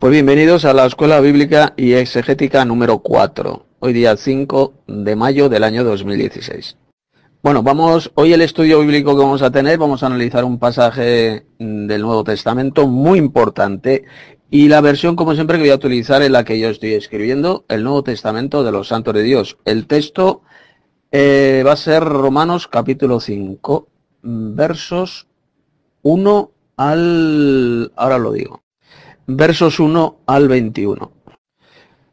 Pues bienvenidos a la Escuela Bíblica y Exegética número 4, hoy día 5 de mayo del año 2016. Bueno, vamos, hoy el estudio bíblico que vamos a tener, vamos a analizar un pasaje del Nuevo Testamento muy importante y la versión, como siempre, que voy a utilizar es la que yo estoy escribiendo, el Nuevo Testamento de los Santos de Dios. El texto eh, va a ser Romanos capítulo 5, versos 1 al... ahora lo digo versos 1 al 21.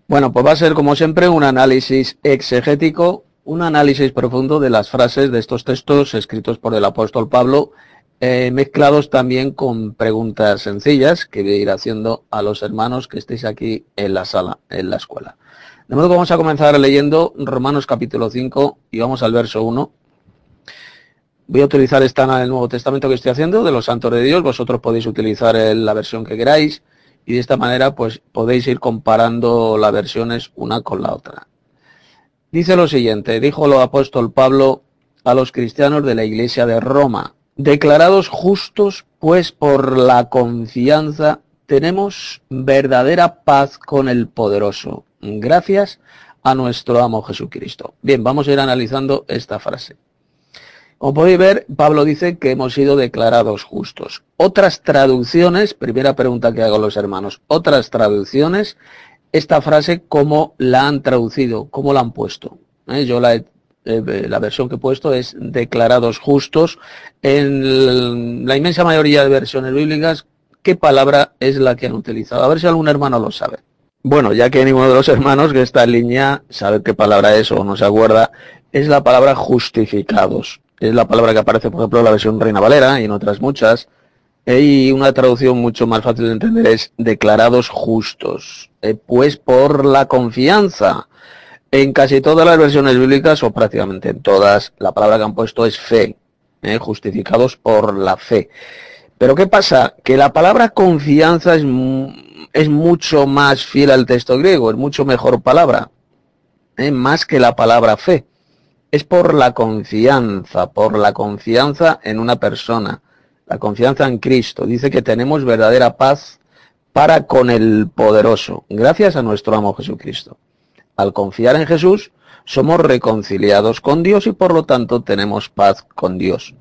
Bueno, pues va a ser como siempre un análisis exegético, un análisis profundo de las frases de estos textos escritos por el apóstol Pablo, eh, mezclados también con preguntas sencillas que voy a ir haciendo a los hermanos que estéis aquí en la sala, en la escuela. De modo que vamos a comenzar leyendo Romanos capítulo 5 y vamos al verso 1. Voy a utilizar esta en el Nuevo Testamento que estoy haciendo, de los santos de Dios. Vosotros podéis utilizar la versión que queráis y de esta manera pues podéis ir comparando las versiones una con la otra. Dice lo siguiente, dijo el apóstol Pablo a los cristianos de la iglesia de Roma, declarados justos pues por la confianza tenemos verdadera paz con el poderoso, gracias a nuestro amo Jesucristo. Bien, vamos a ir analizando esta frase. Como podéis ver, Pablo dice que hemos sido declarados justos. Otras traducciones, primera pregunta que hago a los hermanos, otras traducciones, esta frase, ¿cómo la han traducido? ¿Cómo la han puesto? ¿Eh? Yo la, eh, la versión que he puesto es declarados justos. En la inmensa mayoría de versiones bíblicas, ¿qué palabra es la que han utilizado? A ver si algún hermano lo sabe. Bueno, ya que ninguno de los hermanos que está en línea sabe qué palabra es o no se acuerda, es la palabra justificados es la palabra que aparece, por ejemplo, en la versión Reina Valera y en otras muchas. Y una traducción mucho más fácil de entender es declarados justos, eh, pues por la confianza. En casi todas las versiones bíblicas, o prácticamente en todas, la palabra que han puesto es fe, eh, justificados por la fe. Pero ¿qué pasa? Que la palabra confianza es, es mucho más fiel al texto griego, es mucho mejor palabra, eh, más que la palabra fe es por la confianza, por la confianza en una persona, la confianza en Cristo. Dice que tenemos verdadera paz para con el poderoso, gracias a nuestro amo Jesucristo. Al confiar en Jesús, somos reconciliados con Dios y por lo tanto tenemos paz con Dios.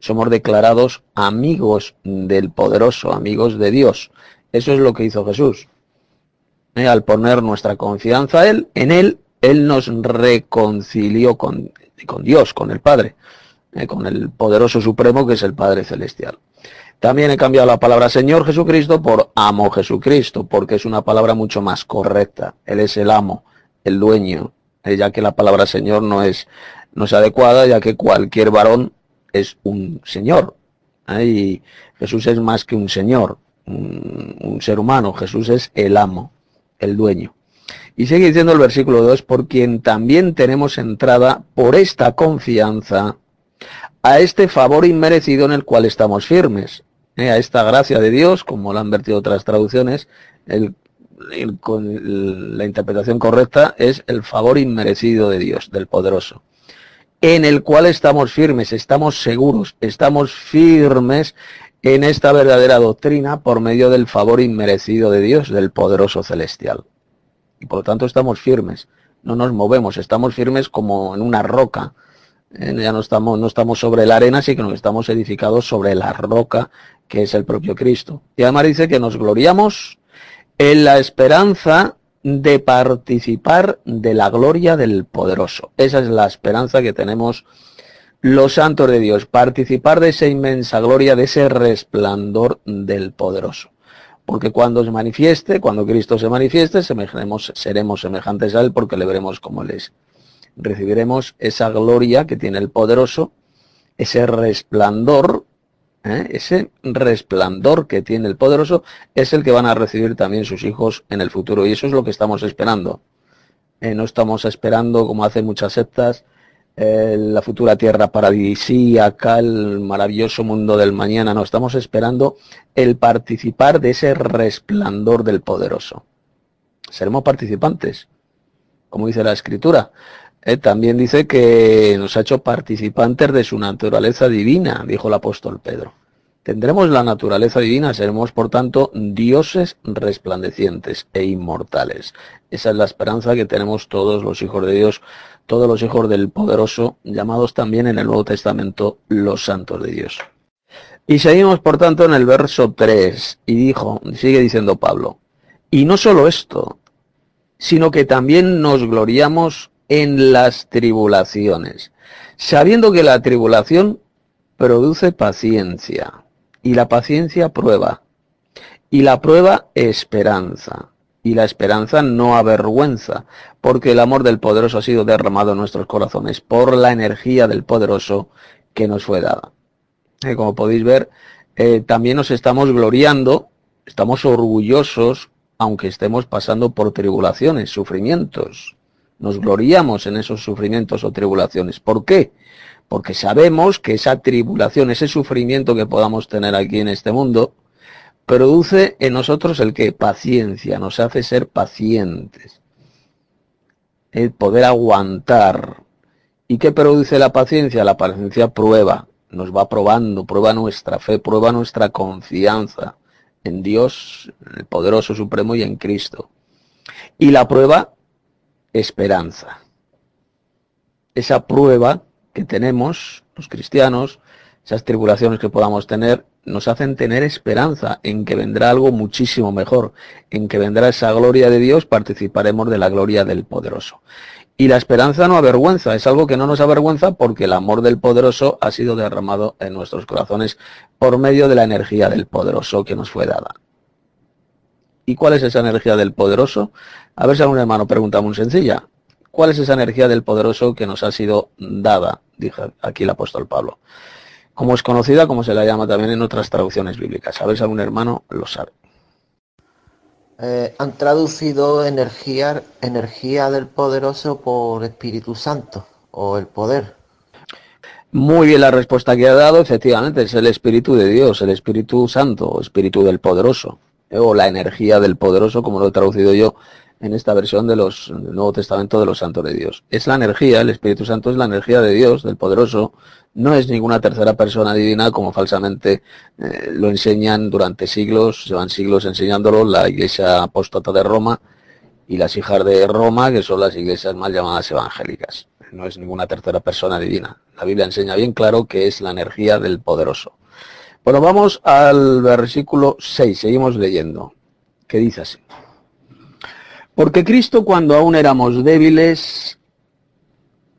Somos declarados amigos del poderoso, amigos de Dios. Eso es lo que hizo Jesús. Eh, al poner nuestra confianza él, en Él, él nos reconcilió con, Dios, con el Padre, eh, con el poderoso supremo que es el Padre Celestial. También he cambiado la palabra Señor Jesucristo por amo Jesucristo, porque es una palabra mucho más correcta. Él es el amo, el dueño, eh, ya que la palabra Señor no es, no es adecuada, ya que cualquier varón es un Señor. Eh, y Jesús es más que un Señor, un ser humano. Jesús es el amo, el dueño. Y sigue diciendo el versículo 2, por quien también tenemos entrada por esta confianza a este favor inmerecido en el cual estamos firmes, ¿eh? a esta gracia de Dios, como lo han vertido otras traducciones, el, con la interpretación correcta es el favor inmerecido de Dios, del poderoso, en el cual estamos firmes, estamos seguros, estamos firmes en esta verdadera doctrina por medio del favor inmerecido de Dios, del poderoso celestial y por lo tanto estamos firmes, no nos movemos, estamos firmes como en una roca. Eh, ya no estamos, no estamos sobre la arena, sino que estamos edificados sobre la roca que es el propio Cristo. Y además dice que nos gloriamos en la esperanza de participar de la gloria del poderoso. Esa es la esperanza que tenemos los santos de Dios, participar de esa inmensa gloria, de ese resplandor del poderoso porque cuando se manifieste, cuando Cristo se manifieste, seremos, semejantes a Él porque le veremos como Él es. Recibiremos esa gloria que tiene el poderoso, ese resplandor, ¿eh? ese resplandor que tiene el poderoso, es el que van a recibir también sus hijos en el futuro. Y eso es lo que estamos esperando. Eh, no estamos esperando, como hacen muchas sectas, la futura tierra paradisíaca, el maravilloso mundo del mañana. No, estamos esperando el participar de ese resplandor del poderoso. Seremos participantes, como dice la escritura. Eh, también dice que nos ha hecho participantes de su naturaleza divina, dijo el apóstol Pedro. Tendremos la naturaleza divina, seremos por tanto dioses resplandecientes e inmortales. Esa es la esperanza que tenemos todos los hijos de Dios, todos los hijos del poderoso, llamados también en el Nuevo Testamento los santos de Dios. Y seguimos por tanto en el verso 3 y dijo, sigue diciendo Pablo, y no solo esto, sino que también nos gloriamos en las tribulaciones, sabiendo que la tribulación produce paciencia, y la paciencia prueba, y la prueba esperanza, y la esperanza no avergüenza, porque el amor del poderoso ha sido derramado en nuestros corazones por la energía del poderoso que nos fue dada. Eh, como podéis ver, eh, también nos estamos gloriando, estamos orgullosos aunque estemos pasando por tribulaciones, sufrimientos. Nos gloriamos en esos sufrimientos o tribulaciones. ¿Por qué? Porque sabemos que esa tribulación, ese sufrimiento que podamos tener aquí en este mundo, produce en nosotros el que paciencia, nos hace ser pacientes. El poder aguantar. ¿Y qué produce la paciencia? La paciencia prueba, nos va probando, prueba nuestra fe, prueba nuestra confianza en Dios, el poderoso supremo y en Cristo. Y la prueba, esperanza. Esa prueba que tenemos los cristianos, esas tribulaciones que podamos tener, nos hacen tener esperanza en que vendrá algo muchísimo mejor, en que vendrá esa gloria de Dios, participaremos de la gloria del poderoso. Y la esperanza no avergüenza, es algo que no nos avergüenza porque el amor del poderoso ha sido derramado en nuestros corazones por medio de la energía del poderoso que nos fue dada. ¿Y cuál es esa energía del poderoso? A ver si algún hermano pregunta muy sencilla. ¿Cuál es esa energía del poderoso que nos ha sido dada? Dijo aquí el apóstol Pablo. Como es conocida, como se la llama también en otras traducciones bíblicas. A ver si algún hermano lo sabe. Eh, han traducido energía, energía del poderoso por Espíritu Santo o el poder. Muy bien la respuesta que ha dado, efectivamente, es el Espíritu de Dios, el Espíritu Santo, Espíritu del Poderoso, eh, o la energía del Poderoso, como lo he traducido yo en esta versión de los, del Nuevo Testamento de los Santos de Dios. Es la energía, el Espíritu Santo es la energía de Dios, del Poderoso, no es ninguna tercera persona divina como falsamente eh, lo enseñan durante siglos, llevan siglos enseñándolo la Iglesia Apóstata de Roma y las hijas de Roma, que son las iglesias mal llamadas evangélicas. No es ninguna tercera persona divina. La Biblia enseña bien claro que es la energía del poderoso. Bueno, vamos al versículo 6, seguimos leyendo, que dice así. Porque Cristo cuando aún éramos débiles,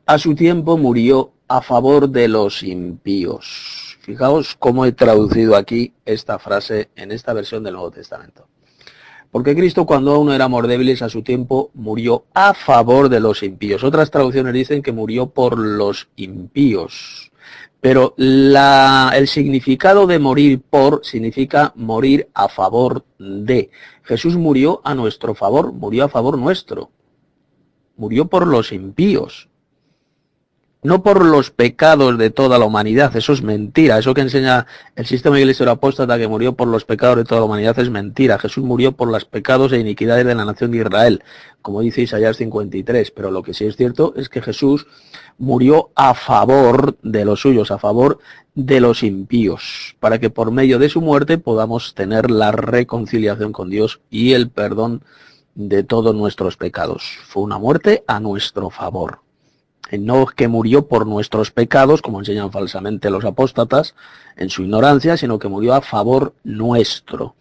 a su tiempo murió a favor de los impíos. Fijaos cómo he traducido aquí esta frase en esta versión del Nuevo Testamento. Porque Cristo cuando aún éramos débiles a su tiempo murió a favor de los impíos. Otras traducciones dicen que murió por los impíos. Pero el significado de morir por significa morir a favor de. Jesús murió a nuestro favor, murió a favor nuestro. Murió por los impíos no por los pecados de toda la humanidad, eso es mentira, eso que enseña el sistema iglesia apóstata que murió por los pecados de toda la humanidad es mentira, Jesús murió por los pecados e iniquidades de la nación de Israel, como dice Isaías 53, pero lo que sí es cierto es que Jesús murió a favor de los suyos, a favor de los impíos, para que por medio de su muerte podamos tener la reconciliación con Dios y el perdón de todos nuestros pecados. Fue una muerte a nuestro favor no que murió por nuestros pecados, como enseñan falsamente los apóstatas, en su ignorancia, sino que murió a favor nuestro.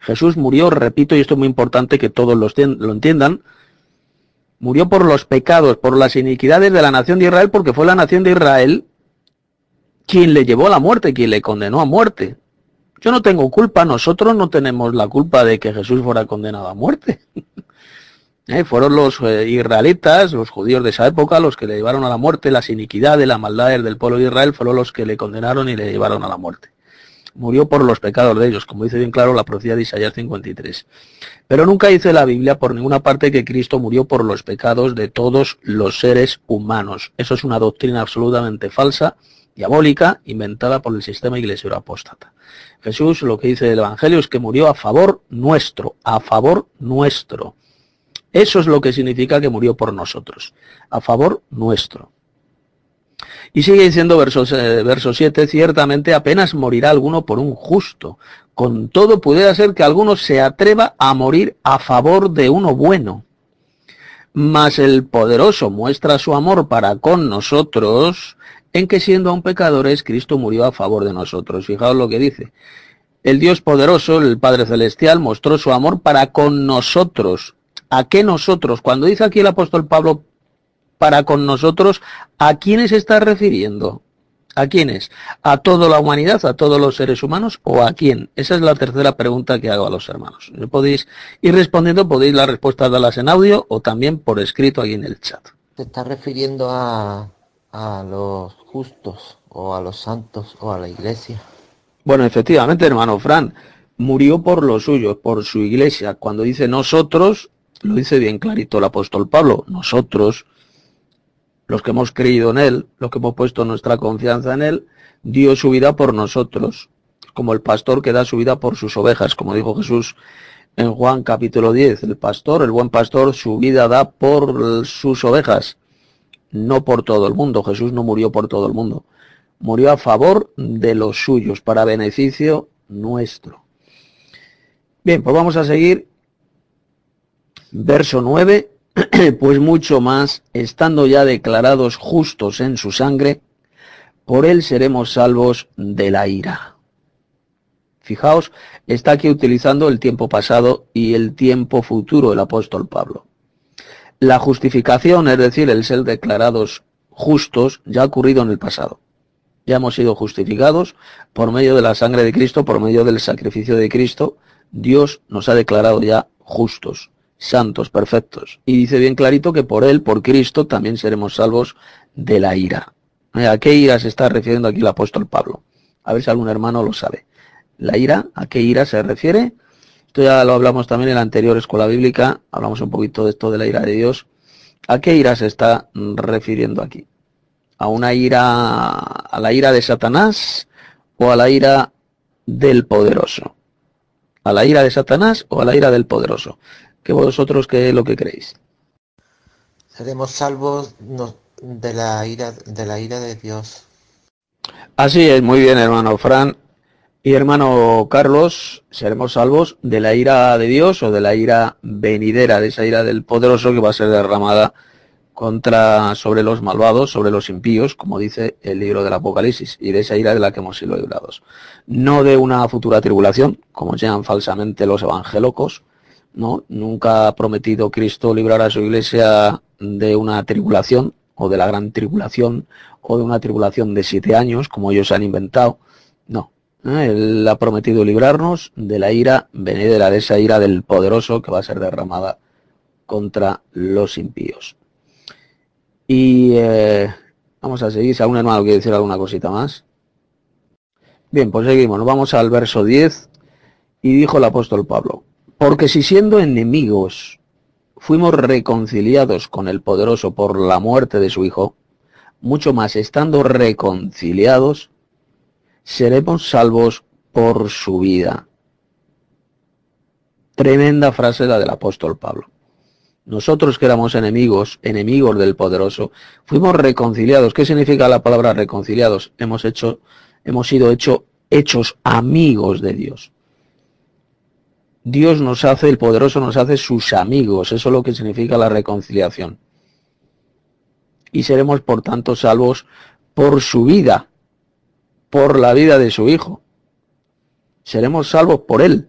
Jesús murió, repito, y esto es muy importante que todos lo entiendan, murió por los pecados, por las iniquidades de la nación de Israel, porque fue la nación de Israel quien le llevó a la muerte, quien le condenó a muerte. Yo no tengo culpa, nosotros no tenemos la culpa de que Jesús fuera condenado a muerte. ¿Eh? Fueron los eh, israelitas, los judíos de esa época, los que le llevaron a la muerte, las iniquidades, las maldades del pueblo de Israel, fueron los que le condenaron y le llevaron a la muerte. Murió por los pecados de ellos, como dice bien claro la profecía de Isaías 53. Pero nunca dice la Biblia por ninguna parte que Cristo murió por los pecados de todos los seres humanos. Eso es una doctrina absolutamente falsa, diabólica, inventada por el sistema iglesia apóstata. Jesús lo que dice el Evangelio es que murió a favor nuestro, a favor nuestro eso es lo que significa que murió por nosotros, a favor nuestro. Y sigue diciendo verso, eh, verso 7, ciertamente apenas morirá alguno por un justo. Con todo pudiera ser que alguno se atreva a morir a favor de uno bueno. Mas el poderoso muestra su amor para con nosotros en que siendo aún pecadores, Cristo murió a favor de nosotros. Fijaos lo que dice. El Dios poderoso, el Padre Celestial, mostró su amor para con nosotros. ¿A qué nosotros? Cuando dice aquí el apóstol Pablo para con nosotros, ¿a quiénes está refiriendo? ¿A quiénes? ¿A toda la humanidad, a todos los seres humanos o a quién? Esa es la tercera pregunta que hago a los hermanos. Podéis ir respondiendo, podéis la respuesta darlas en audio o también por escrito aquí en el chat. ¿Te está refiriendo a, a los justos o a los santos o a la iglesia? Bueno, efectivamente, hermano Fran, murió por los suyos, por su iglesia. Cuando dice nosotros, lo dice bien clarito el apóstol Pablo, nosotros los que hemos creído en Él, los que hemos puesto nuestra confianza en Él, dio su vida por nosotros, como el pastor que da su vida por sus ovejas, como dijo Jesús en Juan capítulo 10. El pastor, el buen pastor, su vida da por sus ovejas, no por todo el mundo. Jesús no murió por todo el mundo. Murió a favor de los suyos, para beneficio nuestro. Bien, pues vamos a seguir. Verso 9 pues mucho más, estando ya declarados justos en su sangre, por él seremos salvos de la ira. Fijaos, está aquí utilizando el tiempo pasado y el tiempo futuro el apóstol Pablo. La justificación, es decir, el ser declarados justos, ya ha ocurrido en el pasado. Ya hemos sido justificados por medio de la sangre de Cristo, por medio del sacrificio de Cristo. Dios nos ha declarado ya justos santos, perfectos. Y dice bien clarito que por él, por Cristo, también seremos salvos de la ira. ¿A qué ira se está refiriendo aquí el apóstol Pablo? A ver si algún hermano lo sabe. La ira, ¿a qué ira se refiere? Esto ya lo hablamos también en la anterior escuela bíblica, hablamos un poquito de esto de la ira de Dios. ¿A qué ira se está refiriendo aquí? ¿A una ira, a la ira de Satanás o a la ira del poderoso? ¿A la ira de Satanás o a la ira del poderoso? Que vosotros qué es lo que creéis. Seremos salvos de la ira de la ira de Dios. Así es, muy bien, hermano Fran y hermano Carlos, seremos salvos de la ira de Dios o de la ira venidera, de esa ira del poderoso que va a ser derramada contra sobre los malvados, sobre los impíos, como dice el libro del Apocalipsis, y de esa ira de la que hemos sido librados. No de una futura tribulación, como llaman falsamente los evangelocos, ¿no? Nunca ha prometido Cristo librar a su iglesia de una tribulación o de la gran tribulación o de una tribulación de siete años, como ellos han inventado. No. ¿eh? Él ha prometido librarnos de la ira venidera, de esa ira del poderoso que va a ser derramada contra los impíos. Y eh, vamos a seguir. Si algún hermano quiere decir alguna cosita más. Bien, pues seguimos. Nos vamos al verso 10. Y dijo el apóstol Pablo, porque si siendo enemigos fuimos reconciliados con el poderoso por la muerte de su Hijo, mucho más estando reconciliados, seremos salvos por su vida. Tremenda frase la del apóstol Pablo. Nosotros que éramos enemigos, enemigos del poderoso, fuimos reconciliados. ¿Qué significa la palabra reconciliados? Hemos hecho, hemos sido hecho, hechos amigos de Dios. Dios nos hace, el poderoso nos hace sus amigos. Eso es lo que significa la reconciliación. Y seremos, por tanto, salvos por su vida, por la vida de su Hijo. Seremos salvos por Él.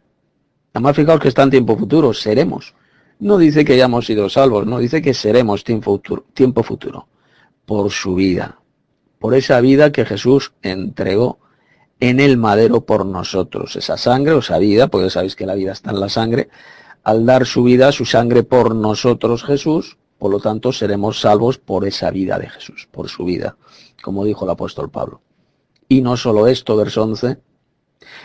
Además, fijaos que está en tiempo futuro, seremos. No dice que hayamos sido salvos, no, dice que seremos tiempo futuro, tiempo futuro, por su vida, por esa vida que Jesús entregó en el madero por nosotros. Esa sangre o esa vida, porque sabéis que la vida está en la sangre, al dar su vida, su sangre por nosotros Jesús, por lo tanto seremos salvos por esa vida de Jesús, por su vida, como dijo el apóstol Pablo. Y no solo esto, verso 11,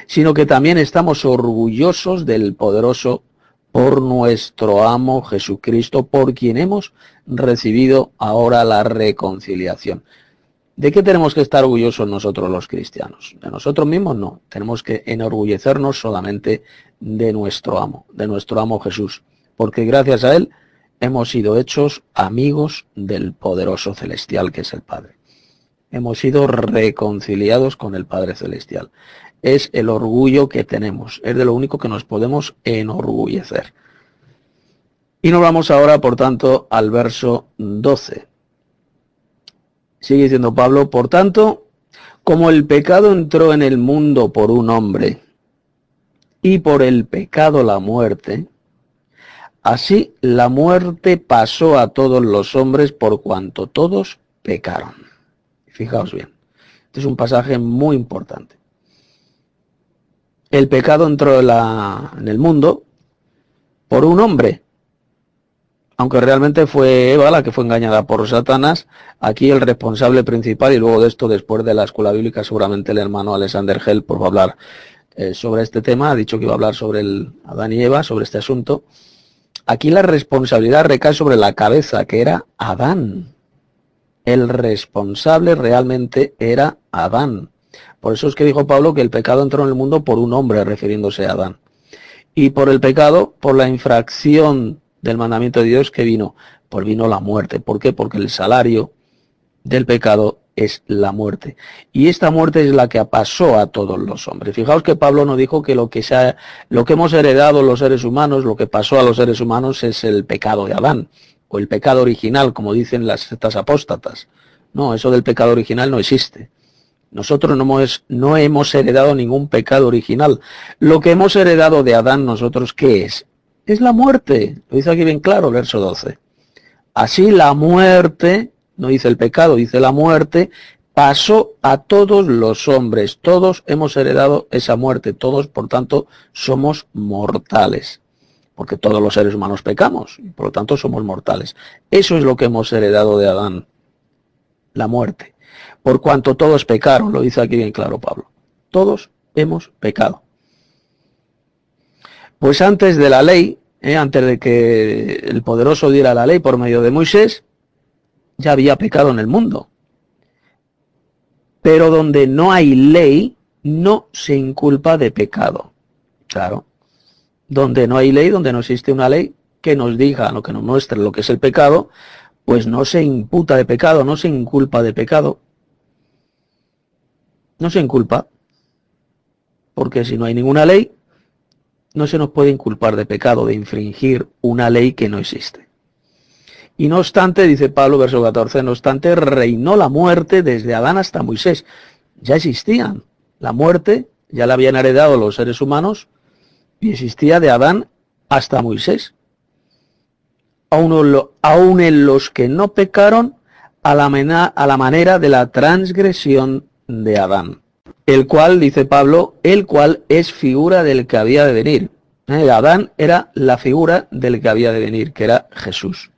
sino que también estamos orgullosos del poderoso por nuestro amo Jesucristo, por quien hemos recibido ahora la reconciliación. ¿De qué tenemos que estar orgullosos nosotros los cristianos? ¿De nosotros mismos? No. Tenemos que enorgullecernos solamente de nuestro amo, de nuestro amo Jesús. Porque gracias a Él hemos sido hechos amigos del poderoso celestial que es el Padre. hemos sido reconciliados con el Padre Celestial. Es el orgullo que tenemos, es de lo único que nos podemos enorgullecer. Y nos vamos ahora, por tanto, al verso 12. Sigue diciendo Pablo, por tanto, como el pecado entró en el mundo por un hombre, y por el pecado la muerte, así la muerte pasó a todos los hombres por cuanto todos pecaron. Fijaos bien, este es un pasaje muy importante. El pecado entró en, en el mundo por un hombre, aunque realmente fue Eva la que fue engañada por Satanás, aquí el responsable principal, y luego de esto, después de la escuela bíblica, seguramente el hermano Alexander Hell pues, va a hablar eh, sobre este tema, ha dicho que iba a hablar sobre el Adán y Eva, sobre este asunto. Aquí la responsabilidad recae sobre la cabeza, que era Adán. El responsable realmente era Adán. Por eso es que dijo Pablo que el pecado entró en el mundo por un hombre, refiriéndose a Adán. Y por el pecado, por la infracción del mandamiento de Dios que vino, por vino la muerte. ¿Por qué? Porque el salario del pecado es la muerte. Y esta muerte es la que pasó a todos los hombres. Fijaos que Pablo no dijo que lo que, sea, lo que hemos heredado los seres humanos, lo que pasó a los seres humanos es el pecado de Adán, o el pecado original, como dicen las sectas apóstatas. No, eso del pecado original no existe. Nosotros no hemos, no hemos heredado ningún pecado original. Lo que hemos heredado de Adán nosotros, ¿qué es? Es la muerte. Lo dice aquí bien claro, verso 12. Así la muerte, no dice el pecado, dice la muerte, pasó a todos los hombres. Todos hemos heredado esa muerte. Todos, por tanto, somos mortales. Porque todos los seres humanos pecamos. Por lo tanto, somos mortales. Eso es lo que hemos heredado de Adán. La muerte. Por cuanto todos pecaron, lo dice aquí bien claro Pablo. Todos hemos pecado. Pues antes de la ley, eh, antes de que el poderoso diera la ley por medio de Moisés, ya había pecado en el mundo. Pero donde no hay ley, no se inculpa de pecado. Claro. Donde no hay ley, donde no existe una ley que nos diga, lo que nos muestre lo que es el pecado, pues no se imputa de pecado, no se inculpa de pecado. No se inculpa. Porque si no hay ninguna ley, no se nos puede inculpar de pecado, de infringir una ley que no existe. Y no obstante, dice Pablo, verso 14, no obstante, reinó la muerte desde Adán hasta Moisés. Ya existían. La muerte ya la habían heredado los seres humanos y existía de Adán hasta Moisés. Aún, en los que no pecaron a la, a la manera de la transgresión de Adán el cual, dice Pablo, el cual es figura del que había de venir. Eh, Adán era la figura del que había de venir, que era Jesús.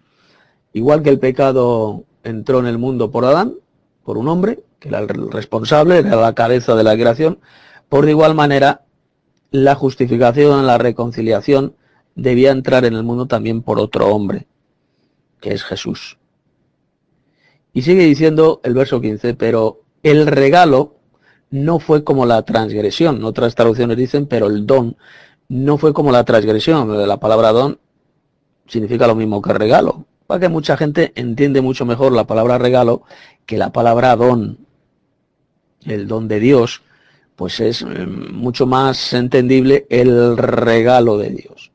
Igual que el pecado entró en el mundo por Adán, por un hombre, que era el responsable, era la cabeza de la creación, por de igual manera la justificación, la reconciliación debía entrar en el mundo también por otro hombre, que es Jesús. Y sigue diciendo el verso 15, pero el regalo no fue como la transgresión. Otras traducciones dicen, pero el don no fue como la transgresión. La palabra don significa lo mismo que regalo. Para que mucha gente entiende mucho mejor la palabra regalo que la palabra don. El don de Dios, pues es eh, mucho más entendible el regalo de Dios.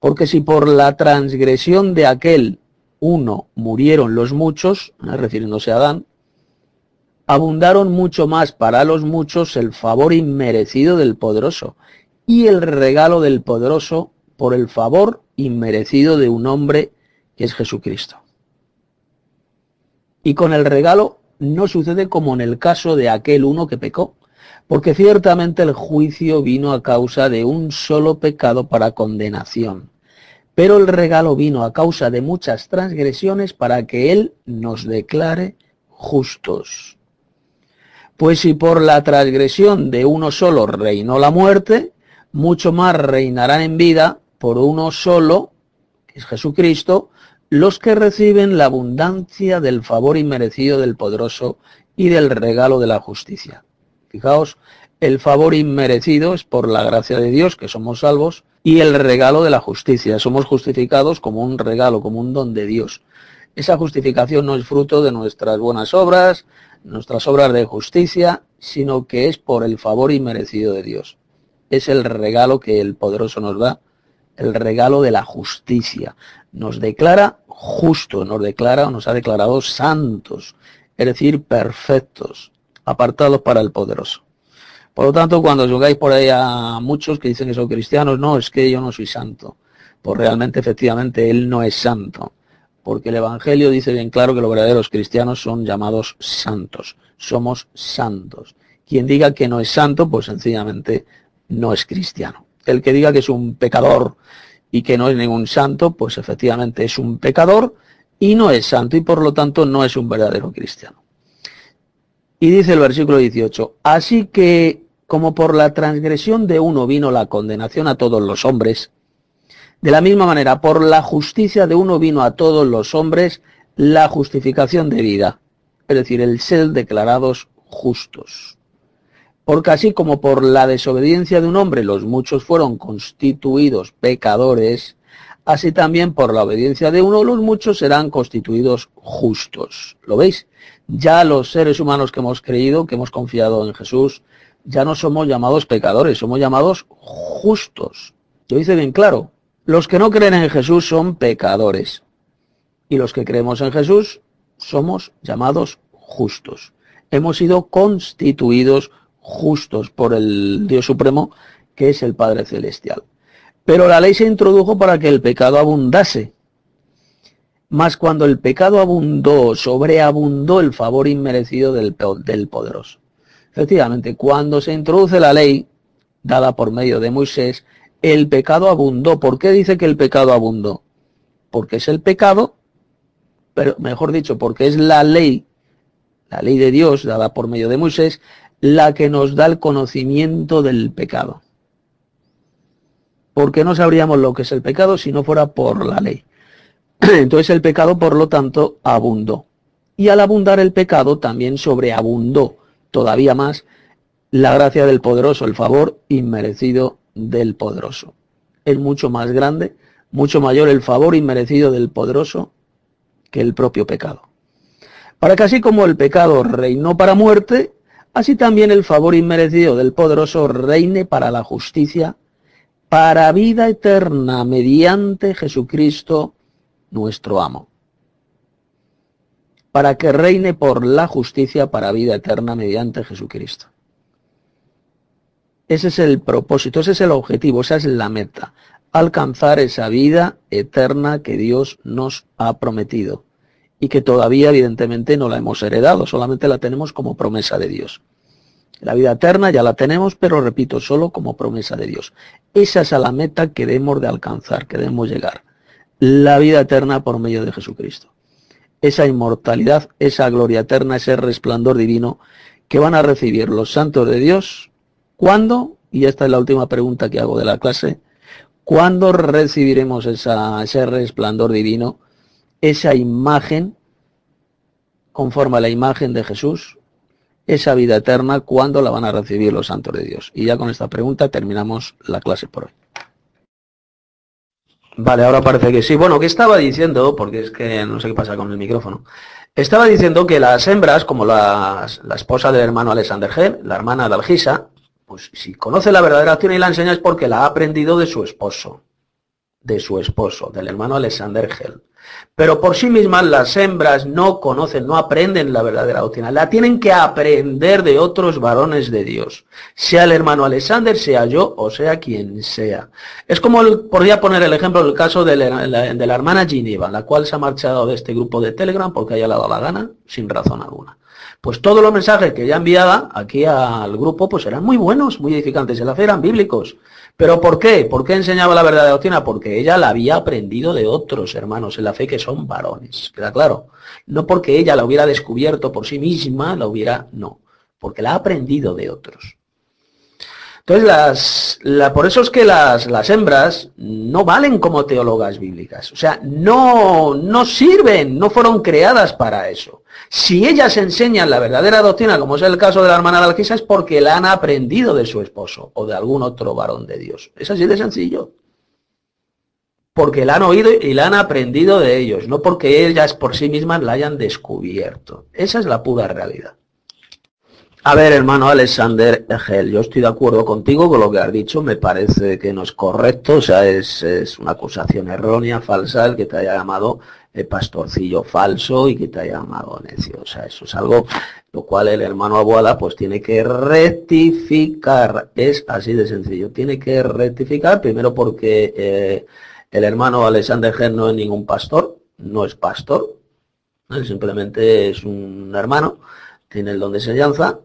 Porque si por la transgresión de aquel uno murieron los muchos, eh, refiriéndose a Adán, abundaron mucho más para los muchos el favor inmerecido del poderoso y el regalo del poderoso por el favor inmerecido de un hombre que es Jesucristo. Y con el regalo no sucede como en el caso de aquel uno que pecó, porque ciertamente el juicio vino a causa de un solo pecado para condenación, pero el regalo vino a causa de muchas transgresiones para que Él nos declare justos. Pues si por la transgresión de uno solo reinó la muerte, mucho más reinarán en vida por uno solo, que es Jesucristo, los que reciben la abundancia del favor inmerecido del poderoso y del regalo de la justicia. Fijaos, el favor inmerecido es por la gracia de Dios, que somos salvos, y el regalo de la justicia. Somos justificados como un regalo, como un don de Dios. Esa justificación no es fruto de nuestras buenas obras, nuestras obras de justicia, sino que es por el favor inmerecido de Dios. Es el regalo que el poderoso nos da, el regalo de la justicia. Nos declara justo, nos declara, nos ha declarado santos, es decir, perfectos, apartados para el poderoso. Por lo tanto, cuando jugáis por ahí a muchos que dicen que son cristianos, no, es que yo no soy santo. Pues realmente, efectivamente, él no es santo. Porque el Evangelio dice bien claro que los verdaderos cristianos son llamados santos. Somos santos. Quien diga que no es santo, pues sencillamente no es cristiano. El que diga que es un pecador y que no es ningún santo, pues efectivamente es un pecador y no es santo y por lo tanto no es un verdadero cristiano. Y dice el versículo 18, así que como por la transgresión de uno vino la condenación a todos los hombres, de la misma manera por la justicia de uno vino a todos los hombres la justificación de vida, es decir, el ser declarados justos. Porque así como por la desobediencia de un hombre los muchos fueron constituidos pecadores, así también por la obediencia de uno los muchos serán constituidos justos. ¿Lo veis? Ya los seres humanos que hemos creído, que hemos confiado en Jesús, ya no somos llamados pecadores, somos llamados justos. Lo dice bien claro. Los que no creen en Jesús son pecadores. Y los que creemos en Jesús somos llamados justos. Hemos sido constituidos justos por el Dios Supremo, que es el Padre Celestial. Pero la ley se introdujo para que el pecado abundase. Mas cuando el pecado abundó, sobreabundó el favor inmerecido del, del poderoso. Efectivamente, cuando se introduce la ley dada por medio de Moisés, el pecado abundó. ¿Por qué dice que el pecado abundó? Porque es el pecado, pero mejor dicho, porque es la ley, la ley de Dios dada por medio de Moisés, la que nos da el conocimiento del pecado porque no sabríamos lo que es el pecado si no fuera por la ley. Entonces el pecado, por lo tanto, abundó. Y al abundar el pecado, también sobreabundó todavía más la gracia del poderoso, el favor inmerecido del poderoso. Es mucho más grande, mucho mayor el favor inmerecido del poderoso que el propio pecado. Para que así como el pecado reinó para muerte, así también el favor inmerecido del poderoso reine para la justicia para vida eterna mediante Jesucristo nuestro amo. Para que reine por la justicia para vida eterna mediante Jesucristo. Ese es el propósito, ese es el objetivo, esa es la meta. Alcanzar esa vida eterna que Dios nos ha prometido y que todavía evidentemente no la hemos heredado, solamente la tenemos como promesa de Dios. La vida eterna ya la tenemos, pero repito, solo como promesa de Dios. Esa es la meta que debemos de alcanzar, que debemos llegar. La vida eterna por medio de Jesucristo. Esa inmortalidad, esa gloria eterna, ese resplandor divino que van a recibir los santos de Dios. ¿Cuándo? Y esta es la última pregunta que hago de la clase. ¿Cuándo recibiremos ese resplandor divino? Esa imagen, conforme a la imagen de Jesús, esa vida eterna, ¿cuándo la van a recibir los santos de Dios? Y ya con esta pregunta terminamos la clase por hoy. Vale, ahora parece que sí. Bueno, ¿qué estaba diciendo? Porque es que no sé qué pasa con el micrófono. Estaba diciendo que las hembras, como la esposa del hermano Alexander G, la hermana de Algisa, pues si conoce la verdadera acción y la enseña es porque la ha aprendido de su esposo, de su esposo, del hermano Alexander Gel. Pero por sí mismas las hembras no conocen, no aprenden la verdadera doctrina. La tienen que aprender de otros varones de Dios. Sea el hermano Alexander, sea yo o sea quien sea. Es como podría poner el ejemplo del caso de la, hermana Gineva, la cual se ha marchado de este grupo de Telegram porque haya dado la gana, sin razón alguna. Pues todos los mensajes que ella enviaba aquí al grupo pues eran muy buenos, muy edificantes. En la fe eran bíblicos. ¿Pero por qué? ¿Por qué enseñaba la verdadera doctrina? Porque ella la había aprendido de otros hermanos en la fe que son varones. ¿Queda claro? No porque ella la hubiera descubierto por sí misma, la hubiera, no. Porque la ha aprendido de otros. Entonces, las, la, por eso es que las, las, hembras no valen como teólogas bíblicas. O sea, no, no sirven, no fueron creadas para eso. Si ellas enseñan la verdadera doctrina, como es el caso de la hermana de Alquisa, es porque la han aprendido de su esposo o de algún otro varón de Dios. Es así de sencillo. Porque la han oído y la han aprendido de ellos, no porque ellas por sí mismas la hayan descubierto. Esa es la pura realidad. A ver, hermano Alexander Egel, yo estoy de acuerdo contigo con lo que has dicho, me parece que no es correcto, o sea, es, una acusación errónea, falsa, el que te haya llamado el pastorcillo falso y que te haya llamado necio. O sea, eso es algo lo cual el hermano Abuada pues tiene que rectificar. Es así de sencillo. Tiene que rectificar primero porque eh, el hermano Alexander Egel no es ningún pastor, no es pastor, simplemente es un hermano, tiene el don de enseñanza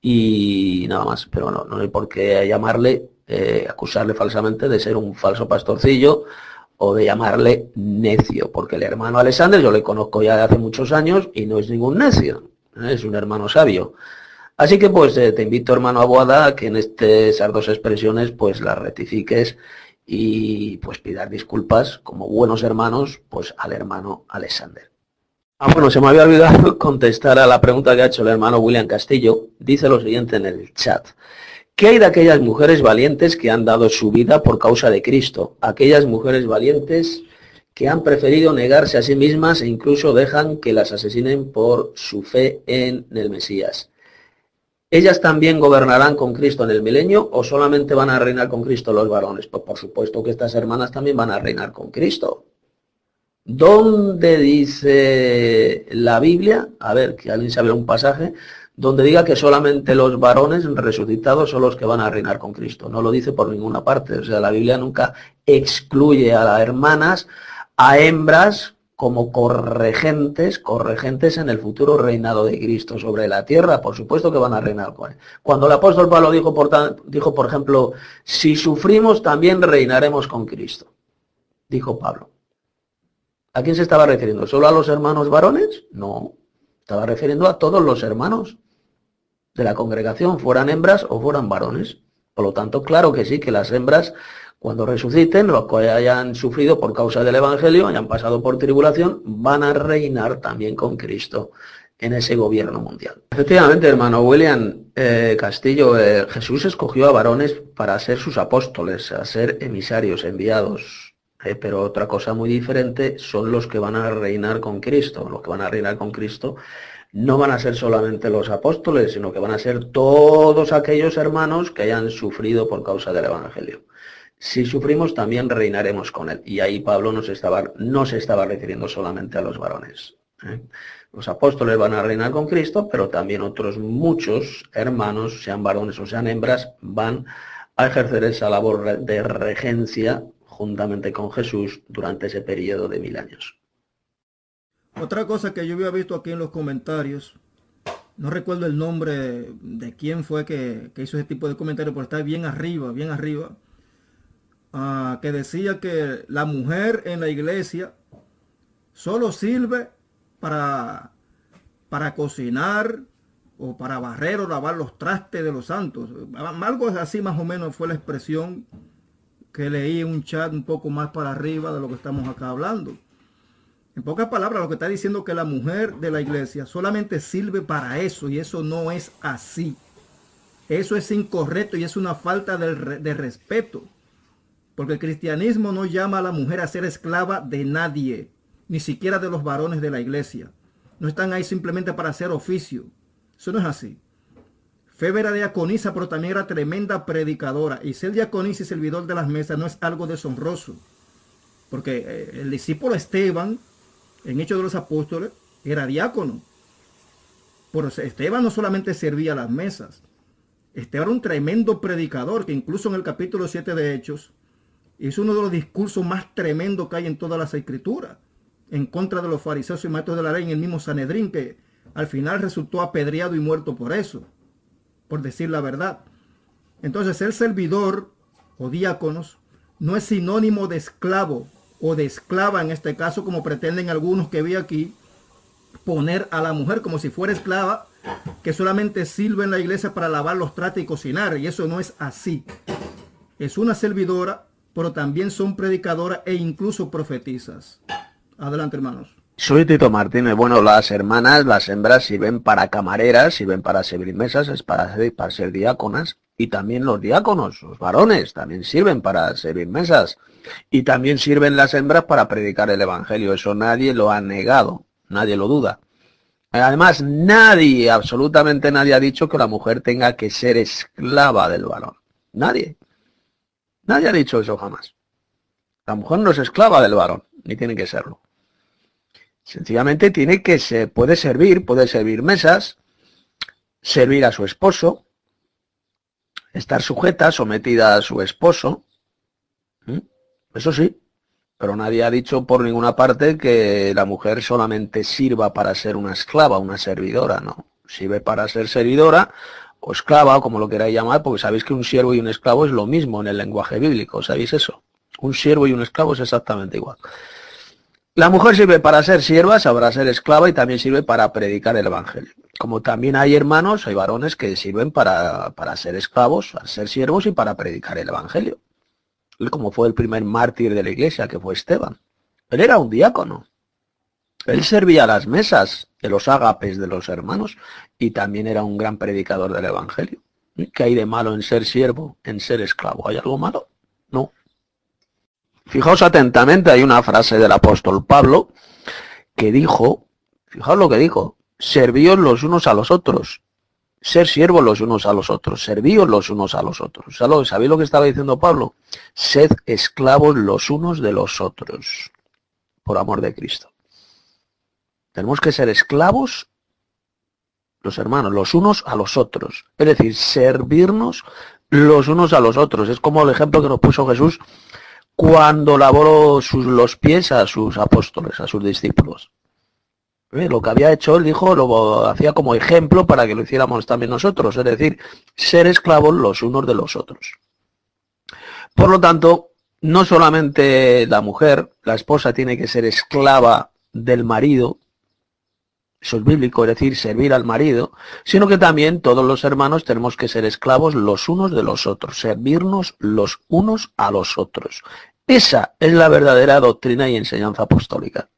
y nada más. Pero no, no hay por qué llamarle, eh, acusarle falsamente de ser un falso pastorcillo o de llamarle necio, porque el hermano Alexander yo le conozco ya de hace muchos años y no es ningún necio, ¿eh? es un hermano sabio. Así que pues eh, te invito hermano Abuada a que en este, esas dos expresiones pues las rectifiques y pues pidas disculpas como buenos hermanos pues al hermano Alexander. Ah, bueno, se me había olvidado contestar a la pregunta que ha hecho el hermano William Castillo. Dice lo siguiente en el chat. ¿Qué hay de aquellas mujeres valientes que han dado su vida por causa de Cristo? Aquellas mujeres valientes que han preferido negarse a sí mismas e incluso dejan que las asesinen por su fe en el Mesías. ¿Ellas también gobernarán con Cristo en el milenio o solamente van a reinar con Cristo los varones? Pues por supuesto que estas hermanas también van a reinar con Cristo. ¿Dónde dice la Biblia? A ver, que alguien sabe un pasaje donde diga que solamente los varones resucitados son los que van a reinar con Cristo. No lo dice por ninguna parte. O sea, la Biblia nunca excluye a las hermanas, a hembras como corregentes, corregentes en el futuro reinado de Cristo sobre la tierra. Por supuesto que van a reinar con él. Cuando el apóstol Pablo dijo por, dijo, por ejemplo, si sufrimos también reinaremos con Cristo. Dijo Pablo. ¿A quién se estaba refiriendo? ¿Solo a los hermanos varones? No, estaba refiriendo a todos los hermanos de la congregación, fueran hembras o fueran varones. Por lo tanto, claro que sí, que las hembras, cuando resuciten, los que hayan sufrido por causa del Evangelio, hayan pasado por tribulación, van a reinar también con Cristo en ese gobierno mundial. Efectivamente, hermano William eh, Castillo, eh, Jesús escogió a varones para ser sus apóstoles, a ser emisarios, enviados. Eh, pero otra cosa muy diferente son los que van a reinar con Cristo. Los que van a reinar con Cristo no van a ser solamente los apóstoles, sino que van a ser todos aquellos hermanos que hayan sufrido por causa del Evangelio. Si sufrimos, también reinaremos con él. Y ahí Pablo no se estaba, no se estaba refiriendo solamente a los varones. ¿eh? Los apóstoles van a reinar con Cristo, pero también otros muchos hermanos, sean varones o sean hembras, van a ejercer esa labor de regencia juntamente con Jesús durante ese periodo de mil años. Otra cosa que yo había visto aquí en los comentarios, no recuerdo el nombre de quién fue que, hizo ese tipo de comentarios, pero está bien arriba, bien arriba, ah, que decía que la mujer en la iglesia solo sirve para, para cocinar o para barrer o lavar los trastes de los santos. Algo así más o menos fue la expresión que leí un chat un poco más para arriba de lo que estamos acá hablando. En pocas palabras, lo que está diciendo que la mujer de la iglesia solamente sirve para eso y eso no es así. Eso es incorrecto y es una falta de, respeto. Porque el cristianismo no llama a la mujer a ser esclava de nadie, ni siquiera de los varones de la iglesia. No están ahí simplemente para hacer oficio. Eso no es así. Febe era diaconisa, pero también era tremenda predicadora. Y ser diaconisa y servidor de las mesas no es algo deshonroso. Porque eh, el discípulo Esteban, en Hechos de los Apóstoles, era diácono. Pero Esteban no solamente servía las mesas. Esteban era un tremendo predicador que incluso en el capítulo 7 de Hechos hizo uno de los discursos más tremendos que hay en todas las escrituras. En contra de los fariseos y maestros de la ley en el mismo Sanedrín que al final resultó apedreado y muerto por eso por decir la verdad. Entonces el servidor o diáconos no es sinónimo de esclavo o de esclava en este caso como pretenden algunos que vi aquí poner a la mujer como si fuera esclava que solamente sirve en la iglesia para lavar los tratos y cocinar y eso no es así. Es una servidora, pero también son predicadoras e incluso profetizas. Adelante hermanos. Soy Tito Martínez. Bueno, las hermanas, las hembras sirven para camareras, sirven para servir mesas, es para, para ser diáconas. Y también los diáconos, los varones, también sirven para servir mesas. Y también sirven las hembras para predicar el Evangelio. Eso nadie lo ha negado, nadie lo duda. Además, nadie, absolutamente nadie ha dicho que la mujer tenga que ser esclava del varón. Nadie. Nadie ha dicho eso jamás. La mujer no es esclava del varón, ni tiene que serlo. Sencillamente tiene que se puede servir, puede servir mesas, servir a su esposo, estar sujeta, sometida a su esposo. Eso sí, pero nadie ha dicho por ninguna parte que la mujer solamente sirva para ser una esclava, una servidora, no. Sirve para ser servidora o esclava, o como lo queráis llamar, porque sabéis que un siervo y un esclavo es lo mismo en el lenguaje bíblico, ¿sabéis eso? Un siervo y un esclavo es exactamente igual. La mujer sirve para ser sierva, sabrá ser esclava y también sirve para predicar el Evangelio. Como también hay hermanos, hay varones que sirven para, para ser esclavos, para ser siervos y para predicar el Evangelio. Como fue el primer mártir de la iglesia, que fue Esteban. Él era un diácono. Él servía las mesas de los ágapes de los hermanos y también era un gran predicador del Evangelio. ¿Qué hay de malo en ser siervo, en ser esclavo? ¿Hay algo malo? Fijaos atentamente, hay una frase del apóstol Pablo que dijo, fijaos lo que dijo, servíos los unos a los otros, ser siervos los unos a los otros, servíos los unos a los otros. ¿Sabéis lo que estaba diciendo Pablo? Sed esclavos los unos de los otros, por amor de Cristo. Tenemos que ser esclavos, los hermanos, los unos a los otros. Es decir, servirnos los unos a los otros. Es como el ejemplo que nos puso Jesús cuando lavó sus, los pies a sus apóstoles, a sus discípulos. Eh, lo que había hecho él, dijo, lo hacía como ejemplo para que lo hiciéramos también nosotros, es decir, ser esclavos los unos de los otros. Por lo tanto, no solamente la mujer, la esposa tiene que ser esclava del marido, eso es bíblico, es decir, servir al marido, sino que también todos los hermanos tenemos que ser esclavos los unos de los otros, servirnos los unos a los otros. Esa es la verdadera doctrina y enseñanza apostólica.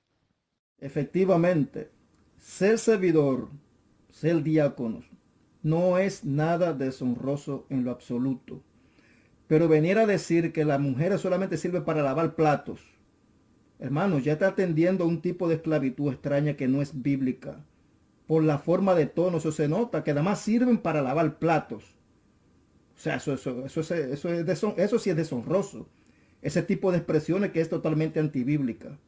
Efectivamente, ser servidor, ser diácono, no es nada deshonroso en lo absoluto. Pero venir a decir que la mujer solamente sirve para lavar platos, hermanos, ya está atendiendo a un tipo de esclavitud extraña que no es bíblica. Por la forma de tono, eso se nota, que además sirven para lavar platos. O sea, eso, eso, eso, eso, es eso sí es deshonroso ese tipo de expresiones que es totalmente antibíblica.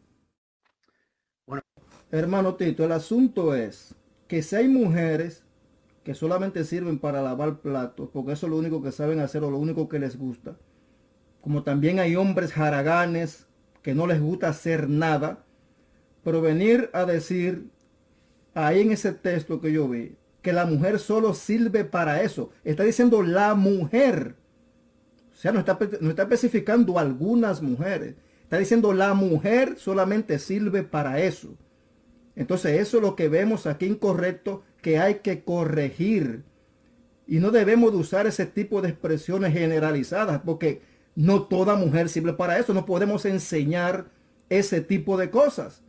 Bueno, hermano Tito, el asunto es que si hay mujeres que solamente sirven para lavar platos, porque eso es lo único que saben hacer o lo único que les gusta, como también hay hombres jaraganes que no les gusta hacer nada, pero venir a decir ahí en ese texto que yo vi, que la mujer solo sirve para eso. Está diciendo la mujer. Sea, no está, no está especificando algunas mujeres. Está diciendo la mujer solamente sirve para eso. Entonces eso es lo que vemos aquí incorrecto que hay que corregir. Y no debemos de usar ese tipo de expresiones generalizadas porque no toda mujer sirve para eso. No podemos enseñar ese tipo de cosas.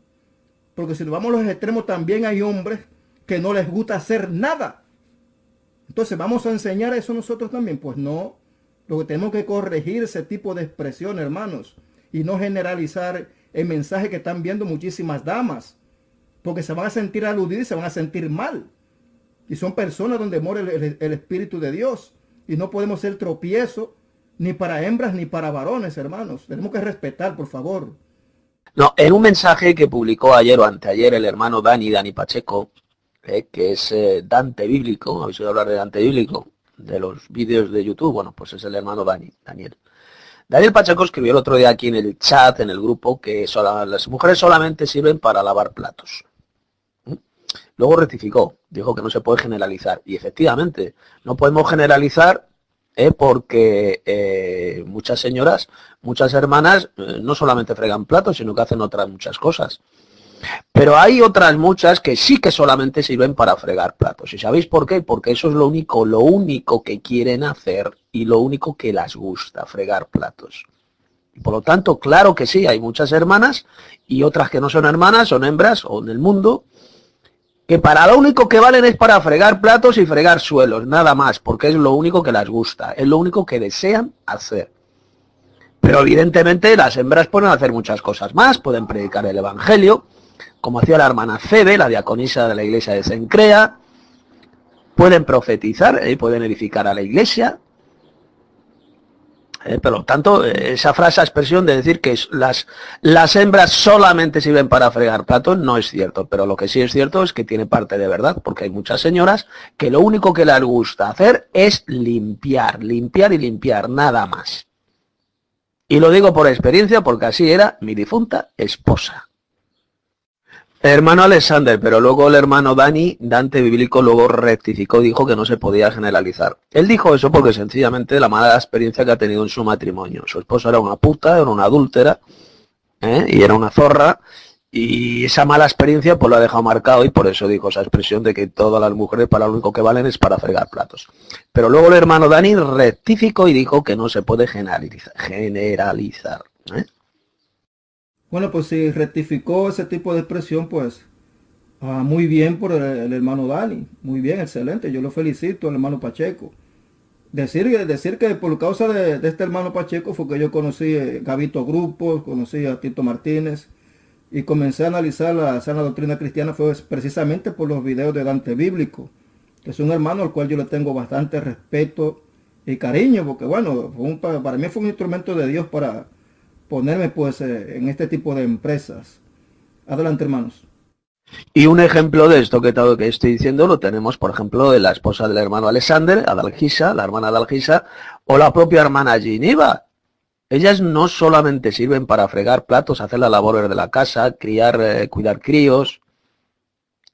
Porque si nos vamos a los extremos también hay hombres que no les gusta hacer nada. Entonces vamos a enseñar eso nosotros también. Pues no. Lo que tenemos que corregir ese tipo de expresión, hermanos, y no generalizar el mensaje que están viendo muchísimas damas, porque se van a sentir aludidas y se van a sentir mal. Y son personas donde mora el, Espíritu de Dios. Y no podemos ser tropiezo ni para hembras ni para varones, hermanos. Tenemos que respetar, por favor. No, en un mensaje que publicó ayer o anteayer el hermano Dani, Dani Pacheco, eh, que es eh, Dante Bíblico, habéis oído hablar de Dante Bíblico, de los vídeos de YouTube, bueno, pues es el hermano Dani, Daniel. Daniel Pacheco escribió el otro día aquí en el chat, en el grupo, que las mujeres solamente sirven para lavar platos. ¿Mm? Luego rectificó, dijo que no se puede generalizar. Y efectivamente, no podemos generalizar eh, porque eh, muchas señoras, muchas hermanas, eh, no solamente fregan platos, sino que hacen otras muchas cosas. Pero hay otras muchas que sí que solamente sirven para fregar platos. ¿Y sabéis por qué? Porque eso es lo único, lo único que quieren hacer y lo único que les gusta, fregar platos. por lo tanto, claro que sí, hay muchas hermanas y otras que no son hermanas, son hembras o en el mundo, que para lo único que valen es para fregar platos y fregar suelos, nada más, porque es lo único que les gusta, es lo único que desean hacer. Pero evidentemente las hembras pueden hacer muchas cosas más, pueden predicar el Evangelio, como hacía la hermana Febe, la diaconisa de la iglesia de Sencrea, pueden profetizar, y pueden edificar a la iglesia, eh, por lo tanto, eh, esa frase, expresión de decir que las, las hembras solamente sirven para fregar platos no es cierto, pero lo que sí es cierto es que tiene parte de verdad, porque hay muchas señoras que lo único que les gusta hacer es limpiar, limpiar y limpiar, nada más. Y lo digo por experiencia porque así era mi difunta esposa. Hermano Alexander, pero luego el hermano Dani, Dante Bíblico, luego rectificó y dijo que no se podía generalizar. Él dijo eso porque sencillamente la mala experiencia que ha tenido en su matrimonio. Su esposa era una puta, era una adúltera, ¿eh? y era una zorra, y esa mala experiencia pues lo ha dejado marcado y por eso dijo esa expresión de que todas las mujeres para lo único que valen es para fregar platos. Pero luego el hermano Dani rectificó y dijo que no se puede generalizar. generalizar ¿eh? Bueno, pues si rectificó ese tipo de expresión, pues ah, muy bien por el, hermano Dani. Muy bien, excelente. Yo lo felicito al hermano Pacheco. Decir, decir que por causa de, este hermano Pacheco fue que yo conocí a eh, Gavito Grupos, conocí a Tito Martínez y comencé a analizar la sana doctrina cristiana fue precisamente por los videos de Dante Bíblico, que es un hermano al cual yo le tengo bastante respeto y cariño, porque bueno, para mí fue un instrumento de Dios para ponerme pues eh, en este tipo de empresas. Adelante, hermanos. Y un ejemplo de esto que, que estoy diciendo lo tenemos, por ejemplo, de la esposa del hermano Alexander, Adalgisa, la hermana Adalgisa, o la propia hermana Giniva. Ellas no solamente sirven para fregar platos, hacer las labores de la casa, criar, eh, cuidar críos,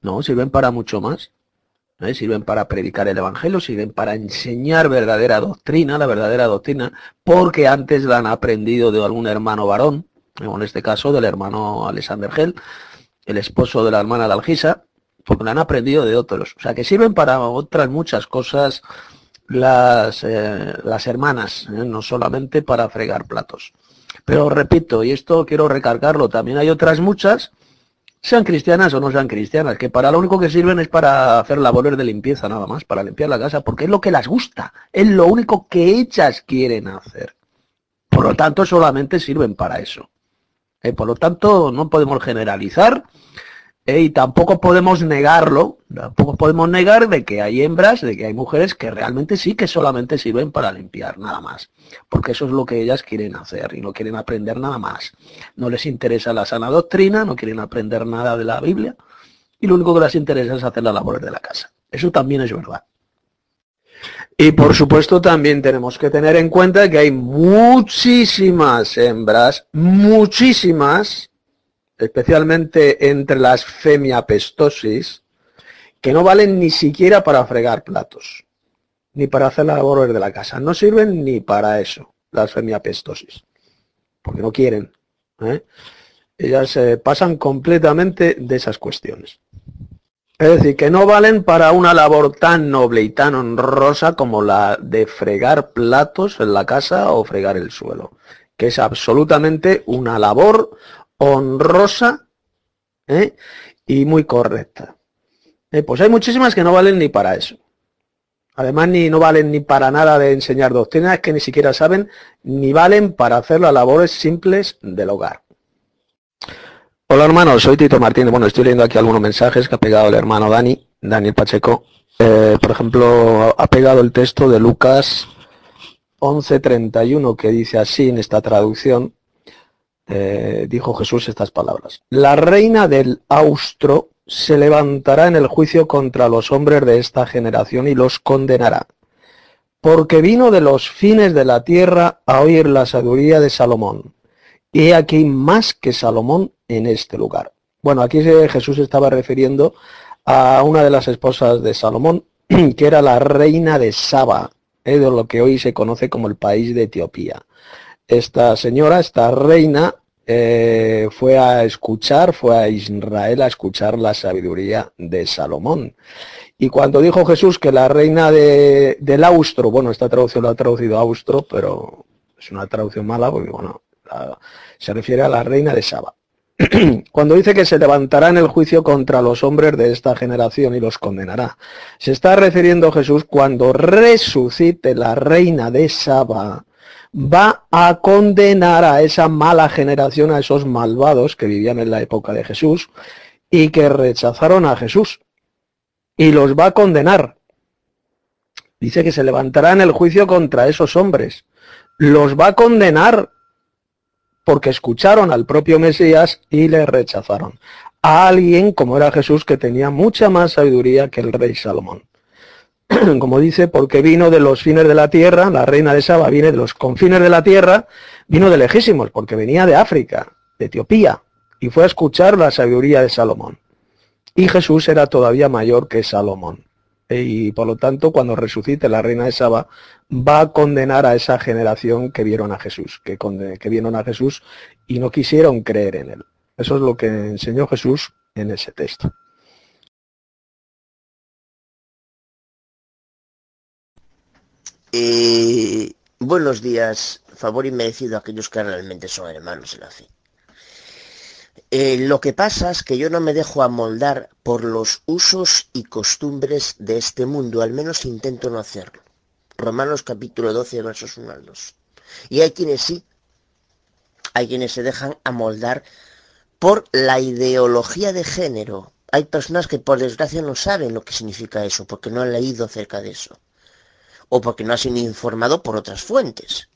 no, sirven para mucho más. Sirven para predicar el Evangelio, sirven para enseñar verdadera doctrina, la verdadera doctrina, porque antes la han aprendido de algún hermano varón, en este caso del hermano Alexander Gell, el esposo de la hermana de Algisa, porque la han aprendido de otros. O sea, que sirven para otras muchas cosas las, eh, las hermanas, ¿eh? no solamente para fregar platos. Pero repito, y esto quiero recargarlo, también hay otras muchas sean cristianas o no sean cristianas, que para lo único que sirven es para hacer labores de limpieza nada más, para limpiar la casa, porque es lo que las gusta, es lo único que ellas quieren hacer. Por lo tanto, solamente sirven para eso. Eh, por lo tanto, no podemos generalizar eh, y tampoco podemos negarlo, tampoco podemos negar de que hay hembras, de que hay mujeres que realmente sí que solamente sirven para limpiar, nada más. Porque eso es lo que ellas quieren hacer y no quieren aprender nada más. No les interesa la sana doctrina, no quieren aprender nada de la Biblia y lo único que les interesa es hacer las labores de la casa. Eso también es verdad. Y por supuesto también tenemos que tener en cuenta que hay muchísimas hembras, muchísimas, especialmente entre las femiapestosis, que no valen ni siquiera para fregar platos, ni para hacer las labores de la casa. No sirven ni para eso, las femiapestosis, porque no quieren. ¿eh? Ellas se pasan completamente de esas cuestiones. Es decir, que no valen para una labor tan noble y tan honrosa como la de fregar platos en la casa o fregar el suelo, que es absolutamente una labor honrosa ¿eh? y muy correcta. Eh, pues hay muchísimas que no valen ni para eso. Además, ni no valen ni para nada de enseñar doctrinas que ni siquiera saben, ni valen para hacer las labores simples del hogar. Hola hermanos, soy Tito Martínez. Bueno, estoy leyendo aquí algunos mensajes que ha pegado el hermano Dani, Daniel Pacheco. Eh, por ejemplo, ha pegado el texto de Lucas 11:31 que dice así en esta traducción. Eh, dijo Jesús estas palabras. La reina del austro se levantará en el juicio contra los hombres de esta generación y los condenará, porque vino de los fines de la tierra a oír la sabiduría de Salomón. Y aquí más que Salomón en este lugar. Bueno, aquí Jesús estaba refiriendo a una de las esposas de Salomón, que era la reina de Saba, eh, de lo que hoy se conoce como el país de Etiopía. Esta señora, esta reina, eh, fue a escuchar, fue a Israel a escuchar la sabiduría de Salomón. Y cuando dijo Jesús que la reina de, del austro, bueno, esta traducción lo ha traducido austro, pero es una traducción mala porque, bueno, se refiere a la reina de Saba. Cuando dice que se levantará en el juicio contra los hombres de esta generación y los condenará, se está refiriendo Jesús cuando resucite la reina de Saba, va a condenar a esa mala generación, a esos malvados que vivían en la época de Jesús, y que rechazaron a Jesús y los va a condenar. Dice que se levantará en el juicio contra esos hombres. Los va a condenar porque escucharon al propio Mesías y le rechazaron. A alguien como era Jesús que tenía mucha más sabiduría que el rey Salomón. Como dice, porque vino de los fines de la tierra, la reina de Saba viene de los confines de la tierra, vino de lejísimos, porque venía de África, de Etiopía, y fue a escuchar la sabiduría de Salomón. Y Jesús era todavía mayor que Salomón. Y por lo tanto, cuando resucite la reina de Saba, va a condenar a esa generación que vieron a Jesús, que, que vieron a Jesús y no quisieron creer en él. Eso es lo que enseñó Jesús en ese texto. Eh, buenos días, favor inmerecido a aquellos que realmente son hermanos en la fe. Eh, lo que pasa es que yo no me dejo amoldar por los usos y costumbres de este mundo, al menos intento no hacerlo. Romanos capítulo 12, versos 1 al 2. Y hay quienes sí, hay quienes se dejan amoldar por la ideología de género. Hay personas que por desgracia no saben lo que significa eso, porque no han leído acerca de eso. O porque no han sido informado por otras fuentes.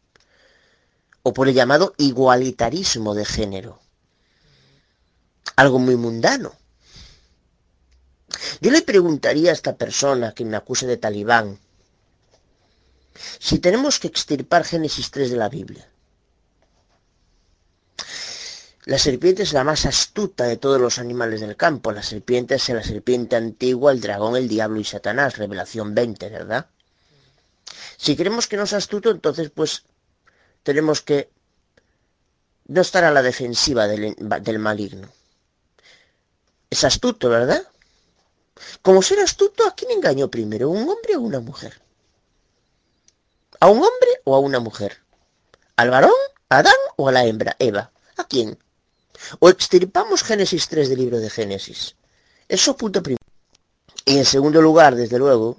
O por el llamado igualitarismo de género. Algo muy mundano. Yo le preguntaría a esta persona que me acuse de talibán, si tenemos que extirpar Génesis 3 de la Biblia, la serpiente es la más astuta de todos los animales del campo. La serpiente es la serpiente antigua, el dragón, el diablo y Satanás. Revelación 20, ¿verdad? Si queremos que no sea astuto, entonces pues tenemos que no estar a la defensiva del, del maligno. Es astuto, ¿verdad? Como ser astuto, ¿a quién engañó primero? ¿Un hombre o una mujer? ¿A un hombre o a una mujer? ¿Al varón, a Adán o a la hembra, Eva? ¿A quién? O extirpamos Génesis 3 del libro de Génesis. Eso punto primero. Y en segundo lugar, desde luego,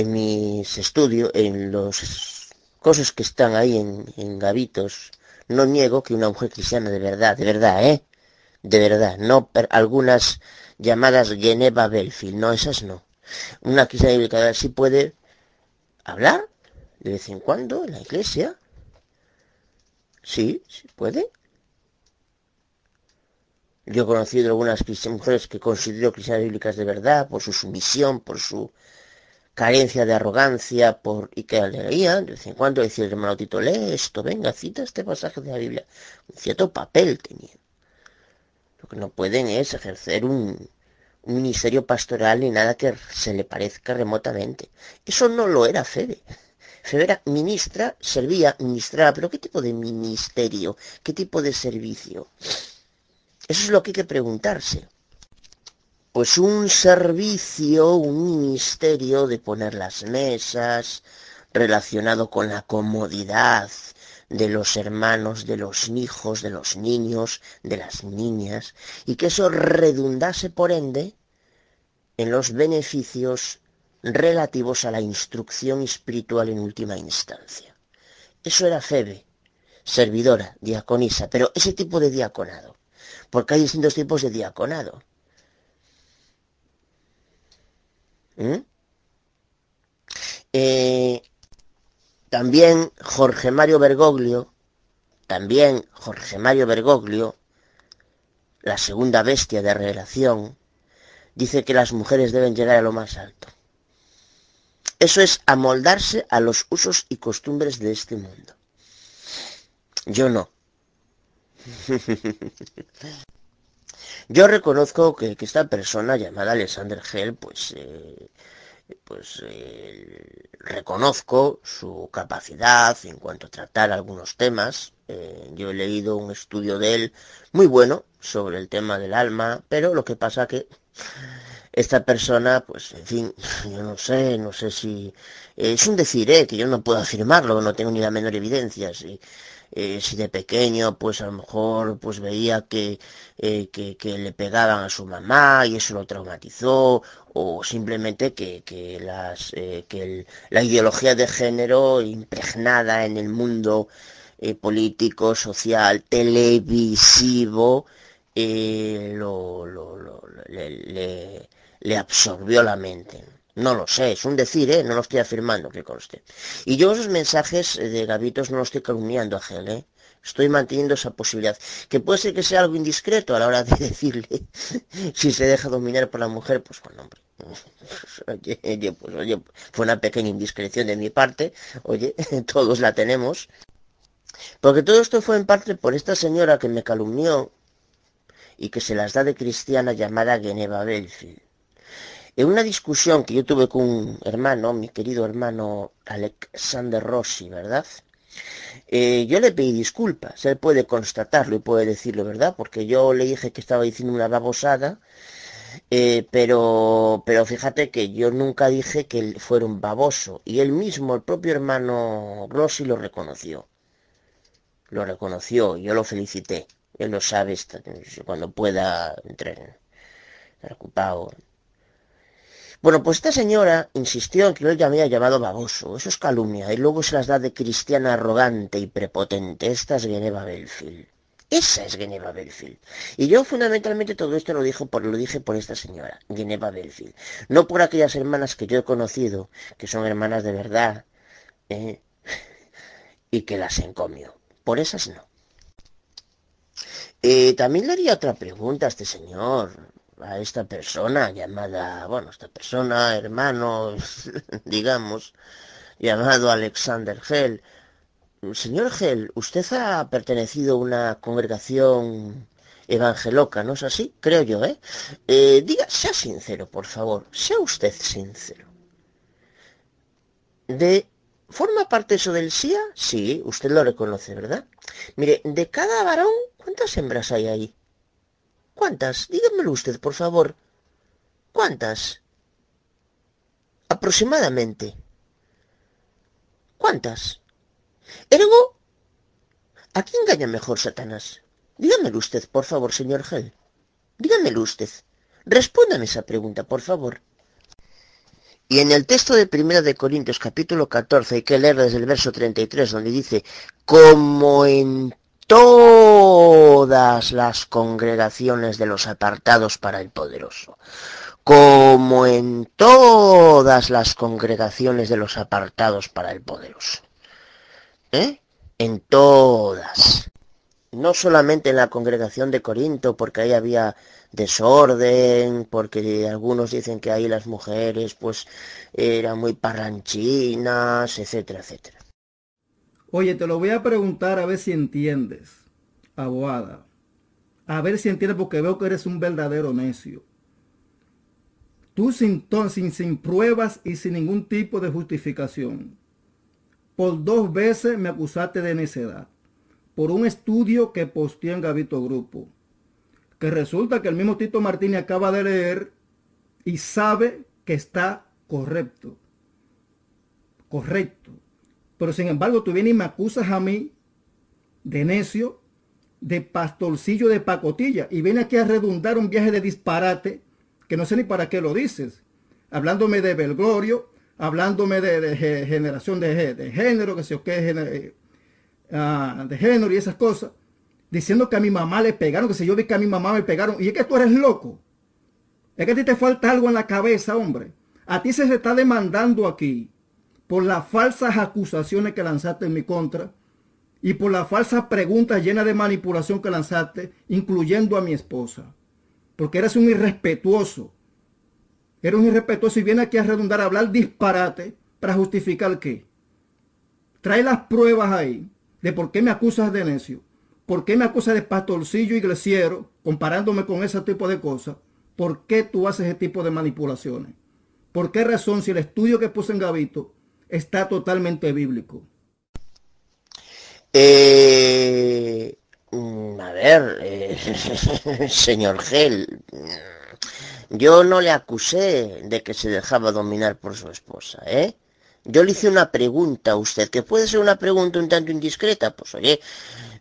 en mis estudios, en los cosas que están ahí en, gavitos, no niego que una mujer cristiana de verdad, de verdad, ¿eh? De verdad, no algunas llamadas Geneva Belfield, no, esas no. Una cristiana bíblica sí puede hablar de vez en cuando en la iglesia. Sí, sí puede. Yo he conocido algunas mujeres que considero cristianas bíblicas de verdad por su sumisión, por su carencia de arrogancia, por y que leían de vez en cuando decía el hermano Tito, lee esto, venga, cita este pasaje de la Biblia. Un cierto papel tenía. Lo que no pueden es ejercer un, un ministerio pastoral ni nada que se le parezca remotamente. Eso no lo era Febe. Febe era ministra, servía, ministraba, pero ¿qué tipo de ministerio? ¿Qué tipo de servicio? Eso es lo que hay que preguntarse. Pues un servicio, un ministerio de poner las mesas, relacionado con la comodidad de los hermanos, de los hijos, de los niños, de las niñas, y que eso redundase por ende en los beneficios relativos a la instrucción espiritual en última instancia. Eso era Febe, servidora, diaconisa, pero ese tipo de diaconado, porque hay distintos tipos de diaconado. ¿Mm? Eh, también Jorge Mario Bergoglio, también Jorge Mario Bergoglio, la segunda bestia de revelación, dice que las mujeres deben llegar a lo más alto. Eso es amoldarse a los usos y costumbres de este mundo. Yo no. Yo reconozco que, esta persona llamada Alexander Hell, pues eh, pues eh, reconozco su capacidad en cuanto a tratar algunos temas. Eh, yo he leído un estudio de él muy bueno sobre el tema del alma, pero lo que pasa que esta persona, pues en fin, yo no sé, no sé si es un decir, eh, que yo no puedo afirmarlo, no tengo ni la menor evidencia. Eh, si de pequeñño pues a lo mejor pues veía que, eh, que, que, le pegaban a su mamá y eso lo traumatizó o simplemente que, que, las, eh, la ideología de género impregnada en el mundo político, social, televisivo, lo, le, le, absorbió la mente. No lo sé, es un decir, ¿eh? no lo estoy afirmando, que conste. Y yo esos mensajes de Gavitos no los estoy calumniando a Gel, ¿eh? Estoy manteniendo esa posibilidad. Que puede ser que sea algo indiscreto a la hora de decirle si se deja dominar por la mujer, pues con hombre. Oye, pues oye, fue una pequeña indiscreción de mi parte. Oye, todos la tenemos. Porque todo esto fue en parte por esta señora que me calumnió y que se las da de cristiana llamada Geneva Belfield. En una discusión que yo tuve con un hermano, mi querido hermano Alexander Rossi, ¿verdad? Eh, yo le pedí disculpas, él puede constatarlo y puede decirlo, ¿verdad? Porque yo le dije que estaba diciendo una babosada, eh, pero, pero fíjate que yo nunca dije que él fuera un baboso, y él mismo, el propio hermano Rossi, lo reconoció. Lo reconoció, yo lo felicité. Él lo sabe cuando pueda entrar ocupado. Bueno, pues esta señora insistió en que yo le había llamado baboso. Eso es calumnia. Y luego se las da de cristiana arrogante y prepotente. Esta es Geneva Belfield. Esa es Geneva Belfield. Y yo fundamentalmente todo esto lo, dijo por, lo dije por esta señora, Geneva Belfield. No por aquellas hermanas que yo he conocido, que son hermanas de verdad, ¿eh? y que las encomio. Por esas no. Eh, también le haría otra pregunta a este señor a esta persona llamada, bueno, esta persona, hermano, digamos, llamado Alexander Hell. Señor Hell, usted ha pertenecido a una congregación evangeloca, ¿no es así? Creo yo, ¿eh? ¿eh? Diga, sea sincero, por favor, sea usted sincero. ¿De forma parte eso del SIA? Sí, usted lo reconoce, ¿verdad? Mire, de cada varón, ¿cuántas hembras hay ahí? ¿Cuántas? Dígamelo usted, por favor. ¿Cuántas? Aproximadamente. ¿Cuántas? Ergo, ¿a quién engaña mejor Satanás? Dígamelo usted, por favor, señor Gel. Dígamelo usted. Respóndame esa pregunta, por favor. Y en el texto de Primera de Corintios capítulo 14 hay que leer desde el verso 33 donde dice, como en todas las congregaciones de los apartados para el poderoso, como en todas las congregaciones de los apartados para el poderoso. ¿Eh? En todas. No solamente en la congregación de Corinto, porque ahí había desorden, porque algunos dicen que ahí las mujeres pues eran muy parranchinas, etcétera, etcétera. Oye, te lo voy a preguntar a ver si entiendes, abogada. A ver si entiendes porque veo que eres un verdadero necio. Tú sin, sin, sin pruebas y sin ningún tipo de justificación. Por dos veces me acusaste de necedad. Por un estudio que posteé en Gavito Grupo. Que resulta que el mismo Tito Martínez acaba de leer y sabe que está correcto. Correcto. Pero sin embargo, tú vienes y me acusas a mí de necio, de pastorcillo de pacotilla. Y viene aquí a redundar un viaje de disparate que no sé ni para qué lo dices. Hablándome de Belglorio, hablándome de, generación de, género, que sé yo qué, uh, de género y esas cosas. Diciendo que a mi mamá le pegaron, que si yo vi que a mi mamá me pegaron. Y es que tú eres loco. Es que a ti te falta algo en la cabeza, hombre. A ti se te está demandando aquí por las falsas acusaciones que lanzaste en mi contra y por las falsas preguntas llenas de manipulación que lanzaste, incluyendo a mi esposa. Porque eres un irrespetuoso. Eres un irrespetuoso y viene aquí a redundar, a hablar disparate para justificar qué. Trae las pruebas ahí de por qué me acusas de necio. ¿Por qué me acusas de pastorcillo iglesiero, comparándome con ese tipo de cosas? ¿Por qué tú haces ese tipo de manipulaciones? ¿Por qué razón si el estudio que puse en Gavito está totalmente bíblico. Eh, a ver, eh, señor Gel, yo no le acusé de que se dejaba dominar por su esposa, ¿eh? Yo le hice una pregunta a usted, que puede ser una pregunta un tanto indiscreta, pues oye,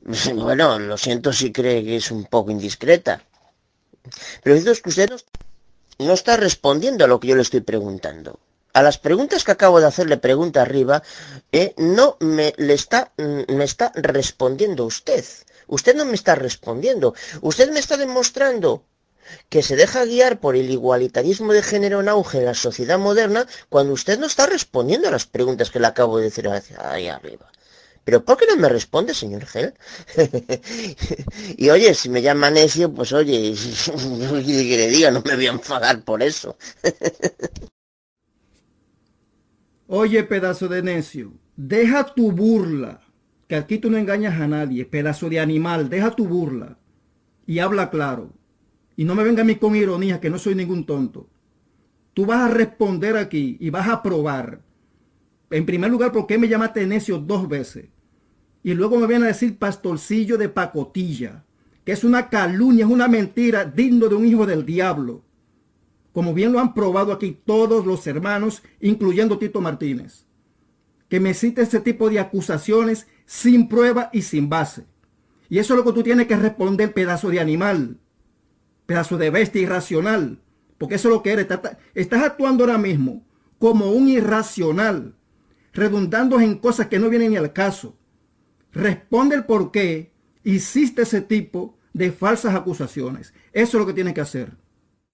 bueno, lo siento si cree que es un poco indiscreta. Pero es que usted no está respondiendo a lo que yo le estoy preguntando a las preguntas que acabo de hacerle pregunta arriba, eh, no me, le está, mm, me está respondiendo usted. Usted no me está respondiendo. Usted me está demostrando que se deja guiar por el igualitarismo de género en auge en la sociedad moderna cuando usted no está respondiendo a las preguntas que le acabo de decir ahí arriba. Pero ¿por qué no me responde, señor Gel? y oye, si me llama necio, pues oye, que le diga, no me voy a enfadar por eso. oye, pedazo de necio, deja tu burla, que aquí tú no engañas a nadie, pedazo de animal, deja tu burla y habla claro. Y no me venga a mí con ironía, que no soy ningún tonto. Tú vas a responder aquí y vas a probar. En primer lugar, ¿por qué me llamaste necio dos veces? Y luego me viene a decir pastorcillo de pacotilla, que es una calumnia, es una mentira digno de un hijo del diablo. Como bien lo han probado aquí todos los hermanos, incluyendo Tito Martínez. Que me cite ese tipo de acusaciones sin prueba y sin base. Y eso es lo que tú tienes que responder, pedazo de animal pedazo de bestia irracional, porque eso es lo que eres. Estás actuando ahora mismo como un irracional, redundando en cosas que no vienen ni al caso. Responde el por qué hiciste ese tipo de falsas acusaciones. Eso es lo que tienes que hacer.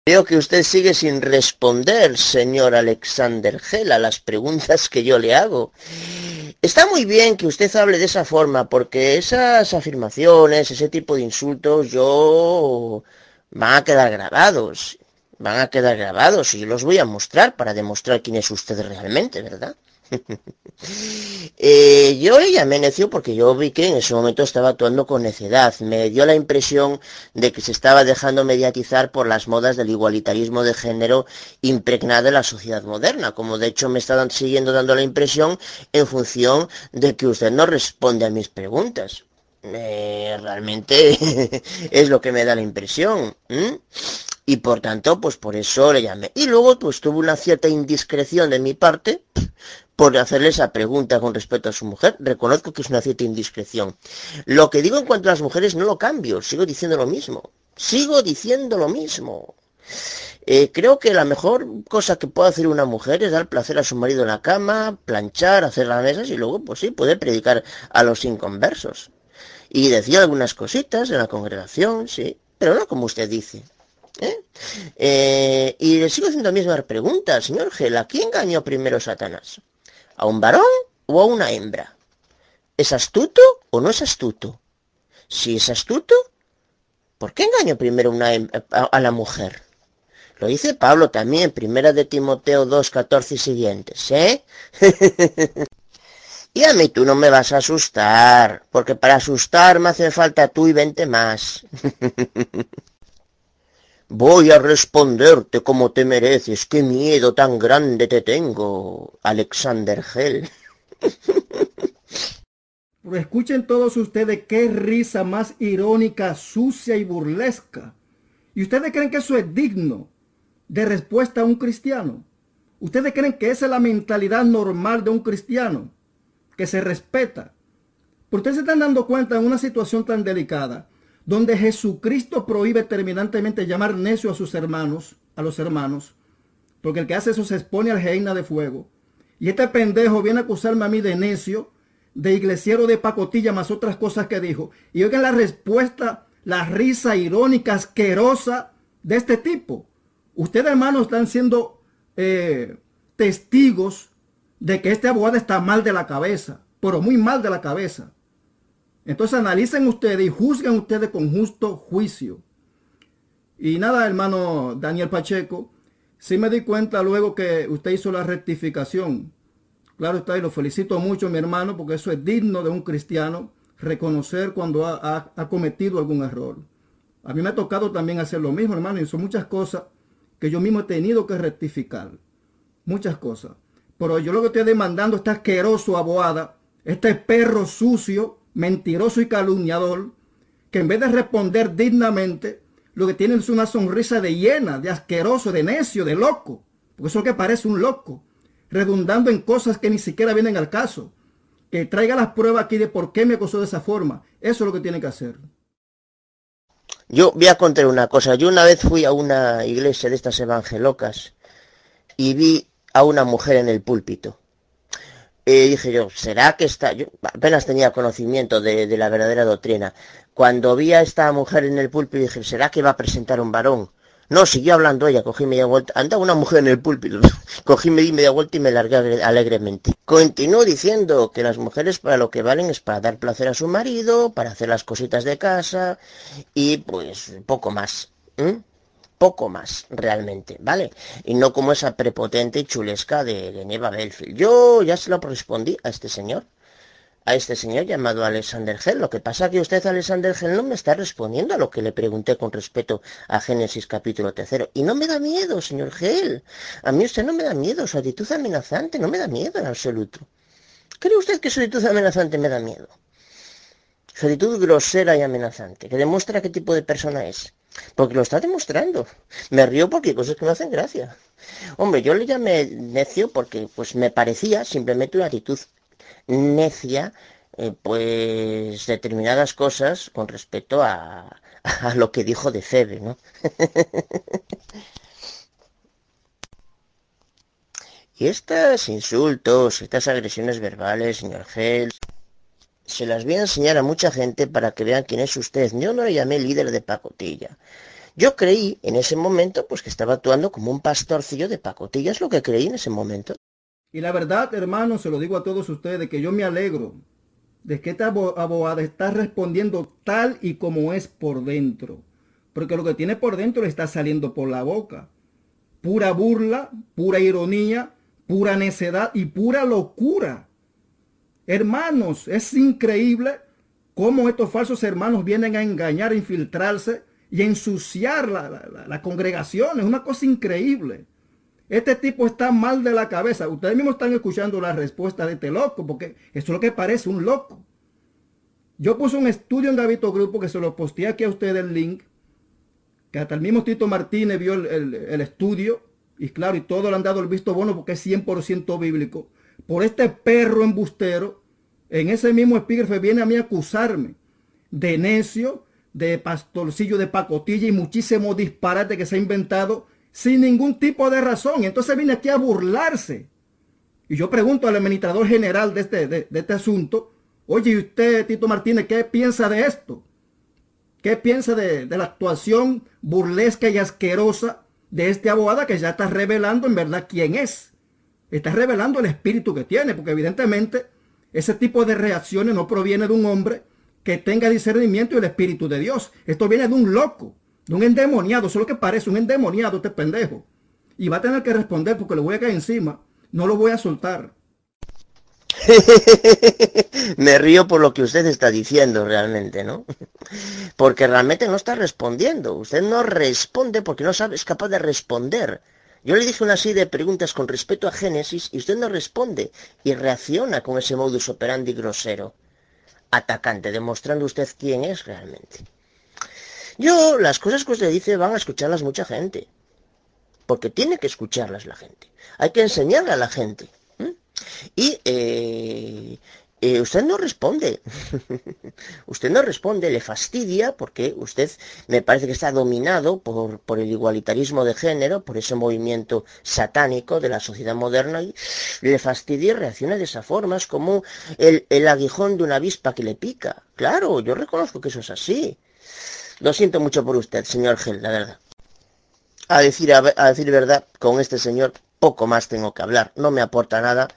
Veo que usted sigue sin responder, señor Alexander Gel, a las preguntas que yo le hago. Está muy bien que usted hable de esa forma, porque esas afirmaciones, ese tipo de insultos, yo van a quedar grabados, van a quedar grabados y los voy a mostrar para demostrar quién es usted realmente, ¿verdad? eh, yo le llamé necio porque yo vi que en ese momento estaba actuando con necedad. Me dio la impresión de que se estaba dejando mediatizar por las modas del igualitarismo de género impregnada en la sociedad moderna, como de hecho me estaban siguiendo dando la impresión en función de que usted no responde a mis preguntas. Eh, realmente es lo que me da la impresión. Y por tanto, pues por eso le llamé. Y luego pues tuvo una cierta indiscreción de mi parte por hacerle esa pregunta con respecto a su mujer. Reconozco que es una cierta indiscreción. Lo que digo en cuanto a las mujeres no lo cambio, sigo diciendo lo mismo. Sigo diciendo lo mismo. Eh, creo que la mejor cosa que puede hacer una mujer es dar placer a su marido en la cama, planchar, hacer las mesas y luego, pues sí, puede predicar a los inconversos. Y decía algunas cositas en la congregación, sí, pero no como usted dice. ¿eh? Eh, y le sigo haciendo la misma pregunta, señor Gel, ¿a quién engañó primero Satanás? ¿A un varón o a una hembra? ¿Es astuto o no es astuto? Si es astuto, ¿por qué engañó primero a, la mujer? Lo dice Pablo también, primera de Timoteo 2, 14 y siguientes, ¿eh? Y a mí tú no me vas a asustar, porque para asustar me hace falta tú y vente más. Voy a responderte como te mereces. Qué miedo tan grande te tengo, Alexander Hell. Escuchen todos ustedes qué risa más irónica, sucia y burlesca. ¿Y ustedes creen que eso es digno de respuesta a un cristiano? ¿Ustedes creen que esa es la mentalidad normal de un cristiano? que se respeta. Porque ustedes se están dando cuenta en una situación tan delicada, donde Jesucristo prohíbe terminantemente llamar necio a sus hermanos, a los hermanos, porque el que hace eso se expone al reina de fuego. Y este pendejo viene a acusarme a mí de necio, de iglesiero de pacotilla, más otras cosas que dijo. Y oigan la respuesta, la risa irónica, asquerosa de este tipo. Ustedes, hermanos, están siendo eh, testigos de que este abogado está mal de la cabeza, pero muy mal de la cabeza. Entonces analicen ustedes y juzguen ustedes con justo juicio. Y nada, hermano Daniel Pacheco, sí me di cuenta luego que usted hizo la rectificación. Claro está, y lo felicito mucho, mi hermano, porque eso es digno de un cristiano, reconocer cuando ha, cometido algún error. A mí me ha tocado también hacer lo mismo, hermano, y son muchas cosas que yo mismo he tenido que rectificar. Muchas cosas. Pero yo lo que estoy demandando, este asqueroso aboada, este perro sucio, mentiroso y calumniador, que en vez de responder dignamente, lo que tiene es una sonrisa de hiena, de asqueroso, de necio, de loco. Porque eso que parece un loco, redundando en cosas que ni siquiera vienen al caso. Que traiga las pruebas aquí de por qué me acosó de esa forma. Eso es lo que tiene que hacer. Yo voy a contar una cosa. Yo una vez fui a una iglesia de estas evangelocas y vi a una mujer en el púlpito. Dije yo, ¿será que está? Yo apenas tenía conocimiento de, la verdadera doctrina. Cuando vi a esta mujer en el púlpito dije, ¿será que va a presentar un varón? No, siguió hablando ella, cogí media vuelta. Anda una mujer en el púlpito. cogí media vuelta y me largué alegremente. Continuó diciendo que las mujeres para lo que valen es para dar placer a su marido, para hacer las cositas de casa y pues poco más. Poco más, realmente, ¿vale? Y no como esa prepotente y chulesca de, de Neva Belfield. Yo ya se lo respondí a este señor a este señor llamado Alexander Gell. Lo que pasa es que usted, Alexander Gell, no me está respondiendo a lo que le pregunté con respecto a Génesis capítulo tercero. Y no me da miedo, señor Gell. A mí usted no me da miedo. Su actitud amenazante no me da miedo en absoluto. ¿Cree usted que su actitud amenazante me da miedo? Su actitud grosera y amenazante, que demuestra qué tipo de persona es. Porque lo está demostrando. Me río porque hay cosas que me hacen gracia. Hombre, yo le llamé necio porque pues me parecía simplemente una actitud necia eh, pues determinadas cosas con respecto a, lo que dijo de Febe, ¿no? y estos insultos, estas agresiones verbales, señor Gel, se las voy a enseñar a mucha gente para que vean quién es usted. Yo no le llamé líder de pacotilla. Yo creí en ese momento pues que estaba actuando como un pastorcillo de pacotilla, es lo que creí en ese momento. Y la verdad, hermano, se lo digo a todos ustedes, que yo me alegro de que esta abogada está respondiendo tal y como es por dentro. Porque lo que tiene por dentro le está saliendo por la boca. Pura burla, pura ironía, pura necedad y pura locura. Hermanos, es increíble cómo estos falsos hermanos vienen a engañar, a infiltrarse y a ensuciar la, congregación. Es una cosa increíble. Este tipo está mal de la cabeza. Ustedes mismos están escuchando la respuesta de este loco, porque eso es lo que parece un loco. Yo puse un estudio en Gavito Grupo que se lo posteé aquí a ustedes el link, que hasta el mismo Tito Martínez vio el, estudio, y claro, y todo le han dado el visto bueno porque es 100% bíblico. Por este perro embustero, en ese mismo epígrafe viene a mí a acusarme de necio, de pastorcillo, de pacotilla y muchísimo disparate que se ha inventado sin ningún tipo de razón. Entonces viene aquí a burlarse. Y yo pregunto al administrador general de este, de, este asunto, oye, ¿y usted, Tito Martínez, qué piensa de esto? ¿Qué piensa de, de, la actuación burlesca y asquerosa de este abogado que ya está revelando en verdad quién es? Está revelando el espíritu que tiene, porque evidentemente ese tipo de reacciones no proviene de un hombre que tenga discernimiento y el espíritu de Dios. Esto viene de un loco de un endemoniado, eso es lo que parece, un endemoniado este pendejo. Y va a tener que responder porque le voy a caer encima. No lo voy a soltar. Me río por lo que usted está diciendo realmente, ¿no? Porque realmente no está respondiendo. Usted no responde porque no sabe, es capaz de responder. Yo le dije una serie de preguntas con respecto a Génesis y usted no responde y reacciona con ese modus operandi grosero, atacante, demostrando usted quién es realmente. Yo, las cosas que usted dice van a escucharlas mucha gente. Porque tiene que escucharlas la gente. Hay que enseñarle a la gente. Y eh, eh, usted no responde. usted no responde, le fastidia porque usted me parece que está dominado por, el igualitarismo de género, por ese movimiento satánico de la sociedad moderna y le fastidia y reacciona de esa forma. Es como el, el aguijón de una avispa que le pica. Claro, yo reconozco que eso es así. Lo siento mucho por usted, señor Gel, la verdad. A decir, a, decir verdad, con este señor poco más tengo que hablar. No me aporta nada,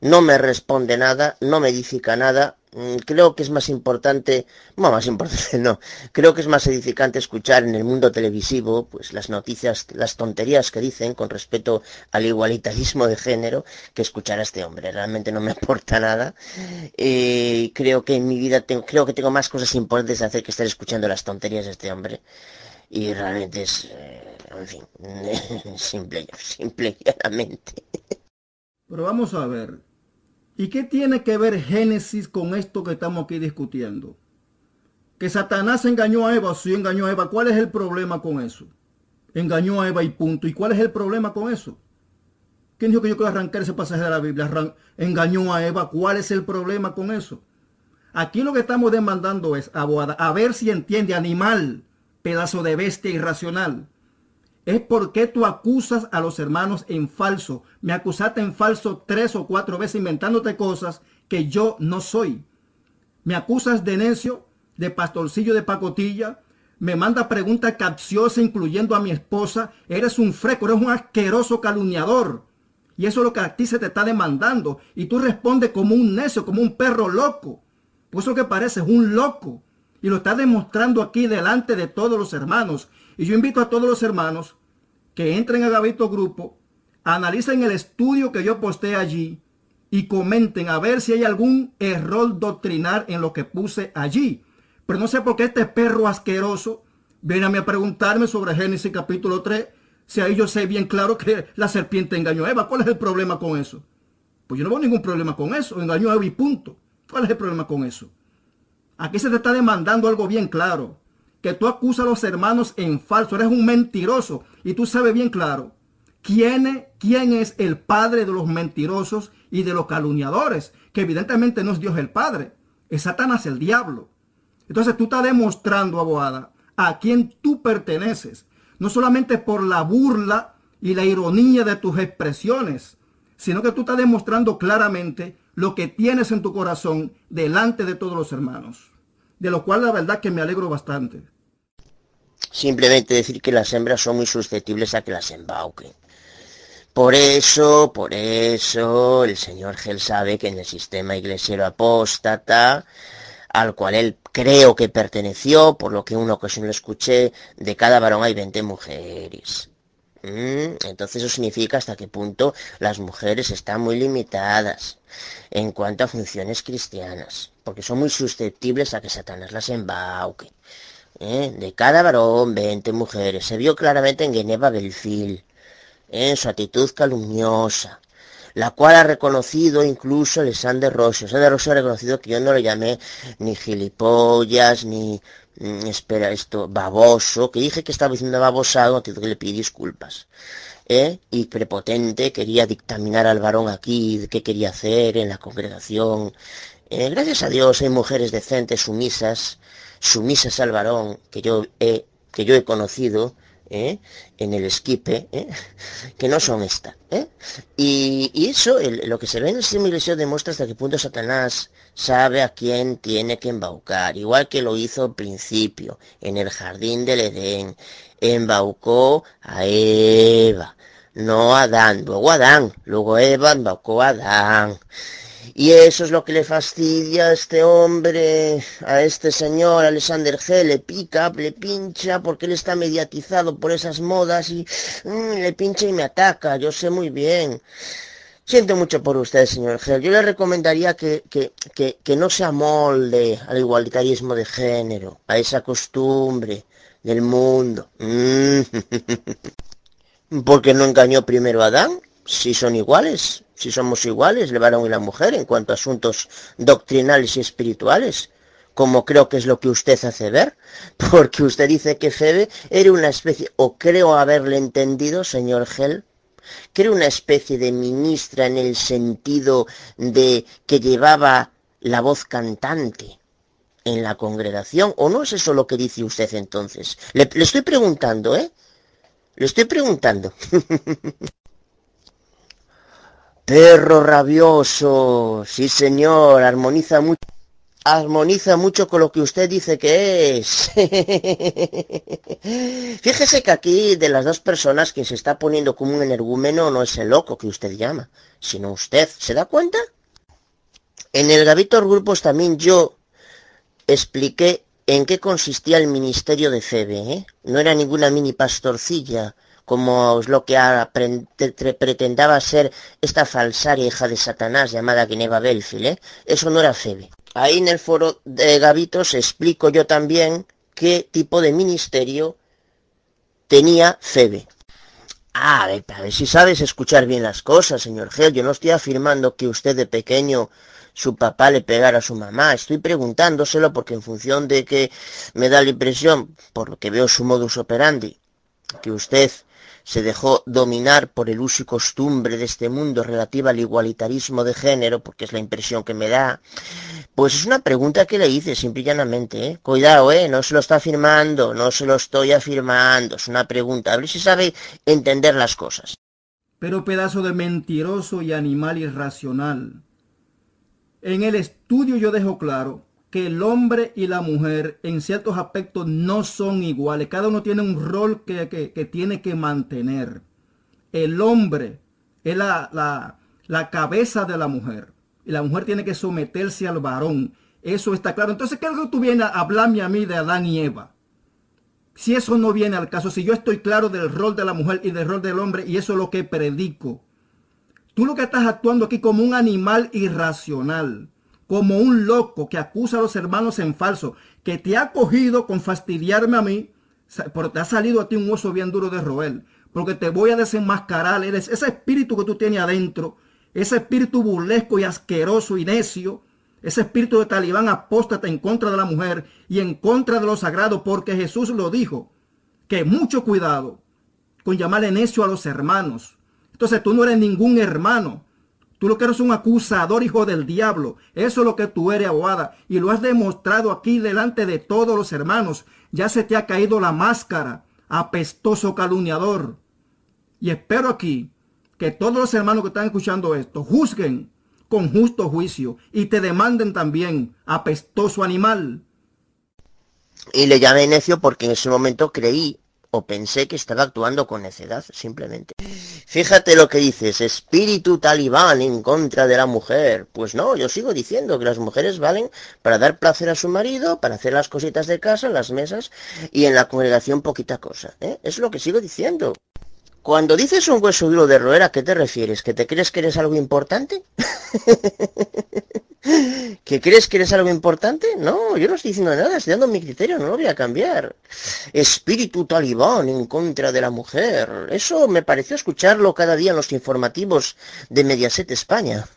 no me responde nada, no me edifica nada. Mm, creo que es más importante, no más importante no, creo que es más edificante escuchar en el mundo televisivo pues las noticias, las tonterías que dicen con respecto al igualitarismo de género que escuchar a este hombre. Realmente no me aporta nada. Eh, creo que en mi vida tengo, creo que tengo más cosas importantes de hacer que estar escuchando las tonterías de este hombre. Y realmente es, eh, en fin, simple, simple y llanamente. Pero vamos a ver, ¿Y qué tiene que ver Génesis con esto que estamos aquí discutiendo? Que Satanás engañó a Eva, sí engañó a Eva. ¿Cuál es el problema con eso? Engañó a Eva y punto. ¿Y cuál es el problema con eso? ¿Quién dijo que yo quiero arrancar ese pasaje de la Biblia? engañó a Eva. ¿Cuál es el problema con eso? Aquí lo que estamos demandando es, a ver si entiende animal, pedazo de bestia irracional es porque tú acusas a los hermanos en falso. Me acusaste en falso tres o cuatro veces inventándote cosas que yo no soy. Me acusas de necio de pastorcillo de pacotilla, me manda preguntas capciosas incluyendo a mi esposa, eres un freco, eres un asqueroso calumniador. Y eso es lo que a ti se te está demandando. Y tú respondes como un necio, como un perro loco. Pues eso que pareces un loco. Y lo está demostrando aquí delante de todos los hermanos. Y yo invito a todos los hermanos que entren a Gabito Grupo, analicen el estudio que yo posté allí y comenten a ver si hay algún error doctrinal en lo que puse allí. Pero no sé por qué este perro asqueroso viene a, mí a preguntarme sobre Génesis capítulo 3, si ahí yo sé bien claro que la serpiente engañó a Eva. ¿Cuál es el problema con eso? Pues yo no veo ningún problema con eso. Engañó a Eva y punto. ¿Cuál es el problema con eso? Aquí se te está demandando algo bien claro que tú acusas a los hermanos en falso, eres un mentiroso. Y tú sabes bien claro quién, quién es el padre de los mentirosos y de los calumniadores, que evidentemente no es Dios el Padre, es Satanás el diablo. Entonces tú estás demostrando, abogada, a quién tú perteneces, no solamente por la burla y la ironía de tus expresiones, sino que tú estás demostrando claramente lo que tienes en tu corazón delante de todos los hermanos de lo cual la verdad que me alegro bastante. Simplemente decir que las hembras son muy susceptibles a que las embauquen. Por eso, por eso, el señor Gel sabe que en el sistema iglesiero apóstata, al cual él creo que perteneció, por lo que una ocasión lo escuché, de cada varón hay 20 mujeres. Mm, entonces eso significa hasta qué punto las mujeres están muy limitadas en cuanto a funciones cristianas, porque son muy susceptibles a que Satanás las embauque. ¿eh? De cada varón, 20 mujeres. Se vio claramente en Geneva Belfil, en su actitud calumniosa, la cual ha reconocido incluso Alexander Rossi. Alexander Rossi ha reconocido que yo no le llamé ni gilipollas, ni Mm, espera, esto, baboso, que dije que estaba diciendo babosado, que le pide disculpas. ¿Eh? Y prepotente, quería dictaminar al varón aquí, qué quería hacer en la congregación. Eh, gracias a Dios hay mujeres decentes, sumisas, sumisas al varón, que yo he, que yo he conocido, ¿eh? en el esquipe, ¿eh? que no son esta. ¿eh? Y, eso, lo que se ve en el sistema demuestra hasta qué punto Satanás sabe a quién tiene que embaucar, igual que lo hizo al principio, en el jardín del Edén. Embaucó a Eva, no Adán, luego Adán, luego Eva a Adán. Y eso es lo que le fastidia a este hombre, a este señor Alexander G. Le pica, le pincha, porque él está mediatizado por esas modas y mm, le pincha y me ataca. Yo sé muy bien. Siento mucho por usted, señor G. Yo le recomendaría que, que, que, no se amolde al igualitarismo de género, a esa costumbre del mundo. Mm. porque no engañó primero a Adán, si son iguales si somos iguales, el varón y la mujer, en cuanto a asuntos doctrinales y espirituales, como creo que es lo que usted hace ver, porque usted dice que Febe era una especie, o creo haberle entendido, señor Gel, que era una especie de ministra en el sentido de que llevaba la voz cantante en la congregación, o no es eso lo que dice usted entonces. Le, le estoy preguntando, ¿eh? Le estoy preguntando. Perro rabioso, sí señor, armoniza mucho, armoniza mucho con lo que usted dice que es. Fíjese que aquí de las dos personas quien se está poniendo como un energúmeno no es el loco que usted llama, sino usted. ¿Se da cuenta? En el Gavitor Grupos también yo expliqué en qué consistía el ministerio de Febe, ¿eh? No era ninguna mini pastorcilla como es lo que pretendaba ser esta falsaria hija de Satanás llamada Geneva Belfield, ¿eh? eso no era Febe. Ahí en el foro de Gavitos explico yo también qué tipo de ministerio tenía Febe. Ah, a ver, a ver si sabes escuchar bien las cosas, señor Gel. Yo no estoy afirmando que usted de pequeño su papá le pegara a su mamá. Estoy preguntándoselo porque en función de que me da la impresión, por lo que veo su modus operandi, que usted se dejó dominar por el uso y costumbre de este mundo relativa al igualitarismo de género, porque es la impresión que me da, pues es una pregunta que le hice simple y llanamente, ¿eh? Cuidado, ¿eh? No se lo está afirmando, no se lo estoy afirmando, es una pregunta, a ver si sabe entender las cosas. Pero pedazo de mentiroso y animal irracional. En el estudio yo dejo claro que el hombre y la mujer en ciertos aspectos no son iguales. Cada uno tiene un rol que, tiene que mantener. El hombre es la, la, la, cabeza de la mujer. Y la mujer tiene que someterse al varón. Eso está claro. Entonces, ¿qué es lo que tú vienes a hablarme a mí de Adán y Eva? Si eso no viene al caso, si yo estoy claro del rol de la mujer y del rol del hombre y eso es lo que predico. Tú lo que estás actuando aquí como un animal irracional como un loco que acusa a los hermanos en falso, que te ha cogido con fastidiarme a mí, porque te ha salido a ti un oso bien duro de roer, porque te voy a desenmascarar, eres ese espíritu que tú tienes adentro, ese espíritu burlesco y asqueroso y necio, ese espíritu de talibán apóstata en contra de la mujer y en contra de lo sagrado, porque Jesús lo dijo, que mucho cuidado con llamarle necio a los hermanos. Entonces tú no eres ningún hermano, Tú lo que eres un acusador, hijo del diablo. Eso es lo que tú eres, abogada. Y lo has demostrado aquí delante de todos los hermanos. Ya se te ha caído la máscara, apestoso calumniador. Y espero aquí que todos los hermanos que están escuchando esto juzguen con justo juicio y te demanden también, apestoso animal. Y le llamé necio porque en ese momento creí o pensé que estaba actuando con necedad, simplemente. Fíjate lo que dices, espíritu talibán en contra de la mujer. Pues no, yo sigo diciendo que las mujeres valen para dar placer a su marido, para hacer las cositas de casa, las mesas, y en la congregación poquita cosa. ¿eh? Es lo que sigo diciendo. Cuando dices un hueso duro de roer, ¿a qué te refieres? ¿Que te crees que eres algo importante? ¿Que crees que eres algo importante? No, yo no estoy diciendo nada, estoy dando mi criterio, no lo voy a cambiar. Espíritu talibán en contra de la mujer. Eso me pareció escucharlo cada día en los informativos de Mediaset España.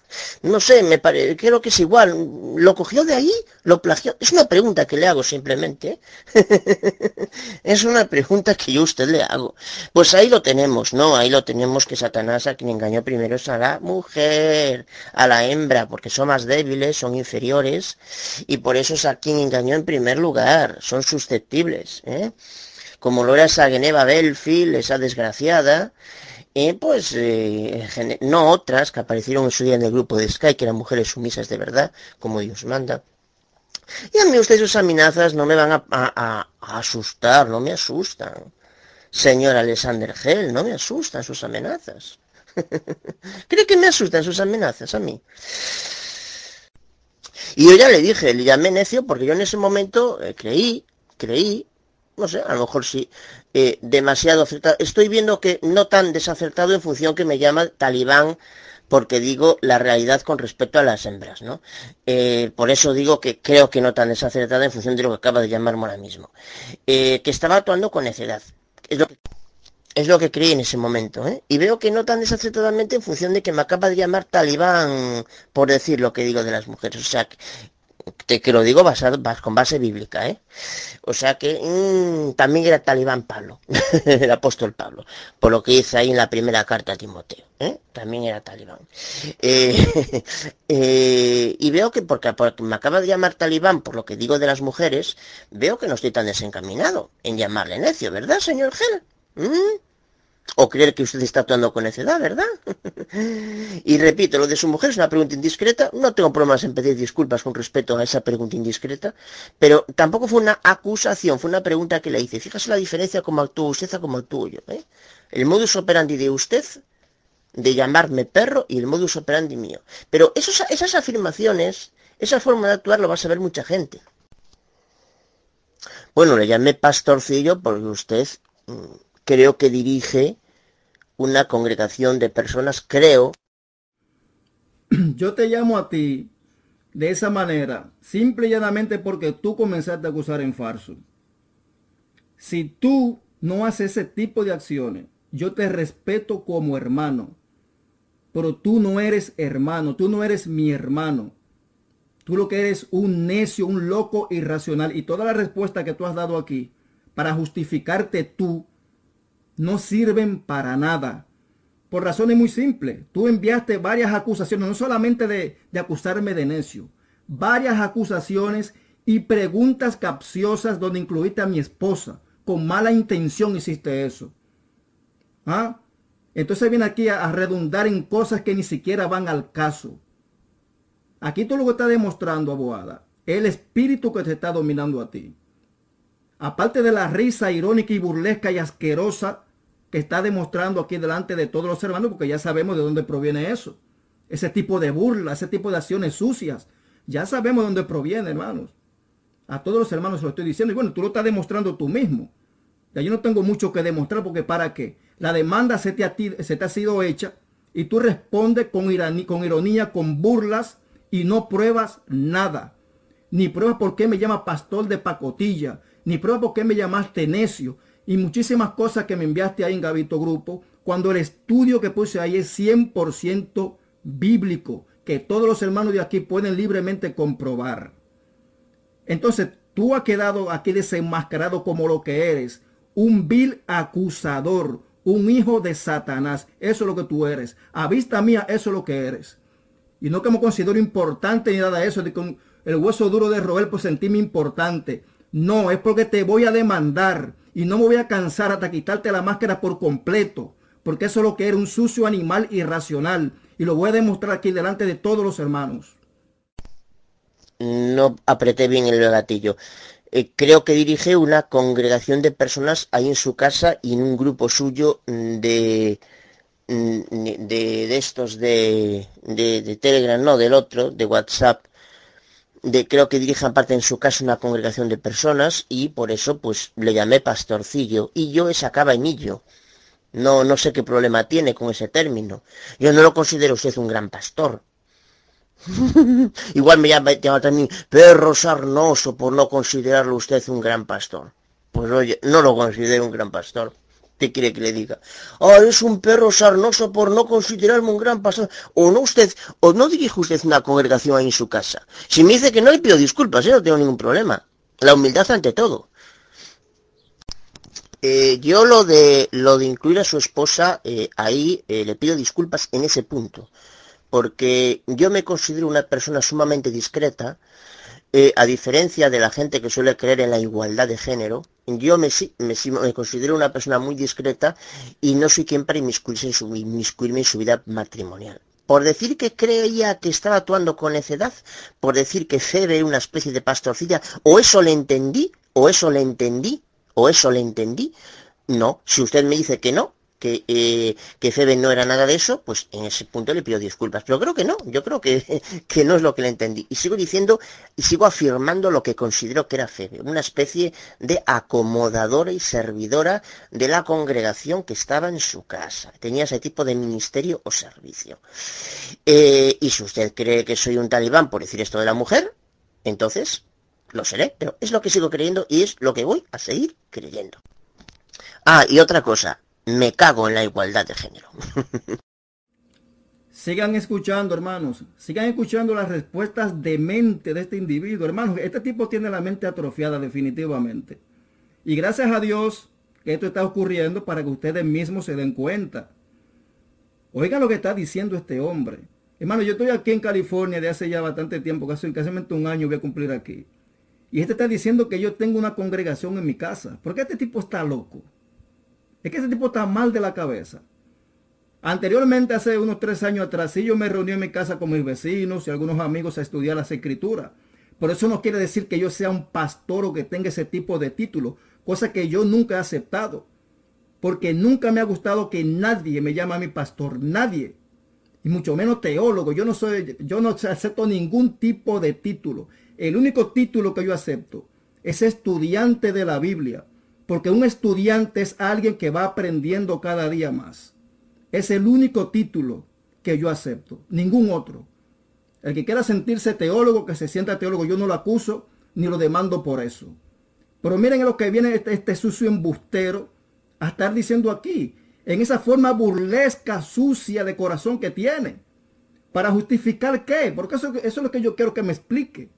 No sé, me parece, creo que es igual. ¿Lo cogió de ahí? ¿Lo plagió? Es una pregunta que le hago simplemente. es una pregunta que yo a usted le hago. Pues ahí lo tenemos, ¿no? Ahí lo tenemos que Satanás a quien engañó primero es a la mujer, a la hembra, porque son más débiles, son inferiores, y por eso es a quien engañó en primer lugar, son susceptibles, ¿eh? Como lo era esa Geneva Belfield, esa desgraciada, pues eh, no otras que aparecieron en su día en el grupo de Sky, que eran mujeres sumisas de verdad, como Dios manda. Y a mí ustedes sus amenazas no me van a, a, asustar, no me asustan. Señor Alexander Hell, no me asustan sus amenazas. ¿Cree que me asustan sus amenazas a mí? Y yo ya le dije, le llamé necio porque yo en ese momento eh, creí, creí no sé, a lo mejor sí, eh, demasiado acertado. Estoy viendo que no tan desacertado en función que me llama talibán, porque digo la realidad con respecto a las hembras, ¿no? Eh, por eso digo que creo que no tan desacertado en función de lo que acaba de llamarme ahora mismo. Eh, que estaba actuando con necedad. Es lo que, es lo que creí en ese momento, ¿eh? Y veo que no tan desacertadamente en función de que me acaba de llamar talibán por decir lo que digo de las mujeres. O sea, te, que lo digo basado, con base bíblica, ¿eh? O sea que mm, también era talibán Pablo, el apóstol Pablo, por lo que dice ahí en la primera carta a Timoteo, ¿eh? También era talibán. Eh, eh, y veo que porque, me acaba de llamar talibán por lo que digo de las mujeres, veo que no estoy tan desencaminado en llamarle necio, ¿verdad, señor Gel? ¿Mm? O creer que usted está actuando con necedad, ¿verdad? y repito, lo de su mujer es una pregunta indiscreta. No tengo problemas en pedir disculpas con respecto a esa pregunta indiscreta, pero tampoco fue una acusación, fue una pregunta que le hice. Fíjese la diferencia como actúa usted a como actúo yo. ¿eh? El modus operandi de usted de llamarme perro y el modus operandi mío. Pero esos, esas afirmaciones, esa forma de actuar lo va a saber mucha gente. Bueno, le llamé pastorcillo porque usted mm, creo que dirige una congregación de personas, creo. Yo te llamo a ti de esa manera, simple y llanamente porque tú comenzaste a acusar en falso. Si tú no haces ese tipo de acciones, yo te respeto como hermano, pero tú no eres hermano, tú no eres mi hermano. Tú lo que eres un necio, un loco irracional. Y toda la respuesta que tú has dado aquí para justificarte tú no sirven para nada. Por razones muy simples. Tú enviaste varias acusaciones, no solamente de, acusarme de necio, varias acusaciones y preguntas capciosas donde incluiste a mi esposa. Con mala intención hiciste eso. ¿Ah? Entonces viene aquí a, redundar en cosas que ni siquiera van al caso. Aquí tú lo que estás demostrando, abogada, el espíritu que te está dominando a ti. Aparte de la risa irónica y burlesca y asquerosa que está demostrando aquí delante de todos los hermanos, porque ya sabemos de dónde proviene eso. Ese tipo de burla, ese tipo de acciones sucias. Ya sabemos de dónde proviene, hermanos. A todos los hermanos lo estoy diciendo. Y bueno, tú lo estás demostrando tú mismo. Ya yo no tengo mucho que demostrar porque para qué. La demanda se te, ha, se te ha sido hecha y tú respondes con, con ironía, con burlas y no pruebas nada. Ni pruebas por qué me llama pastor de pacotilla, ni pruebas por qué me llamaste necio y muchísimas cosas que me enviaste ahí en Gavito Grupo, cuando el estudio que puse ahí es 100% bíblico, que todos los hermanos de aquí pueden libremente comprobar. Entonces, tú has quedado aquí desenmascarado como lo que eres, un vil acusador, un hijo de Satanás. Eso es lo que tú eres. A vista mía, eso es lo que eres. Y no que me considero importante ni nada de eso, de con el hueso duro de roer por sentirme importante. No, es porque te voy a demandar y no me voy a cansar hasta quitarte la máscara por completo. Porque eso es lo que era un sucio animal irracional. Y lo voy a demostrar aquí delante de todos los hermanos. No apreté bien el gatillo. Eh, creo que dirige una congregación de personas ahí en su casa y en un grupo suyo de, mm, de, estos de, de, Telegram, no, del otro, de WhatsApp, creo que dirige parte en su casa una congregación de personas y por eso pues le llamé pastorcillo y yo es acaba en. No, no sé qué problema tiene con ese término. Yo no lo considero usted un gran pastor. Igual me llama, también perro sarnoso por no considerarlo usted un gran pastor. Pues oye, no lo considero un gran pastor. ¿Qué quiere que le diga? Ah, es un perro sarnoso por no considerarme un gran pastor. O no usted, o no dirige usted una congregación ahí en su casa. Si me dice que no, le pido disculpas, ¿eh? no tengo ningún problema. La humildad ante todo. Eh, yo lo de lo de incluir a su esposa eh, ahí le pido disculpas en ese punto porque yo me considero una persona sumamente discreta, eh, a diferencia de la gente que suele creer en la igualdad de género, yo me, considero una persona muy discreta y no soy quien para inmiscuirse en su, inmiscuirme en su vida matrimonial. Por decir que creía que estaba actuando con necedad, por decir que era una especie de pastorcilla, o eso le entendí, o eso le entendí, o eso le entendí, no, si usted me dice que no, que, eh, que Febe no era nada de eso, pues en ese punto le pido disculpas. Pero creo que no, yo creo que, que no es lo que le entendí. Y sigo diciendo y sigo afirmando lo que considero que era Febe, una especie de acomodadora y servidora de la congregación que estaba en su casa. Tenía ese tipo de ministerio o servicio. Eh, y si usted cree que soy un talibán por decir esto de la mujer, entonces lo seré, pero es lo que sigo creyendo y es lo que voy a seguir creyendo. Ah, y otra cosa, me cago en la igualdad de género. Sigan escuchando, hermanos. Sigan escuchando las respuestas de mente de este individuo. Hermanos, este tipo tiene la mente atrofiada definitivamente. Y gracias a Dios que esto está ocurriendo para que ustedes mismos se den cuenta. Oigan lo que está diciendo este hombre. Hermano, yo estoy aquí en California de hace ya bastante tiempo, casi, casi un año voy a cumplir aquí. Y este está diciendo que yo tengo una congregación en mi casa. ¿Por qué este tipo está loco? Es que ese tipo está mal de la cabeza. Anteriormente, hace unos tres años atrás, sí yo me reuní en mi casa con mis vecinos y algunos amigos a estudiar las escrituras. Por eso no quiere decir que yo sea un pastor o que tenga ese tipo de título, cosa que yo nunca he aceptado. Porque nunca me ha gustado que nadie me llame a mi pastor, nadie. Y mucho menos teólogo. Yo no soy, yo no acepto ningún tipo de título. El único título que yo acepto es estudiante de la Biblia. Porque un estudiante es alguien que va aprendiendo cada día más. Es el único título que yo acepto, ningún otro. El que quiera sentirse teólogo, que se sienta teólogo, yo no lo acuso ni lo demando por eso. Pero miren lo que viene este, este, sucio embustero a estar diciendo aquí, en esa forma burlesca, sucia de corazón que tiene. ¿Para justificar qué? Porque eso, eso es lo que yo quiero que me explique.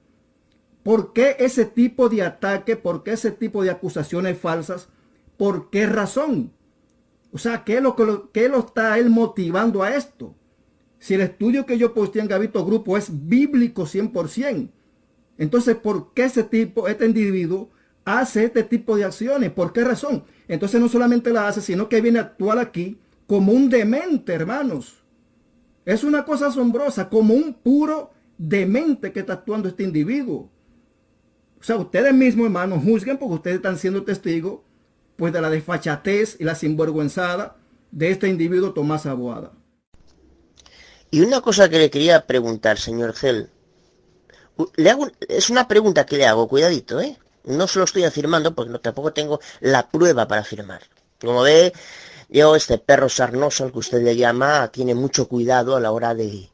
¿Por qué ese tipo de ataque? ¿Por qué ese tipo de acusaciones falsas? ¿Por qué razón? O sea, ¿qué lo lo, está él motivando a esto? Si el estudio que yo posté en Gavito Grupo es bíblico 100%, entonces, ¿por qué ese tipo, este individuo, hace este tipo de acciones? ¿Por qué razón? Entonces no solamente la hace, sino que viene a actuar aquí como un demente, hermanos. Es una cosa asombrosa, como un puro demente que está actuando este individuo. O sea, ustedes mismos, hermanos, juzguen porque ustedes están siendo testigos pues de la desfachatez y la sinvergüenzada de este individuo Tomás Aboada. Y una cosa que le quería preguntar, señor Gel. Le hago, es una pregunta que le hago, cuidadito, ¿eh? No se lo estoy afirmando porque no, tampoco tengo la prueba para afirmar. Como ve, yo, este perro sarnoso, al que usted le llama, tiene mucho cuidado a la hora de,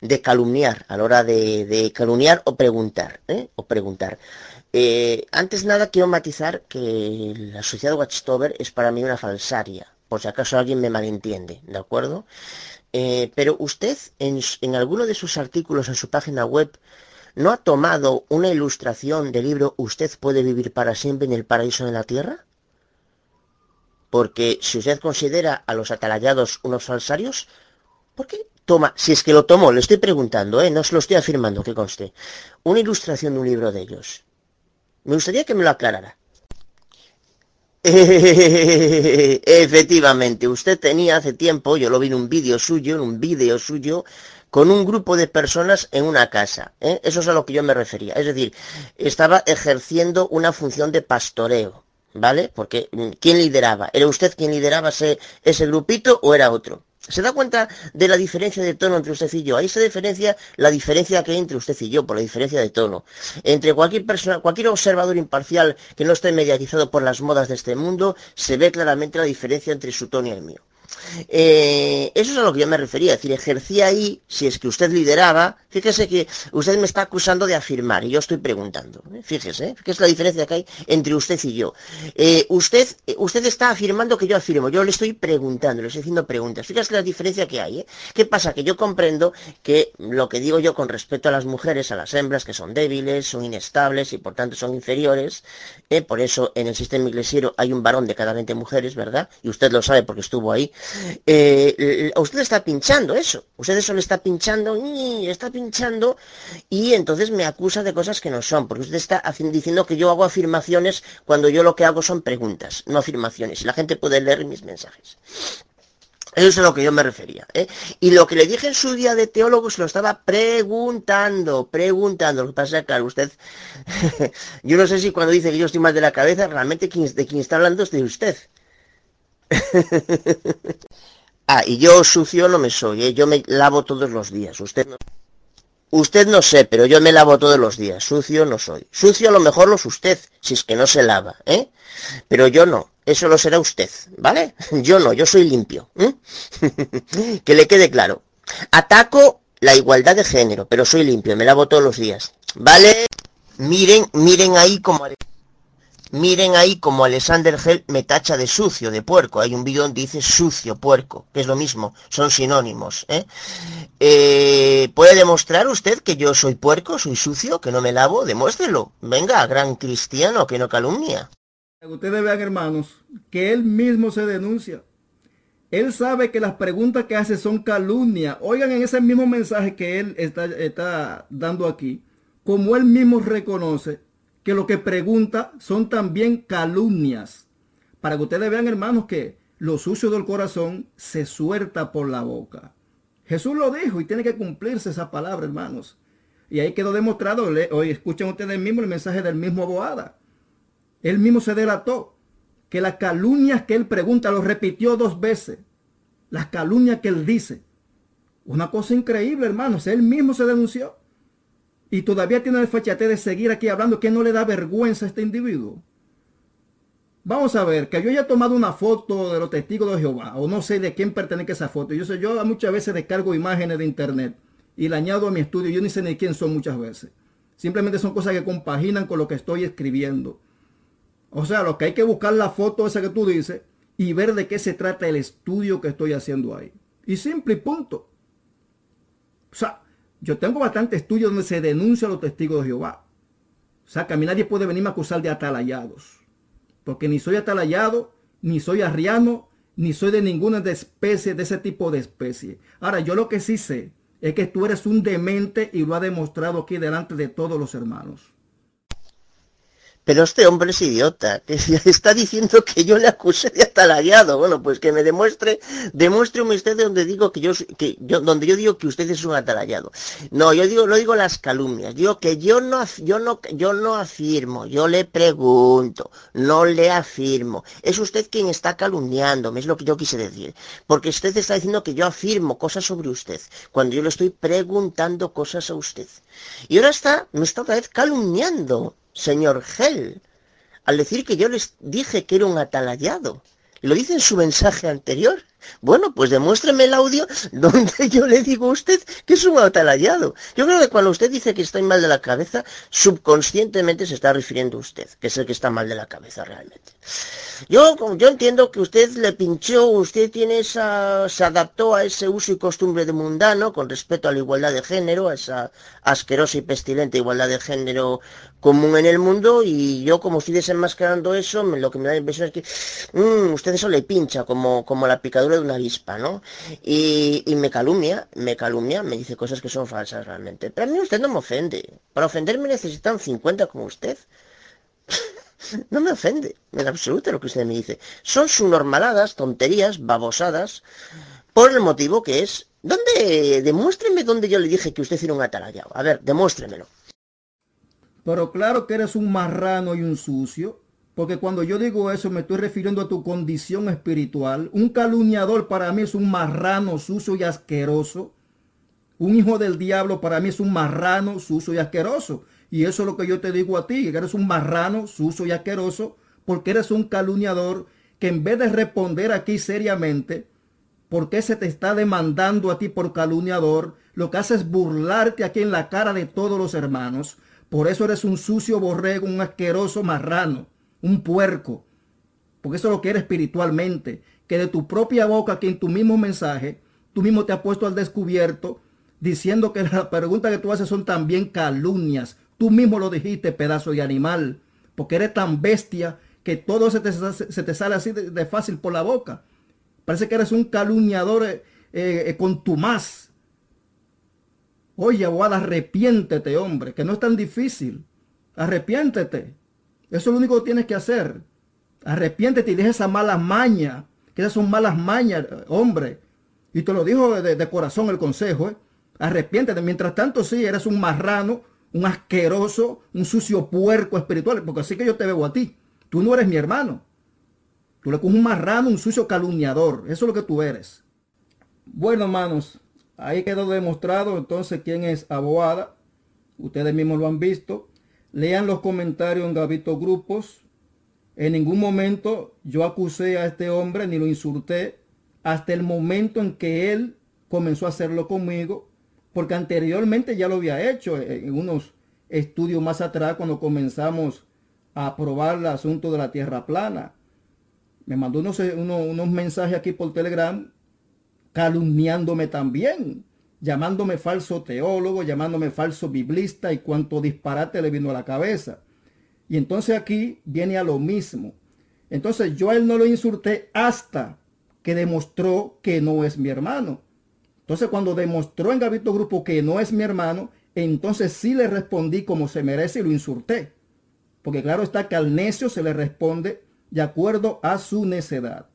de calumniar, a la hora de, calumniar o preguntar, ¿eh? O preguntar. Eh, antes nada quiero matizar que la sociedad Watchtower es para mí una falsaria, por si acaso alguien me malentiende, ¿de acuerdo? Eh, pero usted en, en alguno de sus artículos en su página web no ha tomado una ilustración del libro Usted puede vivir para siempre en el paraíso de la tierra? Porque si usted considera a los atalayados unos falsarios, ¿por qué toma, si es que lo tomó, le estoy preguntando, ¿eh? no se lo estoy afirmando, que conste, una ilustración de un libro de ellos? Me gustaría que me lo aclarara. Efectivamente, usted tenía hace tiempo, yo lo vi en un vídeo suyo, en un vídeo suyo, con un grupo de personas en una casa. ¿eh? Eso es a lo que yo me refería. Es decir, estaba ejerciendo una función de pastoreo, ¿vale? Porque mm, ¿quién lideraba? ¿Era usted quien lideraba ese, ese grupito o era otro? ¿Se da cuenta de la diferencia de tono entre usted y yo? Ahí se diferencia la diferencia que hay entre usted y yo, por la diferencia de tono. Entre cualquier persona, cualquier observador imparcial que no esté mediatizado por las modas de este mundo, se ve claramente la diferencia entre su tono y el mío. Eh, eso es a lo que yo me refería, es decir, ejercía ahí, si es que usted lideraba, fíjese que usted me está acusando de afirmar y yo estoy preguntando, ¿eh? fíjese, ¿qué es la diferencia que hay entre usted y yo. Eh, usted, usted está afirmando que yo afirmo, yo le estoy preguntando, le estoy haciendo preguntas, fíjese la diferencia que hay. ¿Qué pasa? Que yo comprendo que lo que digo yo con respecto a las mujeres, a las hembras, que son débiles, son inestables y por tanto son inferiores, por eso en el sistema iglesiero hay un varón de cada 20 mujeres, ¿verdad? Y usted lo sabe porque estuvo ahí, eh, usted está pinchando eso, usted eso le está pinchando, y está pinchando, y entonces me acusa de cosas que no son, porque usted está diciendo que yo hago afirmaciones cuando yo lo que hago son preguntas, no afirmaciones, la gente puede leer mis mensajes. Eso es a lo que yo me refería. ¿eh? Y lo que le dije en su día de teólogo se lo estaba preguntando, preguntando. Lo que pasa es claro, usted, yo no sé si cuando dice que yo estoy mal de la cabeza, realmente de quien está hablando es de usted. Ah, y yo sucio no me soy, ¿eh? yo me lavo todos los días. Usted no... Usted no sé, pero yo me lavo todos los días. Sucio no soy. Sucio a lo mejor lo es usted, si es que no se lava, ¿eh? Pero yo no. Eso lo será usted, ¿vale? Yo no, yo soy limpio. que le quede claro. Ataco la igualdad de género, pero soy limpio, me lavo todos los días. ¿Vale? Miren, miren ahí como... Miren ahí como Alexander Hell me tacha de sucio, de puerco. Hay un vídeo donde dice sucio, puerco, que es lo mismo, son sinónimos. ¿eh? Eh, puede demostrar usted que yo soy puerco, soy sucio, que no me lavo? Demuéstrelo. Venga, gran cristiano que no calumnia. Ustedes vean, hermanos, que él mismo se denuncia. Él sabe que las preguntas que hace son calumnia. Oigan en ese mismo mensaje que él está, está dando aquí, como él mismo reconoce que lo que pregunta son también calumnias. Para que ustedes vean, hermanos, que lo sucio del corazón se suelta por la boca. Jesús lo dijo y tiene que cumplirse esa palabra, hermanos. Y ahí quedó demostrado, hoy escuchen ustedes mismos el mensaje del mismo Boada. Él mismo se delató que las calumnias que él pregunta lo repitió dos veces. Las calumnias que él dice. Una cosa increíble, hermanos. Él mismo se denunció. Y todavía tiene el fachate de seguir aquí hablando que no le da vergüenza a este individuo. Vamos a ver, que yo haya tomado una foto de los testigos de Jehová, o no sé de quién pertenece esa foto. Yo sé, yo muchas veces descargo imágenes de internet y la añado a mi estudio. Yo ni sé ni quién son muchas veces. Simplemente son cosas que compaginan con lo que estoy escribiendo. O sea, lo que hay que buscar la foto esa que tú dices y ver de qué se trata el estudio que estoy haciendo ahí. Y simple y punto. O sea, yo tengo bastante estudio donde se denuncia a los testigos de Jehová. O sea, que a mí nadie puede venirme a acusar de atalayados. Porque ni soy atalayado, ni soy arriano, ni soy de ninguna especie de ese tipo de especie. Ahora, yo lo que sí sé es que tú eres un demente y lo ha demostrado aquí delante de todos los hermanos. Pero este hombre es idiota, que está diciendo que yo le acusé de atalagado. Bueno, pues que me demuestre, demuestre usted donde digo que yo, que donde yo digo que usted es un atalayado. No, yo digo, lo digo las calumnias. Digo que yo no, yo no, yo no afirmo, yo le pregunto, no le afirmo. Es usted quien está calumniándome, es lo que yo quise decir. Porque usted está diciendo que yo afirmo cosas sobre usted, cuando yo le estoy preguntando cosas a usted. Y ahora está, me está otra vez calumniando señor Gell, al decir que yo les dije que era un atalayado. Lo dice en su mensaje anterior. Bueno, pues demuéstreme el audio donde yo le digo a usted que es un atalayado. Yo creo que cuando usted dice que estoy mal de la cabeza, subconscientemente se está refiriendo a usted, que es el que está mal de la cabeza realmente. Yo, yo entiendo que usted le pinchó, usted tiene esa, se adaptó a ese uso y costumbre de mundano con respecto a la igualdad de género, a esa asquerosa y pestilente igualdad de género común en el mundo y yo como estoy desenmascarando eso, lo que me da la impresión es que mmm, usted eso le pincha como, como la picadura de una avispa, ¿no? Y, me calumnia, me calumnia, me dice cosas que son falsas realmente. Pero a mí usted no me ofende. Para ofenderme necesitan 50 como usted. no me ofende, en absoluto lo que usted me dice. Son sus normaladas, tonterías, babosadas, por el motivo que es... ¿Dónde? Demuéstreme dónde yo le dije que usted era un atalayado. A ver, demuéstremelo. Pero claro que eres un marrano y un sucio. Porque cuando yo digo eso me estoy refiriendo a tu condición espiritual. Un calumniador para mí es un marrano sucio y asqueroso. Un hijo del diablo para mí es un marrano sucio y asqueroso. Y eso es lo que yo te digo a ti, que eres un marrano sucio y asqueroso, porque eres un calumniador que en vez de responder aquí seriamente, ¿por qué se te está demandando a ti por calumniador? Lo que hace es burlarte aquí en la cara de todos los hermanos. Por eso eres un sucio borrego, un asqueroso marrano, un puerco. Porque eso es lo que eres espiritualmente. Que de tu propia boca, aquí en tu mismo mensaje, tú mismo te has puesto al descubierto diciendo que las preguntas que tú haces son también calumnias. Tú mismo lo dijiste, pedazo de animal. Porque eres tan bestia que todo se te, se te sale así de, fácil por la boca. Parece que eres un calumniador eh, eh, con tu más Oye, Aguada, arrepiéntete, hombre, que no es tan difícil. Arrepiéntete. Eso es lo único que tienes que hacer. Arrepiéntete y deja esa mala maña. Que esas son malas mañas, hombre. Y te lo dijo de, corazón el consejo. ¿eh? Arrepiéntete. Mientras tanto, sí, eres un marrano, un asqueroso, un sucio puerco espiritual. Porque así que yo te veo a ti. Tú no eres mi hermano. Tú eres un marrano, un sucio calumniador. Eso es lo que tú eres. Bueno, hermanos, Ahí quedó demostrado entonces quién es Aboada. Ustedes mismos lo han visto. Lean los comentarios en Gavito Grupos. En ningún momento yo acusé a este hombre ni lo insulté hasta el momento en que él comenzó a hacerlo conmigo, porque anteriormente ya lo había hecho en unos estudios más atrás cuando comenzamos a probar el asunto de la tierra plana. Me mandó unos, unos, unos mensajes aquí por Telegram calumniándome también, llamándome falso teólogo, llamándome falso biblista y cuanto disparate le vino a la cabeza. Y entonces aquí viene a lo mismo. Entonces yo a él no lo insulté hasta que demostró que no es mi hermano. Entonces cuando demostró en Gavito Grupo que no es mi hermano, entonces sí le respondí como se merece y lo insulté. Porque claro está que al necio se le responde de acuerdo a su necedad.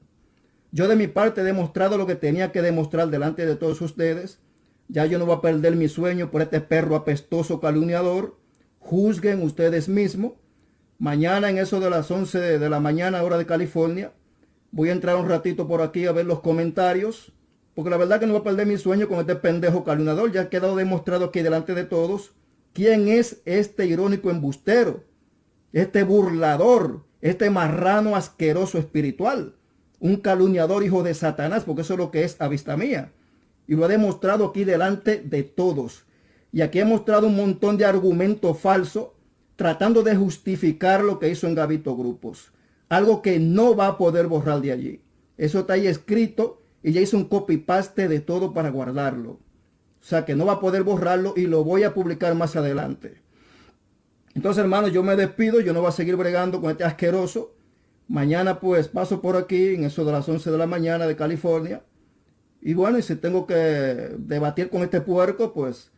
Yo de mi parte he demostrado lo que tenía que demostrar delante de todos ustedes. Ya yo no voy a perder mi sueño por este perro apestoso calumniador. Juzguen ustedes mismos. Mañana en eso de las 11 de la mañana hora de California, voy a entrar un ratito por aquí a ver los comentarios. Porque la verdad que no voy a perder mi sueño con este pendejo calumniador. Ya ha quedado demostrado aquí delante de todos quién es este irónico embustero. Este burlador. Este marrano asqueroso espiritual un calumniador hijo de Satanás, porque eso es lo que es a vista mía. Y lo ha demostrado aquí delante de todos. Y aquí he mostrado un montón de argumentos falsos tratando de justificar lo que hizo en Gavito Grupos. Algo que no va a poder borrar de allí. Eso está ahí escrito y ya hice un copy-paste de todo para guardarlo. O sea que no va a poder borrarlo y lo voy a publicar más adelante. Entonces, hermanos, yo me despido. Yo no voy a seguir bregando con este asqueroso. Mañana pues paso por aquí en eso de las 11 de la mañana de California. Y bueno, y si tengo que debatir con este puerco, pues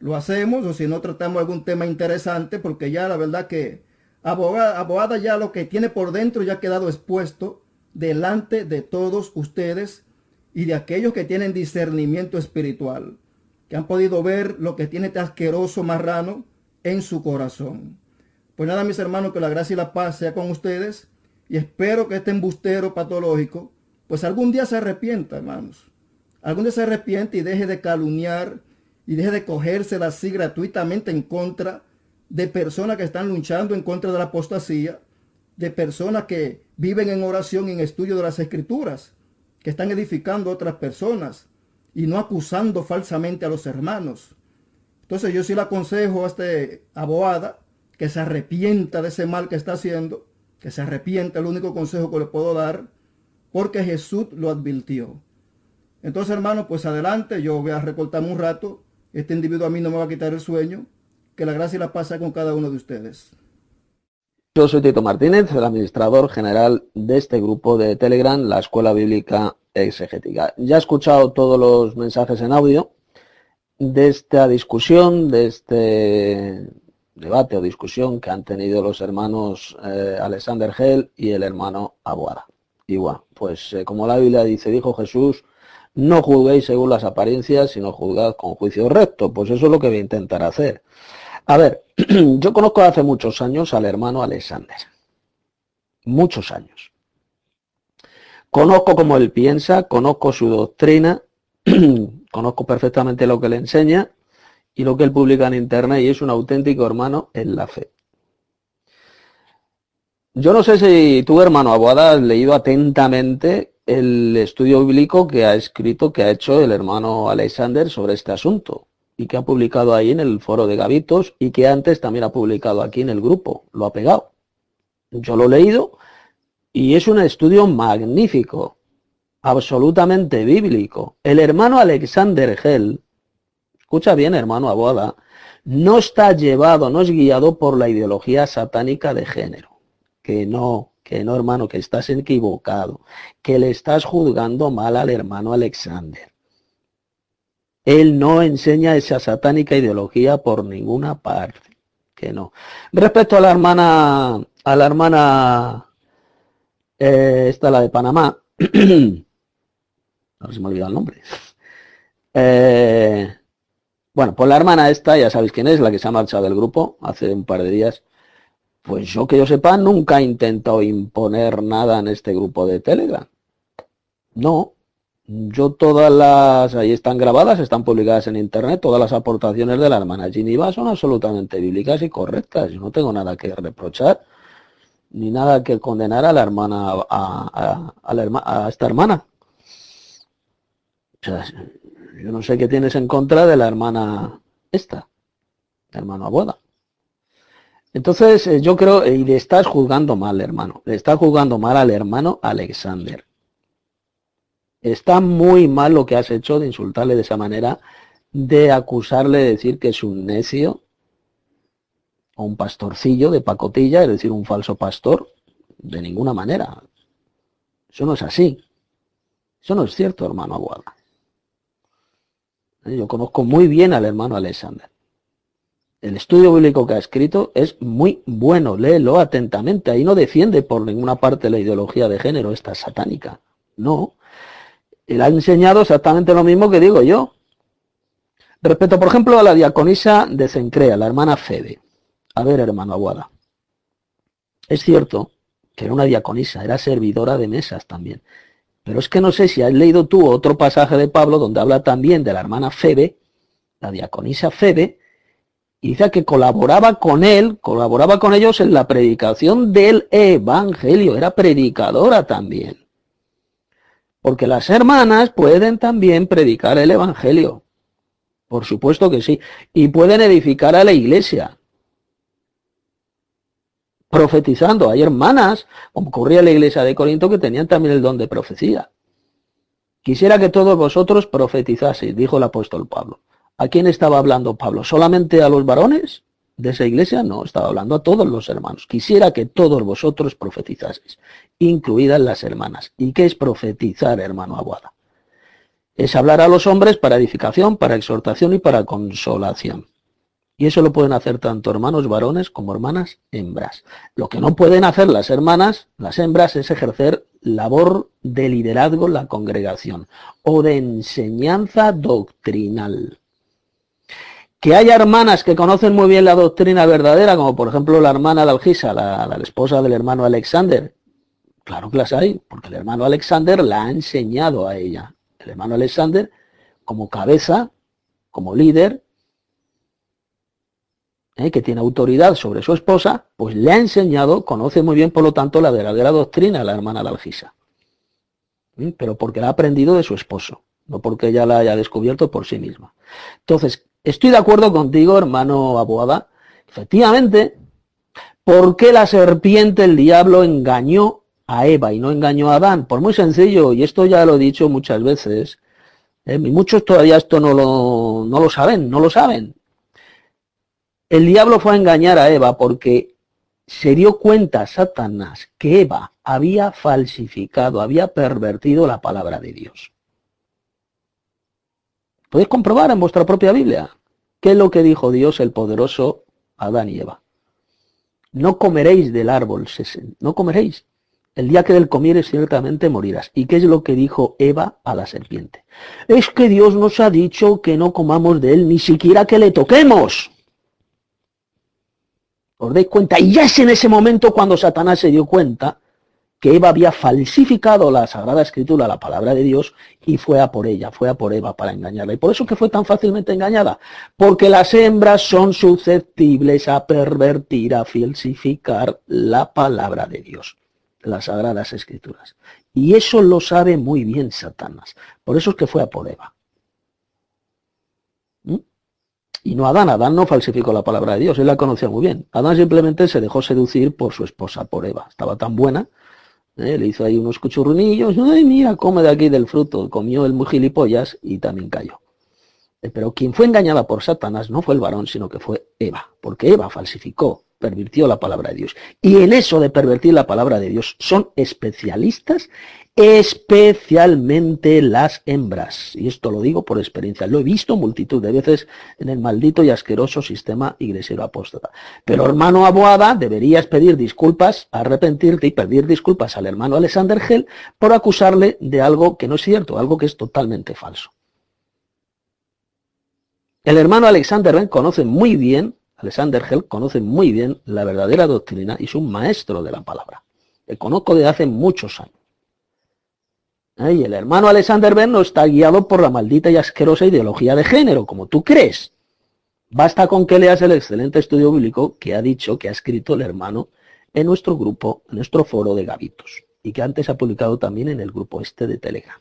lo hacemos. O si no, tratamos algún tema interesante, porque ya la verdad que abogada, ya lo que tiene por dentro ya ha quedado expuesto delante de todos ustedes y de aquellos que tienen discernimiento espiritual, que han podido ver lo que tiene este asqueroso marrano en su corazón. Pues nada, mis hermanos, que la gracia y la paz sea con ustedes y espero que este embustero patológico, pues algún día se arrepienta, hermanos. Algún día se arrepiente y deje de calumniar y deje de cogérsela así gratuitamente en contra de personas que están luchando en contra de la apostasía, de personas que viven en oración y en estudio de las escrituras, que están edificando a otras personas y no acusando falsamente a los hermanos. Entonces yo sí le aconsejo a este abogada que se arrepienta de ese mal que está haciendo, que se arrepienta, el único consejo que le puedo dar, porque Jesús lo advirtió. Entonces, hermano, pues adelante, yo voy a recortarme un rato. Este individuo a mí no me va a quitar el sueño. Que la gracia la paz sea con cada uno de ustedes. Yo soy Tito Martínez, el administrador general de este grupo de Telegram, la Escuela Bíblica Exegética. Ya he escuchado todos los mensajes en audio de esta discusión, de este debate o discusión que han tenido los hermanos eh, Alexander Hell y el hermano Abuada. Igual, pues eh, como la Biblia dice, dijo Jesús, no juzguéis según las apariencias, sino juzgad con juicio recto. Pues eso es lo que voy a intentar hacer. A ver, yo conozco hace muchos años al hermano Alexander. Muchos años. Conozco cómo él piensa, conozco su doctrina, conozco perfectamente lo que le enseña y lo que él publica en internet y es un auténtico hermano en la fe. Yo no sé si tu hermano Abuada has leído atentamente el estudio bíblico que ha escrito, que ha hecho el hermano Alexander sobre este asunto y que ha publicado ahí en el foro de Gavitos y que antes también ha publicado aquí en el grupo, lo ha pegado. Yo lo he leído y es un estudio magnífico, absolutamente bíblico. El hermano Alexander Hell, escucha bien hermano Aboda, no está llevado, no es guiado por la ideología satánica de género, que no, que no hermano, que estás equivocado, que le estás juzgando mal al hermano Alexander. Él no enseña esa satánica ideología por ninguna parte. Que no. Respecto a la hermana, a la hermana, eh, esta la de Panamá, no se me olvidado el nombre. Eh, bueno, pues la hermana esta, ya sabéis quién es, la que se ha marchado del grupo hace un par de días. Pues yo que yo sepa, nunca he intentado imponer nada en este grupo de Telegram. No, yo todas las, ahí están grabadas, están publicadas en internet, todas las aportaciones de la hermana Giniva son absolutamente bíblicas y correctas. Yo no tengo nada que reprochar, ni nada que condenar a la hermana, a, a, esta hermana. O sea, yo no sé qué tienes en contra de la hermana esta, la hermana. Entonces, eh, yo creo, y le estás juzgando mal, hermano. Le estás juzgando mal al hermano Alexander. Está muy mal lo que has hecho de insultarle de esa manera, de acusarle de decir que es un necio o un pastorcillo de pacotilla, es decir, un falso pastor. De ninguna manera. Eso no es así. Eso no es cierto, hermano Aguada. Yo conozco muy bien al hermano Alexander. El estudio bíblico que ha escrito es muy bueno, léelo atentamente. Ahí no defiende por ninguna parte la ideología de género, esta satánica. No, él ha enseñado exactamente lo mismo que digo yo. Respecto, por ejemplo, a la diaconisa de Cencrea, la hermana Fede. A ver, hermano Aguada. Es cierto que era una diaconisa, era servidora de mesas también. Pero es que no sé si has leído tú otro pasaje de Pablo donde habla también de la hermana Febe, la diaconisa Febe, y dice que colaboraba con él, colaboraba con ellos en la predicación del Evangelio, era predicadora también. Porque las hermanas pueden también predicar el Evangelio. Por supuesto que sí. Y pueden edificar a la iglesia. Profetizando. Hay hermanas, como ocurría en la iglesia de Corinto, que tenían también el don de profecía. Quisiera que todos vosotros profetizaseis, dijo el apóstol Pablo. ¿A quién estaba hablando Pablo? ¿Solamente a los varones? de esa iglesia, no, estaba hablando a todos los hermanos. Quisiera que todos vosotros profetizaseis, incluidas las hermanas. ¿Y qué es profetizar, hermano Aguada? Es hablar a los hombres para edificación, para exhortación y para consolación. Y eso lo pueden hacer tanto hermanos varones como hermanas hembras. Lo que no pueden hacer las hermanas, las hembras, es ejercer labor de liderazgo en la congregación o de enseñanza doctrinal. Que haya hermanas que conocen muy bien la doctrina verdadera, como por ejemplo la hermana de la, la esposa del hermano Alexander. Claro que las hay, porque el hermano Alexander la ha enseñado a ella. El hermano Alexander, como cabeza, como líder, ¿eh? que tiene autoridad sobre su esposa, pues le ha enseñado, conoce muy bien, por lo tanto, la verdadera doctrina la hermana de Algisa. ¿eh? Pero porque la ha aprendido de su esposo, no porque ella la haya descubierto por sí misma. Entonces, Estoy de acuerdo contigo, hermano Aboada. Efectivamente, ¿por qué la serpiente, el diablo, engañó a Eva y no engañó a Adán? Por muy sencillo, y esto ya lo he dicho muchas veces, ¿eh? y muchos todavía esto no lo, no lo saben, no lo saben. El diablo fue a engañar a Eva porque se dio cuenta Satanás que Eva había falsificado, había pervertido la palabra de Dios. Podéis comprobar en vuestra propia Biblia qué es lo que dijo Dios el poderoso Adán y Eva. No comeréis del árbol, no comeréis. El día que del comieres ciertamente morirás. ¿Y qué es lo que dijo Eva a la serpiente? Es que Dios nos ha dicho que no comamos de él, ni siquiera que le toquemos. ¿Os dais cuenta? Y ya es en ese momento cuando Satanás se dio cuenta que Eva había falsificado la Sagrada Escritura, la palabra de Dios, y fue a por ella, fue a por Eva para engañarla. Y por eso que fue tan fácilmente engañada, porque las hembras son susceptibles a pervertir, a falsificar la palabra de Dios, las Sagradas Escrituras. Y eso lo sabe muy bien Satanás. Por eso es que fue a por Eva. ¿Mm? Y no Adán, Adán no falsificó la palabra de Dios, él la conocía muy bien. Adán simplemente se dejó seducir por su esposa, por Eva. Estaba tan buena ¿eh? Le hizo ahí unos cuchurrunillos, ay mira, come de aquí del fruto, comió el muy gilipollas y también cayó. Eh, pero quien fue engañada por Satanás no fue el varón, sino que fue Eva, porque Eva falsificó, pervirtió la palabra de Dios. Y en eso de pervertir la palabra de Dios son especialistas especialmente las hembras. Y esto lo digo por experiencia. Lo he visto multitud de veces en el maldito y asqueroso sistema iglesiero apóstata. Pero hermano Aboada, deberías pedir disculpas, arrepentirte y pedir disculpas al hermano Alexander Hell por acusarle de algo que no es cierto, algo que es totalmente falso. El hermano Alexander Hell conoce muy bien, Alexander Hell conoce muy bien la verdadera doctrina y es un maestro de la palabra. Le conozco desde hace muchos años. Y el hermano Alexander Ben no está guiado por la maldita y asquerosa ideología de género, como tú crees. Basta con que leas el excelente estudio bíblico que ha dicho, que ha escrito el hermano en nuestro grupo, en nuestro foro de Gavitos, y que antes ha publicado también en el grupo este de Telegram.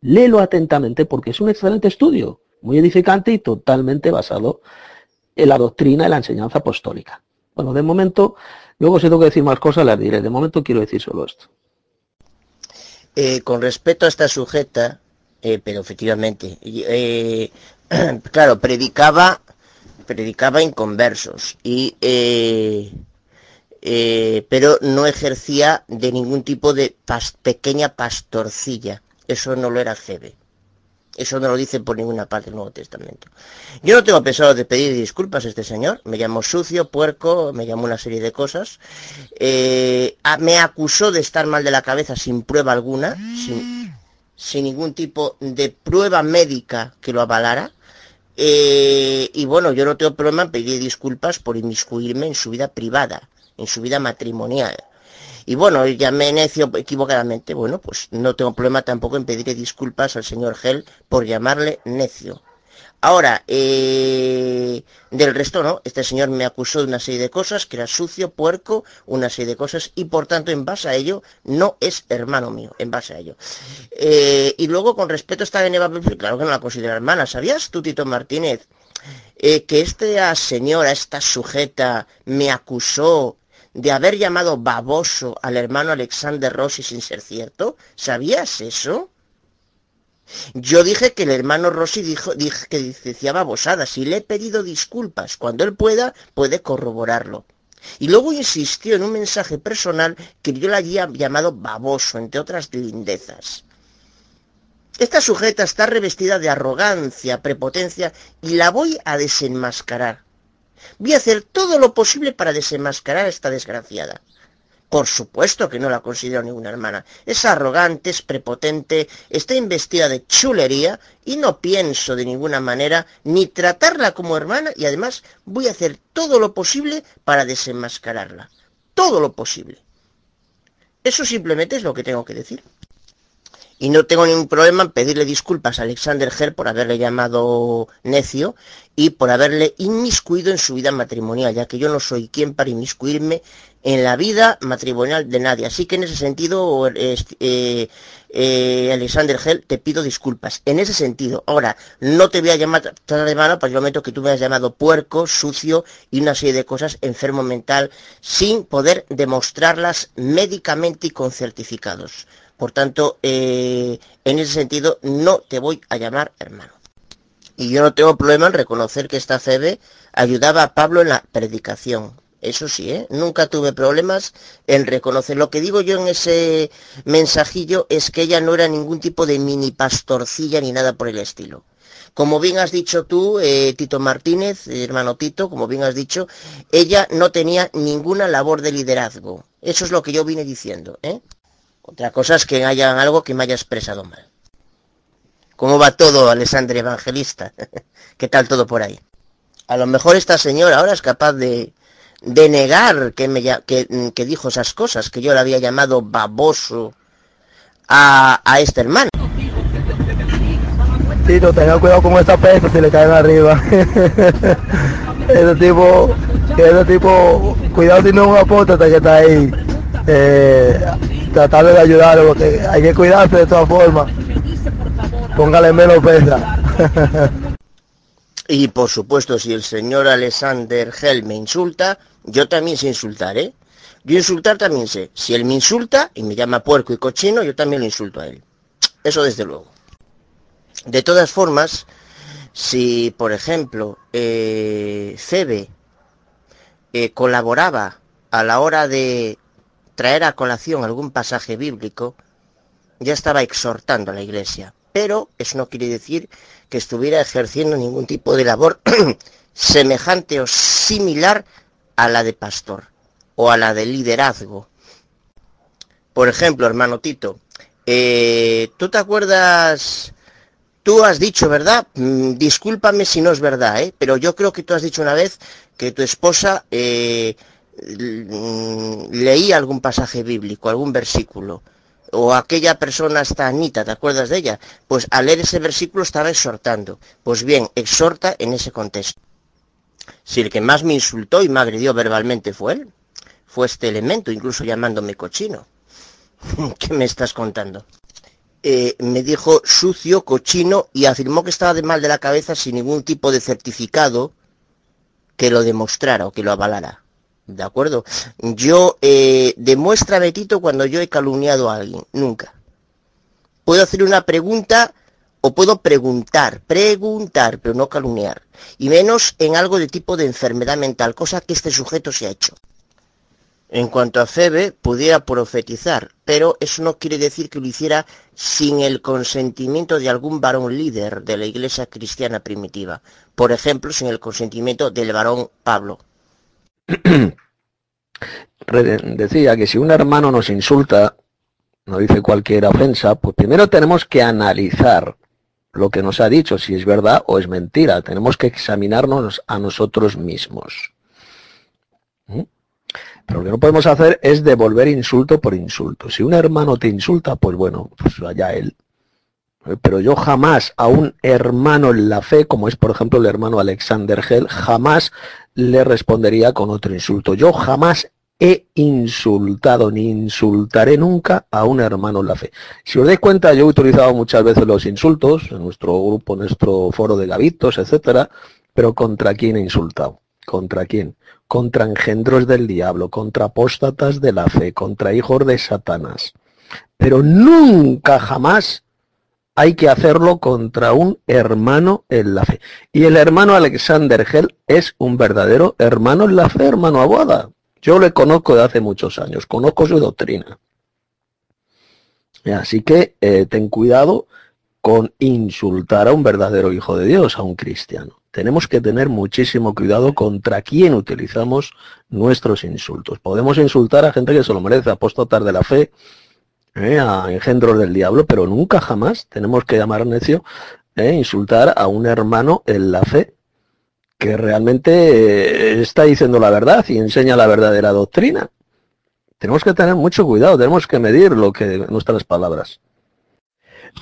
Léelo atentamente porque es un excelente estudio, muy edificante y totalmente basado en la doctrina y la enseñanza apostólica. Bueno, de momento, luego si tengo que decir más cosas las diré. De momento quiero decir solo esto. Eh, con respecto a esta sujeta, eh, pero efectivamente, eh, claro, predicaba, predicaba inconversos, y, pero no ejercía de ningún tipo de pequeña pastorcilla. Eso no lo era Jebe. Eso no lo dice por ninguna parte del Nuevo Testamento. Yo no tengo pensado de pedir disculpas a este señor. Me llamó sucio, puerco, me llamó una serie de cosas. Eh, me acusó de estar mal de la cabeza sin prueba alguna, sin, ningún tipo de prueba médica que lo avalara. Eh, y bueno, yo no tengo problema en pedir disculpas por inmiscuirme en su vida privada, en su vida matrimonial. Y bueno, llamé necio equivocadamente. Bueno, pues no tengo problema tampoco en pedirle disculpas al señor Gel por llamarle necio. Ahora, eh, del resto no, este señor me acusó de una serie de cosas, que era sucio, puerco, una serie de cosas, y por tanto, en base a ello, no es hermano mío, en base a ello. Eh, y luego, con respecto a esta Eva claro que no la considero hermana, ¿sabías tú, Tito Martínez, eh, que esta señora, esta sujeta, me acusó de haber llamado baboso al hermano Alexander Rossi sin ser cierto? ¿Sabías eso? Yo dije que el hermano Rossi dijo, dije que decía babosadas y le he pedido disculpas. Cuando él pueda, puede corroborarlo. Y luego insistió en un mensaje personal que yo le había llamado baboso, entre otras lindezas. Esta sujeta está revestida de arrogancia, prepotencia, y la voy a desenmascarar. Voy a hacer todo lo posible para desenmascarar a esta desgraciada. Por supuesto que no la considero ninguna hermana. Es arrogante, es prepotente, está investida de chulería y no pienso de ninguna manera ni tratarla como hermana y además voy a hacer todo lo posible para desenmascararla. Todo lo posible. Eso simplemente es lo que tengo que decir. Y no tengo ningún problema en pedirle disculpas a Alexander Herr por haberle llamado necio y por haberle inmiscuido en su vida matrimonial, ya que yo no soy quien para inmiscuirme en la vida matrimonial de nadie. Así que en ese sentido, eh, eh, Alexander Hell, te pido disculpas. En ese sentido, ahora, no te voy a llamar de mano para el momento que tú me has llamado puerco, sucio y una serie de cosas, enfermo mental, sin poder demostrarlas médicamente y con certificados. Por tanto, eh, en ese sentido, no te voy a llamar hermano. Y yo no tengo problema en reconocer que esta Febe ayudaba a Pablo en la predicación. Eso sí, ¿eh? nunca tuve problemas en reconocer. Lo que digo yo en ese mensajillo es que ella no era ningún tipo de mini pastorcilla ni nada por el estilo. Como bien has dicho tú, eh, Tito Martínez, hermano Tito, como bien has dicho, ella no tenía ninguna labor de liderazgo. Eso es lo que yo vine diciendo. ¿eh? Otra cosa es que haya algo que me haya expresado mal. ¿Cómo va todo, Alessandro Evangelista? ¿Qué tal todo por ahí? A lo mejor esta señora ahora es capaz de, de negar que, me, que, que, dijo esas cosas, que yo le había llamado baboso a, a este hermano. Tito, tenga cuidado con esta pesta si le caen arriba. ese tipo, ese tipo, cuidado si no es un apóstata que está ahí. Eh, tratarle de ayudarlo, porque hay que cuidarse de todas formas. Póngale menos pesa. y por supuesto, si el señor Alexander Hell me insulta, yo también sé insultar, ¿eh? Yo insultar también sé. Si él me insulta y me llama puerco y cochino, yo también lo insulto a él. Eso desde luego. De todas formas, si por ejemplo eh, eh, colaboraba a la hora de traer a colación algún pasaje bíblico, ya estaba exhortando a la iglesia. Pero eso no quiere decir que estuviera ejerciendo ningún tipo de labor semejante o similar a la de pastor o a la de liderazgo. Por ejemplo, hermano Tito, eh, ¿tú te acuerdas? Tú has dicho, ¿verdad? Mm, discúlpame si no es verdad, ¿eh? pero yo creo que tú has dicho una vez que tu esposa eh, leía algún pasaje bíblico, algún versículo, o aquella persona está Anita, ¿te acuerdas de ella? Pues al leer ese versículo estaba exhortando. Pues bien, exhorta en ese contexto. Si el que más me insultó y me agredió verbalmente fue él, fue este elemento, incluso llamándome cochino. ¿Qué me estás contando? Eh, me dijo sucio, cochino y afirmó que estaba de mal de la cabeza sin ningún tipo de certificado que lo demostrara o que lo avalara. ¿De acuerdo? Yo, eh, demuestra Betito cuando yo he calumniado a alguien. Nunca. Puedo hacer una pregunta o puedo preguntar, preguntar, pero no calumniar. Y menos en algo de tipo de enfermedad mental, cosa que este sujeto se ha hecho. En cuanto a Febe, pudiera profetizar, pero eso no quiere decir que lo hiciera sin el consentimiento de algún varón líder de la iglesia cristiana primitiva. Por ejemplo, sin el consentimiento del varón Pablo. Decía que si un hermano nos insulta, no dice cualquier ofensa, pues primero tenemos que analizar lo que nos ha dicho, si es verdad o es mentira. Tenemos que examinarnos a nosotros mismos. ¿Mm? Pero lo que no podemos hacer es devolver insulto por insulto. Si un hermano te insulta, pues bueno, pues vaya él. Pero yo jamás a un hermano en la fe, como es por ejemplo el hermano Alexander Hell, jamás le respondería con otro insulto. Yo jamás he insultado ni insultaré nunca a un hermano en la fe. Si os dais cuenta, yo he utilizado muchas veces los insultos en nuestro grupo, en nuestro foro de gavitos, etcétera, pero ¿contra quién he insultado? ¿Contra quién? Contra engendros del diablo, contra apóstatas de la fe, contra hijos de Satanás. Pero nunca jamás hay que hacerlo contra un hermano en la fe. Y el hermano Alexander Hell es un verdadero hermano en la fe, hermano Aguada. Yo le conozco de hace muchos años, conozco su doctrina. Así que eh, ten cuidado con insultar a un verdadero hijo de Dios, a un cristiano. tenemos que tener muchísimo cuidado contra quién utilizamos nuestros insultos. Podemos insultar a gente que se lo merece, apóstatas de la fe, ¿eh? a engendros del diablo, pero nunca jamás tenemos que llamar necio e insultar a un hermano en la fe que realmente eh, está diciendo la verdad y enseña la verdadera doctrina. Tenemos que tener mucho cuidado, tenemos que medir lo que nuestras palabras.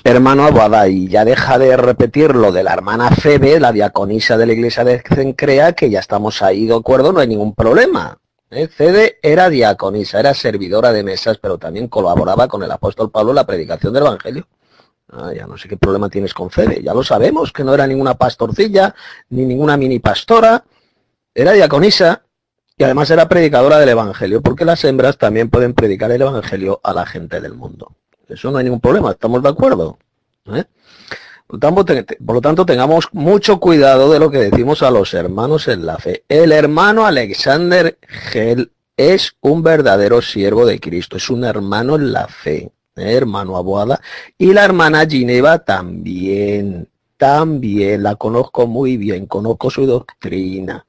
Hermano Abada, y ya deja de repetir lo de la hermana Febe, la diaconisa de la iglesia de Cencrea, que ya estamos ahí de acuerdo, no hay ningún problema. ¿Eh? Febe era diaconisa, era servidora de mesas, pero también colaboraba con el apóstol Pablo en la predicación del Evangelio. Ah, ya no sé qué problema tienes con Febe. Ya lo sabemos, que no era ninguna pastorcilla, ni ninguna mini pastora. Era diaconisa y además era predicadora del Evangelio, porque las hembras también pueden predicar el Evangelio a la gente del mundo. Eso no hay ningún problema, ¿estamos de acuerdo? ¿Eh? Por, lo tanto, tengamos mucho cuidado de lo que decimos a los hermanos en la fe. El hermano Alexander Gel es un verdadero siervo de Cristo, es un hermano en la fe hermano Abuada, y la hermana Gineva también, también la conozco muy bien, conozco su doctrina.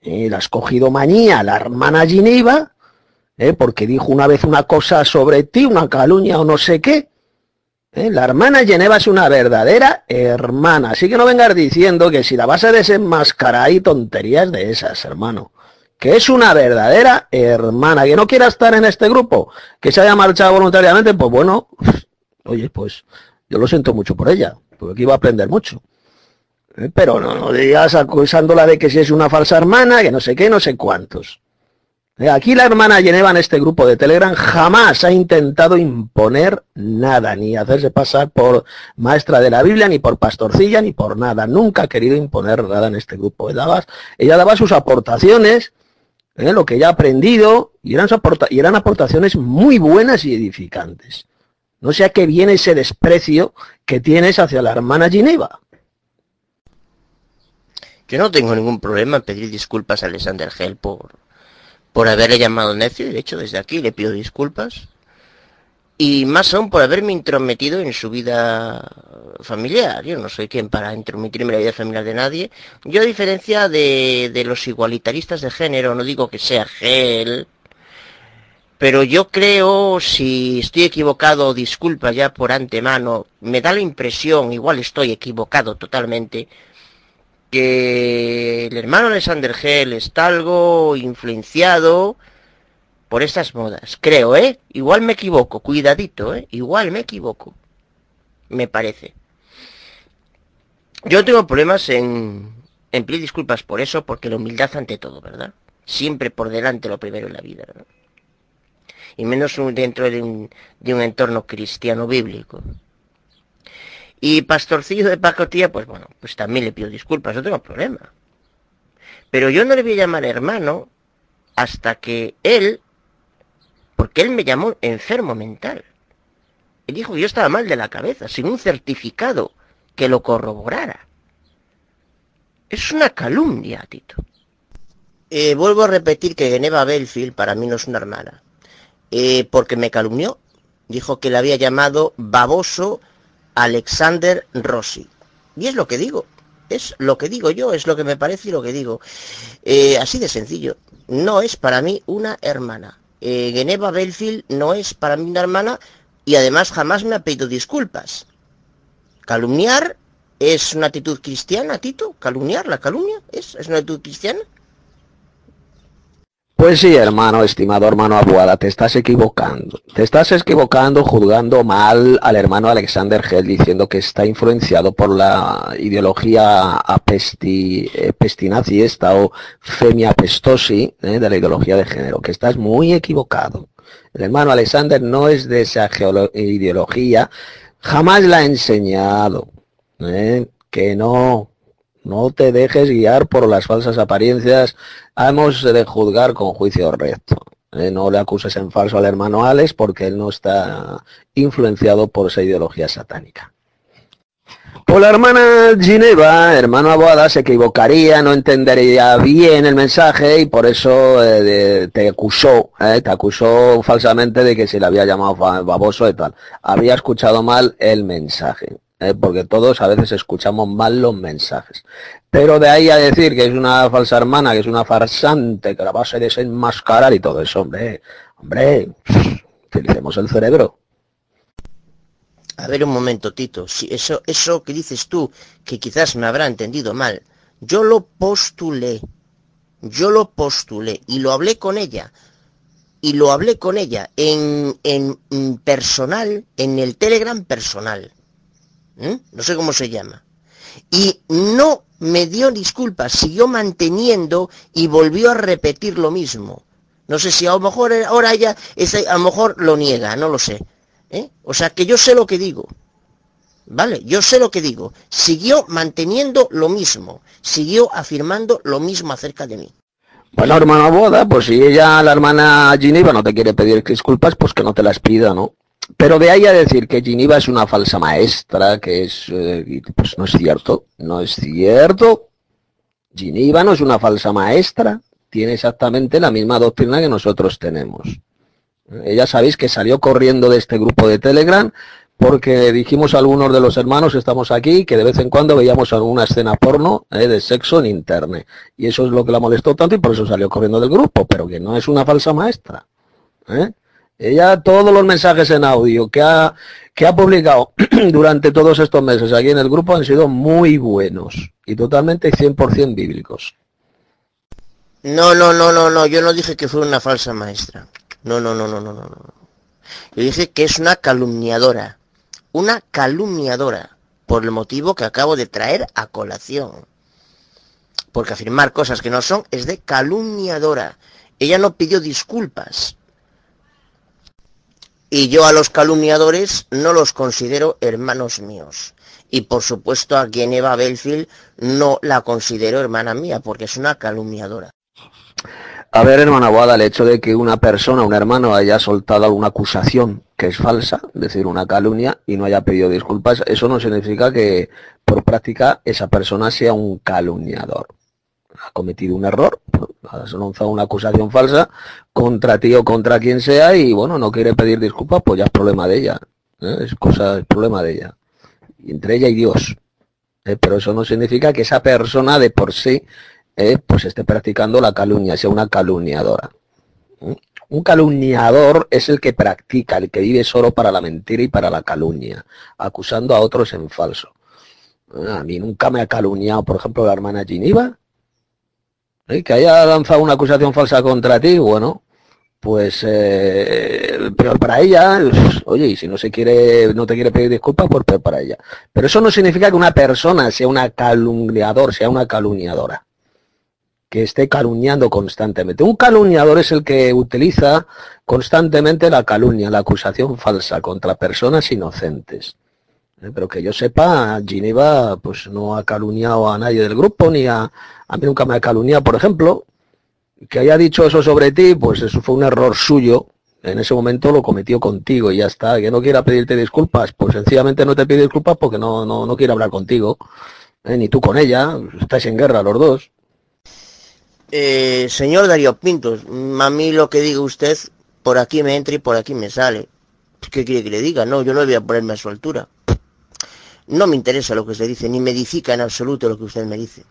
Eh, la ha escogido manía la hermana Gineva, eh, porque dijo una vez una cosa sobre ti, una calumnia o no sé qué. Eh, la hermana Geneva es una verdadera hermana, así que no vengas diciendo que si la vas a desenmascarar hay tonterías de esas, hermano. Que es una verdadera hermana, que no quiera estar en este grupo, que se haya marchado voluntariamente, pues bueno, oye, pues yo lo siento mucho por ella, porque aquí va a aprender mucho. Eh, pero no, no digas acusándola de que si es una falsa hermana, que no sé qué, no sé cuántos. Eh, aquí la hermana Geneva en este grupo de Telegram jamás ha intentado imponer nada, ni hacerse pasar por maestra de la Biblia, ni por pastorcilla, ni por nada. Nunca ha querido imponer nada en este grupo. ella daba sus aportaciones ¿eh? lo que ella ha aprendido, y eran, y eran aportaciones muy buenas y edificantes. No sé a qué viene ese desprecio que tienes hacia la hermana Gineva. Yo no tengo ningún problema en pedir disculpas a Alexander Hell por, por haberle llamado necio, y de hecho desde aquí le pido disculpas y más aún por haberme intrometido en su vida familiar. Yo no soy quien para intrometerme en la vida familiar de nadie. Yo a diferencia de, de los igualitaristas de género, no digo que sea gel, pero yo creo, si estoy equivocado, disculpa ya por antemano, me da la impresión, igual estoy equivocado totalmente, que el hermano Alexander Gel está algo influenciado por estas modas. Creo, ¿eh? Igual me equivoco, cuidadito, ¿eh? Igual me equivoco. Me parece. Yo tengo problemas en, en pedir disculpas por eso, porque la humildad ante todo, ¿verdad? Siempre por delante lo primero en la vida, ¿verdad? Y menos dentro de un, de un entorno cristiano bíblico. Y pastorcillo de pacotilla, pues bueno, pues también le pido disculpas, no tengo problema. Pero yo no le voy a llamar hermano hasta que él porque él me llamó enfermo mental. Y dijo que yo estaba mal de la cabeza, sin un certificado que lo corroborara. Es una calumnia, Tito. Eh, vuelvo a repetir que Geneva Belfield para mí no es una hermana. Eh, porque me calumnió. Dijo que le había llamado baboso Alexander Rossi. Y es lo que digo. Es lo que digo yo, es lo que me parece y lo que digo. Eh, así de sencillo. No es para mí una hermana eh, Geneva Belfield no es para mí una hermana y además jamás me ha pedido disculpas. Calumniar es una actitud cristiana, Tito. Calumniar, la calumnia es, es una actitud cristiana. Pues sí, hermano, estimado hermano Abuada, te estás equivocando. Te estás equivocando juzgando mal al hermano Alexander Hell diciendo que está influenciado por la ideología apesti, esta o femiapestosi eh, de la ideología de género, que estás muy equivocado. El hermano Alexander no es de esa ideología, jamás la ha enseñado. Eh, que no, no te dejes guiar por las falsas apariencias. Hemos de juzgar con juicio recto. ¿eh? No le acuses en falso al hermano Alex porque él no está influenciado por esa ideología satánica. O la hermana Gineva, hermano Abuada, se equivocaría, no entendería bien el mensaje y por eso eh, te acusó, eh, te acusó falsamente de que se le había llamado baboso y tal. Había escuchado mal el mensaje. ¿Eh? porque todos a veces escuchamos mal los mensajes. Pero de ahí a decir que es una falsa hermana, que es una farsante, que la base a desenmascarar y todo eso, hombre, hombre, utilicemos el cerebro. A ver un momento, Tito. Si eso, eso que dices tú, que quizás me habrá entendido mal, yo lo postulé. Yo lo postulé y lo hablé con ella. Y lo hablé con ella en, en personal, en el Telegram personal. ¿Mm? No sé cómo se llama. Y no me dio disculpas, siguió manteniendo y volvió a repetir lo mismo. No sé si a lo mejor ahora ella, a lo mejor lo niega, no lo sé. ¿eh? O sea que yo sé lo que digo. ¿Vale? Yo sé lo que digo. Siguió manteniendo lo mismo. Siguió afirmando lo mismo acerca de mí. Bueno, hermana Boda, pues si ella, la hermana Gineva, no te quiere pedir disculpas, pues que no te las pida, ¿no? Pero de ahí a decir que Gineva es una falsa maestra, que es, eh, pues no es cierto, no es cierto. Gineva no es una falsa maestra, tiene exactamente la misma doctrina que nosotros tenemos. Ella sabéis que salió corriendo de este grupo de Telegram porque dijimos a algunos de los hermanos estamos aquí que de vez en cuando veíamos alguna escena porno eh, de sexo en internet. Y eso es lo que la molestó tanto y por eso salió corriendo del grupo, pero que no es una falsa maestra. ¿eh? Ella, todos los mensajes en audio que ha, que ha publicado durante todos estos meses aquí en el grupo han sido muy buenos y totalmente 100% bíblicos. No, no, no, no, no, yo no dije que fue una falsa maestra. No, no, no, no, no, no. Yo dije que es una calumniadora. Una calumniadora. Por el motivo que acabo de traer a colación. Porque afirmar cosas que no son es de calumniadora. Ella no pidió disculpas. Y yo a los calumniadores no los considero hermanos míos. Y por supuesto a Geneva Belfield no la considero hermana mía porque es una calumniadora. A ver, hermana Boada, el hecho de que una persona, un hermano, haya soltado alguna acusación que es falsa, es decir, una calumnia, y no haya pedido disculpas, eso no significa que por práctica esa persona sea un calumniador. Ha cometido un error, ha lanzado una acusación falsa contra ti o contra quien sea y bueno, no quiere pedir disculpas, pues ya es problema de ella. ¿eh? Es cosa, es problema de ella. Entre ella y Dios. ¿eh? Pero eso no significa que esa persona de por sí eh, pues esté practicando la calumnia, sea una calumniadora. ¿Mm? Un calumniador es el que practica, el que vive solo para la mentira y para la calumnia, acusando a otros en falso. Ah, a mí nunca me ha calumniado, por ejemplo, la hermana Giniva, ¿eh? que haya lanzado una acusación falsa contra ti, bueno, pues eh, pero para ella, oye, y si no se quiere, no te quiere pedir disculpas, pues peor para ella. Pero eso no significa que una persona sea una calumniador, sea una calumniadora que esté calumniando constantemente. Un calumniador es el que utiliza constantemente la calumnia, la acusación falsa contra personas inocentes. Eh, pero que yo sepa, Gineva pues no ha calumniado a nadie del grupo, ni a, a mí nunca me ha calumniado, por ejemplo, que haya dicho eso sobre ti, pues eso fue un error suyo, en ese momento lo cometió contigo y ya está, que no quiera pedirte disculpas, pues sencillamente no te pide disculpas porque no, no, no quiere hablar contigo, eh, ni tú con ella, estáis en guerra los dos. Eh, señor Darío Pintos, a mí lo que diga usted, por aquí me entra y por aquí me sale. ¿Qué quiere que le diga? No, yo no voy a ponerme a su altura. No me interesa lo que usted dice, ni me edifica en absoluto lo que usted me dice.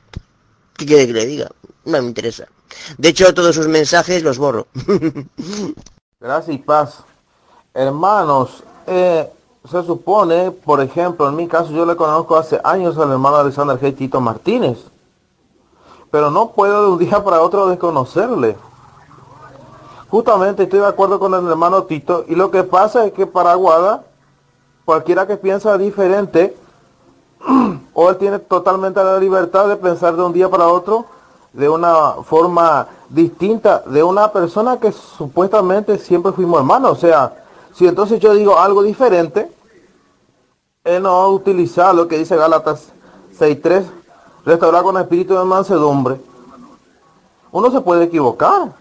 ¿Qué quiere que le diga? No me interesa. De hecho, todos sus mensajes los borro. Gracias y paz. Hermanos, eh, se supone, por ejemplo, en mi caso yo le conozco hace años al hermano Alexander G. Tito Martínez pero no puedo de un día para otro desconocerle. Justamente estoy de acuerdo con el hermano Tito y lo que pasa es que para Aguada, cualquiera que piensa diferente, o él tiene totalmente la libertad de pensar de un día para otro de una forma distinta de una persona que supuestamente siempre fuimos hermanos. O sea, si entonces yo digo algo diferente, él no va a utilizar lo que dice Gálatas 6.3 restaurar con espíritu de mansedumbre. Uno se puede equivocar.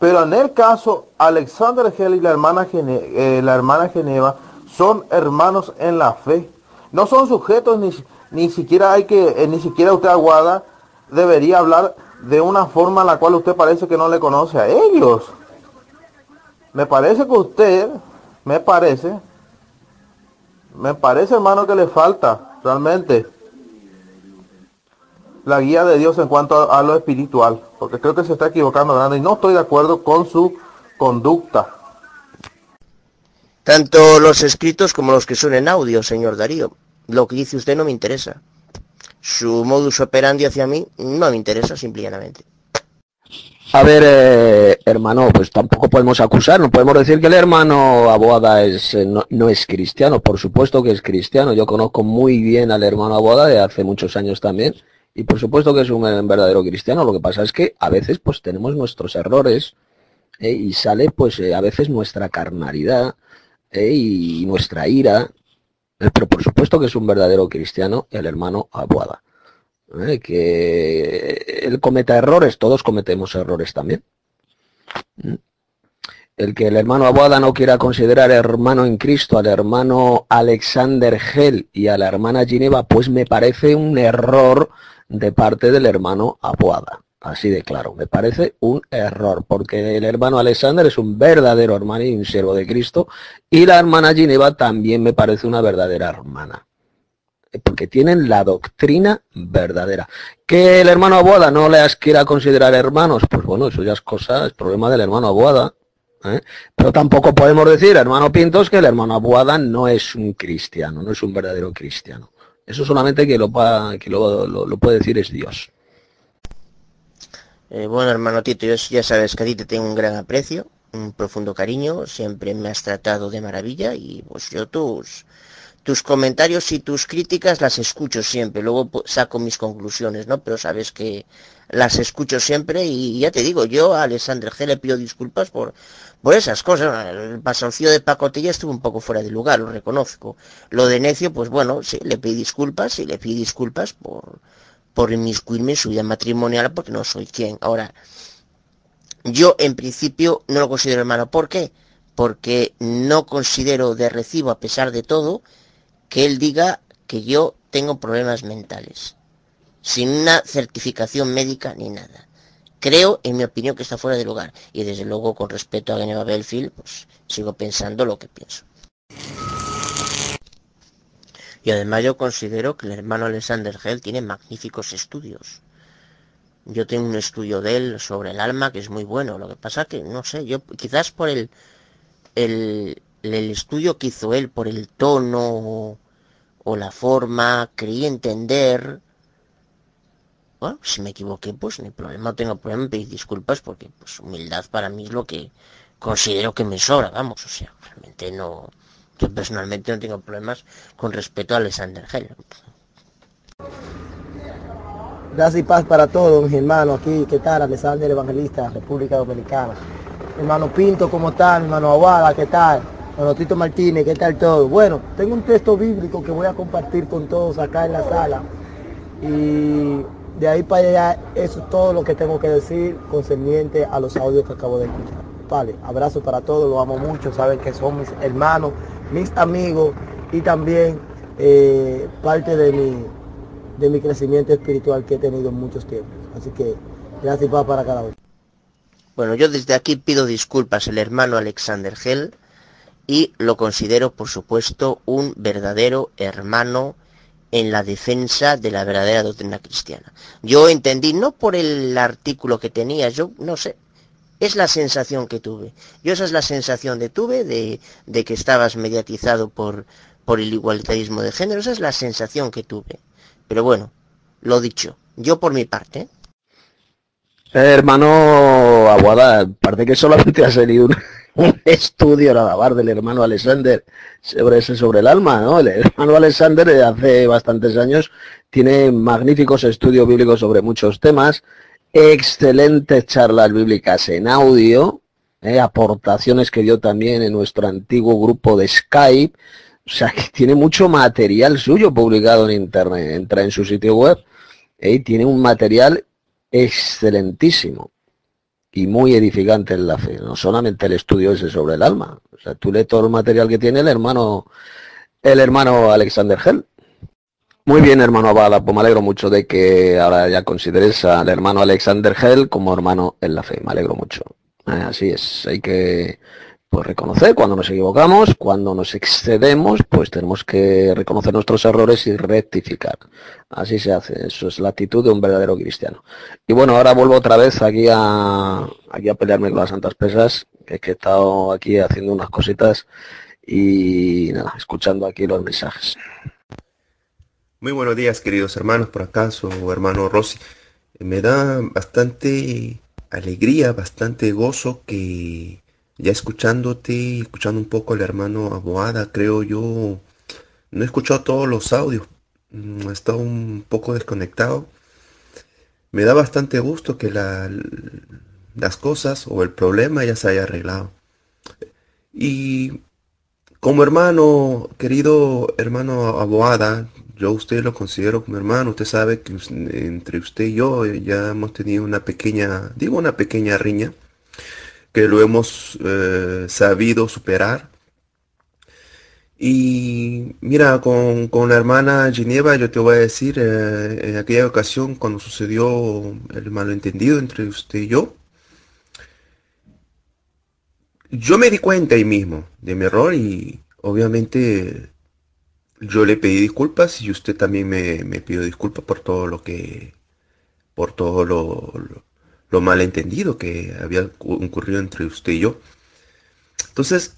Pero en el caso, Alexander Gel y la hermana, eh, la hermana Geneva son hermanos en la fe. No son sujetos, ni, ni siquiera hay que, eh, ni siquiera usted aguada debería hablar de una forma en la cual usted parece que no le conoce a ellos. Me parece que usted, me parece, me parece, hermano, que le falta realmente la guía de Dios en cuanto a, lo espiritual, porque creo que se está equivocando grande y no estoy de acuerdo con su conducta. Tanto los escritos como los que son en audio, señor Darío. Lo que dice usted no me interesa. Su modus operandi hacia mí no me interesa, simplemente. A ver, eh, hermano, pues tampoco podemos acusar, no podemos decir que el hermano Aboada es, eh, no, es cristiano, por supuesto que es cristiano, yo conozco muy bien al hermano Aboada de hace muchos años también, y por supuesto que es un, verdadero cristiano, lo que pasa es que a veces pues tenemos nuestros errores, eh, y sale pues a veces nuestra carnalidad, y nuestra ira, pero por supuesto que es un verdadero cristiano el hermano Aboada. ¿eh? que él cometa errores, todos cometemos errores también. ¿Mm? El que el hermano Abuada no quiera considerar hermano en Cristo al hermano Alexander Gel y a la hermana Gineva, pues me parece un error de parte del hermano Abuada. Así de claro, me parece un error, porque el hermano Alexander es un verdadero hermano y un siervo de Cristo, y la hermana Gineva también me parece una verdadera hermana porque tienen la doctrina verdadera. Que el hermano Abuada no les quiera considerar hermanos, pues bueno, eso ya es cosa, es problema del hermano Abuada. ¿eh? Pero tampoco podemos decir, hermano Pintos, que el hermano Abuada no es un cristiano, no es un verdadero cristiano. Eso solamente que lo, lo, puede decir es Dios. Eh, bueno, hermano Tito, ya sabes que a ti te tengo un gran aprecio, un profundo cariño, siempre me has tratado de maravilla y pues yo tus tus comentarios y tus críticas las escucho siempre, luego saco mis conclusiones, ¿no? Pero sabes que las escucho siempre y ya te digo, yo a Alexander G le pido disculpas por, por esas cosas. El pasoncillo de pacotilla estuvo un poco fuera de lugar, lo reconozco. Lo de necio, pues bueno, sí, le pedí disculpas y le pedí disculpas por, por inmiscuirme en su vida matrimonial porque no soy quien. Ahora, yo en principio no lo considero hermano. ¿Por qué? Porque no considero de recibo, a pesar de todo, que él diga que yo tengo problemas mentales, sin una certificación médica ni nada. Creo, en mi opinión, que está fuera de lugar. Y desde luego, con respecto a Geneva Belfield, pues sigo pensando lo que pienso. Y además yo considero que el hermano Alexander Hell tiene magníficos estudios. Yo tengo un estudio de él sobre el alma que es muy bueno. Lo que pasa que, no sé, yo quizás por el, el, el estudio que hizo él, por el tono o la forma, creí entender. Bueno, si me equivoqué, pues ni problema, tengo problema en pedir disculpas porque pues humildad para mí es lo que considero que me sobra, vamos, o sea, realmente no, yo personalmente no tengo problemas con respecto a Alexander Hell. Gracias y paz para todos, mis hermanos aquí, ¿qué tal? Alexander Evangelista, República Dominicana. hermano Pinto, ¿cómo está? hermano Aguada, ¿qué tal? Bueno, Tito Martínez, ¿qué tal todo? Bueno, tengo un texto bíblico que voy a compartir con todos acá en la sala. Y de ahí para allá, eso es todo lo que tengo que decir concerniente a los audios que acabo de escuchar. Vale, abrazo para todos, lo amo mucho, saben que son mis hermanos, mis amigos y también eh, parte de mi, de mi crecimiento espiritual que he tenido en muchos tiempos. Así que gracias paz para cada uno. Bueno, yo desde aquí pido disculpas al hermano Alexander Gell y lo considero, por supuesto, un verdadero hermano en la defensa de la verdadera doctrina cristiana. Yo entendí, no por el artículo que tenía, yo no sé, es la sensación que tuve. Yo esa es la sensación que tuve de, que estabas mediatizado por, por el igualitarismo de género, esa es la sensación que tuve. Pero bueno, lo dicho, yo por mi parte. hermano Aguada, parte que solamente ha salido una un estudio nada más del hermano Alexander sobre ese sobre el alma, ¿no? El hermano Alexander de hace bastantes años tiene magníficos estudios bíblicos sobre muchos temas, excelentes charlas bíblicas en audio, ¿eh? aportaciones que dio también en nuestro antiguo grupo de Skype, o sea que tiene mucho material suyo publicado en internet, entra en su sitio web ¿eh? y tiene un material excelentísimo y muy edificante en la fe, no solamente el estudio ese sobre el alma. O sea, tú lees todo el material que tiene el hermano, el hermano Alexander Hell. Muy bien, hermano Abada, pues me alegro mucho de que ahora ya consideres al hermano Alexander Hell como hermano en la fe, me alegro mucho. Eh, así es, hay que pues reconocer cuando nos equivocamos, cuando nos excedemos, pues tenemos que reconocer nuestros errores y rectificar. Así se hace, eso es la actitud de un verdadero cristiano. Y bueno, ahora vuelvo otra vez aquí a, aquí a pelearme con las santas pesas, que, he estado aquí haciendo unas cositas y nada, escuchando aquí los mensajes. Muy buenos días, queridos hermanos, por acaso, hermano Rossi. Me da bastante alegría, bastante gozo que ya escuchándote, escuchando un poco al hermano Aboada, creo yo, no he escuchado todos los audios, mm, he estado un poco desconectado. Me da bastante gusto que las cosas o el problema ya se haya arreglado. Y como hermano, querido hermano Aboada, yo usted lo considero como hermano, usted sabe que entre usted y yo ya hemos tenido una pequeña, digo una pequeña riña que lo hemos eh, sabido superar. Y mira, con, la hermana Gineva yo te voy a decir, eh, en aquella ocasión cuando sucedió el malentendido entre usted y yo, yo me di cuenta ahí mismo de mi error y obviamente yo le pedí disculpas y usted también me, me pidió disculpas por todo lo que, por todo lo lo malentendido que había ocurrido entre usted y yo. Entonces,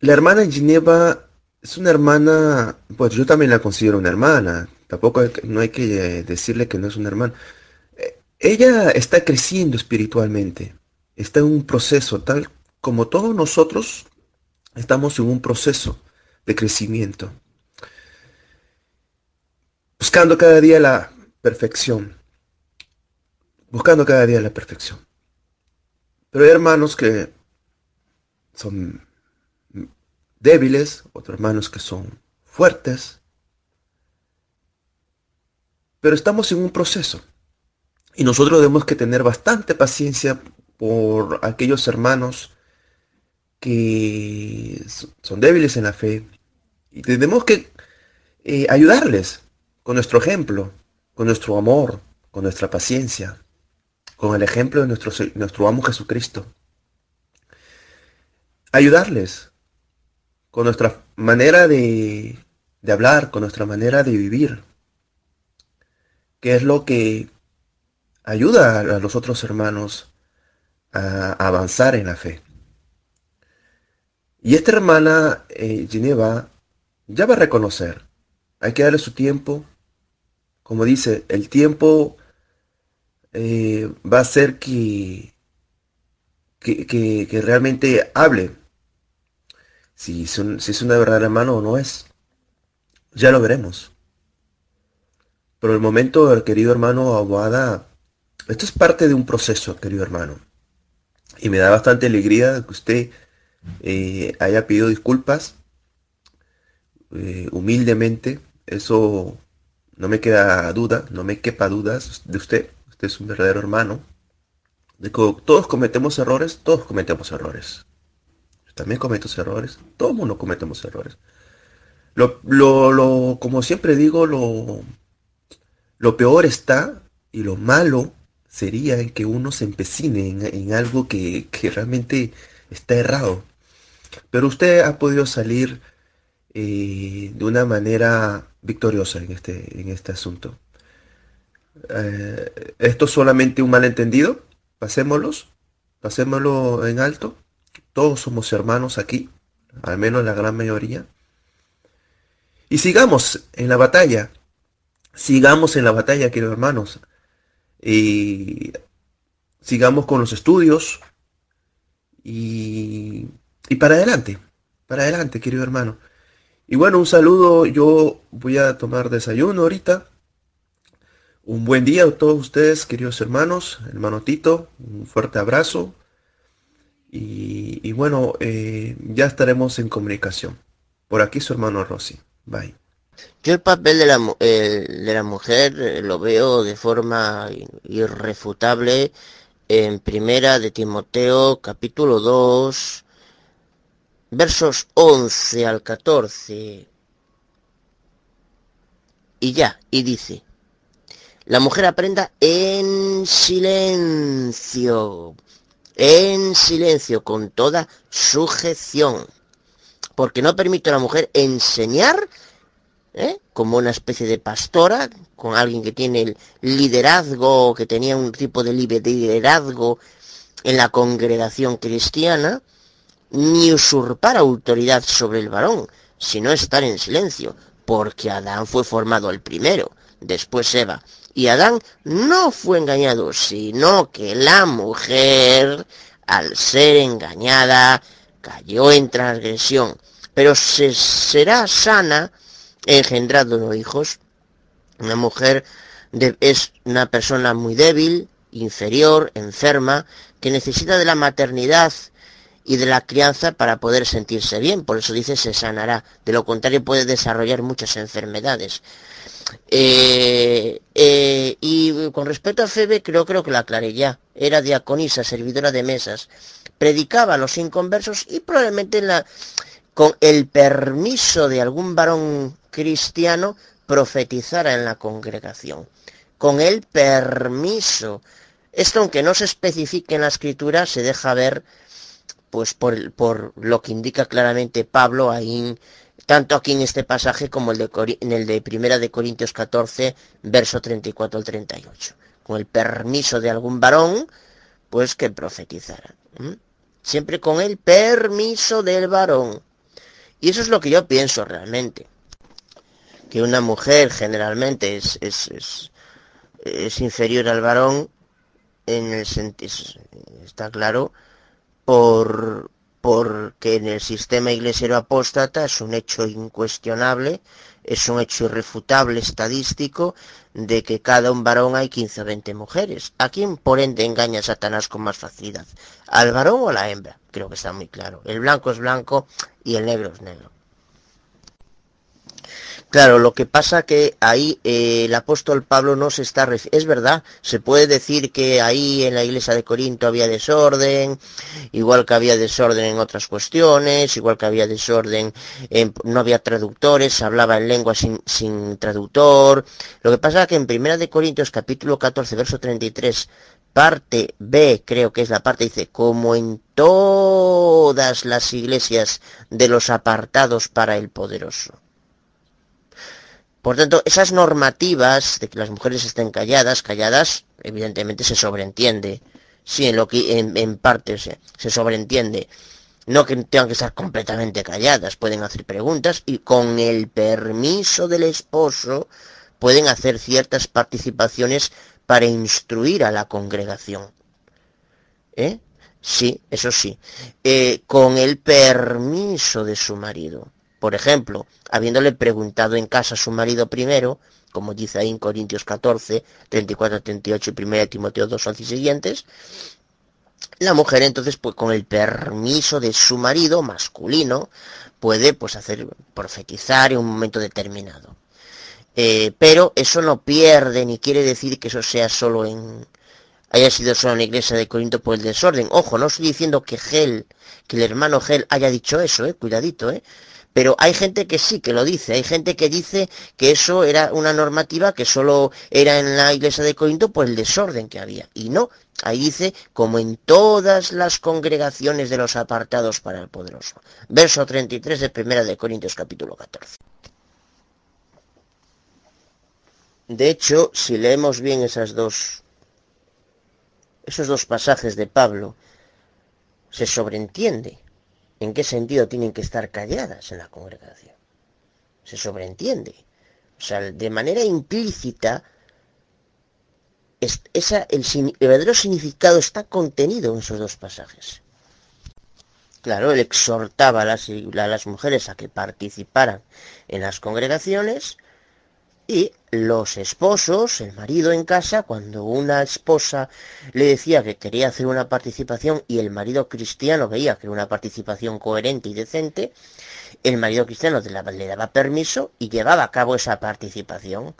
la hermana Gineva es una hermana, pues yo también la considero una hermana, tampoco no hay que eh, decirle que no es una hermana. Eh, ella está creciendo espiritualmente, está en un proceso, tal como todos nosotros estamos en un proceso de crecimiento, buscando cada día la perfección buscando cada día la perfección. Pero hay hermanos que son débiles, otros hermanos que son fuertes. Pero estamos en un proceso. Y nosotros debemos que tener bastante paciencia por aquellos hermanos que son débiles en la fe. Y tenemos que eh, ayudarles con nuestro ejemplo, con nuestro amor, con nuestra paciencia con el ejemplo de nuestro, nuestro amo Jesucristo. Ayudarles con nuestra manera de, de hablar, con nuestra manera de vivir, que es lo que ayuda a los otros hermanos a, avanzar en la fe. Y esta hermana eh, Gineva ya va a reconocer, hay que darle su tiempo, como dice, el tiempo eh, va a ser que, que, realmente hable. Si, es una verdadera mano o no es. Ya lo veremos. Pero el momento, querido hermano Aguada, esto es parte de un proceso, querido hermano. Y me da bastante alegría que usted eh, haya pedido disculpas eh, humildemente. Eso no me queda duda, no me quepa dudas de usted es un verdadero hermano, todos cometemos errores, todos cometemos errores. también cometo errores, todo mundo cometemos errores. Como siempre digo, lo, peor está y lo malo sería que uno se empecine en, algo que, realmente está errado. Pero usted ha podido salir eh, de una manera victoriosa en este, en este asunto. Eh, esto es solamente un malentendido, pasémoslos, pasémoslo en alto. Todos somos hermanos aquí, al menos la gran mayoría. Y sigamos en la batalla, sigamos en la batalla, queridos hermanos. Y sigamos con los estudios y, y para adelante, para adelante, querido hermano. Y bueno, un saludo, yo voy a tomar desayuno ahorita un buen día a todos ustedes, queridos hermanos, hermano Tito, un fuerte abrazo. Y, bueno, eh, ya estaremos en comunicación. Por aquí su hermano Rossi. Bye. Yo el papel de la, de la mujer eh, lo veo de forma irrefutable en primera de Timoteo capítulo 2 versos 11 al 14 y ya, y dice la mujer aprenda en silencio. en silencio, con toda sujeción, porque no permite a la mujer enseñar ¿eh? como una especie de pastora, con alguien que tiene el liderazgo, que tenía un tipo de liderazgo en la congregación cristiana, ni usurpar autoridad sobre el varón, sino estar en silencio, porque Adán fue formado el primero, después Eva. Y Adán no fue engañado, sino que la mujer, al ser engañada, cayó en transgresión. Pero se será sana engendrando hijos. Una mujer es una persona muy débil, inferior, enferma, que necesita de la maternidad y de la crianza para poder sentirse bien. Por eso dice se sanará. De lo contrario puede desarrollar muchas enfermedades. Eh, eh, y con respecto a Febe, creo, creo que la aclaré ya. Era diaconisa, servidora de mesas. Predicaba a los inconversos y probablemente la, con el permiso de algún varón cristiano profetizara en la congregación. Con el permiso. Esto, aunque no se especifique en la escritura, se deja ver pues por, por lo que indica claramente Pablo ahí, tanto aquí en este pasaje como el de, en el de Primera de Corintios 14, verso 34 al 38. Con el permiso de algún varón, pues que profetizara. Siempre con el permiso del varón. Y eso es lo que yo pienso realmente. Que una mujer generalmente es, es, es, es inferior al varón en el sentido, está claro, por, porque en el sistema iglesiero apóstata es un hecho incuestionable, es un hecho irrefutable estadístico de que cada un varón hay 15 o 20 mujeres. ¿A quién por ende engaña Satanás con más facilidad? ¿Al varón o a la hembra? Creo que está muy claro. El blanco es blanco y el negro es negro. Claro, lo que pasa que ahí eh, el apóstol Pablo no se está... Es verdad, se puede decir que ahí en la iglesia de Corinto había desorden, igual que había desorden en otras cuestiones, igual que había desorden, en, no había traductores, se hablaba en lengua sin, sin traductor. Lo que pasa que en Primera de Corintios capítulo 14, verso 33, parte B, creo que es la parte, dice, como en todas las iglesias de los apartados para el poderoso. Por tanto, esas normativas de que las mujeres estén calladas, calladas, evidentemente se sobreentiende. Sí, en lo que en, parte se, sobreentiende. No que tengan que estar completamente calladas, pueden hacer preguntas y con el permiso del esposo pueden hacer ciertas participaciones para instruir a la congregación. ¿Eh? Sí, eso sí. Eh, con el permiso de su marido por ejemplo, habiéndole preguntado en casa a su marido primero, como dice ahí en Corintios 14, 34, 38 y 1 Timoteo 2, 11 y siguientes, la mujer entonces, pues con el permiso de su marido masculino, puede pues hacer profetizar en un momento determinado. Eh, pero eso no pierde ni quiere decir que eso sea solo en haya sido solo en la iglesia de Corinto por el desorden. Ojo, no estoy diciendo que Gel, que el hermano Gel haya dicho eso, eh, cuidadito, eh. Pero hay gente que sí, que lo dice. Hay gente que dice que eso era una normativa que solo era en la iglesia de Corinto por el desorden que había. Y no, ahí dice, como en todas las congregaciones de los apartados para el poderoso. Verso 33 de Primera de Corintios capítulo 14. De hecho, si leemos bien esas dos, esos dos pasajes de Pablo, se sobreentiende en qué sentido tienen que estar calladas en la congregación. Se sobreentiende. O sea, de manera implícita, esa, el, verdadero significado está contenido en esos dos pasajes. Claro, él exhortaba a las, a las mujeres a que participaran en las congregaciones y los esposos, el marido en casa, cuando una esposa le decía que quería hacer una participación y el marido cristiano veía que era una participación coherente y decente, el marido cristiano le daba permiso y llevaba a cabo esa participación.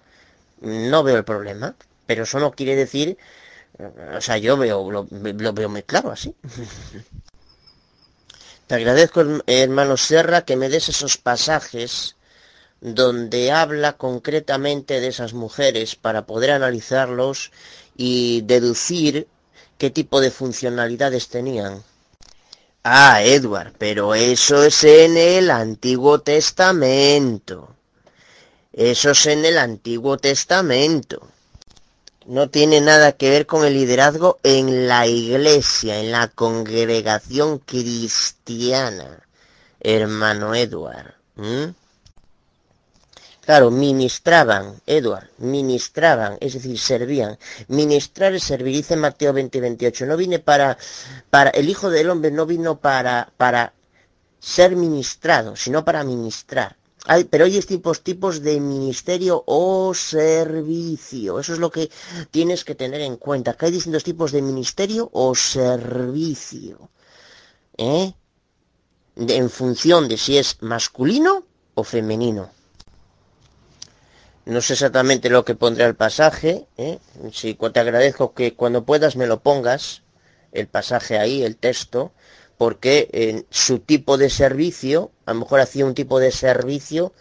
No veo el problema, pero eso no quiere decir, o sea, yo veo, lo, veo muy claro así. Te agradezco, hermano Serra, que me des esos pasajes donde habla concretamente de esas mujeres para poder analizarlos y deducir ¿Qué tipo de funcionalidades tenían? Ah, Edward, pero eso es en el Antiguo Testamento. Eso es en el Antiguo Testamento. No tiene nada que ver con el liderazgo en la iglesia, en la congregación cristiana, hermano Edward. Claro, ministraban, Edward, ministraban, es decir, servían. Ministrar es servir, dice Mateo 20, 28. No vine para, para, el Hijo del Hombre no vino para, para ser ministrado, sino para ministrar. Pero hay distintos tipos de ministerio o servicio. Eso es lo que tienes que tener en cuenta. Que hay distintos tipos de ministerio o servicio. ¿eh? en función de si es masculino o femenino. No sé exactamente lo que pondrá el pasaje. ¿eh? Si te agradezco que cuando puedas me lo pongas, el pasaje ahí, el texto, porque en su tipo de servicio, a lo mejor hacía un tipo de servicio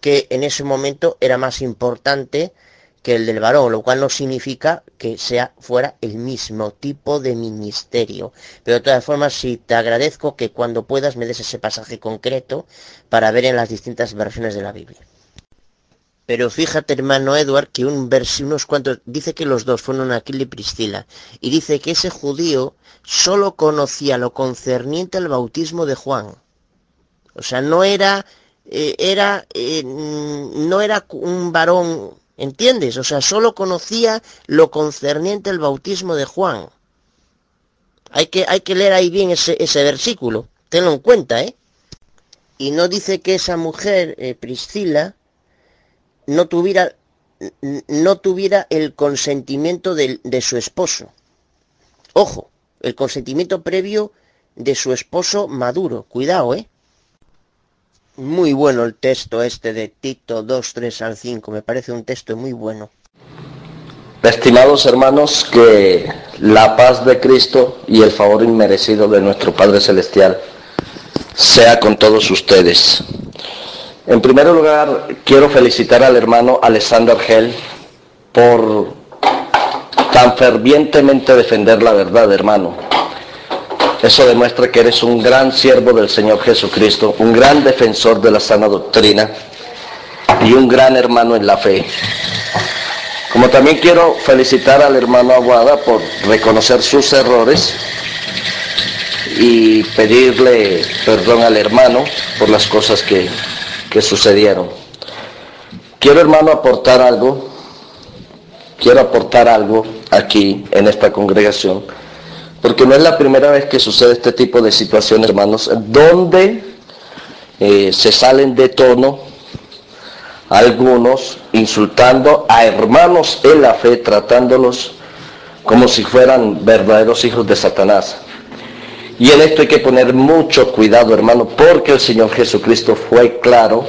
que en ese momento era más importante que el del varón, lo cual no significa que sea fuera el mismo tipo de ministerio. Pero de todas formas, sí te agradezco que cuando puedas me des ese pasaje concreto para ver en las distintas versiones de la Biblia. Pero fíjate, hermano Edward, que un verso, unos cuantos, dice que los dos fueron Aquila y Priscila, y dice que ese judío solo conocía lo concerniente al bautismo de Juan. O sea, no era, eh, era, eh, no era un varón, ¿entiendes? O sea, solo conocía lo concerniente al bautismo de Juan. Hay que, hay que leer ahí bien ese, ese versículo, tenlo en cuenta, ¿eh? Y no dice que esa mujer, eh, Priscila, no tuviera, no tuviera el consentimiento de, de su esposo. Ojo, el consentimiento previo de su esposo maduro. Cuidado, ¿eh? Muy bueno el texto este de Tito 2, 3 al 5. Me parece un texto muy bueno. Estimados hermanos, que la paz de Cristo y el favor inmerecido de nuestro Padre Celestial sea con todos ustedes. En primer lugar, quiero felicitar al hermano Alexander Hell por tan fervientemente defender la verdad, hermano. Eso demuestra que eres un gran siervo del Señor Jesucristo, un gran defensor de la sana doctrina y un gran hermano en la fe. Como también quiero felicitar al hermano Aguada por reconocer sus errores y pedirle perdón al hermano por las cosas que que sucedieron. Quiero hermano aportar algo, quiero aportar algo aquí en esta congregación, porque no es la primera vez que sucede este tipo de situaciones, hermanos, donde eh, se salen de tono algunos insultando a hermanos en la fe, tratándolos como si fueran verdaderos hijos de Satanás. Y en esto hay que poner mucho cuidado, hermano, porque el Señor Jesucristo fue claro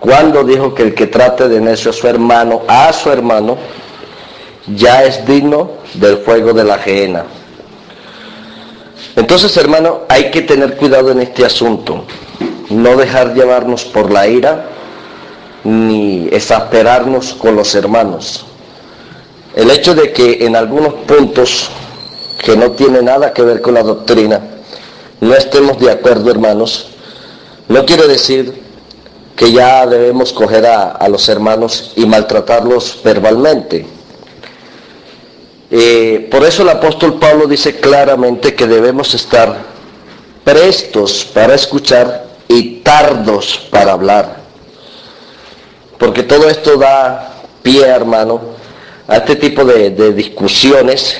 cuando dijo que el que trate de necio a su hermano, a su hermano, ya es digno del fuego de la gehenna. Entonces, hermano, hay que tener cuidado en este asunto. No dejar llevarnos por la ira, ni exasperarnos con los hermanos. El hecho de que en algunos puntos que no tiene nada que ver con la doctrina, no estemos de acuerdo, hermanos, no quiere decir que ya debemos coger a, los hermanos y maltratarlos verbalmente. Eh, por eso el apóstol Pablo dice claramente que debemos estar prestos para escuchar y tardos para hablar. Porque todo esto da pie, hermano, a este tipo de discusiones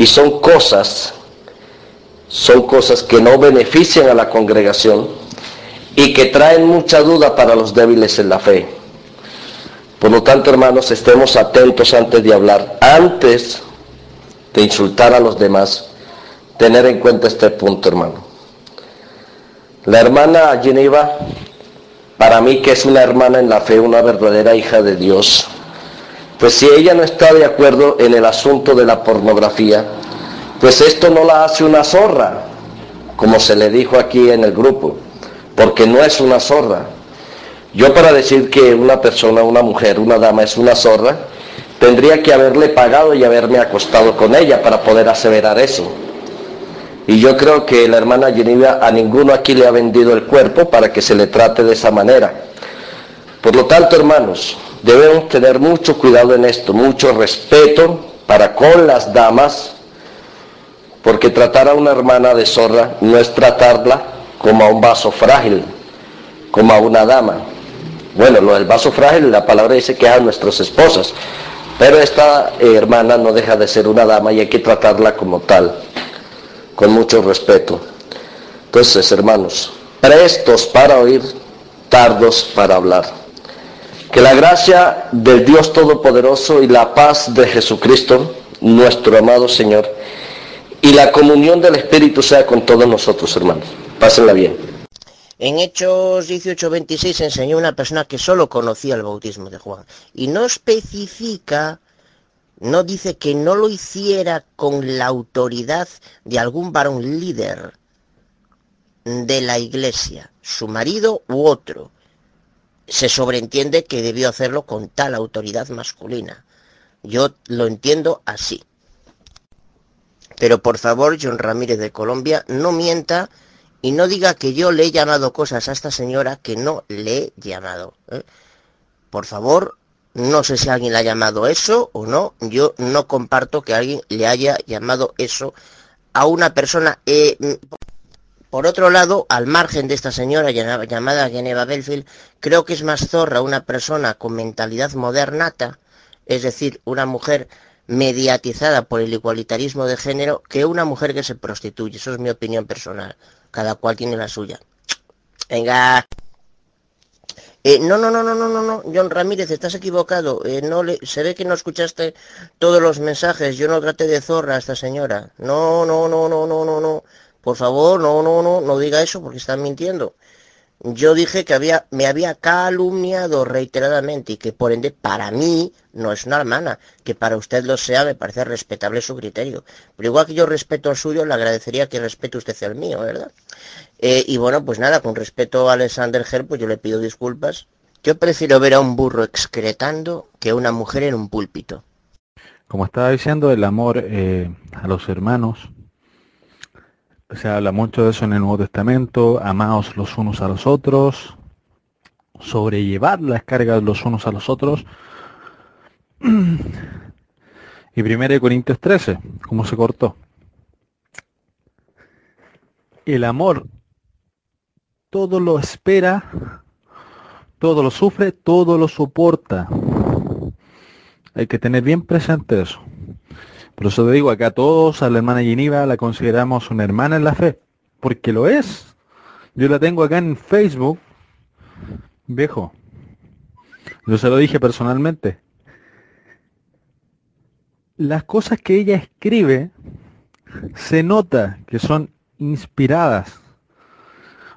y son cosas, son cosas que no benefician a la congregación y que traen mucha duda para los débiles en la fe. Por lo tanto, hermanos, estemos atentos antes de hablar, antes de insultar a los demás, tener en cuenta este punto, hermano. La hermana Geneva, para mí que es una hermana en la fe, una verdadera hija de Dios, pues si ella no está de acuerdo en el asunto de la pornografía, pues esto no la hace una zorra, como se le dijo aquí en el grupo, porque no es una zorra. Yo para decir que una persona, una mujer, una dama es una zorra, tendría que haberle pagado y haberme acostado con ella para poder aseverar eso. Y yo creo que la hermana Geneva a ninguno aquí le ha vendido el cuerpo para que se le trate de esa manera. Por lo tanto, hermanos, debemos tener mucho cuidado en esto, mucho respeto para con las damas, porque tratar a una hermana de zorra no es tratarla como a un vaso frágil, como a una dama. Bueno, lo del vaso frágil, la palabra dice que a nuestras esposas, pero esta eh, hermana no deja de ser una dama y hay que tratarla como tal con mucho respeto. Entonces, hermanos, prestos para oír, tardos para hablar. Que la gracia del Dios Todopoderoso y la paz de Jesucristo, nuestro amado Señor, y la comunión del Espíritu sea con todos nosotros, hermanos. Pásenla bien. En Hechos 18:26 enseñó una persona que solo conocía el bautismo de Juan y no especifica no dice que no lo hiciera con la autoridad de algún varón líder de la iglesia, su marido u otro. Se sobreentiende que debió hacerlo con tal autoridad masculina. Yo lo entiendo así. Pero por favor, John Ramírez de Colombia, no mienta y no diga que yo le he llamado cosas a esta señora que no le he llamado. ¿eh? Por favor, no sé si alguien le ha llamado eso o no. Yo no comparto que alguien le haya llamado eso a una persona. Eh, por otro lado, al margen de esta señora llamada Geneva Belfield, creo que es más zorra una persona con mentalidad modernata, es decir, una mujer mediatizada por el igualitarismo de género, que una mujer que se prostituye. Eso es mi opinión personal. Cada cual tiene la suya. Venga. Eh, no, no, no, no, no, no, no, John Ramírez, estás equivocado. Eh, no le, se ve que no escuchaste todos los mensajes. Yo no traté de zorra a esta señora. No, no, no, no, no, no, no. Por favor, no, no, no, no diga eso porque están mintiendo. Yo dije que había, me había calumniado reiteradamente y que por ende para mí no es una hermana. Que para usted lo sea, me parece respetable su criterio. Pero igual que yo respeto al suyo, le agradecería que respete usted el mío, ¿verdad? Eh, y bueno, pues nada, con respeto a Alexander Herr, pues yo le pido disculpas. Yo prefiero ver a un burro excretando que a una mujer en un púlpito. Como estaba diciendo, el amor eh, a los hermanos, se habla mucho de eso en el Nuevo Testamento, amaos los unos a los otros, sobrellevar las cargas los unos a los otros. Y 1 Corintios 13, ¿cómo se cortó? El amor todo lo espera, todo lo sufre, todo lo soporta. Hay que tener bien presente eso. Por eso te digo, acá todos a la hermana Geneva la consideramos una hermana en la fe, porque lo es. Yo la tengo acá en Facebook, viejo. Yo se lo dije personalmente. Las cosas que ella escribe se nota que son inspiradas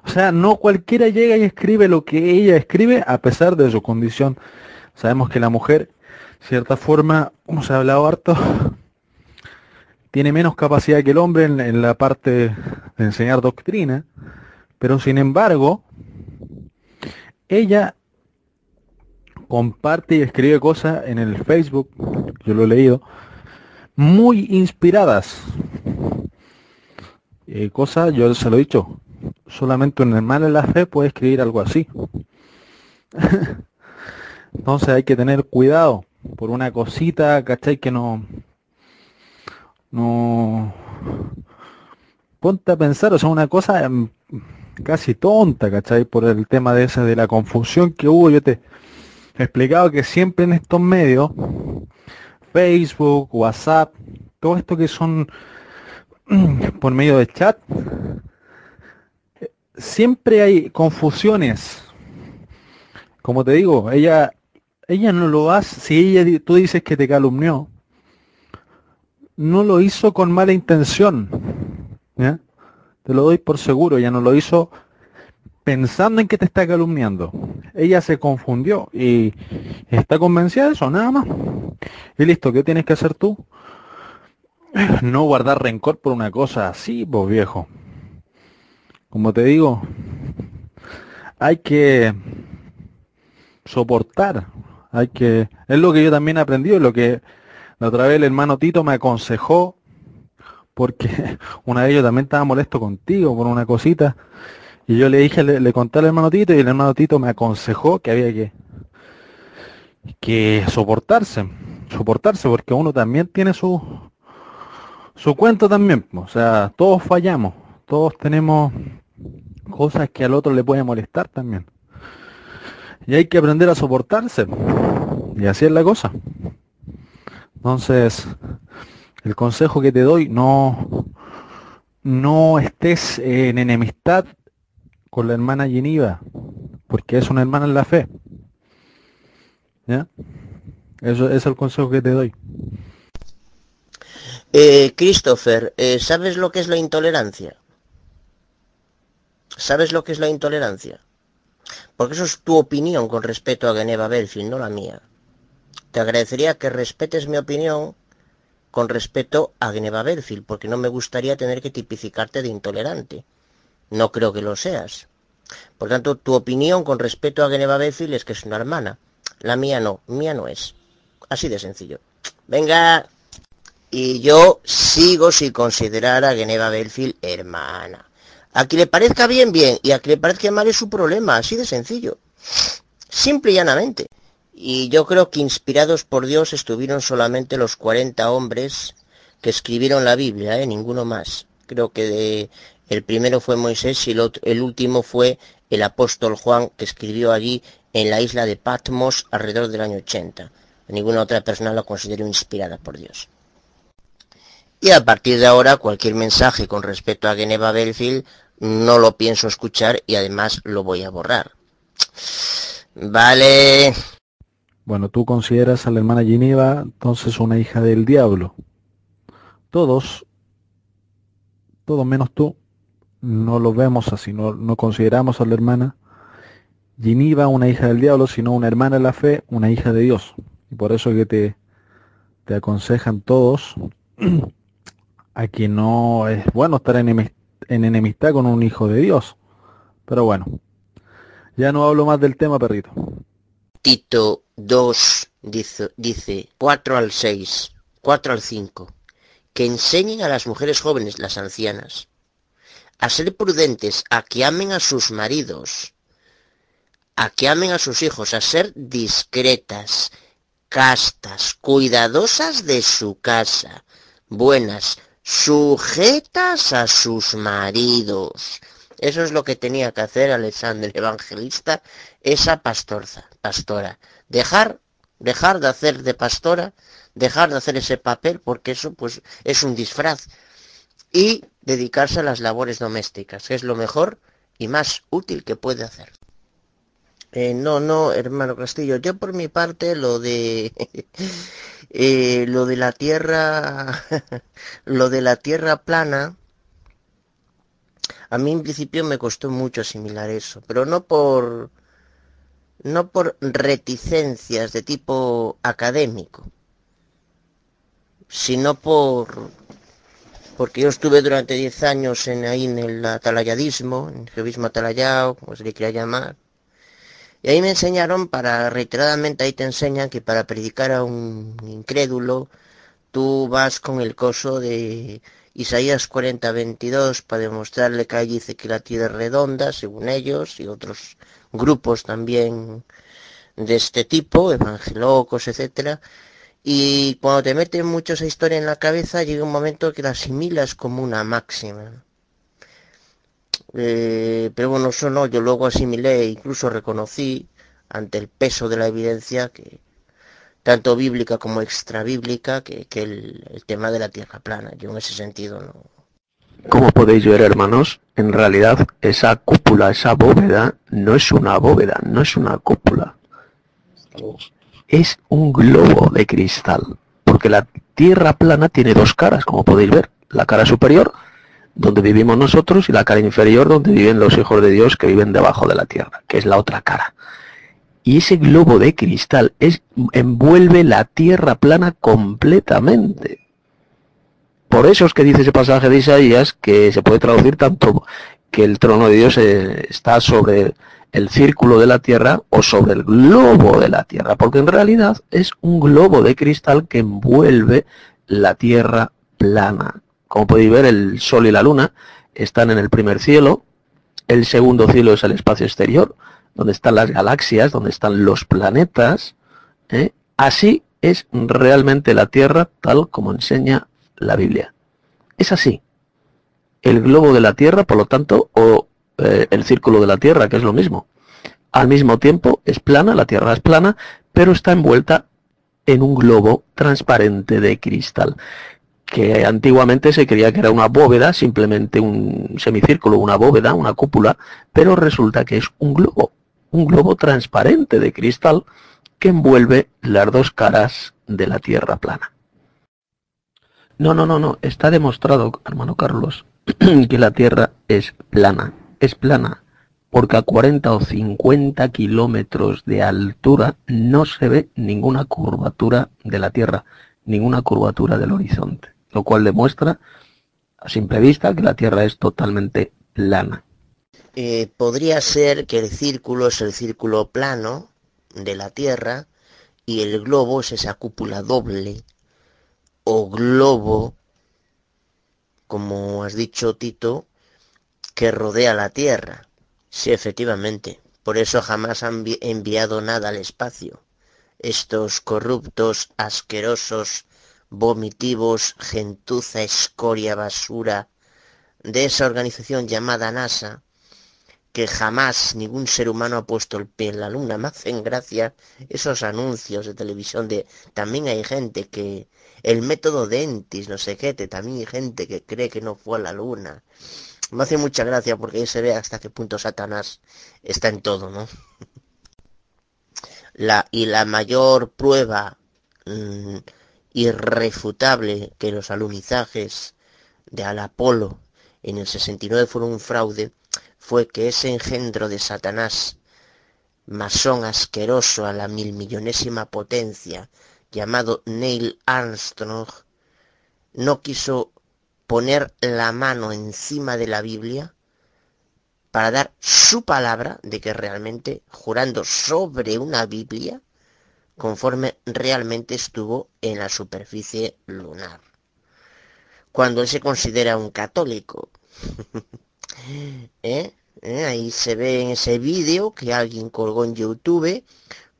o sea, no cualquiera llega y escribe lo que ella escribe a pesar de su condición. Sabemos que la mujer, cierta forma, ha hablado harto, tiene menos capacidad que el hombre en, la parte de enseñar doctrina, pero sin embargo, ella comparte y escribe cosas en el Facebook, yo lo he leído, muy inspiradas. Eh, cosas, yo se lo he dicho, solamente un hermano en la fe puede escribir algo así. Entonces hay que tener cuidado por una cosita, ¿cachai? Que no... No... Ponte a pensar, o sea, una cosa em, casi tonta, ¿cachai? Por el tema de esa, de la confusión que hubo. Yo te he explicado que siempre en estos medios, Facebook, WhatsApp, todo esto que son por medio de chat, siempre hay confusiones. Como te digo, ella, ella no lo hace, si ella, tú dices que te calumnió, no lo hizo con mala intención. Te lo doy por seguro, ella no lo hizo pensando en que te está calumniando. Ella se confundió y está convencida de eso, nada más. Y listo, ¿qué tienes que hacer tú? No guardar rencor por una cosa así, pues viejo como te digo, hay que soportar Hay que, es lo que yo también he aprendido, lo que la otra vez el hermano Tito me aconsejó, porque una vez yo también estaba molesto contigo por una cosita, y yo le dije, le, conté al hermano Tito, y el hermano Tito me aconsejó que había que, que soportarse, soportarse, porque uno también tiene su, su cuento también, o sea, todos fallamos, todos tenemos cosas que al otro le puede molestar también. Y hay que aprender a soportarse. Y así es la cosa. Entonces, el consejo que te doy, no, no estés en enemistad con la hermana Geniva, porque es una hermana en la fe. ¿Ya? Eso es el consejo que te doy. Eh, Christopher, eh, ¿sabes lo que es la intolerancia? ¿Sabes lo que es la intolerancia? Porque eso es tu opinión con respecto a Geneva Belfield, no la mía. Te agradecería que respetes mi opinión con respecto a Geneva Belfield, porque no me gustaría tener que tipificarte de intolerante. No creo que lo seas. Por tanto, tu opinión con respecto a Geneva Belfield es que es una hermana. La mía no, mía no es. Así de sencillo. Venga. Y yo sigo sin considerar a Geneva Belfield hermana. A quien le parezca bien, bien, y a quien le parezca mal es su problema, así de sencillo. Simple y llanamente. Y yo creo que inspirados por Dios estuvieron solamente los 40 hombres que escribieron la Biblia, ¿eh? ninguno más. Creo que de, el primero fue Moisés y el, último fue el apóstol Juan que escribió allí en la isla de Patmos alrededor del año 80. Ninguna otra persona la considero inspirada por Dios. Y a partir de ahora, cualquier mensaje con respecto a Geneva Belfield no lo pienso escuchar y además lo voy a borrar. Vale. Bueno, tú consideras a la hermana Geneva entonces una hija del diablo. Todos, todos menos tú, no lo vemos así, no, consideramos a la hermana Geneva una hija del diablo, sino una hermana de la fe, una hija de Dios. Y por eso que te, te aconsejan todos a que no es bueno estar en enemistad con un hijo de Dios. Pero bueno, ya no hablo más del tema, perrito. Tito 2 dice, dice 4 al 6, 4 al 5, que enseñen a las mujeres jóvenes, las ancianas, a ser prudentes, a que amen a sus maridos, a que amen a sus hijos, a ser discretas, castas, cuidadosas de su casa, buenas, sujetas a sus maridos. Eso es lo que tenía que hacer Alexander Evangelista, esa pastorza, pastora. Dejar, dejar de hacer de pastora, dejar de hacer ese papel, porque eso pues es un disfraz. Y dedicarse a las labores domésticas, que es lo mejor y más útil que puede hacer. Eh, no, no, hermano Castillo, yo por mi parte lo de eh, lo de la tierra, lo de la tierra plana, a mí en principio me costó mucho asimilar eso, pero no por no por reticencias de tipo académico, sino por porque yo estuve durante 10 años en ahí en el atalayadismo, en el jevismo atalayado, como se le quiera llamar, y ahí me enseñaron para, reiteradamente ahí te enseñan que para predicar a un incrédulo, tú vas con el coso de Isaías 40, 22 para demostrarle que ahí dice que la tierra es redonda, según ellos, y otros grupos también de este tipo, evangelocos, etcétera. Y cuando te meten mucho esa historia en la cabeza, llega un momento que la asimilas como una máxima. Eh, pero bueno, eso no, yo luego asimilé e incluso reconocí ante el peso de la evidencia que tanto bíblica como extrabíblica que, que el, el, tema de la tierra plana. Yo en ese sentido no. Como podéis ver, hermanos, en realidad esa cúpula, esa bóveda, no es una bóveda, no es una cúpula. Es un globo de cristal. Porque la tierra plana tiene dos caras, como podéis ver. La cara superior donde vivimos nosotros y la cara inferior donde viven los hijos de Dios que viven debajo de la tierra, que es la otra cara. Y ese globo de cristal envuelve la tierra plana completamente. Por eso es que dice ese pasaje de Isaías que se puede traducir tanto que el trono de Dios eh, está sobre el círculo de la Tierra o sobre el globo de la Tierra, porque en realidad es un globo de cristal que envuelve la Tierra plana. Como podéis ver, el Sol y la Luna están en el primer cielo, el segundo cielo es el espacio exterior, donde están las galaxias, donde están los planetas. ¿eh? Así es realmente la Tierra tal como enseña la Biblia. Es así. El globo de la Tierra, por lo tanto, o eh, el círculo de la Tierra, que es lo mismo. Al mismo tiempo es plana, la Tierra es plana, pero está envuelta en un globo transparente de cristal que antiguamente se creía que era una bóveda, simplemente un semicírculo, una bóveda, una cúpula, pero resulta que es un globo, un globo transparente de cristal que envuelve las dos caras de la Tierra plana. No, no, no, no, está demostrado, hermano Carlos, que la Tierra es plana, es plana, porque a 40 o 50 kilómetros de altura no se ve ninguna curvatura de la Tierra, ninguna curvatura del horizonte lo cual demuestra a simple vista que la Tierra es totalmente plana. Eh, podría ser que el círculo es el círculo plano de la Tierra y el globo es esa cúpula doble o globo, como has dicho Tito, que rodea la Tierra. Sí, efectivamente. Por eso jamás han enviado nada al espacio. Estos corruptos, asquerosos vomitivos, gentuza, escoria, basura de esa organización llamada NASA, que jamás ningún ser humano ha puesto el pie en la luna. Me hacen gracia esos anuncios de televisión de también hay gente que el método Dentis, no sé qué, también hay gente que cree que no fue a la luna. Me hace mucha gracia porque ahí se ve hasta qué punto Satanás está en todo, ¿no? Y la mayor prueba mm, irrefutable que los alunizajes de al Apolo en el 69 fueron un fraude fue que ese engendro de Satanás, masón asqueroso a la mil millonésima potencia, llamado Neil Armstrong, no quiso poner la mano encima de la Biblia para dar su palabra de que realmente, jurando sobre una Biblia, conforme realmente estuvo en la superficie lunar. Cuando él se considera un católico. ¿Eh? ¿Eh? Ahí se ve en ese vídeo que alguien colgó en YouTube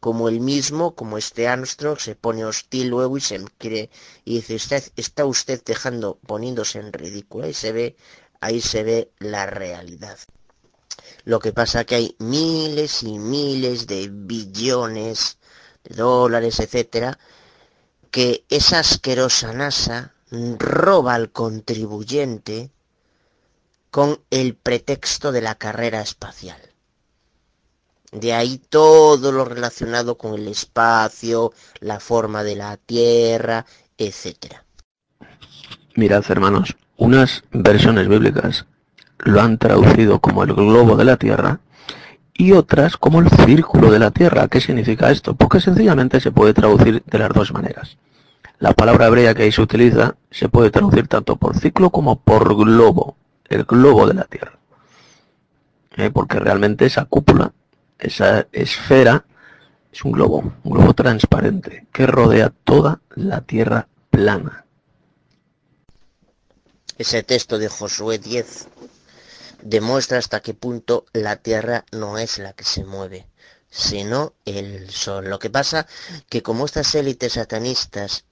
como él mismo, como este Armstrong, se pone hostil luego y se quiere y dice, usted, está usted dejando, poniéndose en ridículo. Y se ve, ahí se ve la realidad. Lo que pasa que hay miles y miles de billones de dólares, etcétera, que esa asquerosa NASA roba al contribuyente con el pretexto de la carrera espacial. De ahí todo lo relacionado con el espacio, la forma de la Tierra, etcétera. Mirad, hermanos, unas versiones bíblicas lo han traducido como el globo de la Tierra y otras como el círculo de la Tierra. ¿Qué significa esto? Porque sencillamente se puede traducir de las dos maneras. La palabra hebrea que ahí se utiliza se puede traducir tanto por ciclo como por globo, el globo de la Tierra. ¿Eh? Porque realmente esa cúpula, esa esfera, es un globo, un globo transparente que rodea toda la Tierra plana. Ese texto de Josué 10 demuestra hasta qué punto la Tierra no es la que se mueve, sino el Sol. Lo que pasa que como estas élites satanistas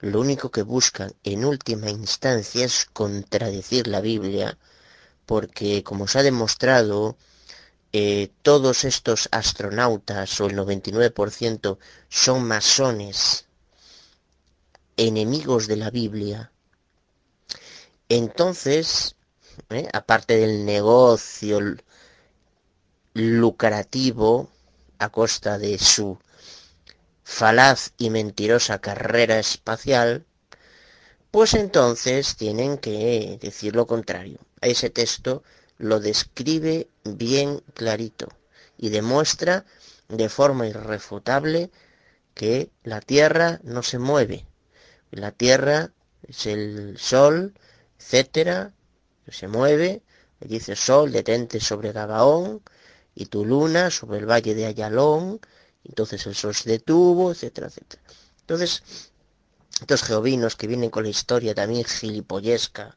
lo único que buscan en última instancia es contradecir la Biblia, porque como se ha demostrado, eh, todos estos astronautas, o el 99%, son masones, enemigos de la Biblia. Entonces, ¿eh? aparte del negocio lucrativo a costa de su falaz y mentirosa carrera espacial, pues entonces tienen que decir lo contrario. Ese texto lo describe bien clarito y demuestra de forma irrefutable que la Tierra no se mueve. La Tierra es el Sol, etcétera, se mueve, dice Sol, detente sobre Gabaón, y tu luna sobre el valle de Ayalón, entonces el sol se detuvo, etcétera, etcétera. Entonces, estos geovinos que vienen con la historia también gilipollesca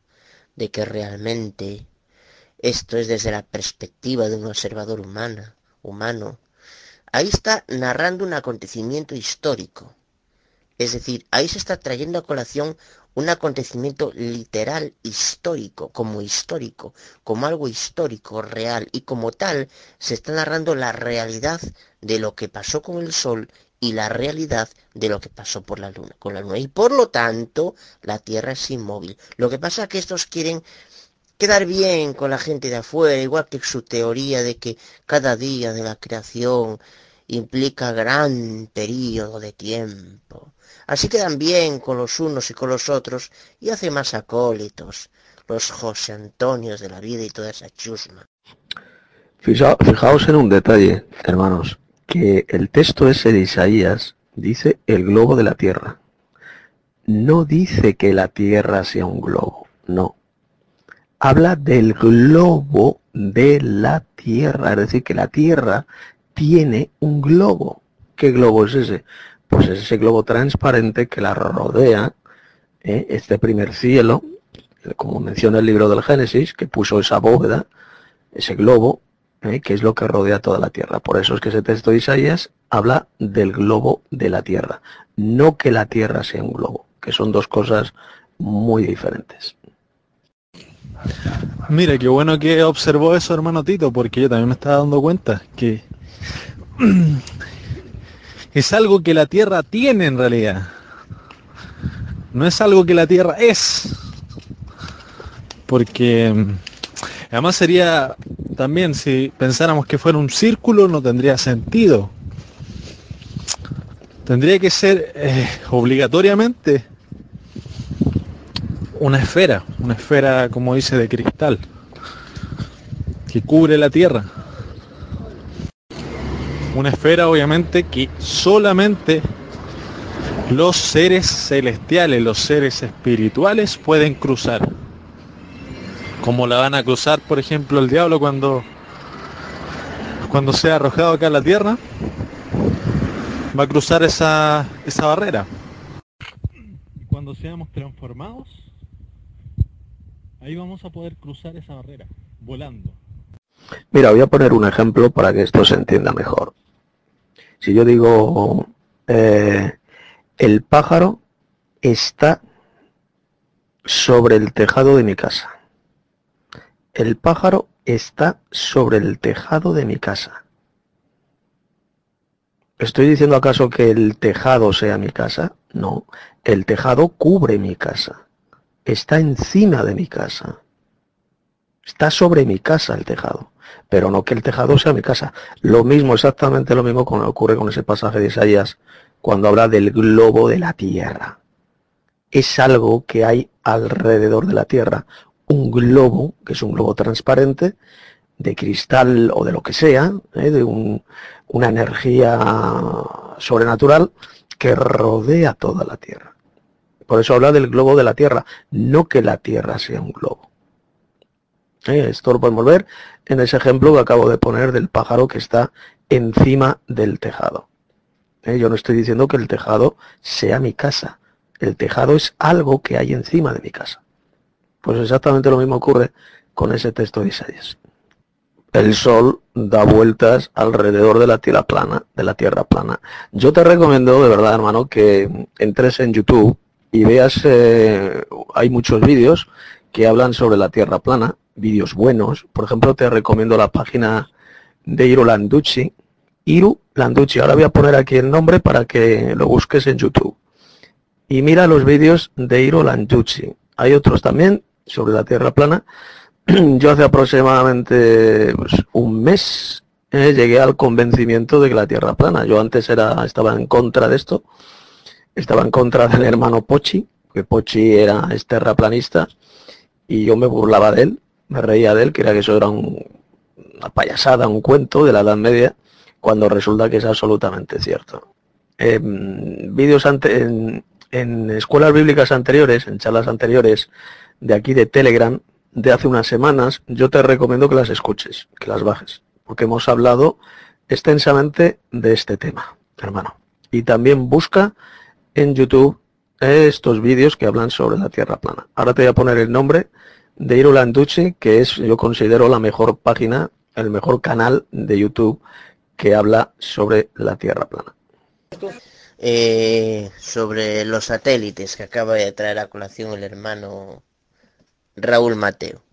de que realmente esto es desde la perspectiva de un observador humana, humano, ahí está narrando un acontecimiento histórico. Es decir, ahí se está trayendo a colación un acontecimiento literal histórico, como histórico, como algo histórico, real, y como tal se está narrando la realidad de lo que pasó con el Sol y la realidad de lo que pasó por la Luna, con la Luna. Y por lo tanto, la Tierra es inmóvil. Lo que pasa es que estos quieren quedar bien con la gente de afuera, igual que su teoría de que cada día de la creación implica gran periodo de tiempo Así quedan bien con los unos y con los otros y hace más acólitos, los José Antonios de la vida y toda esa chusma. Fijaos en un detalle, hermanos, que el texto ese de Isaías dice el globo de la tierra. No dice que la tierra sea un globo, no. Habla del globo de la tierra, es decir, que la tierra tiene un globo. ¿Qué globo es ese? pues es ese globo transparente que la rodea, ¿eh? este primer cielo, como menciona el libro del Génesis, que puso esa bóveda, ese globo, ¿eh? que es lo que rodea toda la tierra. Por eso es que ese texto de Isaías habla del globo de la tierra, no que la tierra sea un globo, que son dos cosas muy diferentes. Mire, qué bueno que observó eso, hermano Tito, porque yo también me estaba dando cuenta que es algo que la Tierra tiene en realidad. No es algo que la Tierra es. Porque mm, además sería también si pensáramos que fuera un círculo no tendría sentido. Tendría que ser eh, obligatoriamente una esfera, una esfera como dice de cristal, que cubre la Tierra una esfera obviamente que solamente los seres celestiales, los seres espirituales pueden cruzar. Como la van a cruzar, por ejemplo, el diablo cuando cuando sea arrojado acá a la tierra, va a cruzar esa, esa barrera. Cuando seamos transformados, ahí vamos a poder cruzar esa barrera, volando. Mira, voy a poner un ejemplo para que esto se entienda mejor. Si yo digo, eh, el pájaro está sobre el tejado de mi casa. El pájaro está sobre el tejado de mi casa. ¿Estoy diciendo acaso que el tejado sea mi casa? No, el tejado cubre mi casa. Está encima de mi casa. Está sobre mi casa el tejado pero no que el tejado sea mi casa. Lo mismo, exactamente lo mismo ocurre con ese pasaje de Isaías, cuando habla del globo de la tierra. Es algo que hay alrededor de la tierra. Un globo, que es un globo transparente, de cristal o de lo que sea, ¿eh? de una energía sobrenatural que rodea toda la tierra. Por eso habla del globo de la tierra, no que la tierra sea un globo. ¿Eh? Esto lo podemos ver en ese ejemplo que acabo de poner del pájaro que está encima del tejado. ¿Eh? Yo no estoy diciendo que el tejado sea mi casa. El tejado es algo que hay encima de mi casa. Pues exactamente lo mismo ocurre con ese texto de Isaías. El sol da vueltas alrededor de la tierra plana, de la tierra plana. Yo te recomiendo, de verdad, hermano, que entres en YouTube y veas, eh, hay muchos vídeos que hablan sobre la tierra plana vídeos buenos. Por ejemplo, te recomiendo la página de Iru Landucci. Iru Landucci. Ahora voy a poner aquí el nombre para que lo busques en YouTube. Y mira los vídeos de Iru Landucci. Hay otros también sobre la Tierra plana. Yo hace aproximadamente pues, un mes eh, llegué al convencimiento de que la Tierra plana. Yo antes era, estaba en contra de esto. Estaba en contra del hermano Pochi, que Pochi era terraplanista y yo me burlaba de él me reía de él, que era que eso era una payasada, un cuento de la Edad Media, cuando resulta que es absolutamente cierto. En vídeos en, en escuelas bíblicas anteriores, en charlas anteriores de aquí de Telegram, de hace unas semanas, yo te recomiendo que las escuches, que las bajes, porque hemos hablado extensamente de este tema, hermano. Y también busca en YouTube estos vídeos que hablan sobre la Tierra plana. Ahora te voy a poner el nombre de Irulan Ducci, que es, yo considero, la mejor página, el mejor canal de YouTube que habla sobre la Tierra plana. Eh, sobre los satélites que acaba de traer a colación el hermano Raúl Mateo.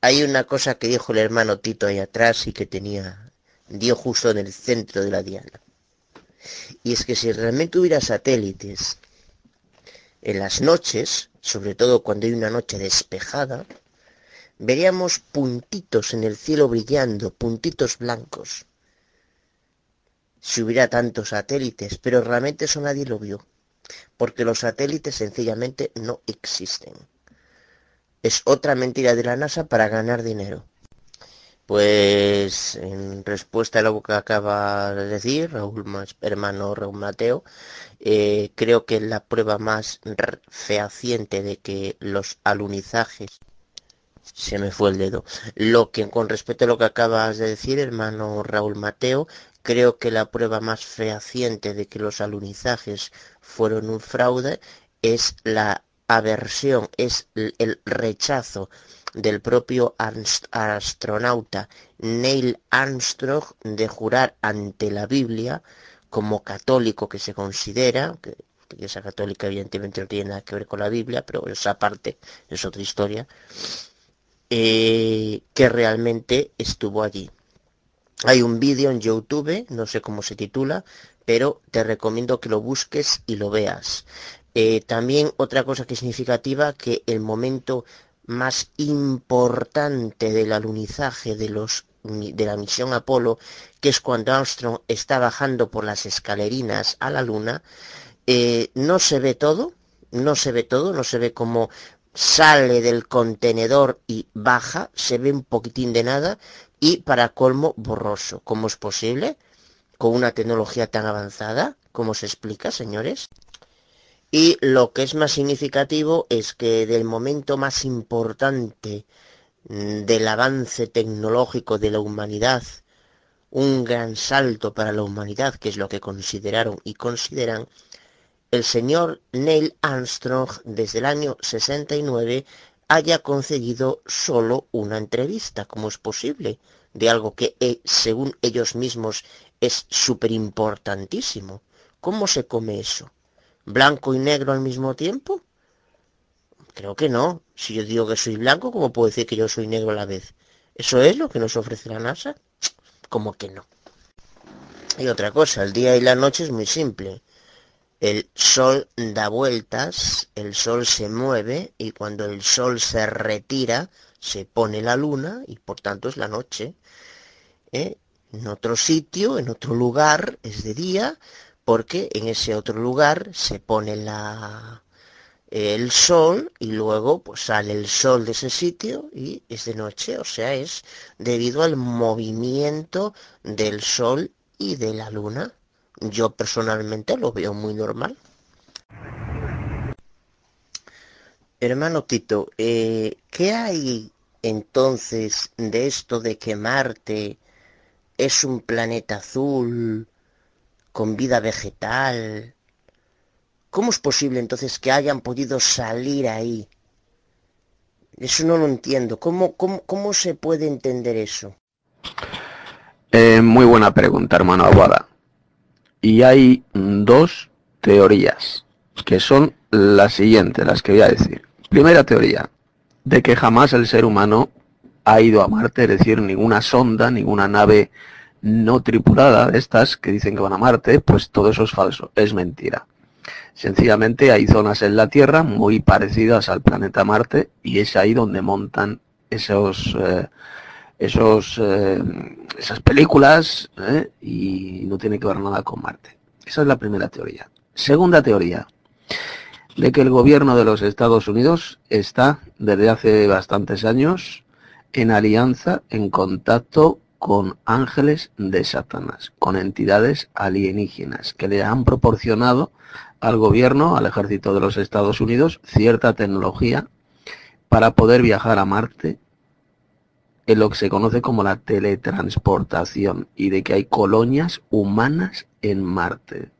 Hay una cosa que dijo el hermano Tito ahí atrás y que tenía, dio justo en el centro de la diana. Y es que si realmente hubiera satélites en las noches, sobre todo cuando hay una noche despejada, veríamos puntitos en el cielo brillando, puntitos blancos. Si hubiera tantos satélites, pero realmente eso nadie lo vio, porque los satélites sencillamente no existen. Es otra mentira de la NASA para ganar dinero. Pues en respuesta a lo que acaba de decir Raúl, hermano Raúl Mateo, eh, creo que la prueba más fehaciente de que los alunizajes se me fue el dedo. Lo que con respecto a lo que acabas de decir, hermano Raúl Mateo, creo que la prueba más fehaciente de que los alunizajes fueron un fraude es la aversión, es el rechazo del propio astronauta Neil Armstrong de jurar ante la Biblia como católico que se considera, que, esa católica evidentemente no tiene nada que ver con la Biblia, pero esa parte es otra historia, eh, que realmente estuvo allí. Hay un vídeo en YouTube, no sé cómo se titula, pero te recomiendo que lo busques y lo veas. Eh, también otra cosa que es significativa, que el momento más importante del alunizaje de, los, de la misión Apolo, que es cuando Armstrong está bajando por las escalerinas a la Luna, eh, no se ve todo, no se ve todo, no se ve cómo sale del contenedor y baja, se ve un poquitín de nada y para colmo borroso. ¿Cómo es posible? Con una tecnología tan avanzada, ¿cómo se explica, señores? Y lo que es más significativo es que del momento más importante mm, del avance tecnológico de la humanidad, un gran salto para la humanidad, que es lo que consideraron y consideran, el señor Neil Armstrong desde el año 69 haya concedido solo una entrevista. ¿Cómo es posible? De algo que, eh, según ellos mismos, es súper importantísimo. ¿Cómo se come eso? Blanco y negro al mismo tiempo? Creo que no. Si yo digo que soy blanco, ¿cómo puedo decir que yo soy negro a la vez? ¿Eso es lo que nos ofrece la NASA? Como que no. Y otra cosa, el día y la noche es muy simple. El sol da vueltas, el sol se mueve y cuando el sol se retira se pone la luna y por tanto es la noche. ¿eh? En otro sitio, en otro lugar es de día, porque en ese otro lugar se pone el sol y luego pues sale el sol de ese sitio y es de noche, o sea, es debido al movimiento del sol y de la luna. Yo personalmente lo veo muy normal. Hermano Tito, eh, ¿qué hay entonces de esto de que Marte es un planeta azul con vida vegetal. ¿Cómo es posible entonces que hayan podido salir ahí? Eso no lo entiendo. ¿Cómo, cómo, se puede entender eso? Eh, muy buena pregunta, hermano Aguada. Y hay dos teorías, que son las siguientes, las que voy a decir. Primera teoría, de que jamás el ser humano ha ido a Marte, es decir, ninguna sonda, ninguna nave no tripulada de estas que dicen que van a Marte, pues todo eso es falso, es mentira. Sencillamente hay zonas en la Tierra muy parecidas al planeta Marte y es ahí donde montan esos, eh, esos, eh, esas películas eh, y no tiene que ver nada con Marte. Esa es la primera teoría. Segunda teoría, de que el gobierno de los Estados Unidos está desde hace bastantes años en alianza, en contacto con ángeles de Satanás, con entidades alienígenas que le han proporcionado al gobierno, al ejército de los Estados Unidos, cierta tecnología para poder viajar a Marte en lo que se conoce como la teletransportación y de que hay colonias humanas en Marte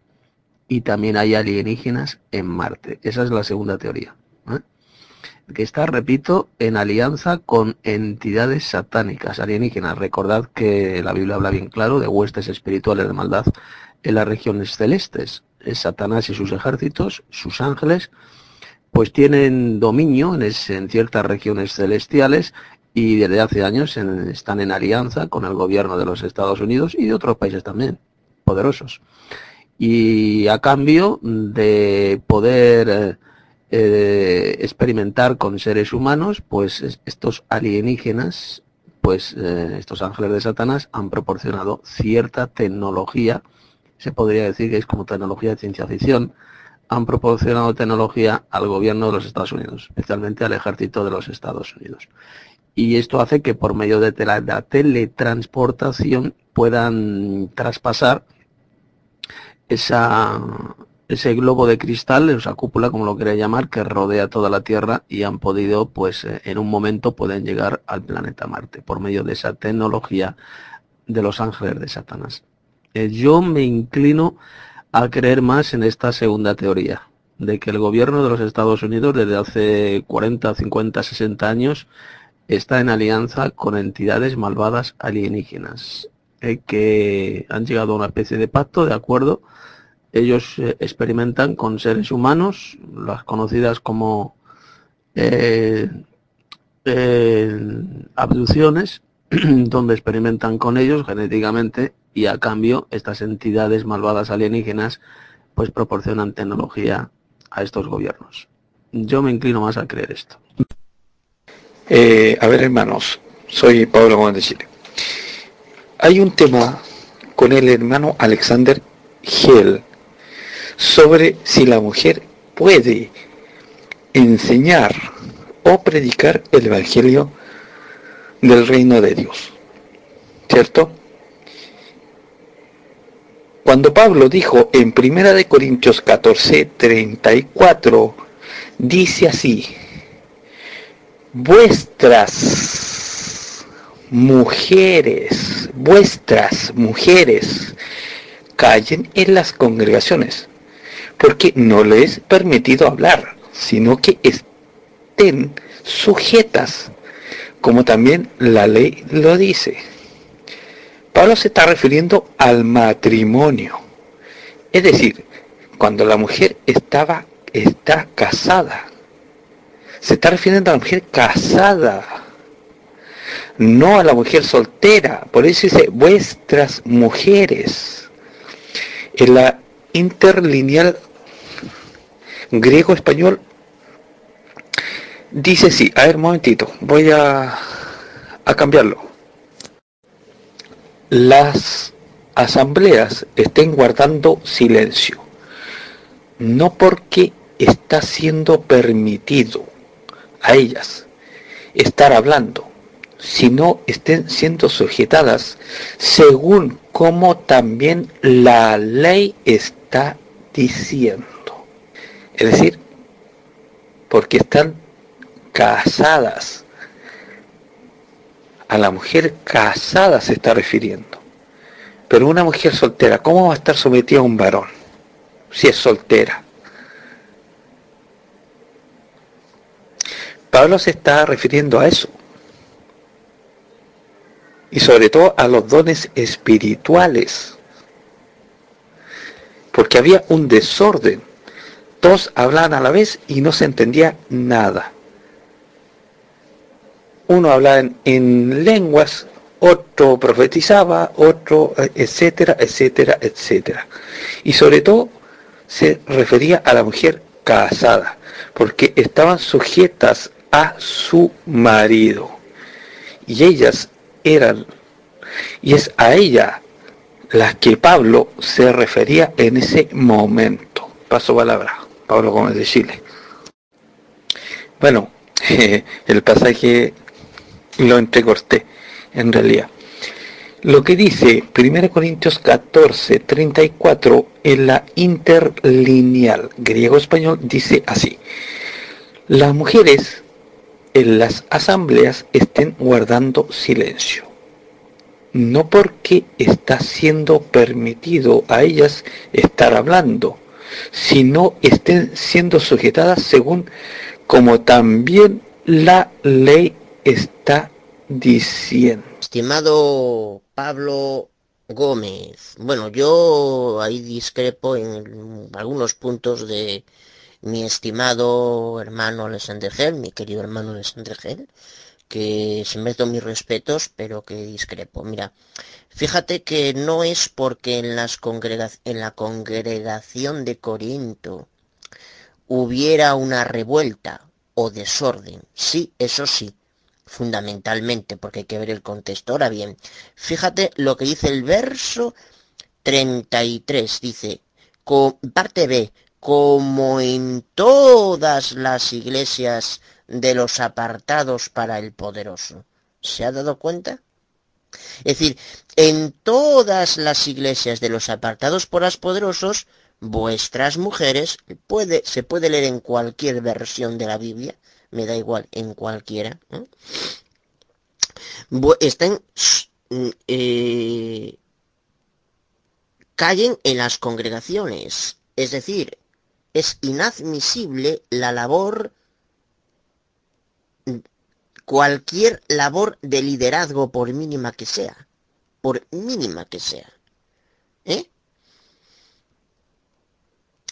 y también hay alienígenas en Marte. Esa es la segunda teoría. ¿Eh? Que está, repito, en alianza con entidades satánicas alienígenas. Recordad que la Biblia habla bien claro de huestes espirituales de maldad en las regiones celestes. Es Satanás y sus ejércitos, sus ángeles, pues tienen dominio en, en ciertas regiones celestiales y desde hace años están en alianza con el gobierno de los Estados Unidos y de otros países también poderosos. Y a cambio de poder eh, experimentar con seres humanos, pues estos alienígenas, pues eh, estos ángeles de Satanás han proporcionado cierta tecnología, se podría decir que es como tecnología de ciencia ficción, han proporcionado tecnología al gobierno de los Estados Unidos, especialmente al ejército de los Estados Unidos. Y esto hace que por medio de la teletransportación puedan traspasar esa, ese globo de cristal, esa cúpula, como lo quería llamar, que rodea toda la Tierra y han podido, pues eh, en un momento pueden llegar al planeta Marte por medio de esa tecnología de los ángeles de Satanás. Eh, yo me inclino a creer más en esta segunda teoría, de que el gobierno de los Estados Unidos desde hace 40, 50, 60 años está en alianza con entidades malvadas alienígenas eh, que han llegado a una especie de pacto, de acuerdo. Ellos eh, experimentan con seres humanos, las conocidas como eh, abducciones, donde experimentan con ellos genéticamente y a cambio estas entidades malvadas alienígenas pues proporcionan tecnología a estos gobiernos. Yo me inclino más a creer esto. Eh, a ver, hermanos, soy Pablo Gómez de Chile. Hay un tema con el hermano Alexander Gel sobre si la mujer puede enseñar o predicar el Evangelio del reino de Dios. ¿Cierto? Cuando Pablo dijo en 1 Corintios 14, 34, dice así, vuestras mujeres, vuestras mujeres, callen en las congregaciones, porque no les es permitido hablar, sino que estén sujetas, como también la ley lo dice. Pablo se está refiriendo al matrimonio, es decir, cuando la mujer estaba está casada se está refiriendo a la mujer casada, no a la mujer soltera. Por eso dice vuestras mujeres. En la interlineal griego-español dice sí. A ver, un momentito. Voy a, a cambiarlo. Las asambleas estén guardando silencio. No porque está siendo permitido a ellas estar hablando, sino estén siendo sujetadas según como también la ley está diciendo. Es decir, porque están casadas. A la mujer casada se está refiriendo. Pero una mujer soltera, ¿cómo va a estar sometida a un varón si es soltera? Pablo se está refiriendo a eso. Y sobre todo a los dones espirituales. Porque había un desorden. Todos hablaban a la vez y no se entendía nada. Uno hablaba en, lenguas, otro profetizaba, otro, etcétera, etcétera, etcétera. Y sobre todo se refería a la mujer casada, porque estaban sujetas a su marido. Y ellas eran, y es a ella la que Pablo se refería en ese momento. Paso palabra, Pablo Gómez de Chile. Bueno, el pasaje lo entrecorté, en realidad. Lo que dice 1 Corintios 14, 34 en la interlineal griego-español dice así. Las mujeres en las asambleas estén guardando silencio. No porque está siendo permitido a ellas estar hablando, sino estén siendo sujetadas según como también la ley está diciendo. Estimado Pablo Gómez, bueno, yo ahí discrepo en algunos puntos de mi estimado hermano Alexander Gel, mi querido hermano Alexander Gel, que se meto mis respetos, pero que discrepo. Mira, fíjate que no es porque en, la congregación de Corinto hubiera una revuelta o desorden. Sí, eso sí, fundamentalmente, porque hay que ver el contexto. Ahora bien, fíjate lo que dice el verso 33, dice, parte B, como en todas las iglesias de los apartados para el poderoso. ¿Se ha dado cuenta? Es decir, en todas las iglesias de los apartados por los poderosos, vuestras mujeres, puede, se puede leer en cualquier versión de la Biblia, me da igual, en cualquiera, están, eh, callen en las congregaciones, es decir, es inadmisible la labor, cualquier labor de liderazgo, por mínima que sea, por mínima que sea. ¿eh?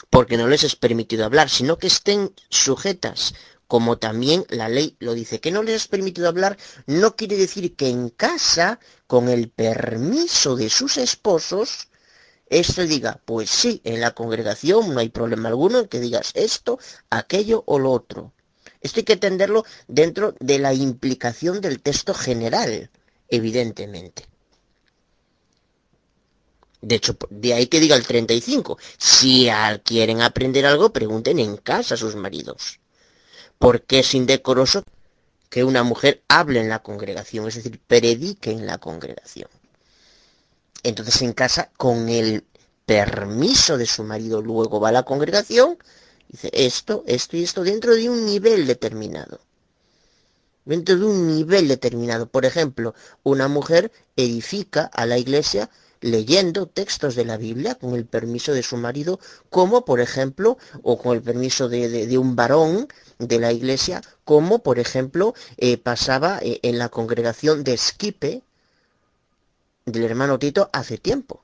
Porque no les es permitido hablar, sino que estén sujetas, como también la ley lo dice. Que no les es permitido hablar no quiere decir que en casa, con el permiso de sus esposos, este diga, pues sí, en la congregación no hay problema alguno en que digas esto, aquello o lo otro. Esto hay que entenderlo dentro de la implicación del texto general, evidentemente. De hecho, de ahí que diga el 35. Si quieren aprender algo, pregunten en casa a sus maridos. Porque es indecoroso que una mujer hable en la congregación, es decir, predique en la congregación. Entonces en casa, con el permiso de su marido, luego va a la congregación, dice esto, esto y esto, dentro de un nivel determinado. Dentro de un nivel determinado. Por ejemplo, una mujer edifica a la iglesia leyendo textos de la Biblia con el permiso de su marido, como por ejemplo, o con el permiso de, un varón de la iglesia, como por ejemplo eh, pasaba eh, en la congregación de Esquipe, del hermano Tito hace tiempo.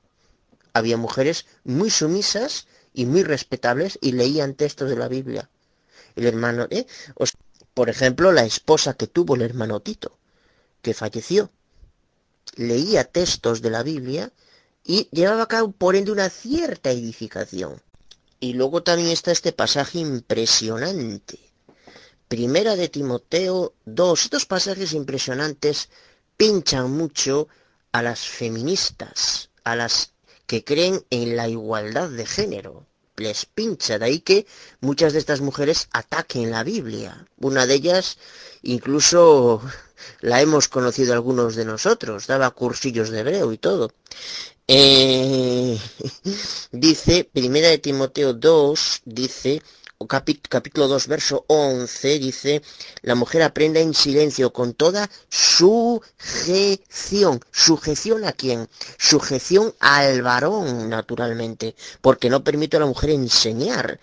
Había mujeres muy sumisas y muy respetables y leían textos de la Biblia. El hermano, ¿eh? por ejemplo, la esposa que tuvo el hermano Tito, que falleció, leía textos de la Biblia y llevaba a cabo por ende una cierta edificación. Y luego también está este pasaje impresionante. Primera de Timoteo 2. Estos pasajes impresionantes pinchan mucho a las feministas, a las que creen en la igualdad de género. Les pincha, de ahí que muchas de estas mujeres ataquen la Biblia. Una de ellas incluso la hemos conocido algunos de nosotros, daba cursillos de hebreo y todo. Eh, dice, primera de Timoteo 2, dice, capítulo 2, verso 11, dice, la mujer aprenda en silencio con toda sujeción. ¿Sujeción a quién? Sujeción al varón, naturalmente, porque no permite a la mujer enseñar,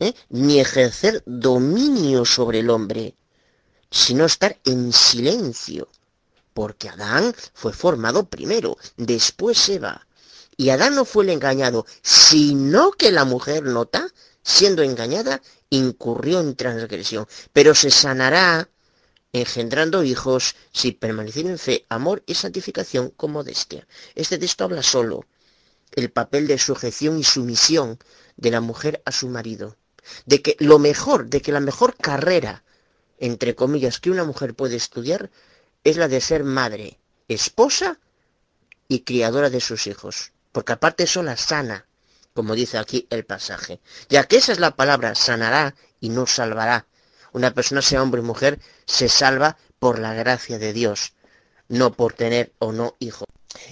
¿eh? ni ejercer dominio sobre el hombre, sino estar en silencio. Porque Adán fue formado primero, después Eva. Y Adán no fue el engañado, sino que la mujer nota siendo engañada, incurrió en transgresión, pero se sanará engendrando hijos si permaneciera en fe, amor y santificación con modestia. Este texto habla solo el papel de sujeción y sumisión de la mujer a su marido, de que lo mejor, de que la mejor carrera, entre comillas, que una mujer puede estudiar es la de ser madre, esposa y criadora de sus hijos, porque aparte eso la sana, como dice aquí el pasaje, ya que esa es la palabra, sanará y no salvará. Una persona, sea hombre o mujer, se salva por la gracia de Dios, no por tener o no hijo.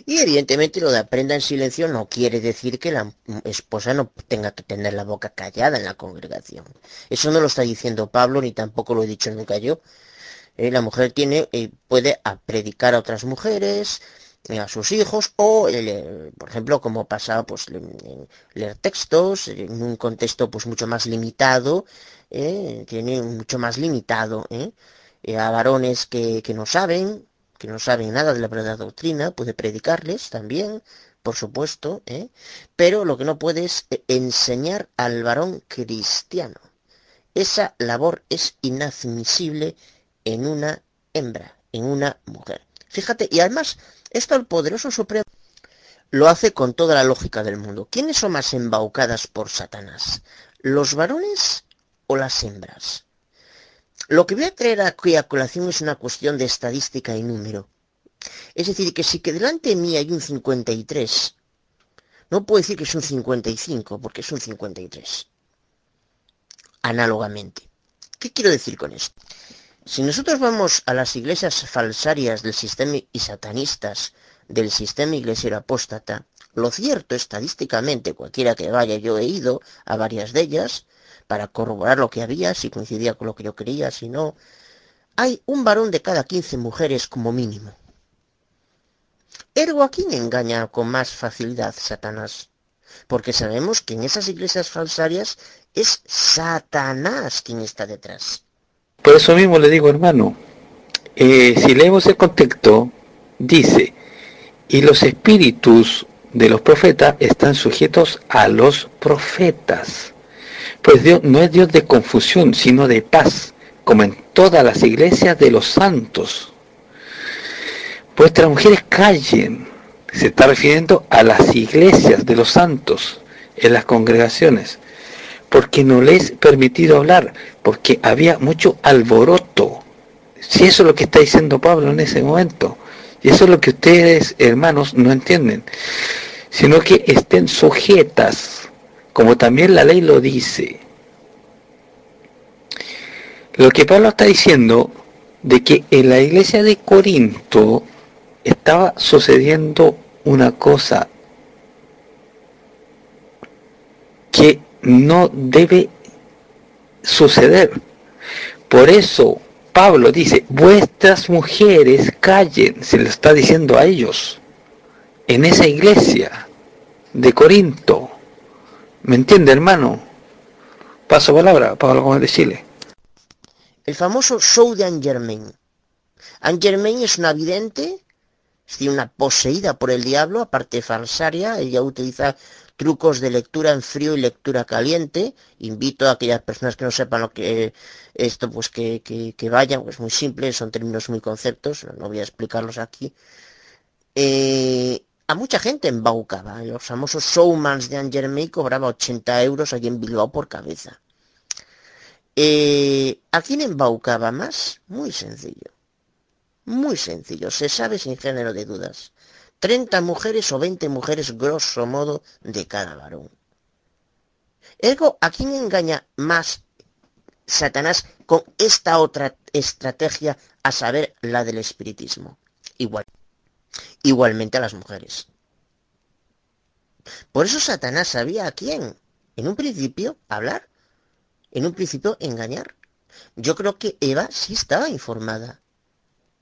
Y evidentemente lo de aprenda en silencio no quiere decir que la esposa no tenga que tener la boca callada en la congregación. Eso no lo está diciendo Pablo ni tampoco lo he dicho nunca yo. Eh, la mujer tiene, eh, puede predicar a otras mujeres, a sus hijos, o, por ejemplo, como pasa, pues leer textos en un contexto pues mucho más limitado, tiene mucho más limitado, a varones que, que no saben, que no saben nada de la verdadera doctrina, puede predicarles también, por supuesto, pero lo que no puede es enseñar al varón cristiano. Esa labor es inadmisible en una hembra, en una mujer. Fíjate, y además, esto el poderoso supremo lo hace con toda la lógica del mundo. ¿Quiénes son más embaucadas por Satanás? ¿Los varones o las hembras? Lo que voy a traer aquí a colación es una cuestión de estadística y número. Es decir, que si que delante de mí hay un 53, no puedo decir que es un 55, porque es un 53. Análogamente. ¿Qué quiero decir con esto? Si nosotros vamos a las iglesias falsarias del sistema y satanistas del sistema iglesiero apóstata, lo cierto estadísticamente, cualquiera que vaya, yo he ido a varias de ellas para corroborar lo que había, si coincidía con lo que yo quería, si no, hay un varón de cada 15 mujeres como mínimo. Ergo, ¿a quién engaña con más facilidad Satanás? Porque sabemos que en esas iglesias falsarias es Satanás quien está detrás. Por eso mismo le digo, hermano, eh, si leemos el contexto, dice, y los espíritus de los profetas están sujetos a los profetas. Pues Dios no es Dios de confusión, sino de paz, como en todas las iglesias de los santos. Vuestras mujeres callen. Se está refiriendo a las iglesias de los santos, en las congregaciones porque no les permitido hablar, porque había mucho alboroto. Si eso es lo que está diciendo Pablo en ese momento, y eso es lo que ustedes, hermanos, no entienden, sino que estén sujetas, como también la ley lo dice. Lo que Pablo está diciendo de que en la iglesia de Corinto estaba sucediendo una cosa que no debe suceder. Por eso Pablo dice, vuestras mujeres callen, se lo está diciendo a ellos, en esa iglesia de Corinto. ¿Me entiende, hermano? Paso palabra, Pablo Gómez de Chile. El famoso show de Anne Germain. Anne Germain es una vidente, es una poseída por el diablo, aparte falsaria, ella utiliza trucos de lectura en frío y lectura caliente. Invito a aquellas personas que no sepan lo que esto, pues que, vayan, pues muy simple, son términos muy conceptos, no voy a explicarlos aquí. Eh, a mucha gente embaucaba, los famosos showmans de Angermey cobraba 80 euros allí en Bilbao por cabeza. Eh, ¿A quién embaucaba más? Muy sencillo. Muy sencillo, se sabe sin género de dudas. 30 mujeres o 20 mujeres grosso modo de cada varón. Ergo, ¿a quién engaña más Satanás con esta otra estrategia, a saber, la del espiritismo? Igual. Igualmente a las mujeres. Por eso Satanás sabía a quién, en un principio, hablar, en un principio, engañar. Yo creo que Eva sí estaba informada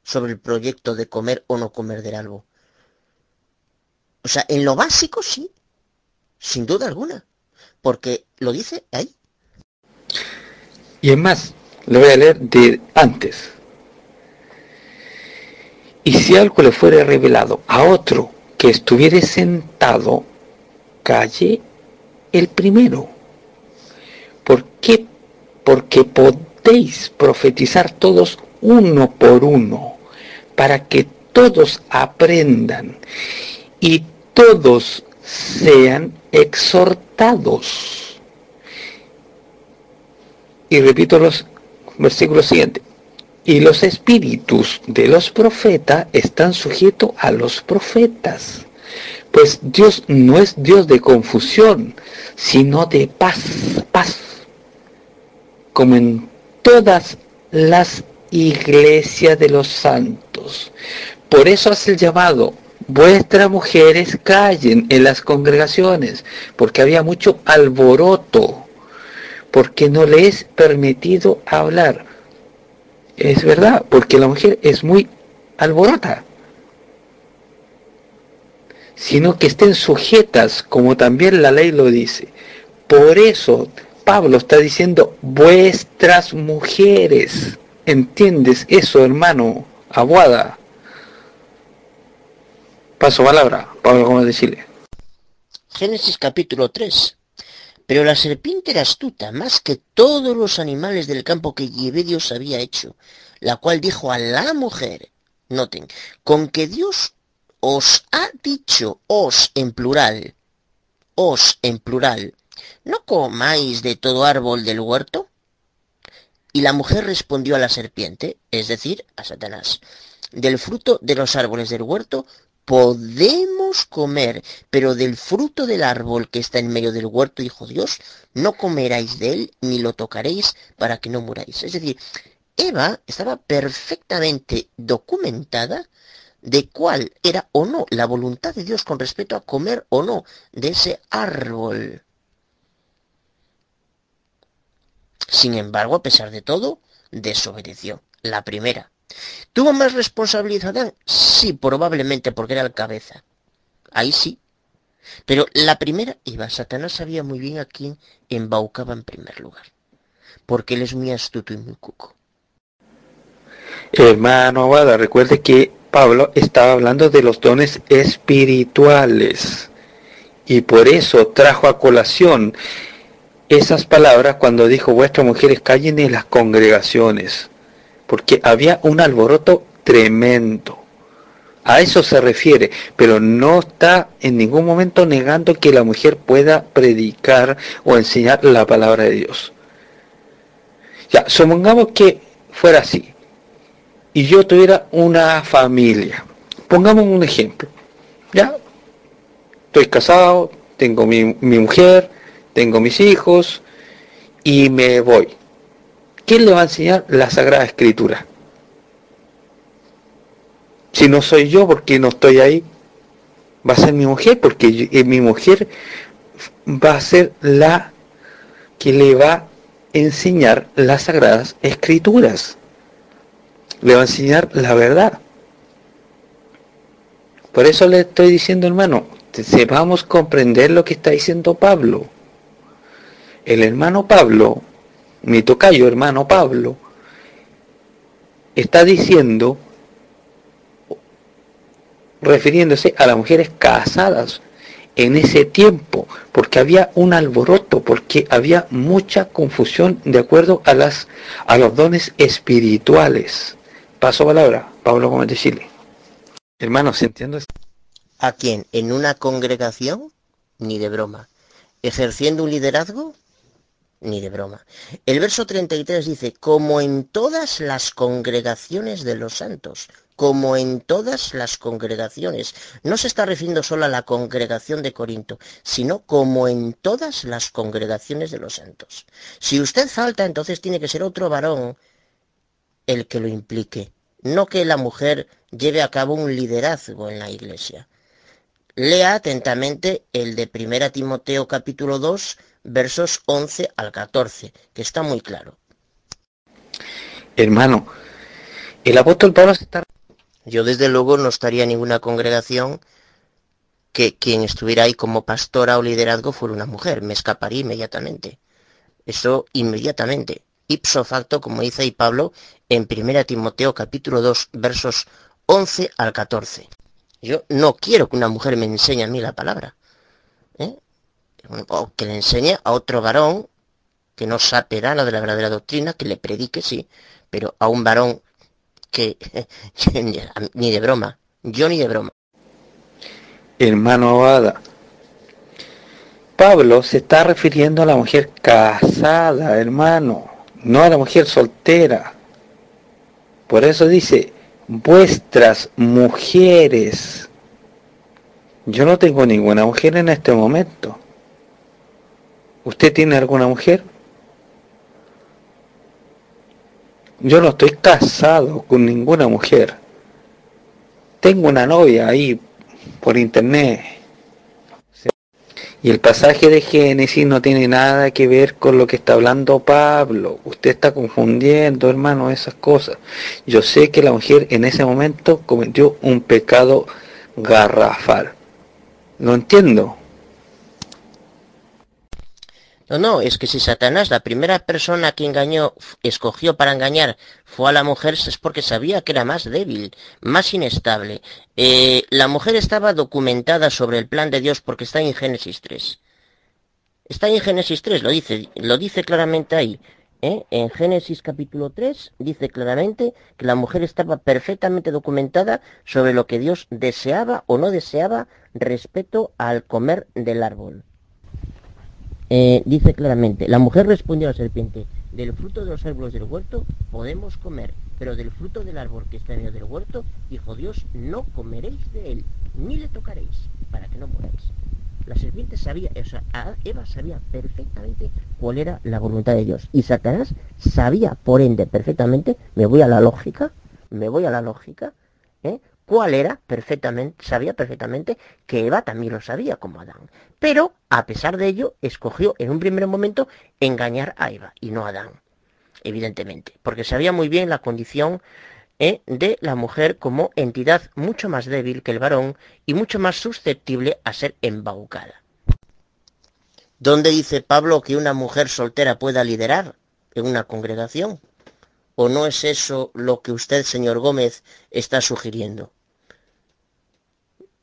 sobre el proyecto de comer o no comer del algo. O sea, en lo básico sí, sin duda alguna, porque lo dice ahí. Y es más, lo voy a leer de antes. Y si algo le fuera revelado a otro que estuviere sentado, calle el primero. ¿Por qué? Porque podéis profetizar todos uno por uno, para que todos aprendan y todos sean exhortados. Y repito los versículos siguientes. Y los espíritus de los profetas están sujetos a los profetas. Pues Dios no es Dios de confusión, sino de paz, paz. Como en todas las iglesias de los santos. Por eso hace el llamado vuestras mujeres callen en las congregaciones, porque había mucho alboroto, porque no le es permitido hablar. Es verdad, porque la mujer es muy alborota, sino que estén sujetas, como también la ley lo dice. Por eso Pablo está diciendo vuestras mujeres. ¿Entiendes eso, hermano? Aguada. Paso palabra, Pablo Gómez de. Génesis capítulo 3. Pero la serpiente era astuta más que todos los animales del campo que Llevé Dios había hecho, la cual dijo a la mujer, noten, con que Dios os ha dicho, os en plural, os en plural, ¿no comáis de todo árbol del huerto? Y la mujer respondió a la serpiente, es decir, a Satanás, del fruto de los árboles del huerto podemos comer, pero del fruto del árbol que está en medio del huerto, dijo Dios, no comeráis de él ni lo tocaréis para que no muráis. Es decir, Eva estaba perfectamente documentada de cuál era o no la voluntad de Dios con respecto a comer o no de ese árbol. Sin embargo, a pesar de todo, desobedeció. La primera. ¿Tuvo más responsabilidad Adán? Sí, probablemente porque era el cabeza. Ahí sí. Pero la primera iba, Satanás sabía muy bien a quién embaucaba en primer lugar. Porque él es muy astuto y muy cuco. Hermano Aguada, recuerde que Pablo estaba hablando de los dones espirituales. Y por eso trajo a colación esas palabras cuando dijo vuestras mujeres callen en las congregaciones porque había un alboroto tremendo. A eso se refiere, pero no está en ningún momento negando que la mujer pueda predicar o enseñar la palabra de Dios. Ya, supongamos que fuera así, y yo tuviera una familia. Pongamos un ejemplo. Ya, estoy casado, tengo mi, mi mujer, tengo mis hijos, y me voy. ¿Quién le va a enseñar la Sagrada Escritura? Si no soy yo, porque no estoy ahí, va a ser mi mujer, porque eh, mi mujer va a ser la que le va a enseñar las Sagradas Escrituras. Le va a enseñar la verdad. Por eso le estoy diciendo, hermano, sepamos comprender lo que está diciendo Pablo. El hermano Pablo mi tocayo hermano Pablo, está diciendo, refiriéndose a las mujeres casadas en ese tiempo, porque había un alboroto, porque había mucha confusión de acuerdo a, las, a los dones espirituales. Paso palabra, Pablo Gómez de Chile. Hermanos, ¿entiendo? ¿A quién? ¿En una congregación? Ni de broma. ¿Ejerciendo un liderazgo? Ni de broma. El verso 33 dice, como en todas las congregaciones de los santos, como en todas las congregaciones. No se está refiriendo solo a la congregación de Corinto, sino como en todas las congregaciones de los santos. Si usted falta, entonces tiene que ser otro varón el que lo implique, no que la mujer lleve a cabo un liderazgo en la iglesia. Lea atentamente el de 1 Timoteo capítulo 2, versos 11 al 14, que está muy claro. Hermano, el apóstol Pablo está... Yo desde luego no estaría en ninguna congregación que quien estuviera ahí como pastora o liderazgo fuera una mujer. Me escaparía inmediatamente. Eso inmediatamente. Ipso facto, como dice ahí Pablo en 1 Timoteo capítulo 2, versos 11 al 14. Yo no quiero que una mujer me enseñe a mí la palabra. ¿eh? Que le enseñe a otro varón que no sabe nada de la verdadera doctrina, que le predique, sí, pero a un varón que ni de broma, yo ni de broma. Hermano Abada, Pablo se está refiriendo a la mujer casada, hermano, no a la mujer soltera. Por eso dice, vuestras mujeres. Yo no tengo ninguna mujer en este momento. ¿Usted tiene alguna mujer? Yo no estoy casado con ninguna mujer. Tengo una novia ahí por internet. Y el pasaje de Génesis no tiene nada que ver con lo que está hablando Pablo. Usted está confundiendo, hermano, esas cosas. Yo sé que la mujer en ese momento cometió un pecado garrafal. Lo entiendo. No, no, es que si Satanás, la primera persona que engañó, escogió para engañar, fue a la mujer, es porque sabía que era más débil, más inestable. Eh, la mujer estaba documentada sobre el plan de Dios porque está en Génesis 3. Está en Génesis 3, lo dice, lo dice claramente ahí. ¿eh? En Génesis capítulo 3 dice claramente que la mujer estaba perfectamente documentada sobre lo que Dios deseaba o no deseaba respecto al comer del árbol. Eh, dice claramente, la mujer respondió a la serpiente, del fruto de los árboles del huerto podemos comer, pero del fruto del árbol que está en medio del huerto, dijo Dios, no comeréis de él, ni le tocaréis, para que no muráis. La serpiente sabía, o sea, Eva sabía perfectamente cuál era la voluntad de Dios. Y Satanás sabía, por ende, perfectamente, me voy a la lógica, me voy a la lógica, ¿eh? Cuál era perfectamente, sabía perfectamente que Eva también lo sabía como Adán. Pero, a pesar de ello, escogió en un primer momento engañar a Eva y no a Adán, evidentemente, porque sabía muy bien la condición ¿eh? de la mujer como entidad mucho más débil que el varón y mucho más susceptible a ser embaucada. ¿Dónde dice Pablo que una mujer soltera pueda liderar en una congregación? ¿O no es eso lo que usted, señor Gómez, está sugiriendo?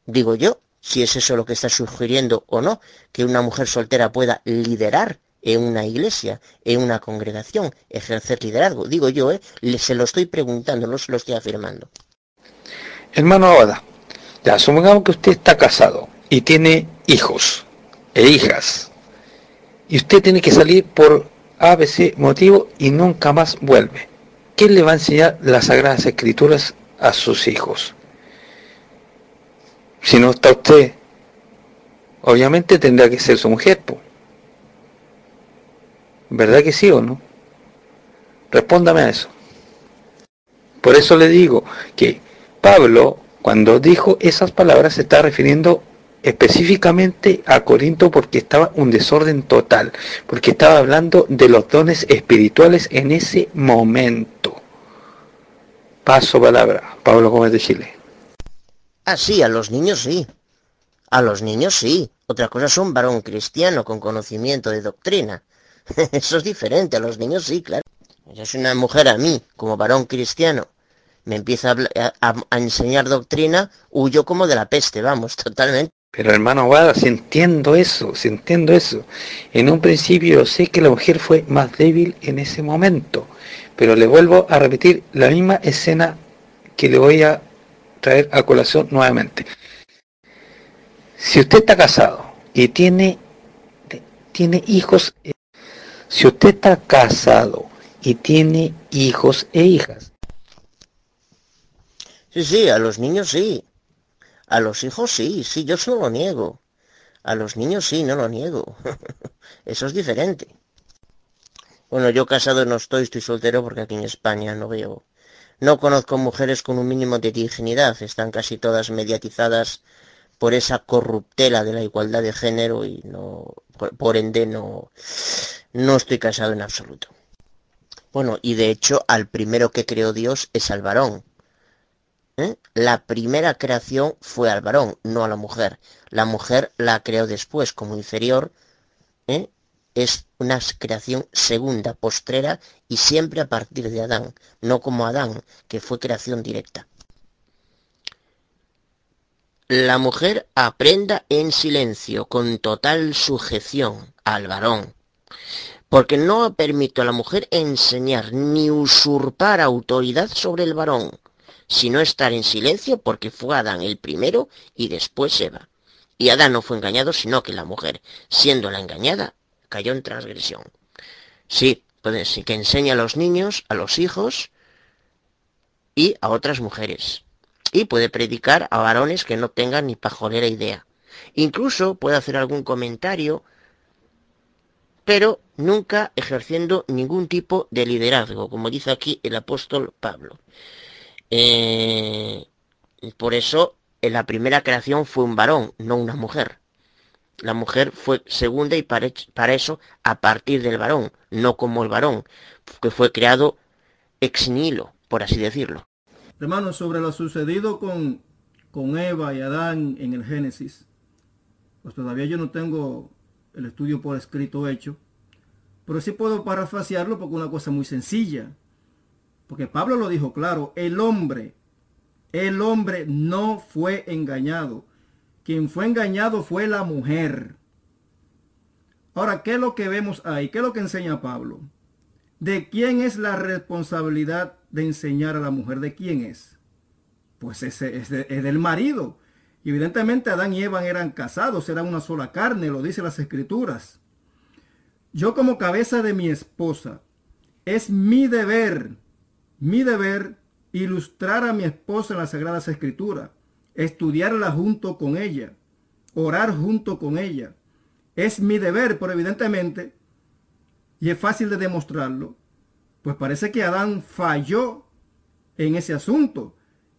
Digo yo, si es eso lo que está sugiriendo o no, que una mujer soltera pueda liderar en una iglesia, en una congregación, ejercer liderazgo. Digo yo, ¿eh? se lo estoy preguntando, no se lo estoy afirmando. Hermano Abada, ya supongamos que usted está casado y tiene hijos e hijas. Y usted tiene que salir por ABC motivo y nunca más vuelve. ¿Quién le va a enseñar las Sagradas Escrituras a sus hijos? Si no está usted, obviamente tendrá que ser su mujer. ¿Verdad que sí o no? Respóndame a eso. Por eso le digo que Pablo, cuando dijo esas palabras, se está refiriendo específicamente a Corinto porque estaba un desorden total, porque estaba hablando de los dones espirituales en ese momento. Paso palabra, Pablo Gómez de Chile. Ah, sí, a los niños sí. A los niños sí. Otra cosa es un varón cristiano con conocimiento de doctrina. Eso es diferente, a los niños sí, claro. Yo soy una mujer a mí, como varón cristiano, me empieza a, enseñar doctrina, huyo como de la peste, vamos, totalmente. Pero hermano Guada, si entiendo eso, si entiendo eso. En un principio sé que la mujer fue más débil en ese momento, pero le vuelvo a repetir la misma escena que le voy a traer a colación nuevamente. Si usted está casado y tiene, tiene hijos, si usted está casado y tiene hijos e hijas. Sí, sí, a los niños sí. A los hijos sí, sí, yo eso no lo niego. A los niños sí, no lo niego. Eso es diferente. Bueno, yo casado no estoy, estoy soltero porque aquí en España no veo no conozco mujeres con un mínimo de dignidad, están casi todas mediatizadas por esa corruptela de la igualdad de género y no, por, ende no, no estoy casado en absoluto. Bueno, y de hecho al primero que creó Dios es al varón. ¿Eh? La primera creación fue al varón, no a la mujer. La mujer la creó después como inferior ¿eh? es una creación segunda, postrera y siempre a partir de Adán, no como Adán, que fue creación directa. La mujer aprenda en silencio, con total sujeción al varón, porque no permito a la mujer enseñar ni usurpar autoridad sobre el varón, sino estar en silencio porque fue Adán el primero y después Eva. Y Adán no fue engañado, sino que la mujer, siendo la engañada, cayó en transgresión. Sí, puede ser que enseña a los niños, a los hijos y a otras mujeres. Y puede predicar a varones que no tengan ni pajolera idea. Incluso puede hacer algún comentario, pero nunca ejerciendo ningún tipo de liderazgo, como dice aquí el apóstol Pablo. Eh, por eso en la primera creación fue un varón, no una mujer. La mujer fue segunda y para, eso a partir del varón, no como el varón, que fue creado ex nihilo, por así decirlo. Hermanos, sobre lo sucedido con, con Eva y Adán en el Génesis, pues todavía yo no tengo el estudio por escrito hecho, pero sí puedo parafrasearlo porque es una cosa muy sencilla. Porque Pablo lo dijo claro, el hombre, el hombre no fue engañado. Quien fue engañado fue la mujer. Ahora, ¿qué es lo que vemos ahí? ¿Qué es lo que enseña Pablo? ¿De quién es la responsabilidad de enseñar a la mujer? ¿De quién es? Pues es, es del marido. Y evidentemente Adán y Eva eran casados, eran una sola carne, lo dice las escrituras. Yo como cabeza de mi esposa, es mi deber mi deber ilustrar a mi esposa en las Sagradas Escrituras, estudiarla junto con ella, orar junto con ella. Es mi deber, pero evidentemente, y es fácil de demostrarlo, pues parece que Adán falló en ese asunto.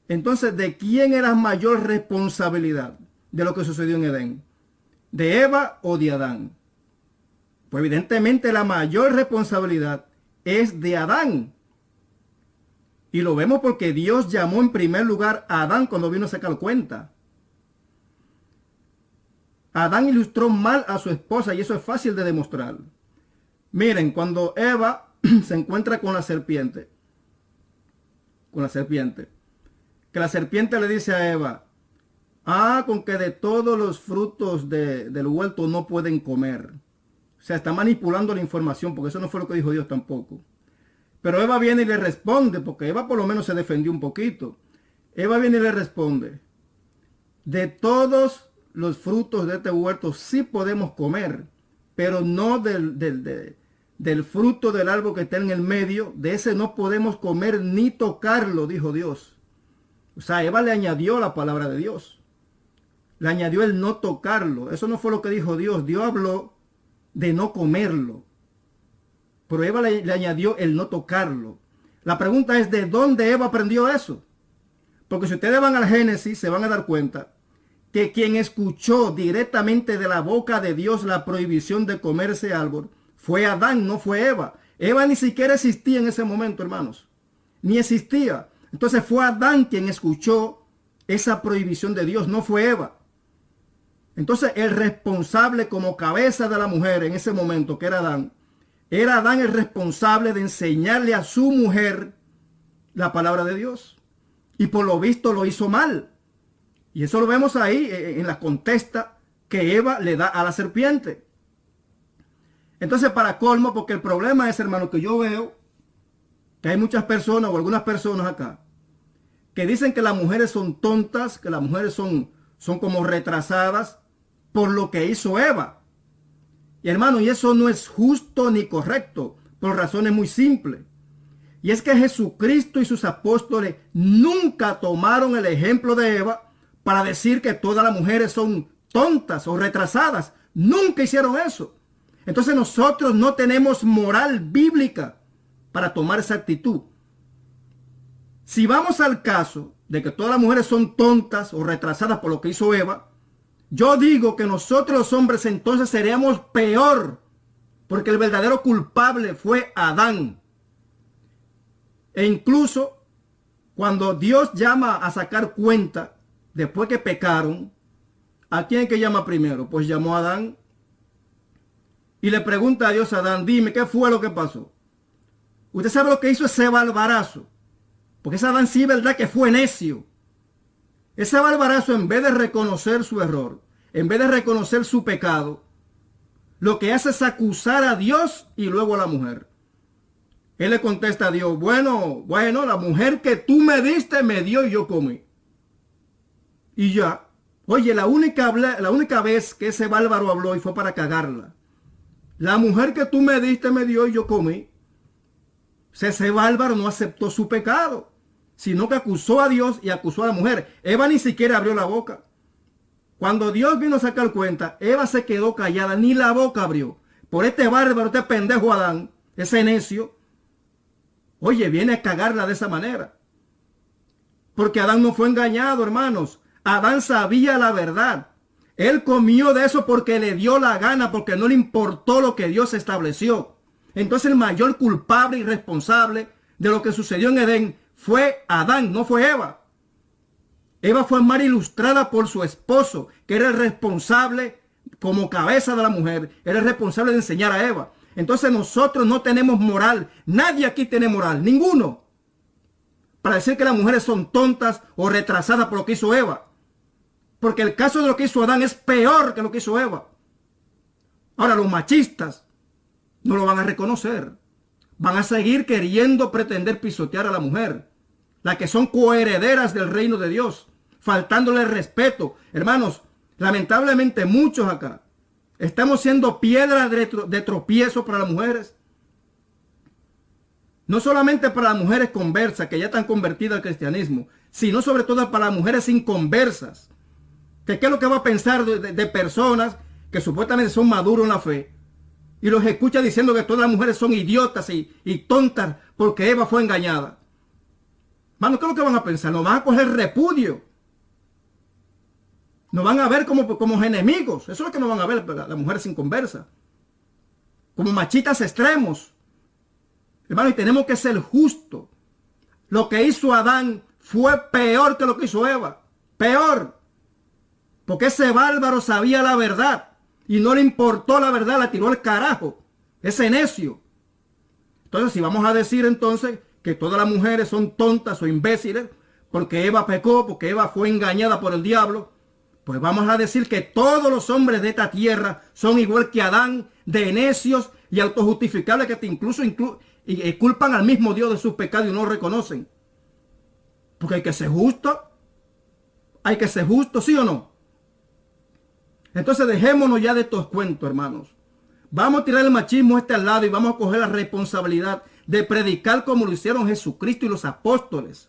Entonces, ¿de quién era mayor responsabilidad de lo que sucedió en Edén? ¿De Eva o de Adán? Pues evidentemente la mayor responsabilidad es de Adán, y lo vemos porque Dios llamó en primer lugar a Adán cuando vino a sacar cuenta. Adán ilustró mal a su esposa y eso es fácil de demostrar. Miren, cuando Eva se encuentra con la serpiente, con la serpiente, que la serpiente le dice a Eva, ah, con que de todos los frutos del huerto no pueden comer. O sea, está manipulando la información porque eso no fue lo que dijo Dios tampoco. Pero Eva viene y le responde, porque Eva por lo menos se defendió un poquito. Eva viene y le responde, de todos los frutos de este huerto sí podemos comer, pero no del, del, fruto del árbol que está en el medio, de ese no podemos comer ni tocarlo, dijo Dios. O sea, Eva le añadió la palabra de Dios. Le añadió el no tocarlo. Eso no fue lo que dijo Dios. Dios habló de no comerlo. Pero Eva le, añadió el no tocarlo. La pregunta es, ¿de dónde Eva aprendió eso? Porque si ustedes van al Génesis, se van a dar cuenta que quien escuchó directamente de la boca de Dios la prohibición de comer ese árbol fue Adán, no fue Eva. Eva ni siquiera existía en ese momento, hermanos. Ni existía. Entonces fue Adán quien escuchó esa prohibición de Dios, no fue Eva. Entonces el responsable como cabeza de la mujer en ese momento, que era Adán, era Adán el responsable de enseñarle a su mujer la palabra de Dios. Y por lo visto lo hizo mal. Y eso lo vemos ahí eh, eh, en la contesta que Eva le da a la serpiente. Entonces, para colmo, porque el problema es, hermano, que yo veo que hay muchas personas o algunas personas acá que dicen que las mujeres son tontas, que las mujeres son, son como retrasadas por lo que hizo Eva. Y hermano, y eso no es justo ni correcto, por razones muy simples. Y es que Jesucristo y sus apóstoles nunca tomaron el ejemplo de Eva para decir que todas las mujeres son tontas o retrasadas. Nunca hicieron eso. Entonces nosotros no tenemos moral bíblica para tomar esa actitud. Si vamos al caso de que todas las mujeres son tontas o retrasadas por lo que hizo Eva, yo digo que nosotros los hombres entonces seríamos peor, porque el verdadero culpable fue Adán. E incluso cuando Dios llama a sacar cuenta, después que pecaron, ¿a quién que llama primero? Pues llamó a Adán y le pregunta a Dios Adán, dime, ¿qué fue lo que pasó? Usted sabe lo que hizo ese barbarazo. Porque ese Adán sí, verdad que fue necio. Ese barbarazo, en vez de reconocer su error, en vez de reconocer su pecado, lo que hace es acusar a Dios y luego a la mujer. Él le contesta a Dios, bueno, bueno, la mujer que tú me diste me dio y yo comí. Y ya, oye, la única, la única vez que ese bárbaro habló y fue para cagarla. La mujer que tú me diste me dio y yo comí. ese bárbaro no aceptó su pecado sino que acusó a Dios y acusó a la mujer. Eva ni siquiera abrió la boca. Cuando Dios vino a sacar cuenta, Eva se quedó callada, ni la boca abrió. Por este bárbaro, este pendejo Adán, ese necio, oye, viene a cagarla de esa manera. Porque Adán no fue engañado, hermanos. Adán sabía la verdad. Él comió de eso porque le dio la gana, porque no le importó lo que Dios estableció. Entonces el mayor culpable y responsable de lo que sucedió en Edén fue Adán, no fue Eva. Eva fue mal ilustrada por su esposo, que era el responsable como cabeza de la mujer, era el responsable de enseñar a Eva. Entonces nosotros no tenemos moral, nadie aquí tiene moral, ninguno, para decir que las mujeres son tontas o retrasadas por lo que hizo Eva. Porque el caso de lo que hizo Adán es peor que lo que hizo Eva. Ahora los machistas no lo van a reconocer. Van a seguir queriendo pretender pisotear a la mujer. Las que son coherederas del reino de Dios. Faltándole respeto. Hermanos, lamentablemente muchos acá estamos siendo piedras de, tropiezo para las mujeres. No solamente para las mujeres conversas que ya están convertidas al cristianismo, sino sobre todo para las mujeres inconversas ¿Qué, es lo que va a pensar de, personas que supuestamente son maduros en la fe? Y los escucha diciendo que todas las mujeres son idiotas y, tontas porque Eva fue engañada. Mano, ¿qué es lo que van a pensar? Nos van a coger repudio. Nos van a ver como, como enemigos. Eso es lo que nos van a ver las mujeres sin conversa. Como machitas extremos. Hermano, y tenemos que ser justos. Lo que hizo Adán fue peor que lo que hizo Eva. Peor. Porque ese bárbaro sabía la verdad y no le importó la verdad, la tiró al carajo. Ese necio. Entonces, si vamos a decir entonces que todas las mujeres son tontas o imbéciles, porque Eva pecó, porque Eva fue engañada por el diablo, pues vamos a decir que todos los hombres de esta tierra son igual que Adán, de necios y autojustificables que te incluso y, culpan al mismo Dios de sus pecados y no reconocen. Porque hay que ser justo. Hay que ser justo, ¿sí o no? Entonces dejémonos ya de estos cuentos, hermanos. Vamos a tirar el machismo este al lado y vamos a coger la responsabilidad de predicar como lo hicieron Jesucristo y los apóstoles.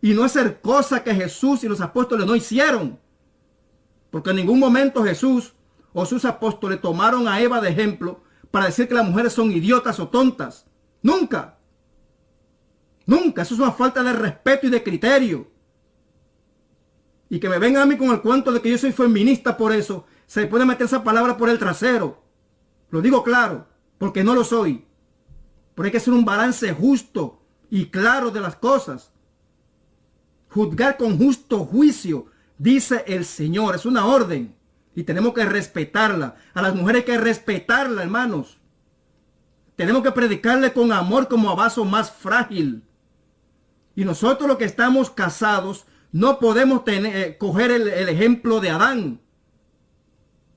Y no hacer cosas que Jesús y los apóstoles no hicieron. Porque en ningún momento Jesús o sus apóstoles tomaron a Eva de ejemplo para decir que las mujeres son idiotas o tontas. Nunca. Nunca. Eso es una falta de respeto y de criterio y que me vengan a mí con el cuento de que yo soy feminista por eso, se puede meter esa palabra por el trasero. Lo digo claro, porque no lo soy. Pero hay que hacer un balance justo y claro de las cosas. Juzgar con justo juicio, dice el Señor, es una orden. Y tenemos que respetarla. A las mujeres hay que respetarla, hermanos. Tenemos que predicarle con amor como a vaso más frágil. Y nosotros los que estamos casados, no podemos tener, eh, coger el ejemplo de Adán.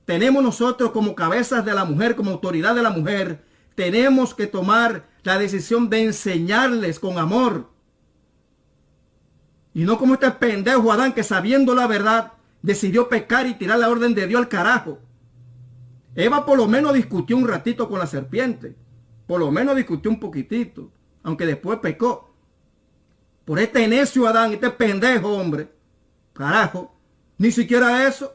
Tenemos nosotros como cabezas de la mujer, como autoridad de la mujer, tenemos que tomar la decisión de enseñarles con amor. Y no como este pendejo Adán que sabiendo la verdad decidió pecar y tirar la orden de Dios al carajo. Eva por lo menos discutió un ratito con la serpiente. Por lo menos discutió un poquitito. Aunque después pecó. Por este necio Adán, este pendejo hombre. Carajo. Ni siquiera eso.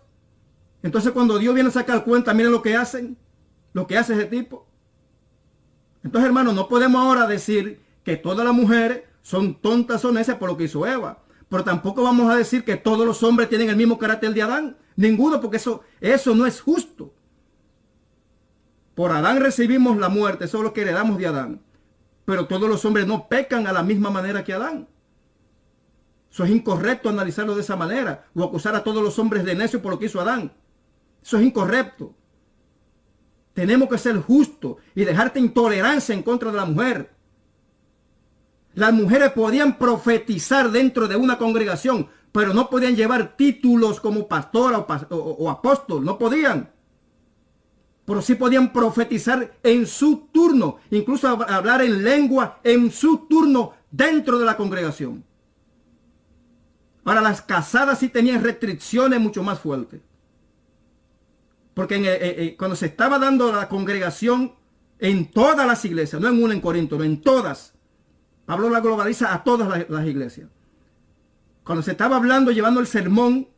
Entonces cuando Dios viene a sacar cuenta, miren lo que hacen. Lo que hace ese tipo. Entonces hermano, no podemos ahora decir que todas las mujeres son tontas o necias por lo que hizo Eva. Pero tampoco vamos a decir que todos los hombres tienen el mismo carácter de Adán. Ninguno, porque eso, eso no es justo. Por Adán recibimos la muerte, eso es lo que heredamos de Adán. Pero todos los hombres no pecan a la misma manera que Adán. Eso es incorrecto analizarlo de esa manera o acusar a todos los hombres de necio por lo que hizo Adán. Eso es incorrecto. Tenemos que ser justos y dejarte intolerancia en contra de la mujer. Las mujeres podían profetizar dentro de una congregación, pero no podían llevar títulos como pastora o, apóstol, no podían. Pero sí podían profetizar en su turno, incluso hablar en lengua en su turno dentro de la congregación. Para las casadas sí tenían restricciones mucho más fuertes. Porque eh, eh, eh, cuando se estaba dando la congregación en todas las iglesias, no en una en Corinto, no en todas. Pablo la globaliza a todas las, las iglesias. Cuando se estaba hablando, llevando el sermón,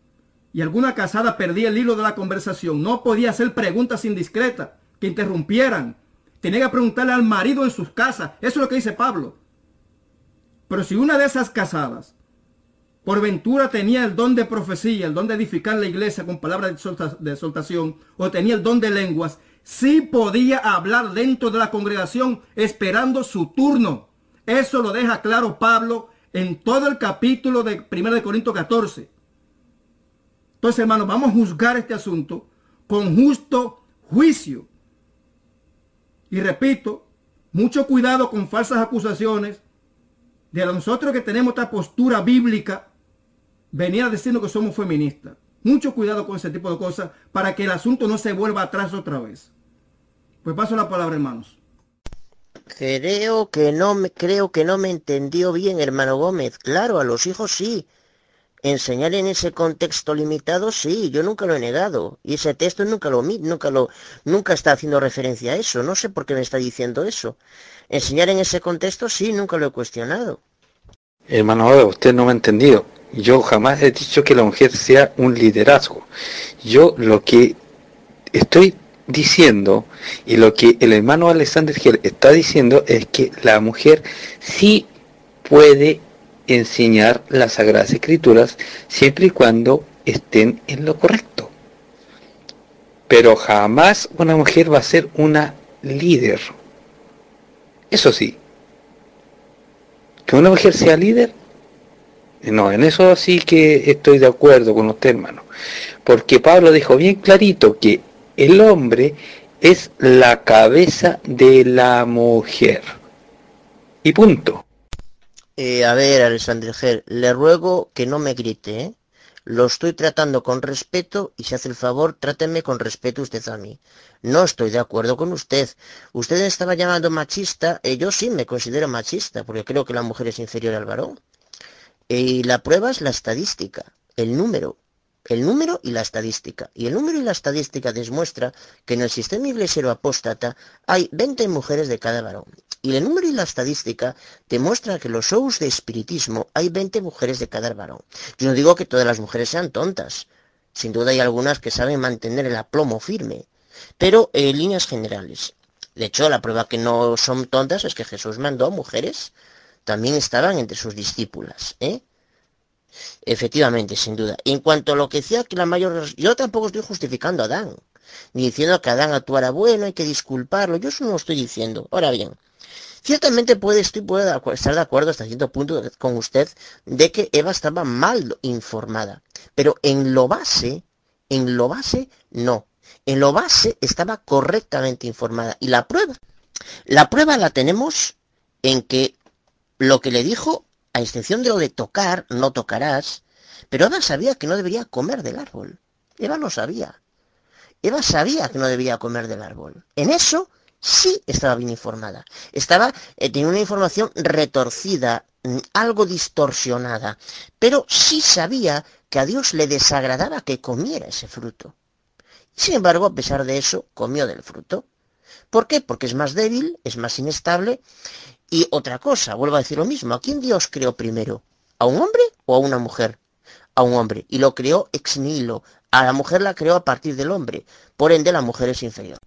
y alguna casada perdía el hilo de la conversación, no podía hacer preguntas indiscretas que interrumpieran. Tenía que preguntarle al marido en sus casas. Eso es lo que dice Pablo. Pero si una de esas casadas por ventura tenía el don de profecía, el don de edificar la iglesia con palabras de exaltación, o tenía el don de lenguas, sí podía hablar dentro de la congregación esperando su turno. Eso lo deja claro Pablo en todo el capítulo de 1 de Corinto 14. Entonces, hermanos, vamos a juzgar este asunto con justo juicio. Y repito, mucho cuidado con falsas acusaciones de nosotros que tenemos esta postura bíblica venir a decirnos que somos feministas. Mucho cuidado con ese tipo de cosas para que el asunto no se vuelva atrás otra vez. Pues paso la palabra, hermanos. Creo que no me creo que no me entendió bien, hermano Gómez. Claro, a los hijos sí. Enseñar en ese contexto limitado, sí, yo nunca lo he negado. Y ese texto nunca lo nunca lo nunca está haciendo referencia a eso. No sé por qué me está diciendo eso. Enseñar en ese contexto, sí, nunca lo he cuestionado. Hermano, usted no me ha entendido. Yo jamás he dicho que la mujer sea un liderazgo. Yo lo que estoy diciendo y lo que el hermano Alexander Gel está diciendo es que la mujer sí puede enseñar las Sagradas Escrituras siempre y cuando estén en lo correcto. Pero jamás una mujer va a ser una líder. Eso sí, que una mujer sea líder no, en eso sí que estoy de acuerdo con usted, hermano. Porque Pablo dijo bien clarito que el hombre es la cabeza de la mujer. Y punto. Eh, a ver, Alexander Ger, le ruego que no me grite, ¿eh? Lo estoy tratando con respeto y si hace el favor, tráteme con respeto usted a mí. No estoy de acuerdo con usted. Usted estaba llamando machista, y eh, yo sí me considero machista, porque creo que la mujer es inferior al varón. Y la prueba es la estadística, el número. El número y la estadística. Y el número y la estadística demuestra que en el sistema iglesiero apóstata hay 20 mujeres de cada varón. Y el número y la estadística demuestra que en los shows de espiritismo hay 20 mujeres de cada varón. Yo no digo que todas las mujeres sean tontas. Sin duda hay algunas que saben mantener el aplomo firme. Pero en líneas generales. De hecho, la prueba que no son tontas es que Jesús mandó mujeres también estaban entre sus discípulas, ¿eh? Efectivamente, sin duda. En cuanto a lo que decía que la mayor... Yo tampoco estoy justificando a Adán, ni diciendo que Adán actuara bueno, hay que disculparlo, yo eso no lo estoy diciendo. Ahora bien, ciertamente puede, estoy, puede estar de acuerdo hasta cierto punto con usted de que Eva estaba mal informada, pero en lo base, en lo base, no. En lo base estaba correctamente informada. Y la prueba, la prueba la tenemos en que lo que le dijo, a excepción de lo de tocar, no tocarás, pero Eva sabía que no debería comer del árbol. Eva lo sabía. Eva sabía que no debía comer del árbol. En eso sí estaba bien informada. Estaba, eh, tenía una información retorcida, mm, algo distorsionada, pero sí sabía que a Dios le desagradaba que comiera ese fruto. Sin embargo, a pesar de eso, comió del fruto. ¿Por qué? Porque es más débil, es más inestable y otra cosa, vuelvo a decir lo mismo, ¿a quién Dios creó primero? ¿A un hombre o a una mujer? A un hombre. Y lo creó ex nihilo. A la mujer la creó a partir del hombre. Por ende, la mujer es inferior.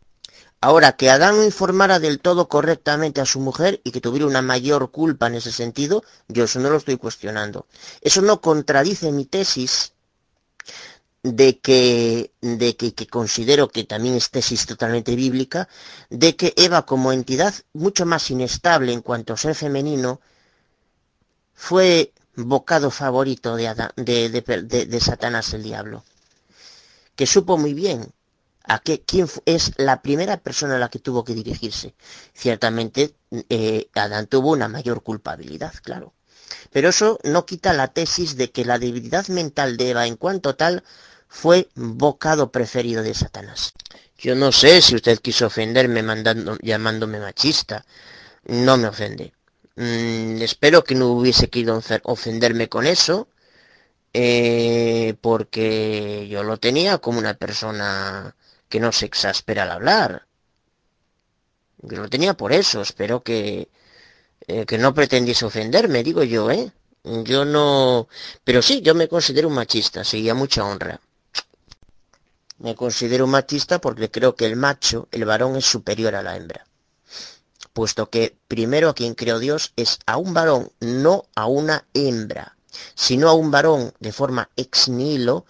Ahora, que Adán no informara del todo correctamente a su mujer y que tuviera una mayor culpa en ese sentido, yo eso no lo estoy cuestionando. Eso no contradice mi tesis de que, de que, que, considero que también es tesis totalmente bíblica, de que Eva como entidad mucho más inestable en cuanto a ser femenino, fue bocado favorito de, de, de, Satanás el diablo, que supo muy bien a qué, quién es la primera persona a la que tuvo que dirigirse. Ciertamente eh, Adán tuvo una mayor culpabilidad, claro. Pero eso no quita la tesis de que la debilidad mental de Eva en cuanto tal fue bocado preferido de Satanás. Yo no sé si usted quiso ofenderme mandando, llamándome machista. No me ofende. Mm, espero que no hubiese querido ofenderme con eso, eh, porque yo lo tenía como una persona que no se exaspera al hablar. Yo lo tenía por eso. Espero que, eh, que no pretendiese ofenderme, digo yo, ¿eh? Yo no... Pero sí, yo me considero un machista, seguía mucha honra. Me considero machista porque creo que el macho, el varón, es superior a la hembra. Puesto que primero a quien creó Dios es a un varón, no a una hembra. sino a un varón de forma ex nihilo,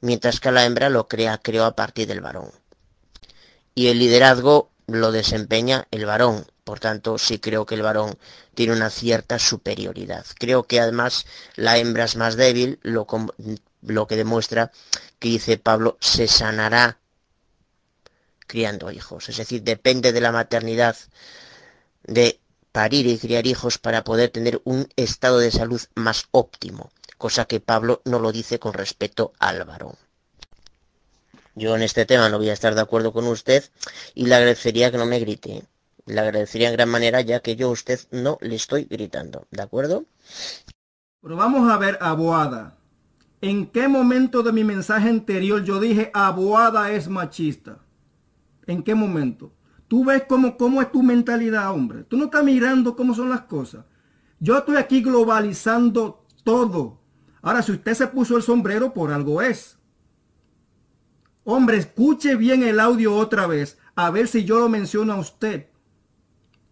mientras que a la hembra lo crea, creó a partir del varón. Y el liderazgo lo desempeña el varón, por tanto sí creo que el varón tiene una cierta superioridad. Creo que además la hembra es más débil, lo, lo que demuestra que dice Pablo, se sanará criando hijos. Es decir, depende de la maternidad de parir y criar hijos para poder tener un estado de salud más óptimo, cosa que Pablo no lo dice con respecto al varón. Yo en este tema no voy a estar de acuerdo con usted y le agradecería que no me grite. Le agradecería en gran manera ya que yo a usted no le estoy gritando, ¿de acuerdo? Pero vamos a ver a Boada. ¿En qué momento de mi mensaje anterior yo dije Aboada es machista? ¿En qué momento? Tú ves cómo, cómo es tu mentalidad, hombre. Tú no estás mirando cómo son las cosas. Yo estoy aquí globalizando todo. Ahora, si usted se puso el sombrero, por algo es. Hombre, escuche bien el audio otra vez, a ver si yo lo menciono a usted.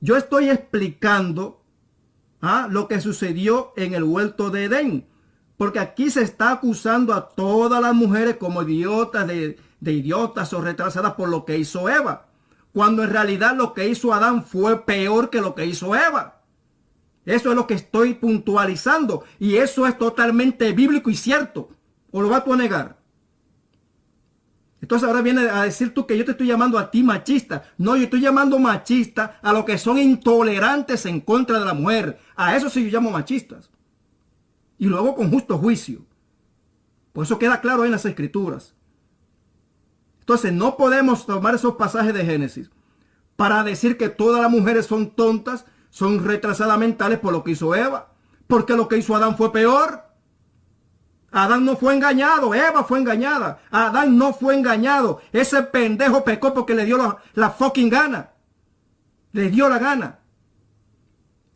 Yo estoy explicando ¿ah? lo que sucedió en el huerto de Edén. Porque aquí se está acusando a todas las mujeres como idiotas, de, idiotas o retrasadas por lo que hizo Eva cuando en realidad lo que hizo Adán fue peor que lo que hizo Eva. Eso es lo que estoy puntualizando y eso es totalmente bíblico y cierto. ¿O lo vas a negar? Entonces ahora viene a decir tú que yo te estoy llamando a ti machista. No, yo estoy llamando machista a los que son intolerantes en contra de la mujer. A eso sí yo llamo machistas. Y luego con justo juicio. Por eso queda claro en las escrituras. Entonces no podemos tomar esos pasajes de Génesis para decir que todas las mujeres son tontas, son retrasadas mentales por lo que hizo Eva. Porque lo que hizo Adán fue peor. Adán no fue engañado, Eva fue engañada. Adán no fue engañado. Ese pendejo pecó porque le dio la fucking gana. Le dio la gana.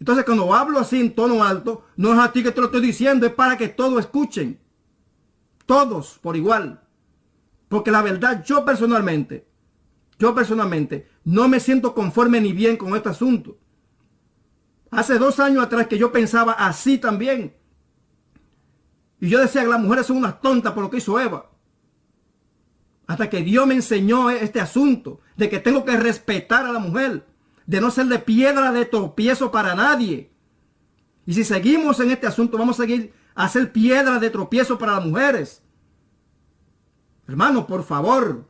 Entonces cuando hablo así en tono alto, no es a ti que te lo estoy diciendo, es para que todos escuchen. Todos por igual. Porque la verdad, yo personalmente, yo personalmente, no me siento conforme ni bien con este asunto. Hace dos años atrás que yo pensaba así también. Y yo decía que las mujeres son unas tontas por lo que hizo Eva. Hasta que Dios me enseñó este asunto de que tengo que respetar a la mujer, de no ser de piedra de tropiezo para nadie. Y si seguimos en este asunto, vamos a seguir a ser piedra de tropiezo para las mujeres. Hermanos, por favor.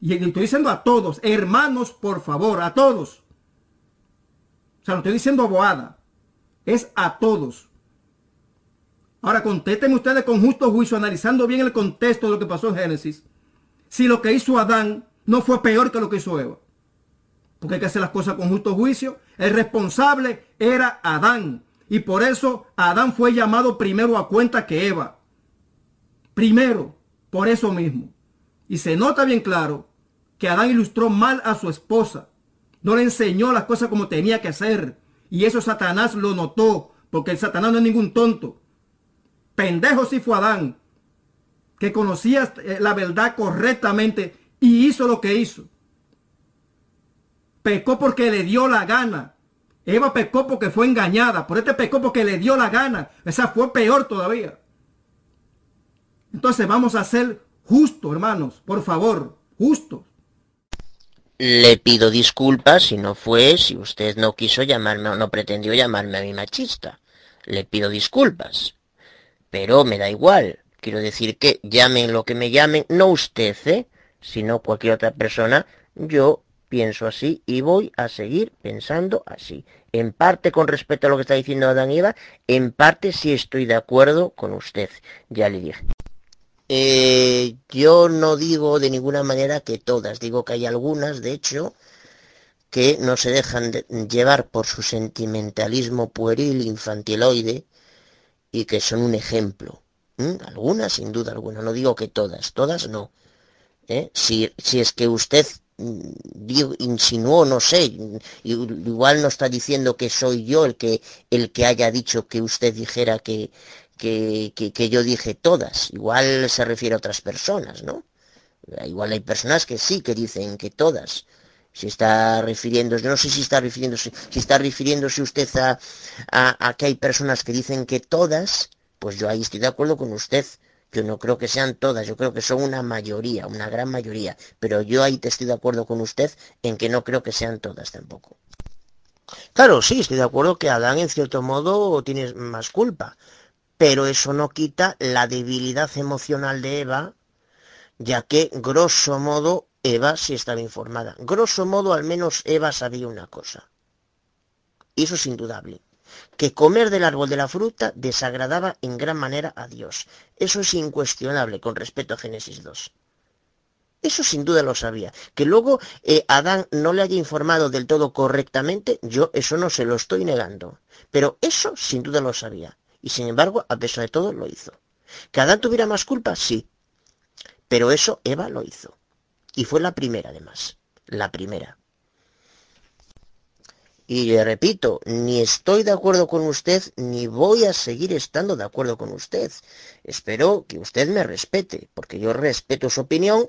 Y estoy diciendo a todos, hermanos, por favor, a todos. O sea, no estoy diciendo a Boada. Es a todos. Ahora contéstenme ustedes con justo juicio, analizando bien el contexto de lo que pasó en Génesis. Si lo que hizo Adán no fue peor que lo que hizo Eva. Porque hay que hacer las cosas con justo juicio. El responsable era Adán. Y por eso Adán fue llamado primero a cuenta que Eva. Primero por eso mismo. Y se nota bien claro que Adán ilustró mal a su esposa. No le enseñó las cosas como tenía que hacer. Y eso Satanás lo notó, porque el Satanás no es ningún tonto. Pendejo sí fue Adán, que conocía eh, la verdad correctamente y hizo lo que hizo. Pecó porque le dio la gana. Eva pecó porque fue engañada. Por este pecó porque le dio la gana. Esa fue peor todavía. Entonces vamos a ser justos, hermanos, por favor, justos. Le pido disculpas si no fue, si usted no quiso llamarme o no pretendió llamarme a mi machista. Le pido disculpas. Pero me da igual. Quiero decir que llamen lo que me llamen, no usted, ¿eh? sino cualquier otra persona. Yo pienso así y voy a seguir pensando así. En parte con respecto a lo que está diciendo Adán y Eva, en parte sí estoy de acuerdo con usted. Ya le dije. Eh, yo no digo de ninguna manera que todas, digo que hay algunas, de hecho, que no se dejan llevar por su sentimentalismo pueril, infantiloide, y que son un ejemplo. Algunas, sin duda alguna, no digo que todas, todas no. ¿eh? Si, si es que usted mm, insinuó, no sé, igual no está diciendo que soy yo el que, el que haya dicho que usted dijera que, que, que, yo dije todas. Igual se refiere a otras personas, ¿no? Igual hay personas que sí que dicen que todas. Si está refiriéndose, no sé si está refiriéndose, si está refiriéndose usted a, a, que hay personas que dicen que todas, pues yo ahí estoy de acuerdo con usted. Yo no creo que sean todas, yo creo que son una mayoría, una gran mayoría. Pero yo ahí te estoy de acuerdo con usted en que no creo que sean todas tampoco. Claro, sí, estoy de acuerdo que Adán en cierto modo tiene más culpa, pero eso no quita la debilidad emocional de Eva, ya que, grosso modo, Eva sí estaba informada. Grosso modo, al menos Eva sabía una cosa. Y eso es indudable. Que comer del árbol de la fruta desagradaba en gran manera a Dios. Eso es incuestionable con respecto a Génesis 2. Eso sin duda lo sabía. Que luego eh, Adán no le haya informado del todo correctamente, yo eso no se lo estoy negando. Pero eso sin duda lo sabía. Y sin embargo, a pesar de todo, lo hizo. ¿Que Adán tuviera más culpa? Sí. Pero eso Eva lo hizo. Y fue la primera, además. La primera. Y le repito, ni estoy de acuerdo con usted, ni voy a seguir estando de acuerdo con usted. Espero que usted me respete, porque yo respeto su opinión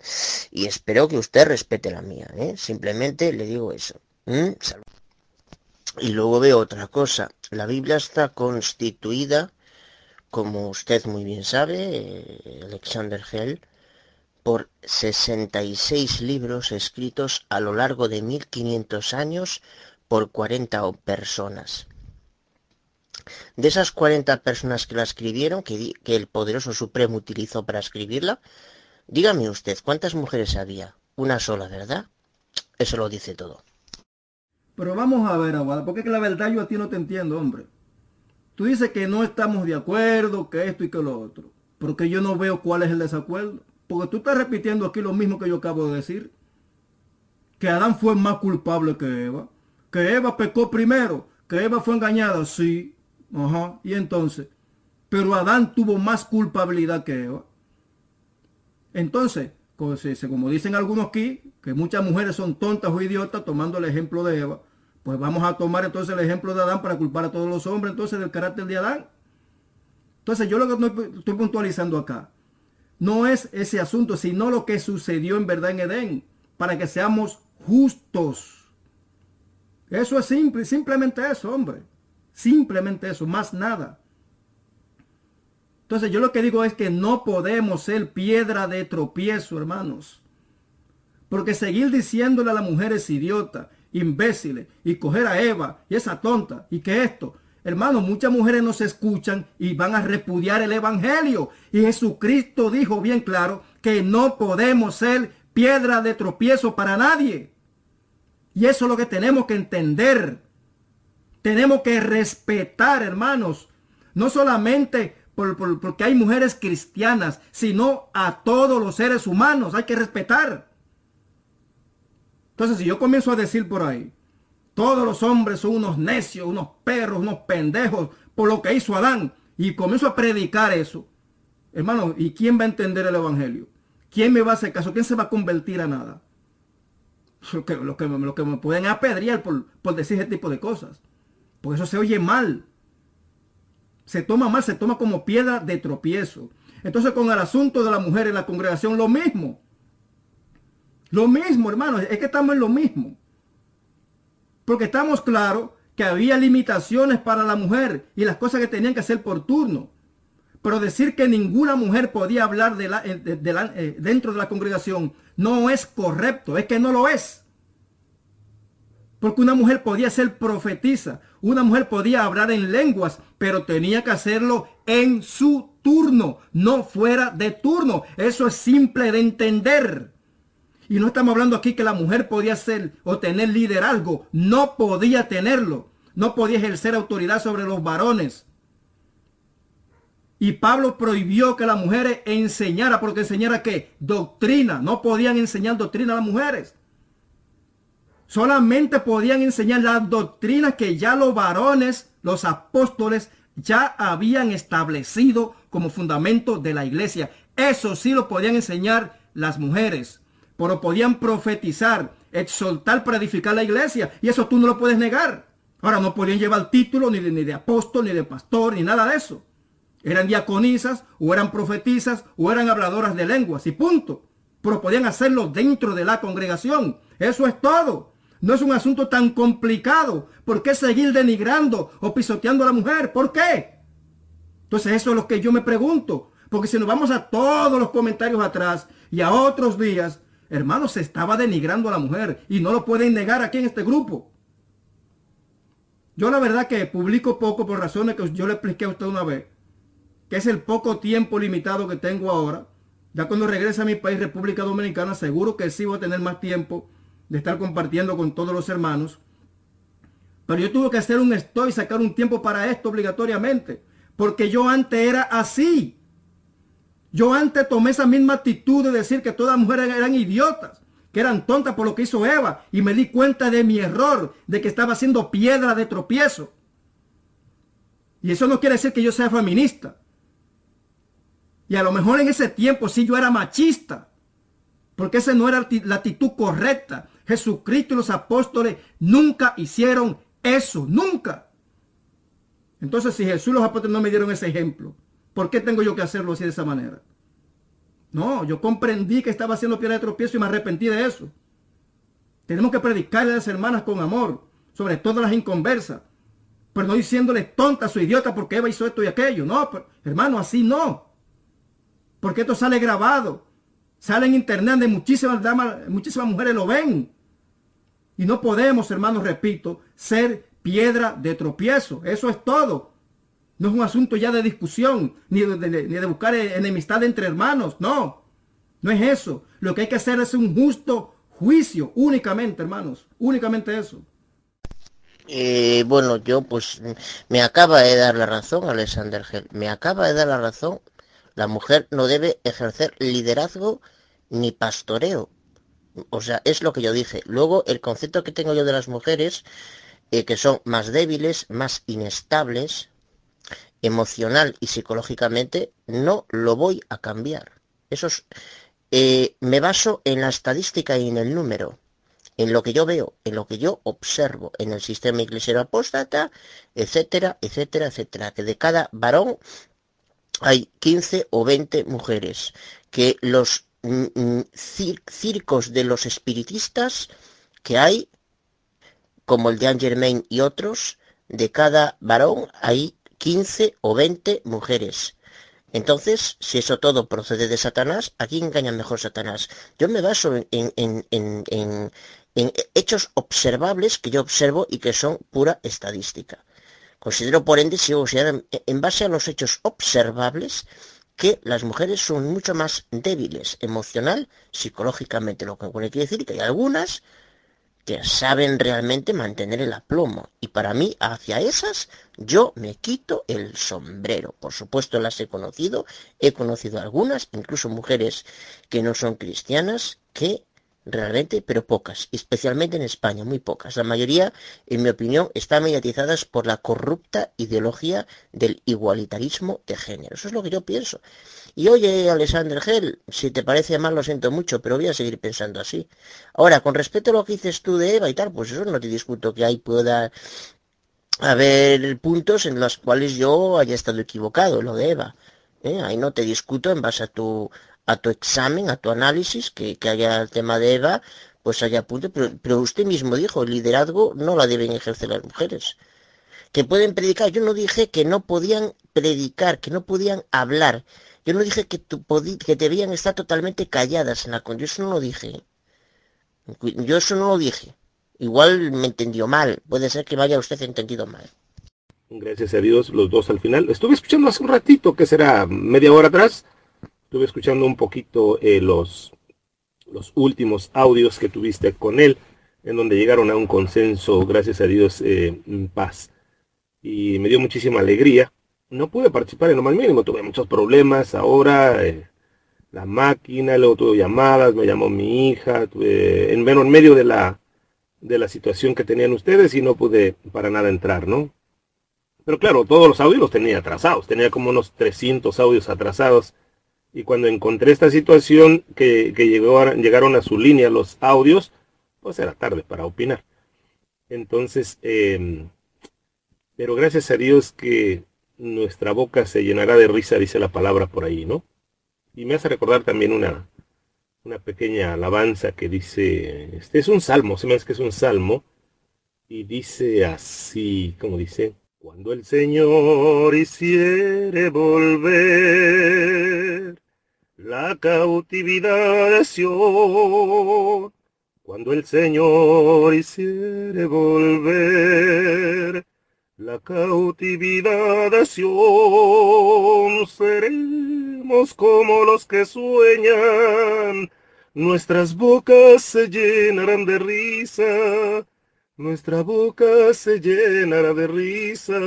y espero que usted respete la mía. ¿eh? Simplemente le digo eso. Y luego veo otra cosa. La Biblia está constituida, como usted muy bien sabe, eh, Alexander Hell, por 66 libros escritos a lo largo de 1500 años por 40 personas. De esas 40 personas que la escribieron, que, el poderoso Supremo utilizó para escribirla, dígame usted, ¿cuántas mujeres había? Una sola, ¿verdad? Eso lo dice todo. Pero vamos a ver, Aguada, porque la verdad yo a ti no te entiendo, hombre. Tú dices que no estamos de acuerdo, que esto y que lo otro. Porque yo no veo cuál es el desacuerdo. Porque tú estás repitiendo aquí lo mismo que yo acabo de decir. Que Adán fue más culpable que Eva que Eva pecó primero, que Eva fue engañada, sí, ajá, y entonces, pero Adán tuvo más culpabilidad que Eva. Entonces, como dicen algunos aquí, que muchas mujeres son tontas o idiotas, tomando el ejemplo de Eva, pues vamos a tomar entonces el ejemplo de Adán para culpar a todos los hombres entonces del carácter de Adán. Entonces yo lo que estoy puntualizando acá, no es ese asunto, sino lo que sucedió en verdad en Edén, para que seamos justos. Eso es simple, simplemente eso, hombre. Simplemente eso, más nada. Entonces yo lo que digo es que no podemos ser piedra de tropiezo, hermanos. Porque seguir diciéndole a las mujeres idiota, imbéciles, y coger a Eva y esa tonta, y que esto, hermanos, muchas mujeres no se escuchan y van a repudiar el Evangelio. Y Jesucristo dijo bien claro que no podemos ser piedra de tropiezo para nadie. Y eso es lo que tenemos que entender. Tenemos que respetar, hermanos. No solamente porque hay mujeres cristianas, sino a todos los seres humanos. Hay que respetar. Entonces, si yo comienzo a decir por ahí, todos los hombres son unos necios, unos perros, unos pendejos, por lo que hizo Adán, y comienzo a predicar eso, hermano, ¿y quién va a entender el Evangelio? ¿Quién me va a hacer caso? ¿Quién se va a convertir a nada? Lo que, lo que, lo que me pueden apedrear por, por decir ese tipo de cosas. Porque eso se oye mal. Se toma mal, se toma como piedra de tropiezo. Entonces con el asunto de la mujer en la congregación, lo mismo. Lo mismo, hermano, es que estamos en lo mismo. Porque estamos claros que había limitaciones para la mujer y las cosas que tenían que hacer por turno. Pero decir que ninguna mujer podía hablar eh, eh, dentro de la congregación no es correcto, es que no lo es. Porque una mujer podía ser profetisa, una mujer podía hablar en lenguas, pero tenía que hacerlo en su turno, no fuera de turno. Eso es simple de entender. Y no estamos hablando aquí que la mujer podía ser o tener liderazgo, no podía tenerlo, no podía ejercer autoridad sobre los varones. Y Pablo prohibió que las mujeres enseñara, porque enseñara que doctrina, no podían enseñar doctrina a las mujeres. Solamente podían enseñar las doctrinas que ya los varones, los apóstoles, ya habían establecido como fundamento de la iglesia. Eso sí lo podían enseñar las mujeres. Pero podían profetizar, exaltar para edificar la iglesia. Y eso tú no lo puedes negar. Ahora no podían llevar título ni de, ni de apóstol, ni de pastor, ni nada de eso. Eran diaconisas, o eran profetizas, o eran habladoras de lenguas, y punto. Pero podían hacerlo dentro de la congregación. Eso es todo. No es un asunto tan complicado. ¿Por qué seguir denigrando o pisoteando a la mujer? ¿Por qué? Entonces eso es lo que yo me pregunto. Porque si nos vamos a todos los comentarios atrás y a otros días, hermano, se estaba denigrando a la mujer y no lo pueden negar aquí en este grupo. Yo la verdad que publico poco por razones que yo le expliqué a usted una vez, que es el poco tiempo limitado que tengo ahora. Ya cuando regrese a mi país, República Dominicana, seguro que sí voy a tener más tiempo de estar compartiendo con todos los hermanos. Pero yo tuve que hacer un estoy, sacar un tiempo para esto obligatoriamente. Porque yo antes era así. Yo antes tomé esa misma actitud de decir que todas las mujeres eran idiotas, que eran tontas por lo que hizo Eva. Y me di cuenta de mi error, de que estaba haciendo piedra de tropiezo. Y eso no quiere decir que yo sea feminista. Y a lo mejor en ese tiempo sí yo era machista. Porque esa no era la actitud correcta. Jesucristo y los apóstoles nunca hicieron eso, nunca. Entonces, si Jesús y los apóstoles no me dieron ese ejemplo, ¿por qué tengo yo que hacerlo así de esa manera? No, yo comprendí que estaba haciendo piedra de tropiezo y me arrepentí de eso. Tenemos que predicarle a las hermanas con amor, sobre todo las inconversas, pero no diciéndole tontas o idiota porque Eva hizo esto y aquello. No, hermano, así no. Porque esto sale grabado. Sale en internet de muchísimas damas, muchísimas mujeres lo ven. Y no podemos, hermanos, repito, ser piedra de tropiezo. Eso es todo. No es un asunto ya de discusión, ni de, buscar enemistad entre hermanos. No, no es eso. Lo que hay que hacer es un justo juicio, únicamente, hermanos. Únicamente eso. Eh, bueno, yo pues me acaba de dar la razón, Alexander. Me acaba de dar la razón. La mujer no debe ejercer liderazgo ni pastoreo. O sea, es lo que yo dije. Luego, el concepto que tengo yo de las mujeres, eh, que son más débiles, más inestables, emocional y psicológicamente, no lo voy a cambiar. Eso es, eh, me baso en la estadística y en el número, en lo que yo veo, en lo que yo observo en el sistema iglesiero apóstata, etcétera, etcétera, etcétera. Que de cada varón hay 15 o 20 mujeres. Que los Mm, mm, circos de los espiritistas que hay, como el de Anne Germain y otros, de cada varón hay 15 o 20 mujeres. Entonces, si eso todo procede de Satanás, ¿a quién engaña mejor Satanás? Yo me baso en, hechos observables que yo observo y que son pura estadística. Considero, por ende, si en base a los hechos observables, que las mujeres son mucho más débiles emocional, psicológicamente, lo que quiere decir que hay algunas que saben realmente mantener el aplomo. Y para mí, hacia esas, yo me quito el sombrero. Por supuesto, las he conocido, he conocido algunas, incluso mujeres que no son cristianas, que realmente, pero pocas, especialmente en España, muy pocas. La mayoría, en mi opinión, están mediatizadas por la corrupta ideología del igualitarismo de género. Eso es lo que yo pienso. Y oye, Alexander Gel, si te parece mal, lo siento mucho, pero voy a seguir pensando así. Ahora, con respecto a lo que dices tú de Eva y tal, pues eso no te discuto que ahí pueda haber puntos en los cuales yo haya estado equivocado, lo de Eva. ¿eh? Ahí no te discuto en base a tu a tu examen, a tu análisis, que, haya el tema de Eva, pues haya punto, pero, usted mismo dijo, el liderazgo no la deben ejercer las mujeres. Que pueden predicar, yo no dije que no podían predicar, que no podían hablar. Yo no dije que, que debían estar totalmente calladas en la Yo eso no lo dije. Yo eso no lo dije. Igual me entendió mal. Puede ser que vaya usted entendido mal. Gracias a Dios, los dos al final. Estuve escuchando hace un ratito, que será media hora atrás, Estuve escuchando un poquito eh, los, los últimos audios que tuviste con él, en donde llegaron a un consenso, gracias a Dios, eh, en paz. Y me dio muchísima alegría. No pude participar en lo más mínimo, tuve muchos problemas ahora, eh, la máquina, luego tuve llamadas, me llamó mi hija, en, en medio de la, de la situación que tenían ustedes y no pude para nada entrar, ¿no? Pero claro, todos los audios los tenía atrasados, tenía como unos 300 audios atrasados y cuando encontré esta situación que, llegaron a su línea los audios, pues era tarde para opinar. Entonces, em, pero gracias a Dios que nuestra boca se llenará de risa, dice la palabra por ahí, ¿no? Y me hace recordar también una, una pequeña alabanza que dice, este es un salmo, se me hace que es un salmo, y dice así, como dice, Cuando el Señor hiciere volver la cautividad de cuando el Señor hiciere volver la cautividad de Sion, seremos como los que sueñan, nuestras bocas se llenarán de risa, nuestra boca se llenará de risa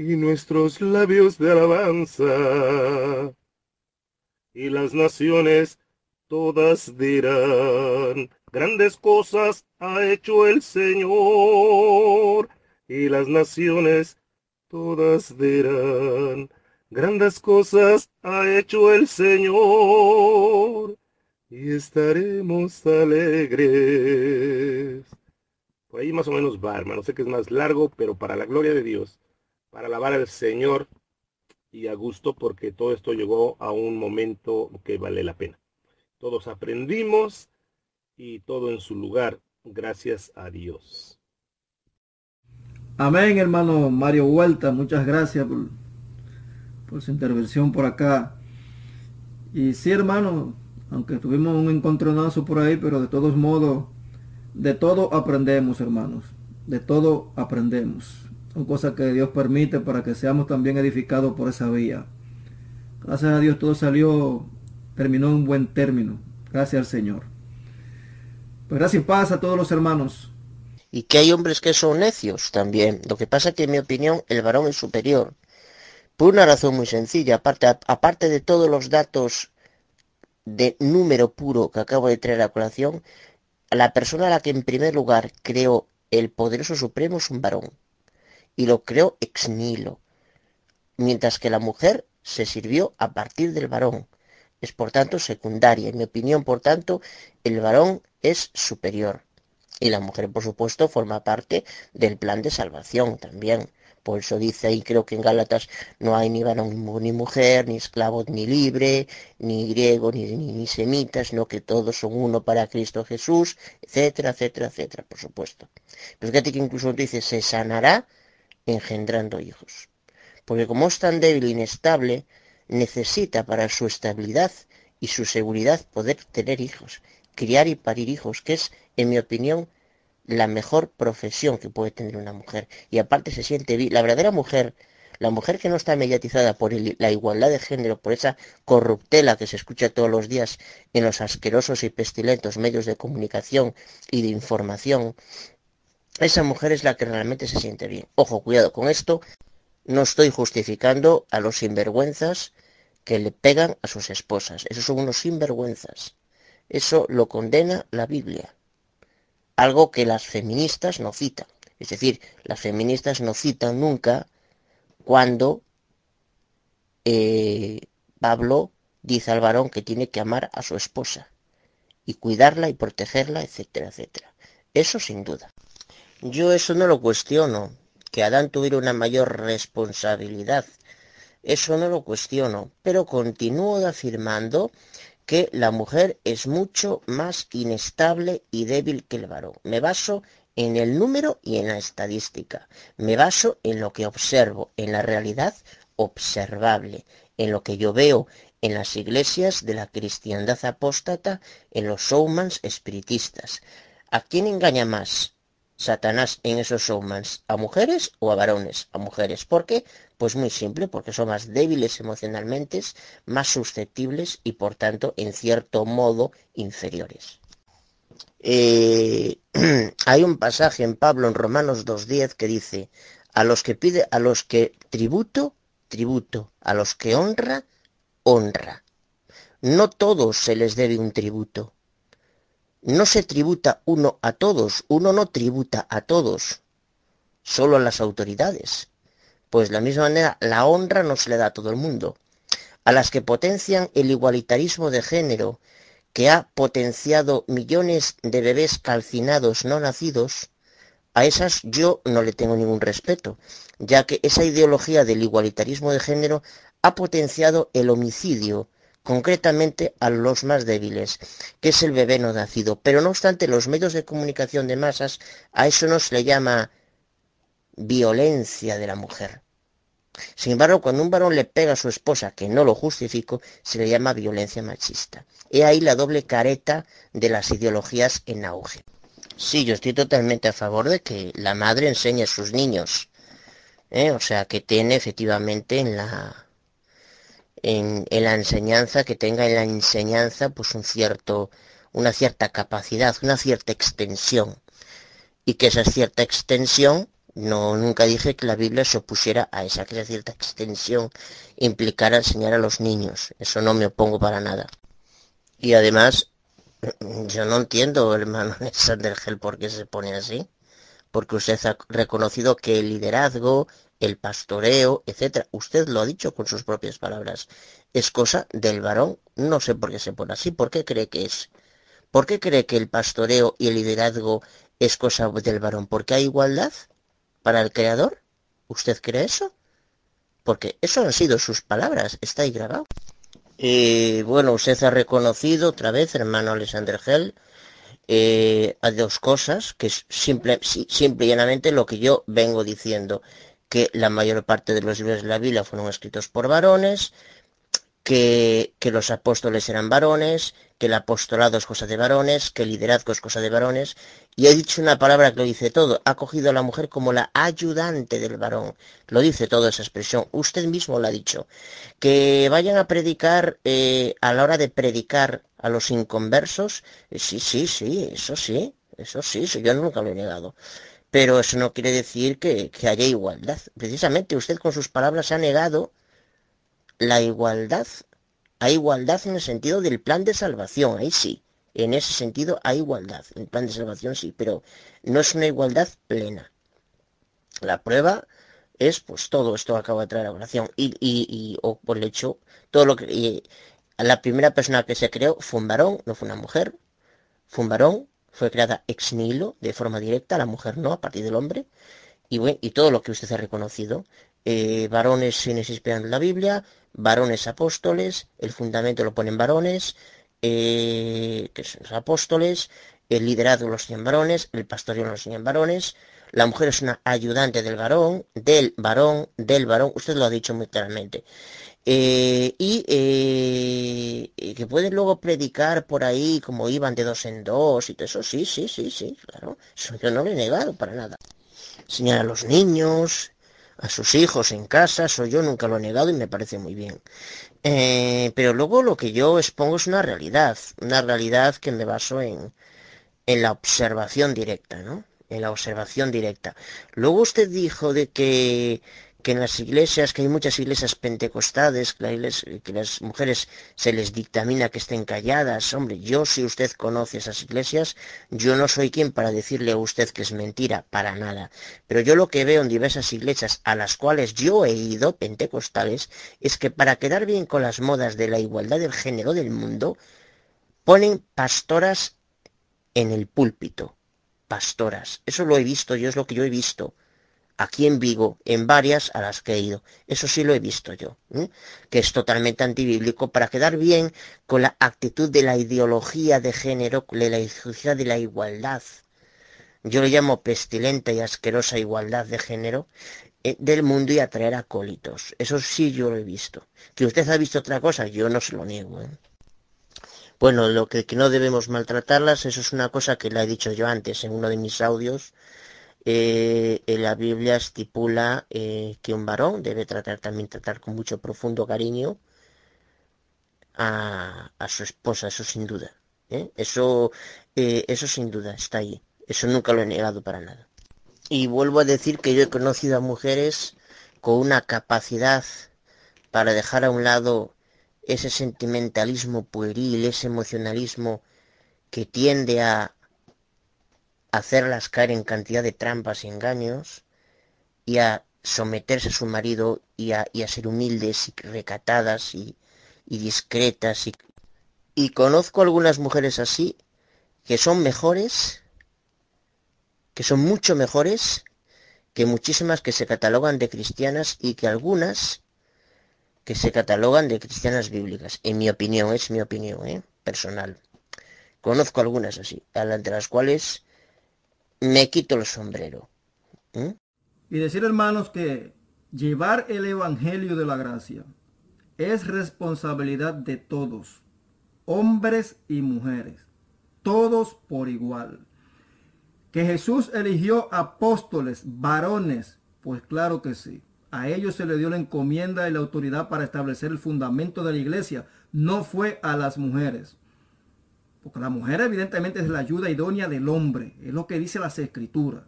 y nuestros labios de alabanza. Y las naciones todas dirán, grandes cosas ha hecho el Señor. Y las naciones todas dirán, grandes cosas ha hecho el Señor y estaremos alegres. Por ahí más o menos va, hermano. Sé que es más largo, pero para la gloria de Dios, para alabar al Señor y a gusto, porque todo esto llegó a un momento que vale la pena. Todos aprendimos y todo en su lugar, gracias a Dios. Amén, hermano Mario Huerta. Muchas gracias por, por su intervención por acá. Y sí, hermano, aunque tuvimos un encontronazo por ahí, pero de todos modos, de todo aprendemos, hermanos. De todo aprendemos. Son cosas que Dios permite para que seamos también edificados por esa vía. Gracias a Dios todo salió, terminó en buen término. Gracias al Señor. Pues gracias y paz a todos los hermanos. Y que hay hombres que son necios también. Lo que pasa que en mi opinión el varón es superior. Por una razón muy sencilla, aparte, aparte de todos los datos de número puro que acabo de traer a colación, la persona a la que en primer lugar creó el poderoso supremo es un varón. Y lo creó ex nihilo. Mientras que la mujer se sirvió a partir del varón. Es por tanto secundaria. En mi opinión, por tanto, el varón es superior. Y la mujer, por supuesto, forma parte del plan de salvación también. Por eso dice ahí, creo que en Gálatas no hay ni varón ni mujer, ni esclavo ni libre, ni griego ni, ni, semita, sino que todos son uno para Cristo Jesús, etcétera, etcétera, etcétera, por supuesto. Pero fíjate que incluso dice, se sanará engendrando hijos. Porque como es tan débil e inestable, necesita para su estabilidad y su seguridad poder tener hijos, criar y parir hijos, que es, en mi opinión, la mejor profesión que puede tener una mujer. Y aparte se siente. La verdadera mujer, la mujer que no está mediatizada por la igualdad de género, por esa corruptela que se escucha todos los días en los asquerosos y pestilentos medios de comunicación y de información, esa mujer es la que realmente se siente bien. Ojo, cuidado con esto. No estoy justificando a los sinvergüenzas que le pegan a sus esposas. Esos son unos sinvergüenzas. Eso lo condena la Biblia algo que las feministas no citan. Es decir, las feministas no citan nunca cuando eh, Pablo dice al varón que tiene que amar a su esposa y cuidarla y protegerla, etcétera, etcétera. Eso sin duda. Yo eso no lo cuestiono, que Adán tuviera una mayor responsabilidad. Eso no lo cuestiono, pero continúo afirmando que la mujer es mucho más inestable y débil que el varón. Me baso en el número y en la estadística. Me baso en lo que observo, en la realidad observable, en lo que yo veo en las iglesias de la cristiandad apóstata, en los showmans espiritistas. ¿A quién engaña más? Satanás en esos showmans? ¿A mujeres o a varones? A mujeres. ¿Por qué? Pues muy simple, porque son más débiles emocionalmente, más susceptibles y por tanto, en cierto modo, inferiores. Eh, hay un pasaje en Pablo en Romanos 2.10 que dice, a los que pide, a los que tributo, tributo, a los que honra, honra. No todos se les debe un tributo no se tributa uno a todos, uno no tributa a todos, solo a las autoridades. Pues de la misma manera, la honra no se le da a todo el mundo. A las que potencian el igualitarismo de género, que ha potenciado millones de bebés calcinados no nacidos, a esas yo no le tengo ningún respeto, ya que esa ideología del igualitarismo de género ha potenciado el homicidio, concretamente a los más débiles, que es el bebé no nacido. Pero no obstante, los medios de comunicación de masas, a eso no se le llama violencia de la mujer. Sin embargo, cuando un varón le pega a su esposa, que no lo justifico, se le llama violencia machista. He ahí la doble careta de las ideologías en auge. Sí, yo estoy totalmente a favor de que la madre enseñe a sus niños. ¿eh? O sea, que tiene efectivamente en la, en, la enseñanza, que tenga en la enseñanza pues un cierto, una cierta capacidad, una cierta extensión. Y que esa cierta extensión no, nunca dije que la Biblia se opusiera a esa, esa cierta extensión implicara enseñar a los niños. Eso no me opongo para nada. Y además, yo no entiendo, hermano Alexander Gel, por qué se pone así. Porque usted ha reconocido que el liderazgo, el pastoreo, etcétera, usted lo ha dicho con sus propias palabras, es cosa del varón. No sé por qué se pone así. ¿Por qué cree que es? ¿Por qué cree que el pastoreo y el liderazgo es cosa del varón? ¿Porque hay igualdad? para el creador? ¿Usted cree eso? Porque eso han sido sus palabras, está ahí grabado. Y bueno, usted ha reconocido otra vez, hermano Alexander Gell, eh, a dos cosas, que es simple, simple y llanamente lo que yo vengo diciendo, que la mayor parte de los libros de la Biblia fueron escritos por varones, que, que, los apóstoles eran varones, que el apostolado es cosa de varones, que el liderazgo es cosa de varones, y he dicho una palabra que lo dice todo, ha cogido a la mujer como la ayudante del varón, lo dice toda esa expresión, usted mismo lo ha dicho, que vayan a predicar eh, a la hora de predicar a los inconversos, eh, sí, sí, sí, eso sí, eso sí, yo nunca lo he negado. Pero eso no quiere decir que, haya igualdad. Precisamente usted con sus palabras ha negado la igualdad, hay igualdad en el sentido del plan de salvación, ahí sí, en ese sentido hay igualdad, en el plan de salvación sí, pero no es una igualdad plena. La prueba es pues todo esto que acabo de traer a oración y, y, y o por el hecho, todo lo que... Y, la primera persona que se creó fue un varón, no fue una mujer, fue un varón, fue creada ex nihilo, de forma directa, la mujer no, a partir del hombre, y, todo lo que usted ha reconocido, eh, varones esperando en la Biblia, varones apóstoles, el fundamento lo ponen varones, eh, que son los apóstoles, el liderazgo los tienen varones, el pastoreo los tienen varones, la mujer es una ayudante del varón, del varón, del varón, usted lo ha dicho muy claramente. Eh, y eh, que pueden luego predicar por ahí como iban de dos en dos y todo eso, sí, sí, sí, sí, claro, eso yo no lo he negado para nada. Enseñar a los niños, a sus hijos en casa, eso yo nunca lo he negado y me parece muy bien. Eh, pero luego lo que yo expongo es una realidad, una realidad que me baso en, en la observación directa, ¿no? En la observación directa. Luego usted dijo de que que en las iglesias, que hay muchas iglesias pentecostales, que, que, las mujeres se les dictamina que estén calladas. Hombre, yo si usted conoce esas iglesias, yo no soy quien para decirle a usted que es mentira, para nada. Pero yo lo que veo en diversas iglesias a las cuales yo he ido, pentecostales, es que para quedar bien con las modas de la igualdad del género del mundo, ponen pastoras en el púlpito. Pastoras. Eso lo he visto, yo es lo que yo he visto aquí en Vigo, en varias a las que he ido. Eso sí lo he visto yo, que es totalmente antibíblico para quedar bien con la actitud de la ideología de género, de la ideología de la igualdad. Yo le llamo pestilente y asquerosa igualdad de género eh, del mundo y atraer acólitos. Eso sí yo lo he visto. Que usted ha visto otra cosa, yo no se lo niego. ¿eh? Bueno, lo que, no debemos maltratarlas, eso es una cosa que le he dicho yo antes en uno de mis audios, eh, la Biblia estipula eh, que un varón debe tratar también tratar con mucho profundo cariño a, a su esposa, eso sin duda. ¿eh? Eso, eh, eso sin duda está ahí. Eso nunca lo he negado para nada. Y vuelvo a decir que yo he conocido a mujeres con una capacidad para dejar a un lado ese sentimentalismo pueril, ese emocionalismo que tiende a, hacerlas caer en cantidad de trampas y engaños y a someterse a su marido y a, ser humildes y recatadas y, y discretas y, y conozco algunas mujeres así que son mejores que son mucho mejores que muchísimas que se catalogan de cristianas y que algunas que se catalogan de cristianas bíblicas. En mi opinión, es mi opinión ¿eh? personal. Conozco algunas así, ante las cuales me quito el sombrero. Y decir, hermanos, que llevar el Evangelio de la Gracia es responsabilidad de todos, hombres y mujeres, todos por igual. Que Jesús eligió apóstoles, varones, pues claro que sí. A ellos se le dio la encomienda y la autoridad para establecer el fundamento de la iglesia. No fue a las mujeres. Porque la mujer evidentemente es la ayuda idónea del hombre. Es lo que dice las escrituras.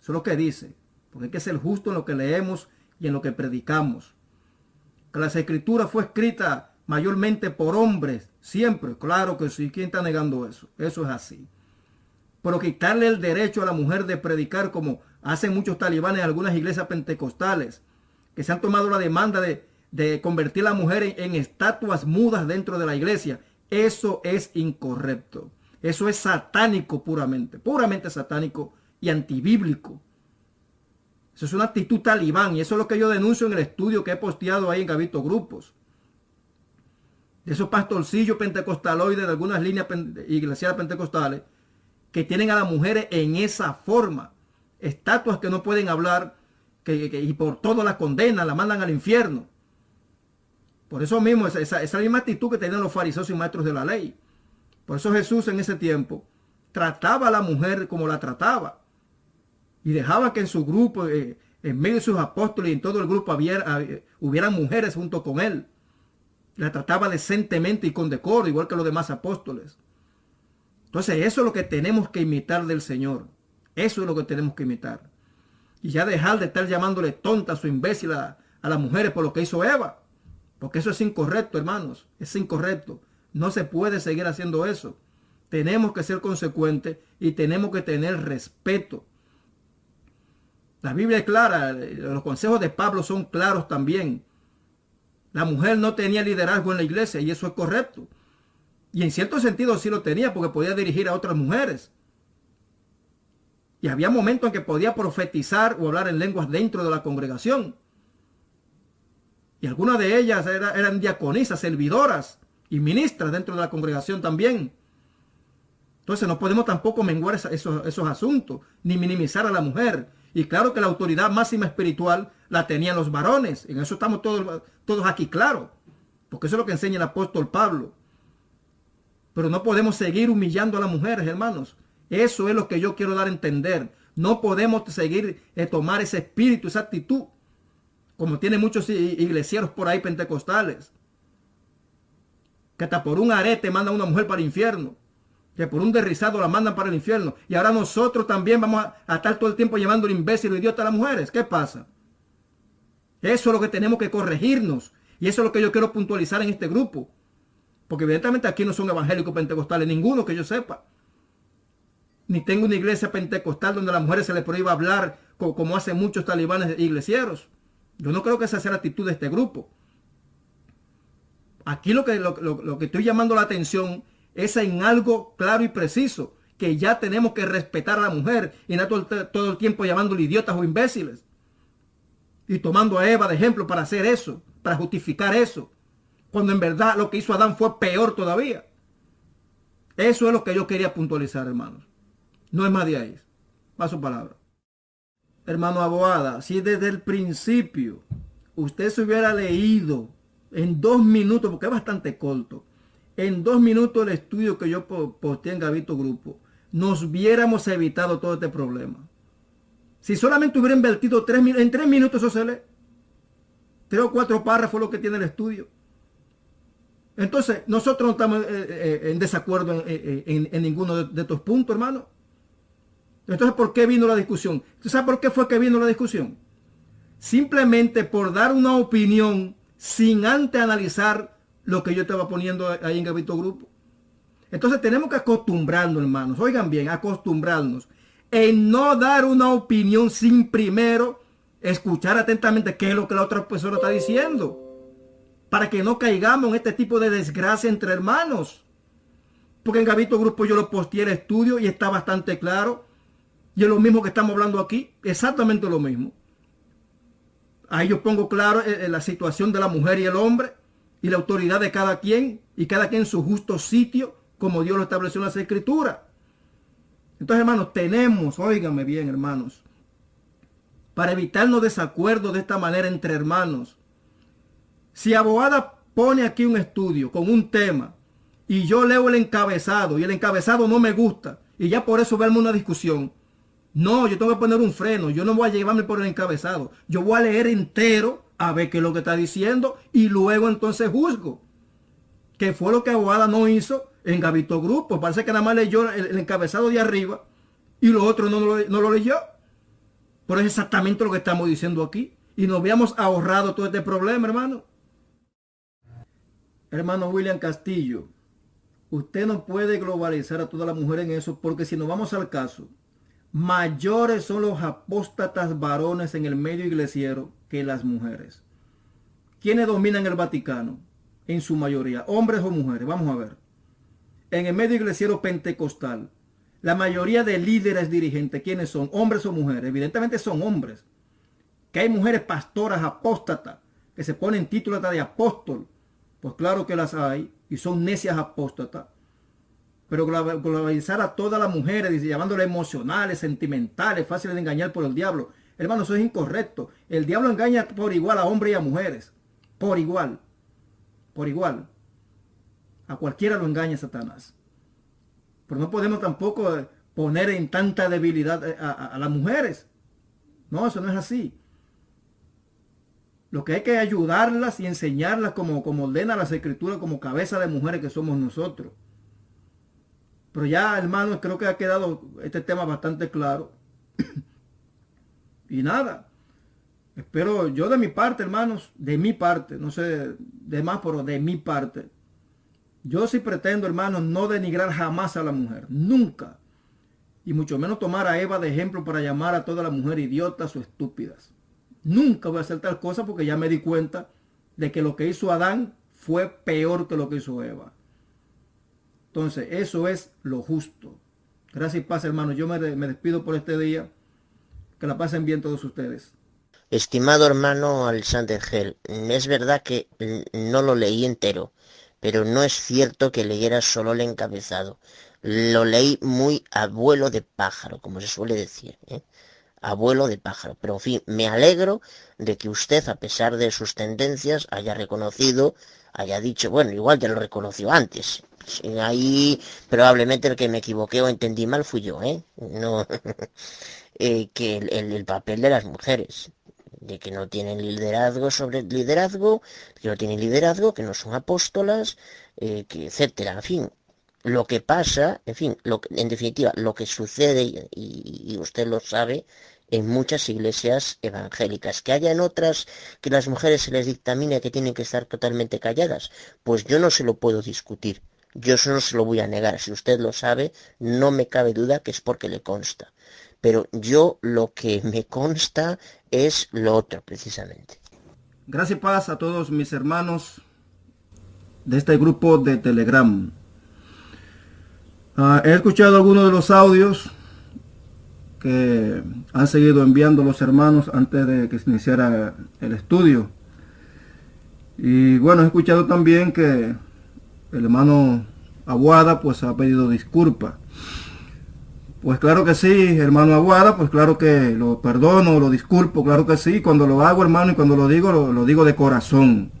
Eso es lo que dice. Porque hay que ser justo en lo que leemos y en lo que predicamos. Que las escrituras fue escrita mayormente por hombres. Siempre. Claro que sí. ¿Quién está negando eso? Eso es así. Pero quitarle el derecho a la mujer de predicar como hacen muchos talibanes algunas iglesias pentecostales. Que se han tomado la demanda de, convertir a la mujer en, en estatuas mudas dentro de la iglesia eso es incorrecto. Eso es satánico puramente, puramente satánico y antibíblico. Eso es una actitud talibán y eso es lo que yo denuncio en el estudio que he posteado ahí en Gavito Grupos. De esos pastorcillos pentecostaloides de algunas líneas iglesiales pentecostales que tienen a las mujeres en esa forma. Estatuas que no pueden hablar que, y por todo la condenan, la mandan al infierno. Por eso mismo, esa, esa misma actitud que tenían los fariseos y maestros de la ley. Por eso Jesús en ese tiempo trataba a la mujer como la trataba. Y dejaba que en su grupo, eh, en medio de sus apóstoles y en todo el grupo hubiera, hubieran mujeres junto con él. La trataba decentemente y con decoro, igual que los demás apóstoles. Entonces eso es lo que tenemos que imitar del Señor. Eso es lo que tenemos que imitar. Y ya dejar de estar llamándole tontas o imbécil a, a las mujeres por lo que hizo Eva. Porque eso es incorrecto, hermanos. Es incorrecto. No se puede seguir haciendo eso. Tenemos que ser consecuentes y tenemos que tener respeto. La Biblia es clara, los consejos de Pablo son claros también. La mujer no tenía liderazgo en la iglesia y eso es correcto. Y en cierto sentido sí lo tenía porque podía dirigir a otras mujeres. Y había momentos en que podía profetizar o hablar en lenguas dentro de la congregación. Y algunas de ellas eran diaconisas, servidoras y ministras dentro de la congregación también. Entonces no podemos tampoco menguar esos, asuntos, ni minimizar a la mujer. Y claro que la autoridad máxima espiritual la tenían los varones. En eso estamos todos, todos aquí claros. Porque eso es lo que enseña el apóstol Pablo. Pero no podemos seguir humillando a las mujeres, hermanos. Eso es lo que yo quiero dar a entender. No podemos seguir eh, tomar ese espíritu, esa actitud como tiene muchos iglesieros por ahí pentecostales. Que hasta por un arete mandan a una mujer para el infierno. Que por un derrizado la mandan para el infierno. Y ahora nosotros también vamos a, estar todo el tiempo llamando el imbécil o idiota a las mujeres. ¿Qué pasa? Eso es lo que tenemos que corregirnos. Y eso es lo que yo quiero puntualizar en este grupo. Porque evidentemente aquí no son evangélicos pentecostales, ninguno que yo sepa. Ni tengo una iglesia pentecostal donde a las mujeres se les prohíba hablar como, hacen muchos talibanes iglesieros. Yo no creo que esa sea la actitud de este grupo. Aquí lo que, lo, que estoy llamando la atención es en algo claro y preciso, que ya tenemos que respetar a la mujer y no todo, el tiempo llamándole idiotas o imbéciles. Y tomando a Eva de ejemplo para hacer eso, para justificar eso. Cuando en verdad lo que hizo Adán fue peor todavía. Eso es lo que yo quería puntualizar, hermanos. No es más de ahí. Paso palabra hermano Aboada, si desde el principio usted se hubiera leído en dos minutos, porque es bastante corto, en dos minutos el estudio que yo posteé en Gavito Grupo, nos hubiéramos evitado todo este problema. Si solamente hubiera invertido tres minutos, en tres minutos eso se lee. Tres o cuatro párrafos lo que tiene el estudio. Entonces, nosotros no estamos eh, eh, en desacuerdo en, ninguno de estos puntos, hermano. Entonces, ¿por qué vino la discusión? ¿Tú sabes por qué fue que vino la discusión? Simplemente por dar una opinión sin antes analizar lo que yo estaba poniendo ahí en Gavito Grupo. Entonces tenemos que acostumbrarnos, hermanos. Oigan bien, acostumbrarnos en no dar una opinión sin primero escuchar atentamente qué es lo que la otra persona está diciendo. Para que no caigamos en este tipo de desgracia entre hermanos. Porque en Gavito Grupo yo lo posteé el estudio y está bastante claro y es lo mismo que estamos hablando aquí, exactamente lo mismo. Ahí yo pongo claro eh, eh, la situación de la mujer y el hombre y la autoridad de cada quien y cada quien en su justo sitio, como Dios lo estableció en las escrituras. Entonces, hermanos, tenemos, óigame bien, hermanos, para evitarnos desacuerdos de esta manera entre hermanos. Si abogada pone aquí un estudio con un tema y yo leo el encabezado y el encabezado no me gusta y ya por eso verme una discusión. No, yo tengo que poner un freno, yo no voy a llevarme por el encabezado, yo voy a leer entero a ver qué es lo que está diciendo y luego entonces juzgo. Que fue lo que Abogada no hizo en Gavito Grupo. Parece que nada más leyó el, encabezado de arriba y lo otro no, lo, no lo leyó. Pero es exactamente lo que estamos diciendo aquí. Y nos habíamos ahorrado todo este problema, hermano. Hermano William Castillo, usted no puede globalizar a toda la mujer en eso porque si nos vamos al caso, mayores son los apóstatas varones en el medio iglesiero que las mujeres. ¿Quiénes dominan el Vaticano? En su mayoría, hombres o mujeres. Vamos a ver. En el medio iglesiero pentecostal, la mayoría de líderes dirigentes, ¿quiénes son? ¿Hombres o mujeres? Evidentemente son hombres. Que hay mujeres pastoras apóstatas que se ponen títulos de apóstol pues claro que las hay y son necias apóstatas. Pero globalizar a todas las mujeres, llamándolas emocionales, sentimentales, fáciles de engañar por el diablo. Hermano, eso es incorrecto. El diablo engaña por igual a hombres y a mujeres. Por igual. Por igual. A cualquiera lo engaña Satanás. Pero no podemos tampoco eh, poner en tanta debilidad eh, a las mujeres. No, eso no es así. Lo que hay que ayudarlas y enseñarlas como, como ordena las escrituras, como cabeza de mujeres que somos nosotros. Pero ya, hermanos, creo que ha quedado este tema bastante claro. y nada. Espero yo de mi parte, hermanos, de mi parte, no sé de más, pero de mi parte. Yo sí pretendo, hermanos, no denigrar jamás a la mujer. Nunca. Y mucho menos tomar a Eva de ejemplo para llamar a toda la mujer idiotas o estúpidas. Nunca voy a hacer tal cosa porque ya me di cuenta de que lo que hizo Adán fue peor que lo que hizo Eva. Entonces, eso es lo justo. Gracias y paz, hermano. Yo me, despido por este día. Que la pasen bien todos ustedes. Estimado hermano Alexander Gel, es verdad que no lo leí entero, pero no es cierto que leyera solo el encabezado. Lo leí muy abuelo de pájaro, como se suele decir. ¿eh? abuelo de pájaro. Pero en fin, me alegro de que usted, a pesar de sus tendencias, haya reconocido, haya dicho, bueno, igual ya lo reconoció antes. Ahí probablemente el que me equivoqué o entendí mal fui yo, ¿eh? No, eh, que el, papel de las mujeres, de que no tienen liderazgo sobre liderazgo, que no tienen liderazgo, que no son apóstolas, eh, que etcétera, en fin. Lo que pasa, en fin, lo, en definitiva, lo que sucede, y usted lo sabe, en muchas iglesias evangélicas. Que haya en otras que las mujeres se les dictamine que tienen que estar totalmente calladas, pues yo no se lo puedo discutir. Yo eso no se lo voy a negar. Si usted lo sabe, no me cabe duda que es porque le consta. Pero yo lo que me consta es lo otro, precisamente. Gracias paz a todos mis hermanos de este grupo de Telegram. Ah, he escuchado algunos de los audios que han seguido enviando los hermanos antes de que se iniciara el estudio. Y bueno, he escuchado también que el hermano Aguada pues ha pedido disculpa. Pues claro que sí, hermano Aguada, pues claro que lo perdono, lo disculpo, claro que sí. Cuando lo hago, hermano, y cuando lo digo, lo, lo digo de corazón.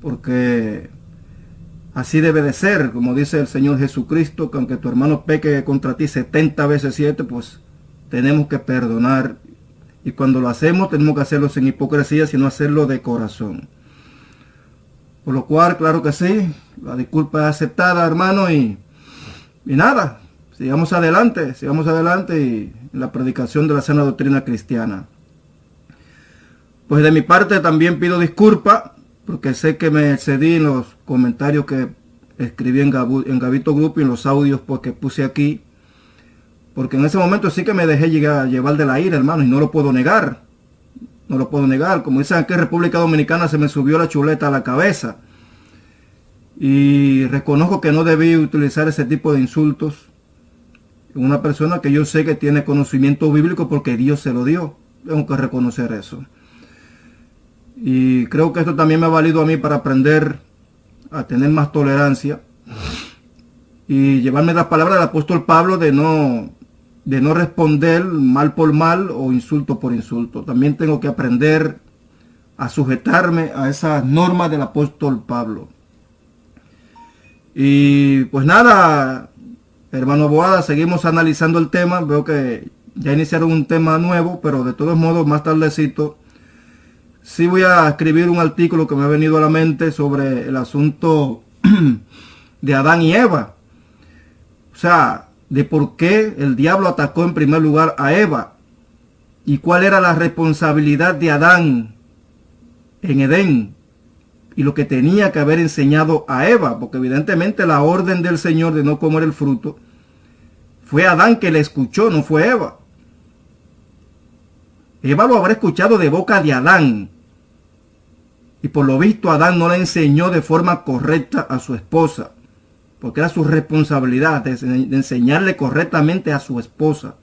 Porque Así debe de ser, como dice el Señor Jesucristo, que aunque tu hermano peque contra ti 70 veces 7, pues tenemos que perdonar. Y cuando lo hacemos, tenemos que hacerlo sin hipocresía, sino hacerlo de corazón. Por lo cual, claro que sí, la disculpa es aceptada, hermano, y, y nada, sigamos adelante, sigamos adelante y en la predicación de la sana doctrina cristiana. Pues de mi parte también pido disculpa porque sé que me excedí en los comentarios que escribí en, Gavito Grupo y en los audios porque pues, puse aquí. Porque en ese momento sí que me dejé llevar de la ira, hermano, y no lo puedo negar. No lo puedo negar. Como dicen aquí en República Dominicana se me subió la chuleta a la cabeza. Y reconozco que no debí utilizar ese tipo de insultos una persona que yo sé que tiene conocimiento bíblico porque Dios se lo dio. Tengo que reconocer eso. Y creo que esto también me ha valido a mí para aprender a tener más tolerancia y llevarme la palabra del apóstol Pablo de no de no responder mal por mal o insulto por insulto. También tengo que aprender a sujetarme a esas normas del apóstol Pablo. Y pues nada, hermano Boada, seguimos analizando el tema. Veo que ya iniciaron un tema nuevo, pero de todos modos, más tardecito, sí voy a escribir un artículo que me ha venido a la mente sobre el asunto de Adán y Eva. O sea, de por qué el diablo atacó en primer lugar a Eva y cuál era la responsabilidad de Adán en Edén y lo que tenía que haber enseñado a Eva, porque evidentemente la orden del Señor de no comer el fruto fue Adán que le escuchó, no fue Eva. Eva lo habrá escuchado de boca de Adán. Y por lo visto Adán no le enseñó de forma correcta a su esposa, porque era su responsabilidad de, enseñarle correctamente a su esposa.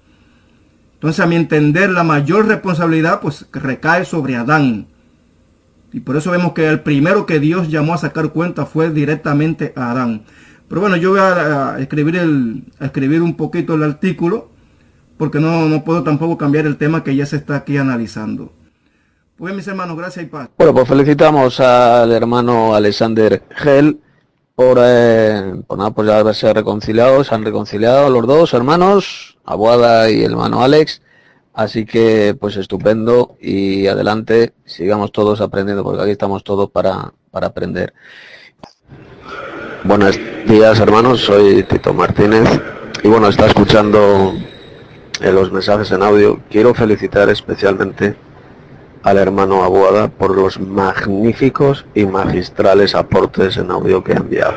Entonces, a mi entender, la mayor responsabilidad pues recae sobre Adán. Y por eso vemos que el primero que Dios llamó a sacar cuenta fue directamente a Adán. Pero bueno, yo voy a, escribir, el, escribir un poquito el artículo, porque no, no puedo tampoco cambiar el tema que ya se está aquí analizando. Pues mis hermanos, gracias y paz. Bueno, pues felicitamos al hermano Alexander Gel por, eh, por nada, pues ya haberse reconciliado, se han reconciliado los dos hermanos, Abuada y el hermano Alex. Así que, pues estupendo y adelante, sigamos todos aprendiendo, porque aquí estamos todos para, para aprender. Buenos días hermanos, soy Tito Martínez y bueno, está escuchando en los mensajes en audio. Quiero felicitar especialmente al hermano Abuada por los magníficos y magistrales aportes en audio que ha enviado.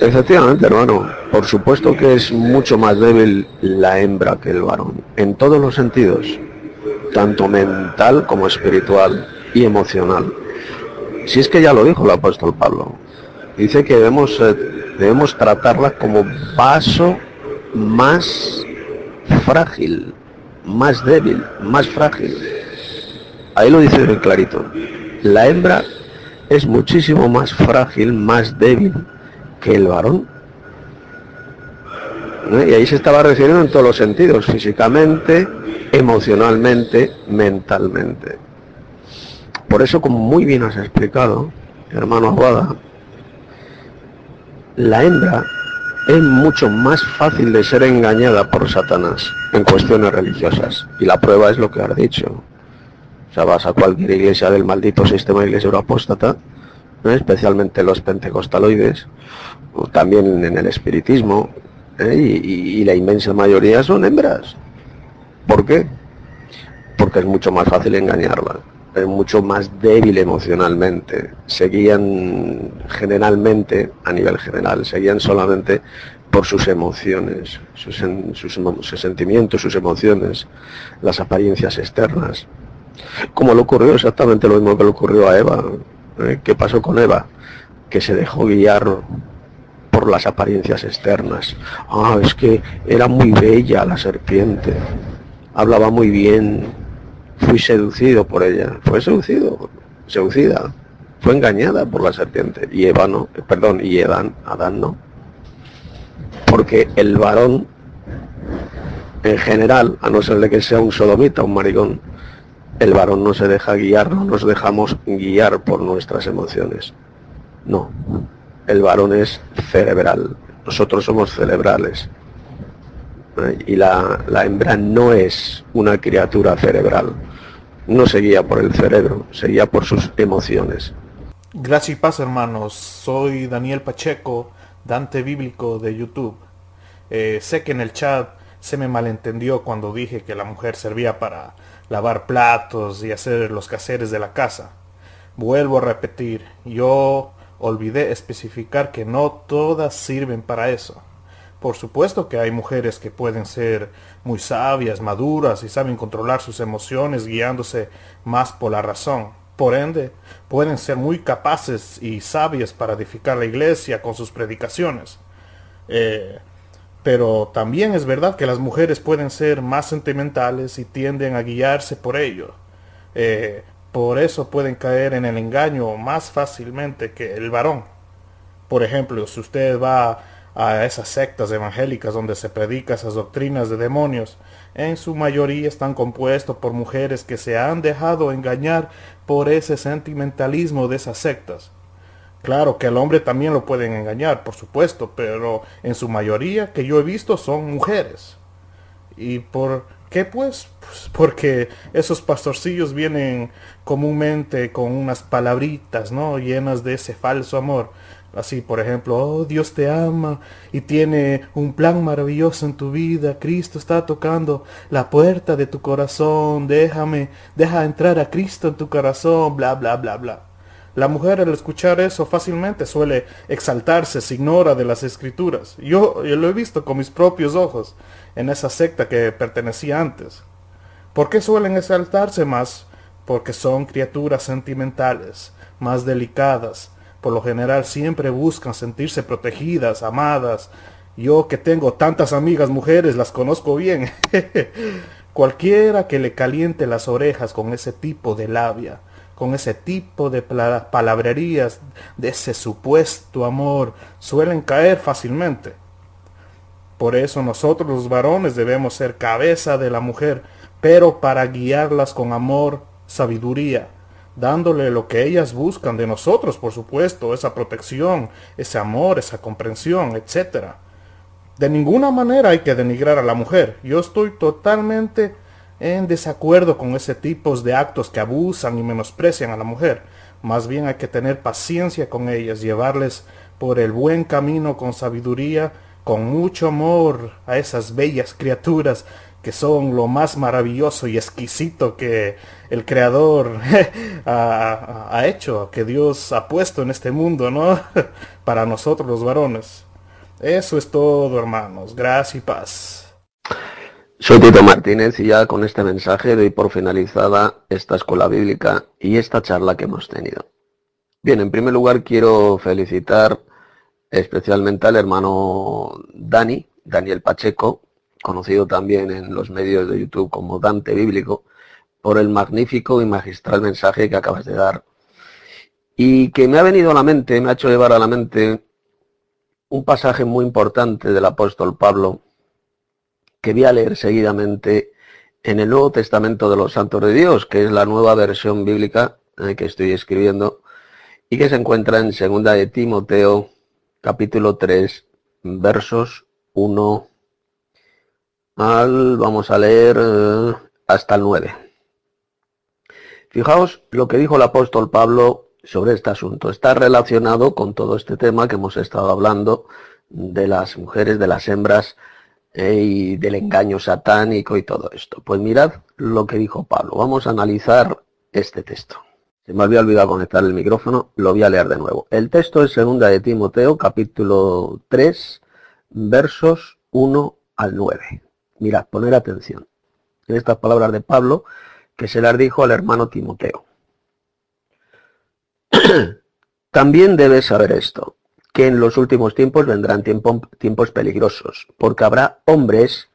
Efectivamente, hermano, por supuesto que es mucho más débil la hembra que el varón, en todos los sentidos, tanto mental como espiritual y emocional. Si es que ya lo dijo el apóstol Pablo, dice que debemos, eh, debemos tratarla como vaso más frágil, más débil, más frágil. Ahí lo dice bien clarito. La hembra es muchísimo más frágil, más débil que el varón. Y ahí se estaba refiriendo en todos los sentidos, físicamente, emocionalmente, mentalmente. Por eso, como muy bien has explicado, hermano Aguada, la hembra es mucho más fácil de ser engañada por Satanás en cuestiones religiosas. Y la prueba es lo que has dicho. O sea, vas a cualquier iglesia del maldito sistema iglesia euroapóstata, especialmente los pentecostaloides, o también en el espiritismo, ¿eh? y, la inmensa mayoría son hembras. ¿Por qué? Porque es mucho más fácil engañarla, mucho más débil emocionalmente. Seguían generalmente, a nivel general, seguían solamente por sus emociones, sus, sus, sentimientos, sus emociones, las apariencias externas. Como le ocurrió exactamente lo mismo que le ocurrió a Eva. ¿eh? ¿Qué pasó con Eva? Que se dejó guiar por las apariencias externas. Ah, es que era muy bella la serpiente, hablaba muy bien, fui seducido por ella, fue seducido, seducida, fue engañada por la serpiente. Y Eva no, perdón, y Adán, Adán no. Porque el varón, en general, a no ser de que sea un sodomita, un maricón, el varón no se deja guiar, no nos dejamos guiar por nuestras emociones. No, el varón es cerebral, nosotros somos cerebrales. Y la, hembra no es una criatura cerebral, no se guía por el cerebro, se guía por sus emociones. Gracias y paz hermanos, soy Daniel Pacheco, Dante Bíblico de YouTube. Eh, sé que en el chat se me malentendió cuando dije que la mujer servía para lavar platos y hacer los quehaceres de la casa. Vuelvo a repetir, yo olvidé especificar que no todas sirven para eso. Por supuesto que hay mujeres que pueden ser muy sabias, maduras y saben controlar sus emociones guiándose más por la razón. Por ende, pueden ser muy capaces y sabias para edificar la iglesia con sus predicaciones. Eh, pero también es verdad que las mujeres pueden ser más sentimentales y tienden a guiarse por ello. Eh, por eso pueden caer en el engaño más fácilmente que el varón. Por ejemplo, si usted va a esas sectas evangélicas donde se predica esas doctrinas de demonios, en su mayoría están compuestos por mujeres que se han dejado engañar por ese sentimentalismo de esas sectas. Claro que al hombre también lo pueden engañar, por supuesto, pero en su mayoría que yo he visto son mujeres. ¿Y por qué pues? pues porque esos pastorcillos vienen comúnmente con unas palabritas, ¿no? Llenas de ese falso amor. Así, por ejemplo, oh, Dios te ama y tiene un plan maravilloso en tu vida. Cristo está tocando la puerta de tu corazón. Déjame, deja entrar a Cristo en tu corazón, bla, bla, bla, bla. La mujer al escuchar eso fácilmente suele exaltarse, se ignora de las escrituras. Yo, yo lo he visto con mis propios ojos en esa secta que pertenecía antes. ¿Por qué suelen exaltarse más? Porque son criaturas sentimentales, más delicadas. Por lo general siempre buscan sentirse protegidas, amadas. Yo que tengo tantas amigas mujeres, las conozco bien. Cualquiera que le caliente las orejas con ese tipo de labia, con ese tipo de palabrerías, de ese supuesto amor, suelen caer fácilmente. Por eso nosotros los varones debemos ser cabeza de la mujer, pero para guiarlas con amor, sabiduría, dándole lo que ellas buscan de nosotros, por supuesto, esa protección, ese amor, esa comprensión, etc. De ninguna manera hay que denigrar a la mujer. Yo estoy totalmente en desacuerdo con ese tipo de actos que abusan y menosprecian a la mujer. Más bien hay que tener paciencia con ellas, llevarles por el buen camino con sabiduría, con mucho amor a esas bellas criaturas que son lo más maravilloso y exquisito que el Creador ha, hecho, que Dios ha puesto en este mundo, ¿no? Para nosotros los varones. Eso es todo, hermanos. Gracias y paz. Soy Tito Martínez y ya con este mensaje doy por finalizada esta escuela bíblica y esta charla que hemos tenido. Bien, en primer lugar quiero felicitar especialmente al hermano Dani, Daniel Pacheco, conocido también en los medios de YouTube como Dante Bíblico, por el magnífico y magistral mensaje que acabas de dar. Y que me ha venido a la mente, me ha hecho llevar a la mente un pasaje muy importante del apóstol Pablo que voy a leer seguidamente en el Nuevo Testamento de los Santos de Dios, que es la nueva versión bíblica eh, que estoy escribiendo y que se encuentra en segunda de Timoteo, capítulo 3, versos 1 vamos a leer eh, hasta el 9. Fijaos lo que dijo el apóstol Pablo sobre este asunto. Está relacionado con todo este tema que hemos estado hablando de las mujeres, de las hembras eh, y del engaño satánico y todo esto. Pues mirad lo que dijo Pablo. Vamos a analizar este texto. Se me había olvidado conectar el micrófono, lo voy a leer de nuevo. El texto es segunda de Timoteo, capítulo 3, versos 1 al 9. Mirad, poner atención en estas palabras de Pablo que se las dijo al hermano Timoteo. También debes saber esto, que en los últimos tiempos vendrán tiempos peligrosos, porque habrá hombres,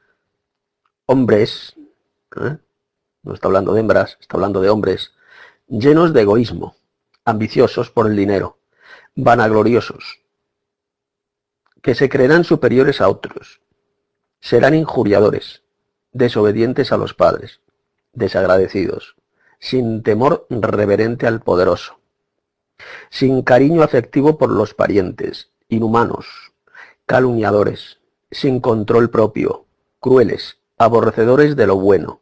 hombres, ¿eh? no está hablando de hembras, está hablando de hombres, llenos de egoísmo, ambiciosos por el dinero, vanagloriosos, que se creerán superiores a otros, serán injuriadores, desobedientes a los padres, desagradecidos, sin temor reverente al poderoso sin cariño afectivo por los parientes, inhumanos, calumniadores, sin control propio, crueles, aborrecedores de lo bueno,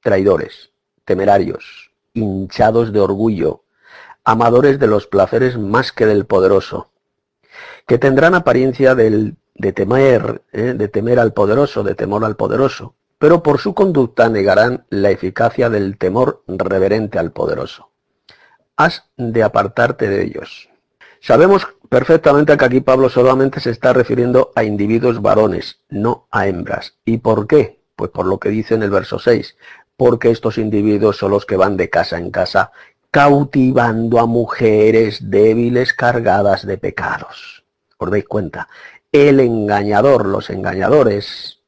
traidores, temerarios, hinchados de orgullo, amadores de los placeres más que del poderoso, que tendrán apariencia del, de temer, ¿eh? de temer al poderoso, de temor al poderoso, pero por su conducta negarán la eficacia del temor reverente al poderoso has de apartarte de ellos. Sabemos perfectamente que aquí Pablo solamente se está refiriendo a individuos varones, no a hembras. ¿Y por qué? Pues por lo que dice en el verso 6, porque estos individuos son los que van de casa en casa cautivando a mujeres débiles cargadas de pecados. ¿Os dais cuenta? El engañador, los engañadores,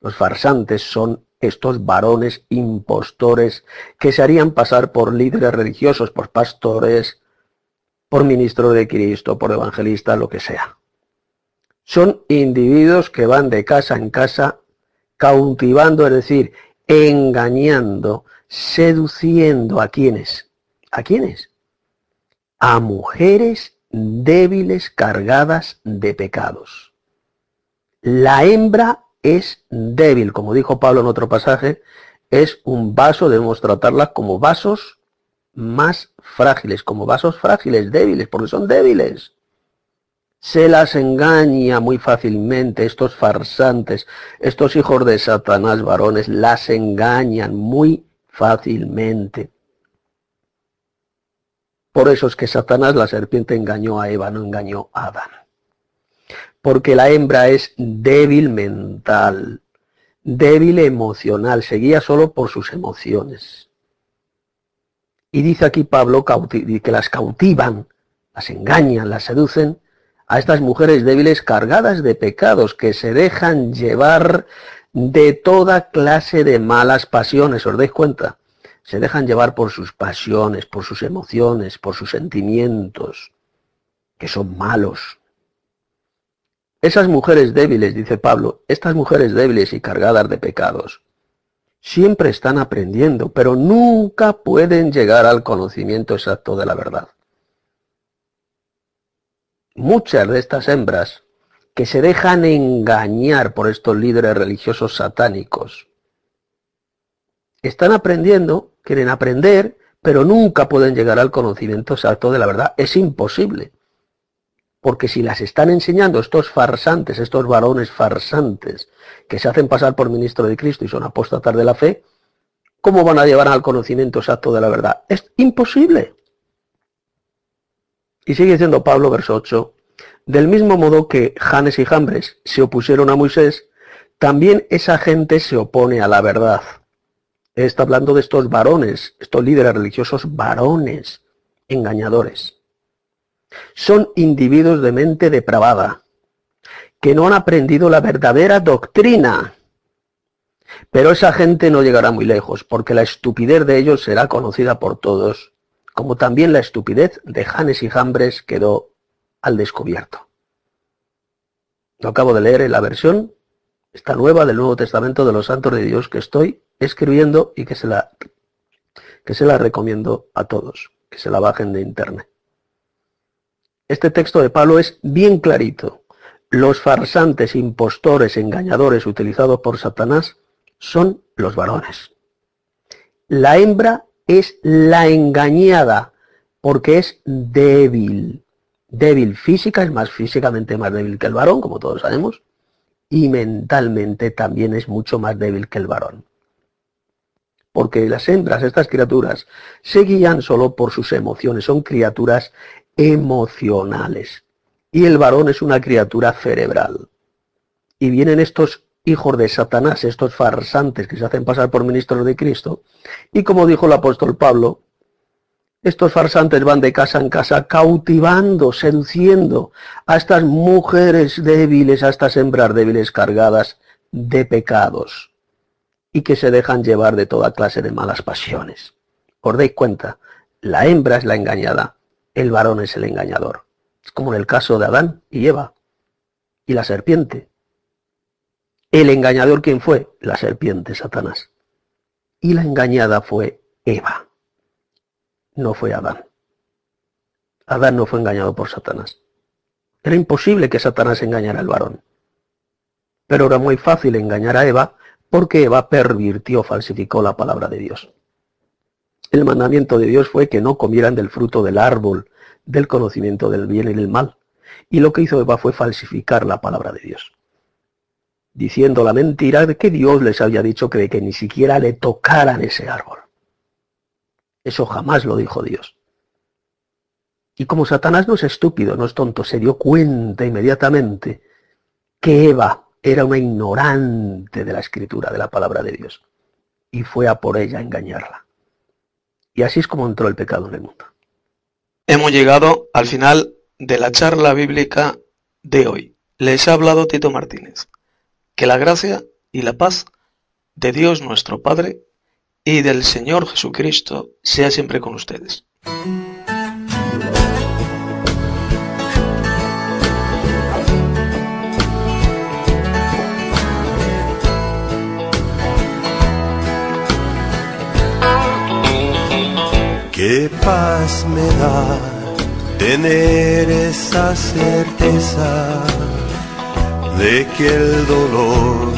los farsantes son estos varones impostores que se harían pasar por líderes religiosos, por pastores, por ministros de Cristo, por evangelistas, lo que sea. Son individuos que van de casa en casa cautivando, es decir, engañando, seduciendo a quienes. ¿A quiénes? A mujeres débiles cargadas de pecados. La hembra es débil, como dijo Pablo en otro pasaje, es un vaso, debemos tratarla como vasos más frágiles, como vasos frágiles, débiles, porque son débiles. Se las engaña muy fácilmente estos farsantes, estos hijos de Satanás varones, las engañan muy fácilmente. Por eso es que Satanás, la serpiente, engañó a Eva, no engañó a Adán. Porque la hembra es débil mental, débil emocional, seguía solo por sus emociones. Y dice aquí Pablo que las cautivan, las engañan, las seducen a estas mujeres débiles cargadas de pecados que se dejan llevar de toda clase de malas pasiones, ¿os dais cuenta? Se dejan llevar por sus pasiones, por sus emociones, por sus sentimientos, que son malos. Esas mujeres débiles, dice Pablo, estas mujeres débiles y cargadas de pecados, siempre están aprendiendo, pero nunca pueden llegar al conocimiento exacto de la verdad. Muchas de estas hembras que se dejan engañar por estos líderes religiosos satánicos, están aprendiendo, quieren aprender, pero nunca pueden llegar al conocimiento exacto de la verdad. Es imposible. Porque si las están enseñando estos farsantes, estos varones farsantes, que se hacen pasar por ministro de Cristo y son apóstatas de la fe, ¿cómo van a llevar al conocimiento exacto de la verdad? Es imposible. Y sigue diciendo Pablo, verso 8, del mismo modo que Janes y Jambres se opusieron a Moisés, también esa gente se opone a la verdad. Está hablando de estos varones, estos líderes religiosos varones, engañadores son individuos de mente depravada, que no han aprendido la verdadera doctrina. Pero esa gente no llegará muy lejos, porque la estupidez de ellos será conocida por todos, como también la estupidez de Janes y Jambres quedó al descubierto. Lo acabo de leer en la versión, esta nueva del Nuevo Testamento de los Santos de Dios que estoy escribiendo y que se la, que se la recomiendo a todos, que se la bajen de internet. Este texto de Pablo es bien clarito. Los farsantes, impostores, engañadores utilizados por Satanás son los varones. La hembra es la engañada porque es débil. Débil física, es más físicamente más débil que el varón, como todos sabemos, y mentalmente también es mucho más débil que el varón. Porque las hembras, estas criaturas, se guían solo por sus emociones, son criaturas emocionales. Y el varón es una criatura cerebral. Y vienen estos hijos de Satanás, estos farsantes que se hacen pasar por ministros de Cristo. Y como dijo el apóstol Pablo, estos farsantes van de casa en casa cautivando, seduciendo a estas mujeres débiles, a estas hembras débiles cargadas de pecados y que se dejan llevar de toda clase de malas pasiones. Os dais cuenta, la hembra es la engañada el varón es el engañador. Es como en el caso de Adán y Eva y la serpiente. El engañador, ¿quién fue? La serpiente, Satanás. Y la engañada fue Eva. No fue Adán. Adán no fue engañado por Satanás. Era imposible que Satanás engañara al varón. Pero era muy fácil engañar a Eva porque Eva pervirtió, falsificó la palabra de Dios. El mandamiento de Dios fue que no comieran del fruto del árbol del conocimiento del bien y del mal. Y lo que hizo Eva fue falsificar la palabra de Dios, diciendo la mentira de que Dios les había dicho que, que ni siquiera le tocaran ese árbol. Eso jamás lo dijo Dios. Y como Satanás no es estúpido, no es tonto, se dio cuenta inmediatamente que Eva era una ignorante de la escritura, de la palabra de Dios. Y fue a por ella a engañarla. Y así es como entró el pecado en el mundo. Hemos llegado al final de la charla bíblica de hoy. Les ha hablado Tito Martínez. Que la gracia y la paz de Dios nuestro Padre y del Señor Jesucristo sea siempre con ustedes. Qué paz me da tener esa certeza de que el dolor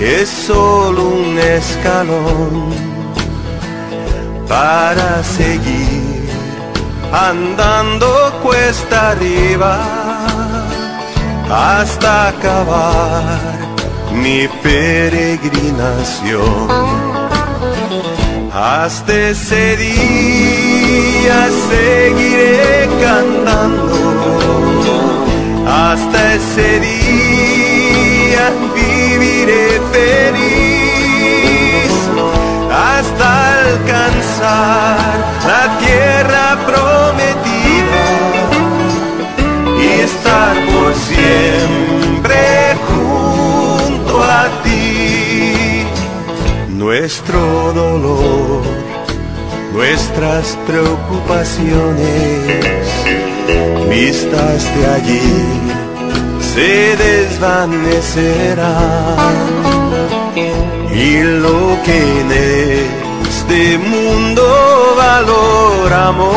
es solo un escalón para seguir andando cuesta arriba hasta acabar mi peregrinación. Hasta ese día seguiré cantando. Hasta ese día viviré feliz. Hasta alcanzar la tierra prometida y estar Nuestro dolor, nuestras preocupaciones, vistas de allí, se desvanecerán. Y lo que en este mundo valoramos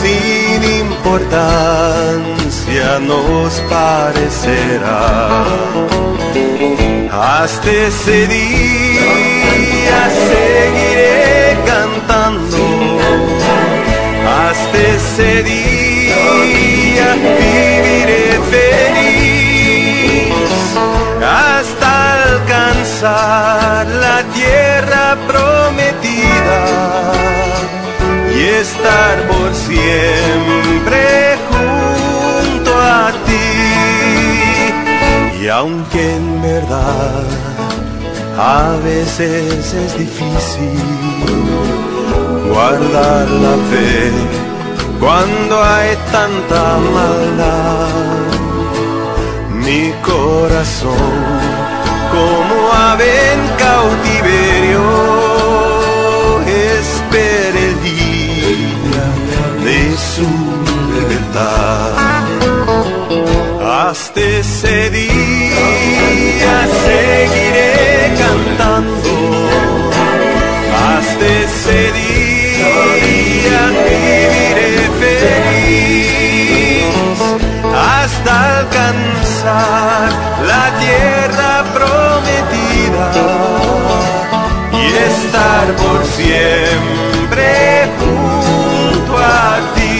sin importancia nos parecerá. Hasta ese día seguiré cantando. Hasta ese día viviré feliz. Hasta alcanzar la tierra prometida y estar por siempre junto a ti. Y aunque en verdad a veces es difícil guardar la fe cuando hay tanta maldad, mi corazón como ave en cautiverio espera el día de su libertad. Hasta ese día Hasta ese día viviré feliz. Hasta alcanzar la tierra prometida y estar por siempre junto a ti.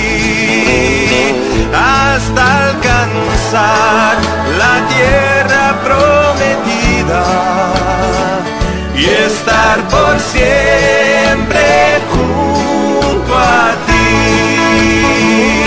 Hasta alcanzar la tierra prometida y estar por siempre junto a ti.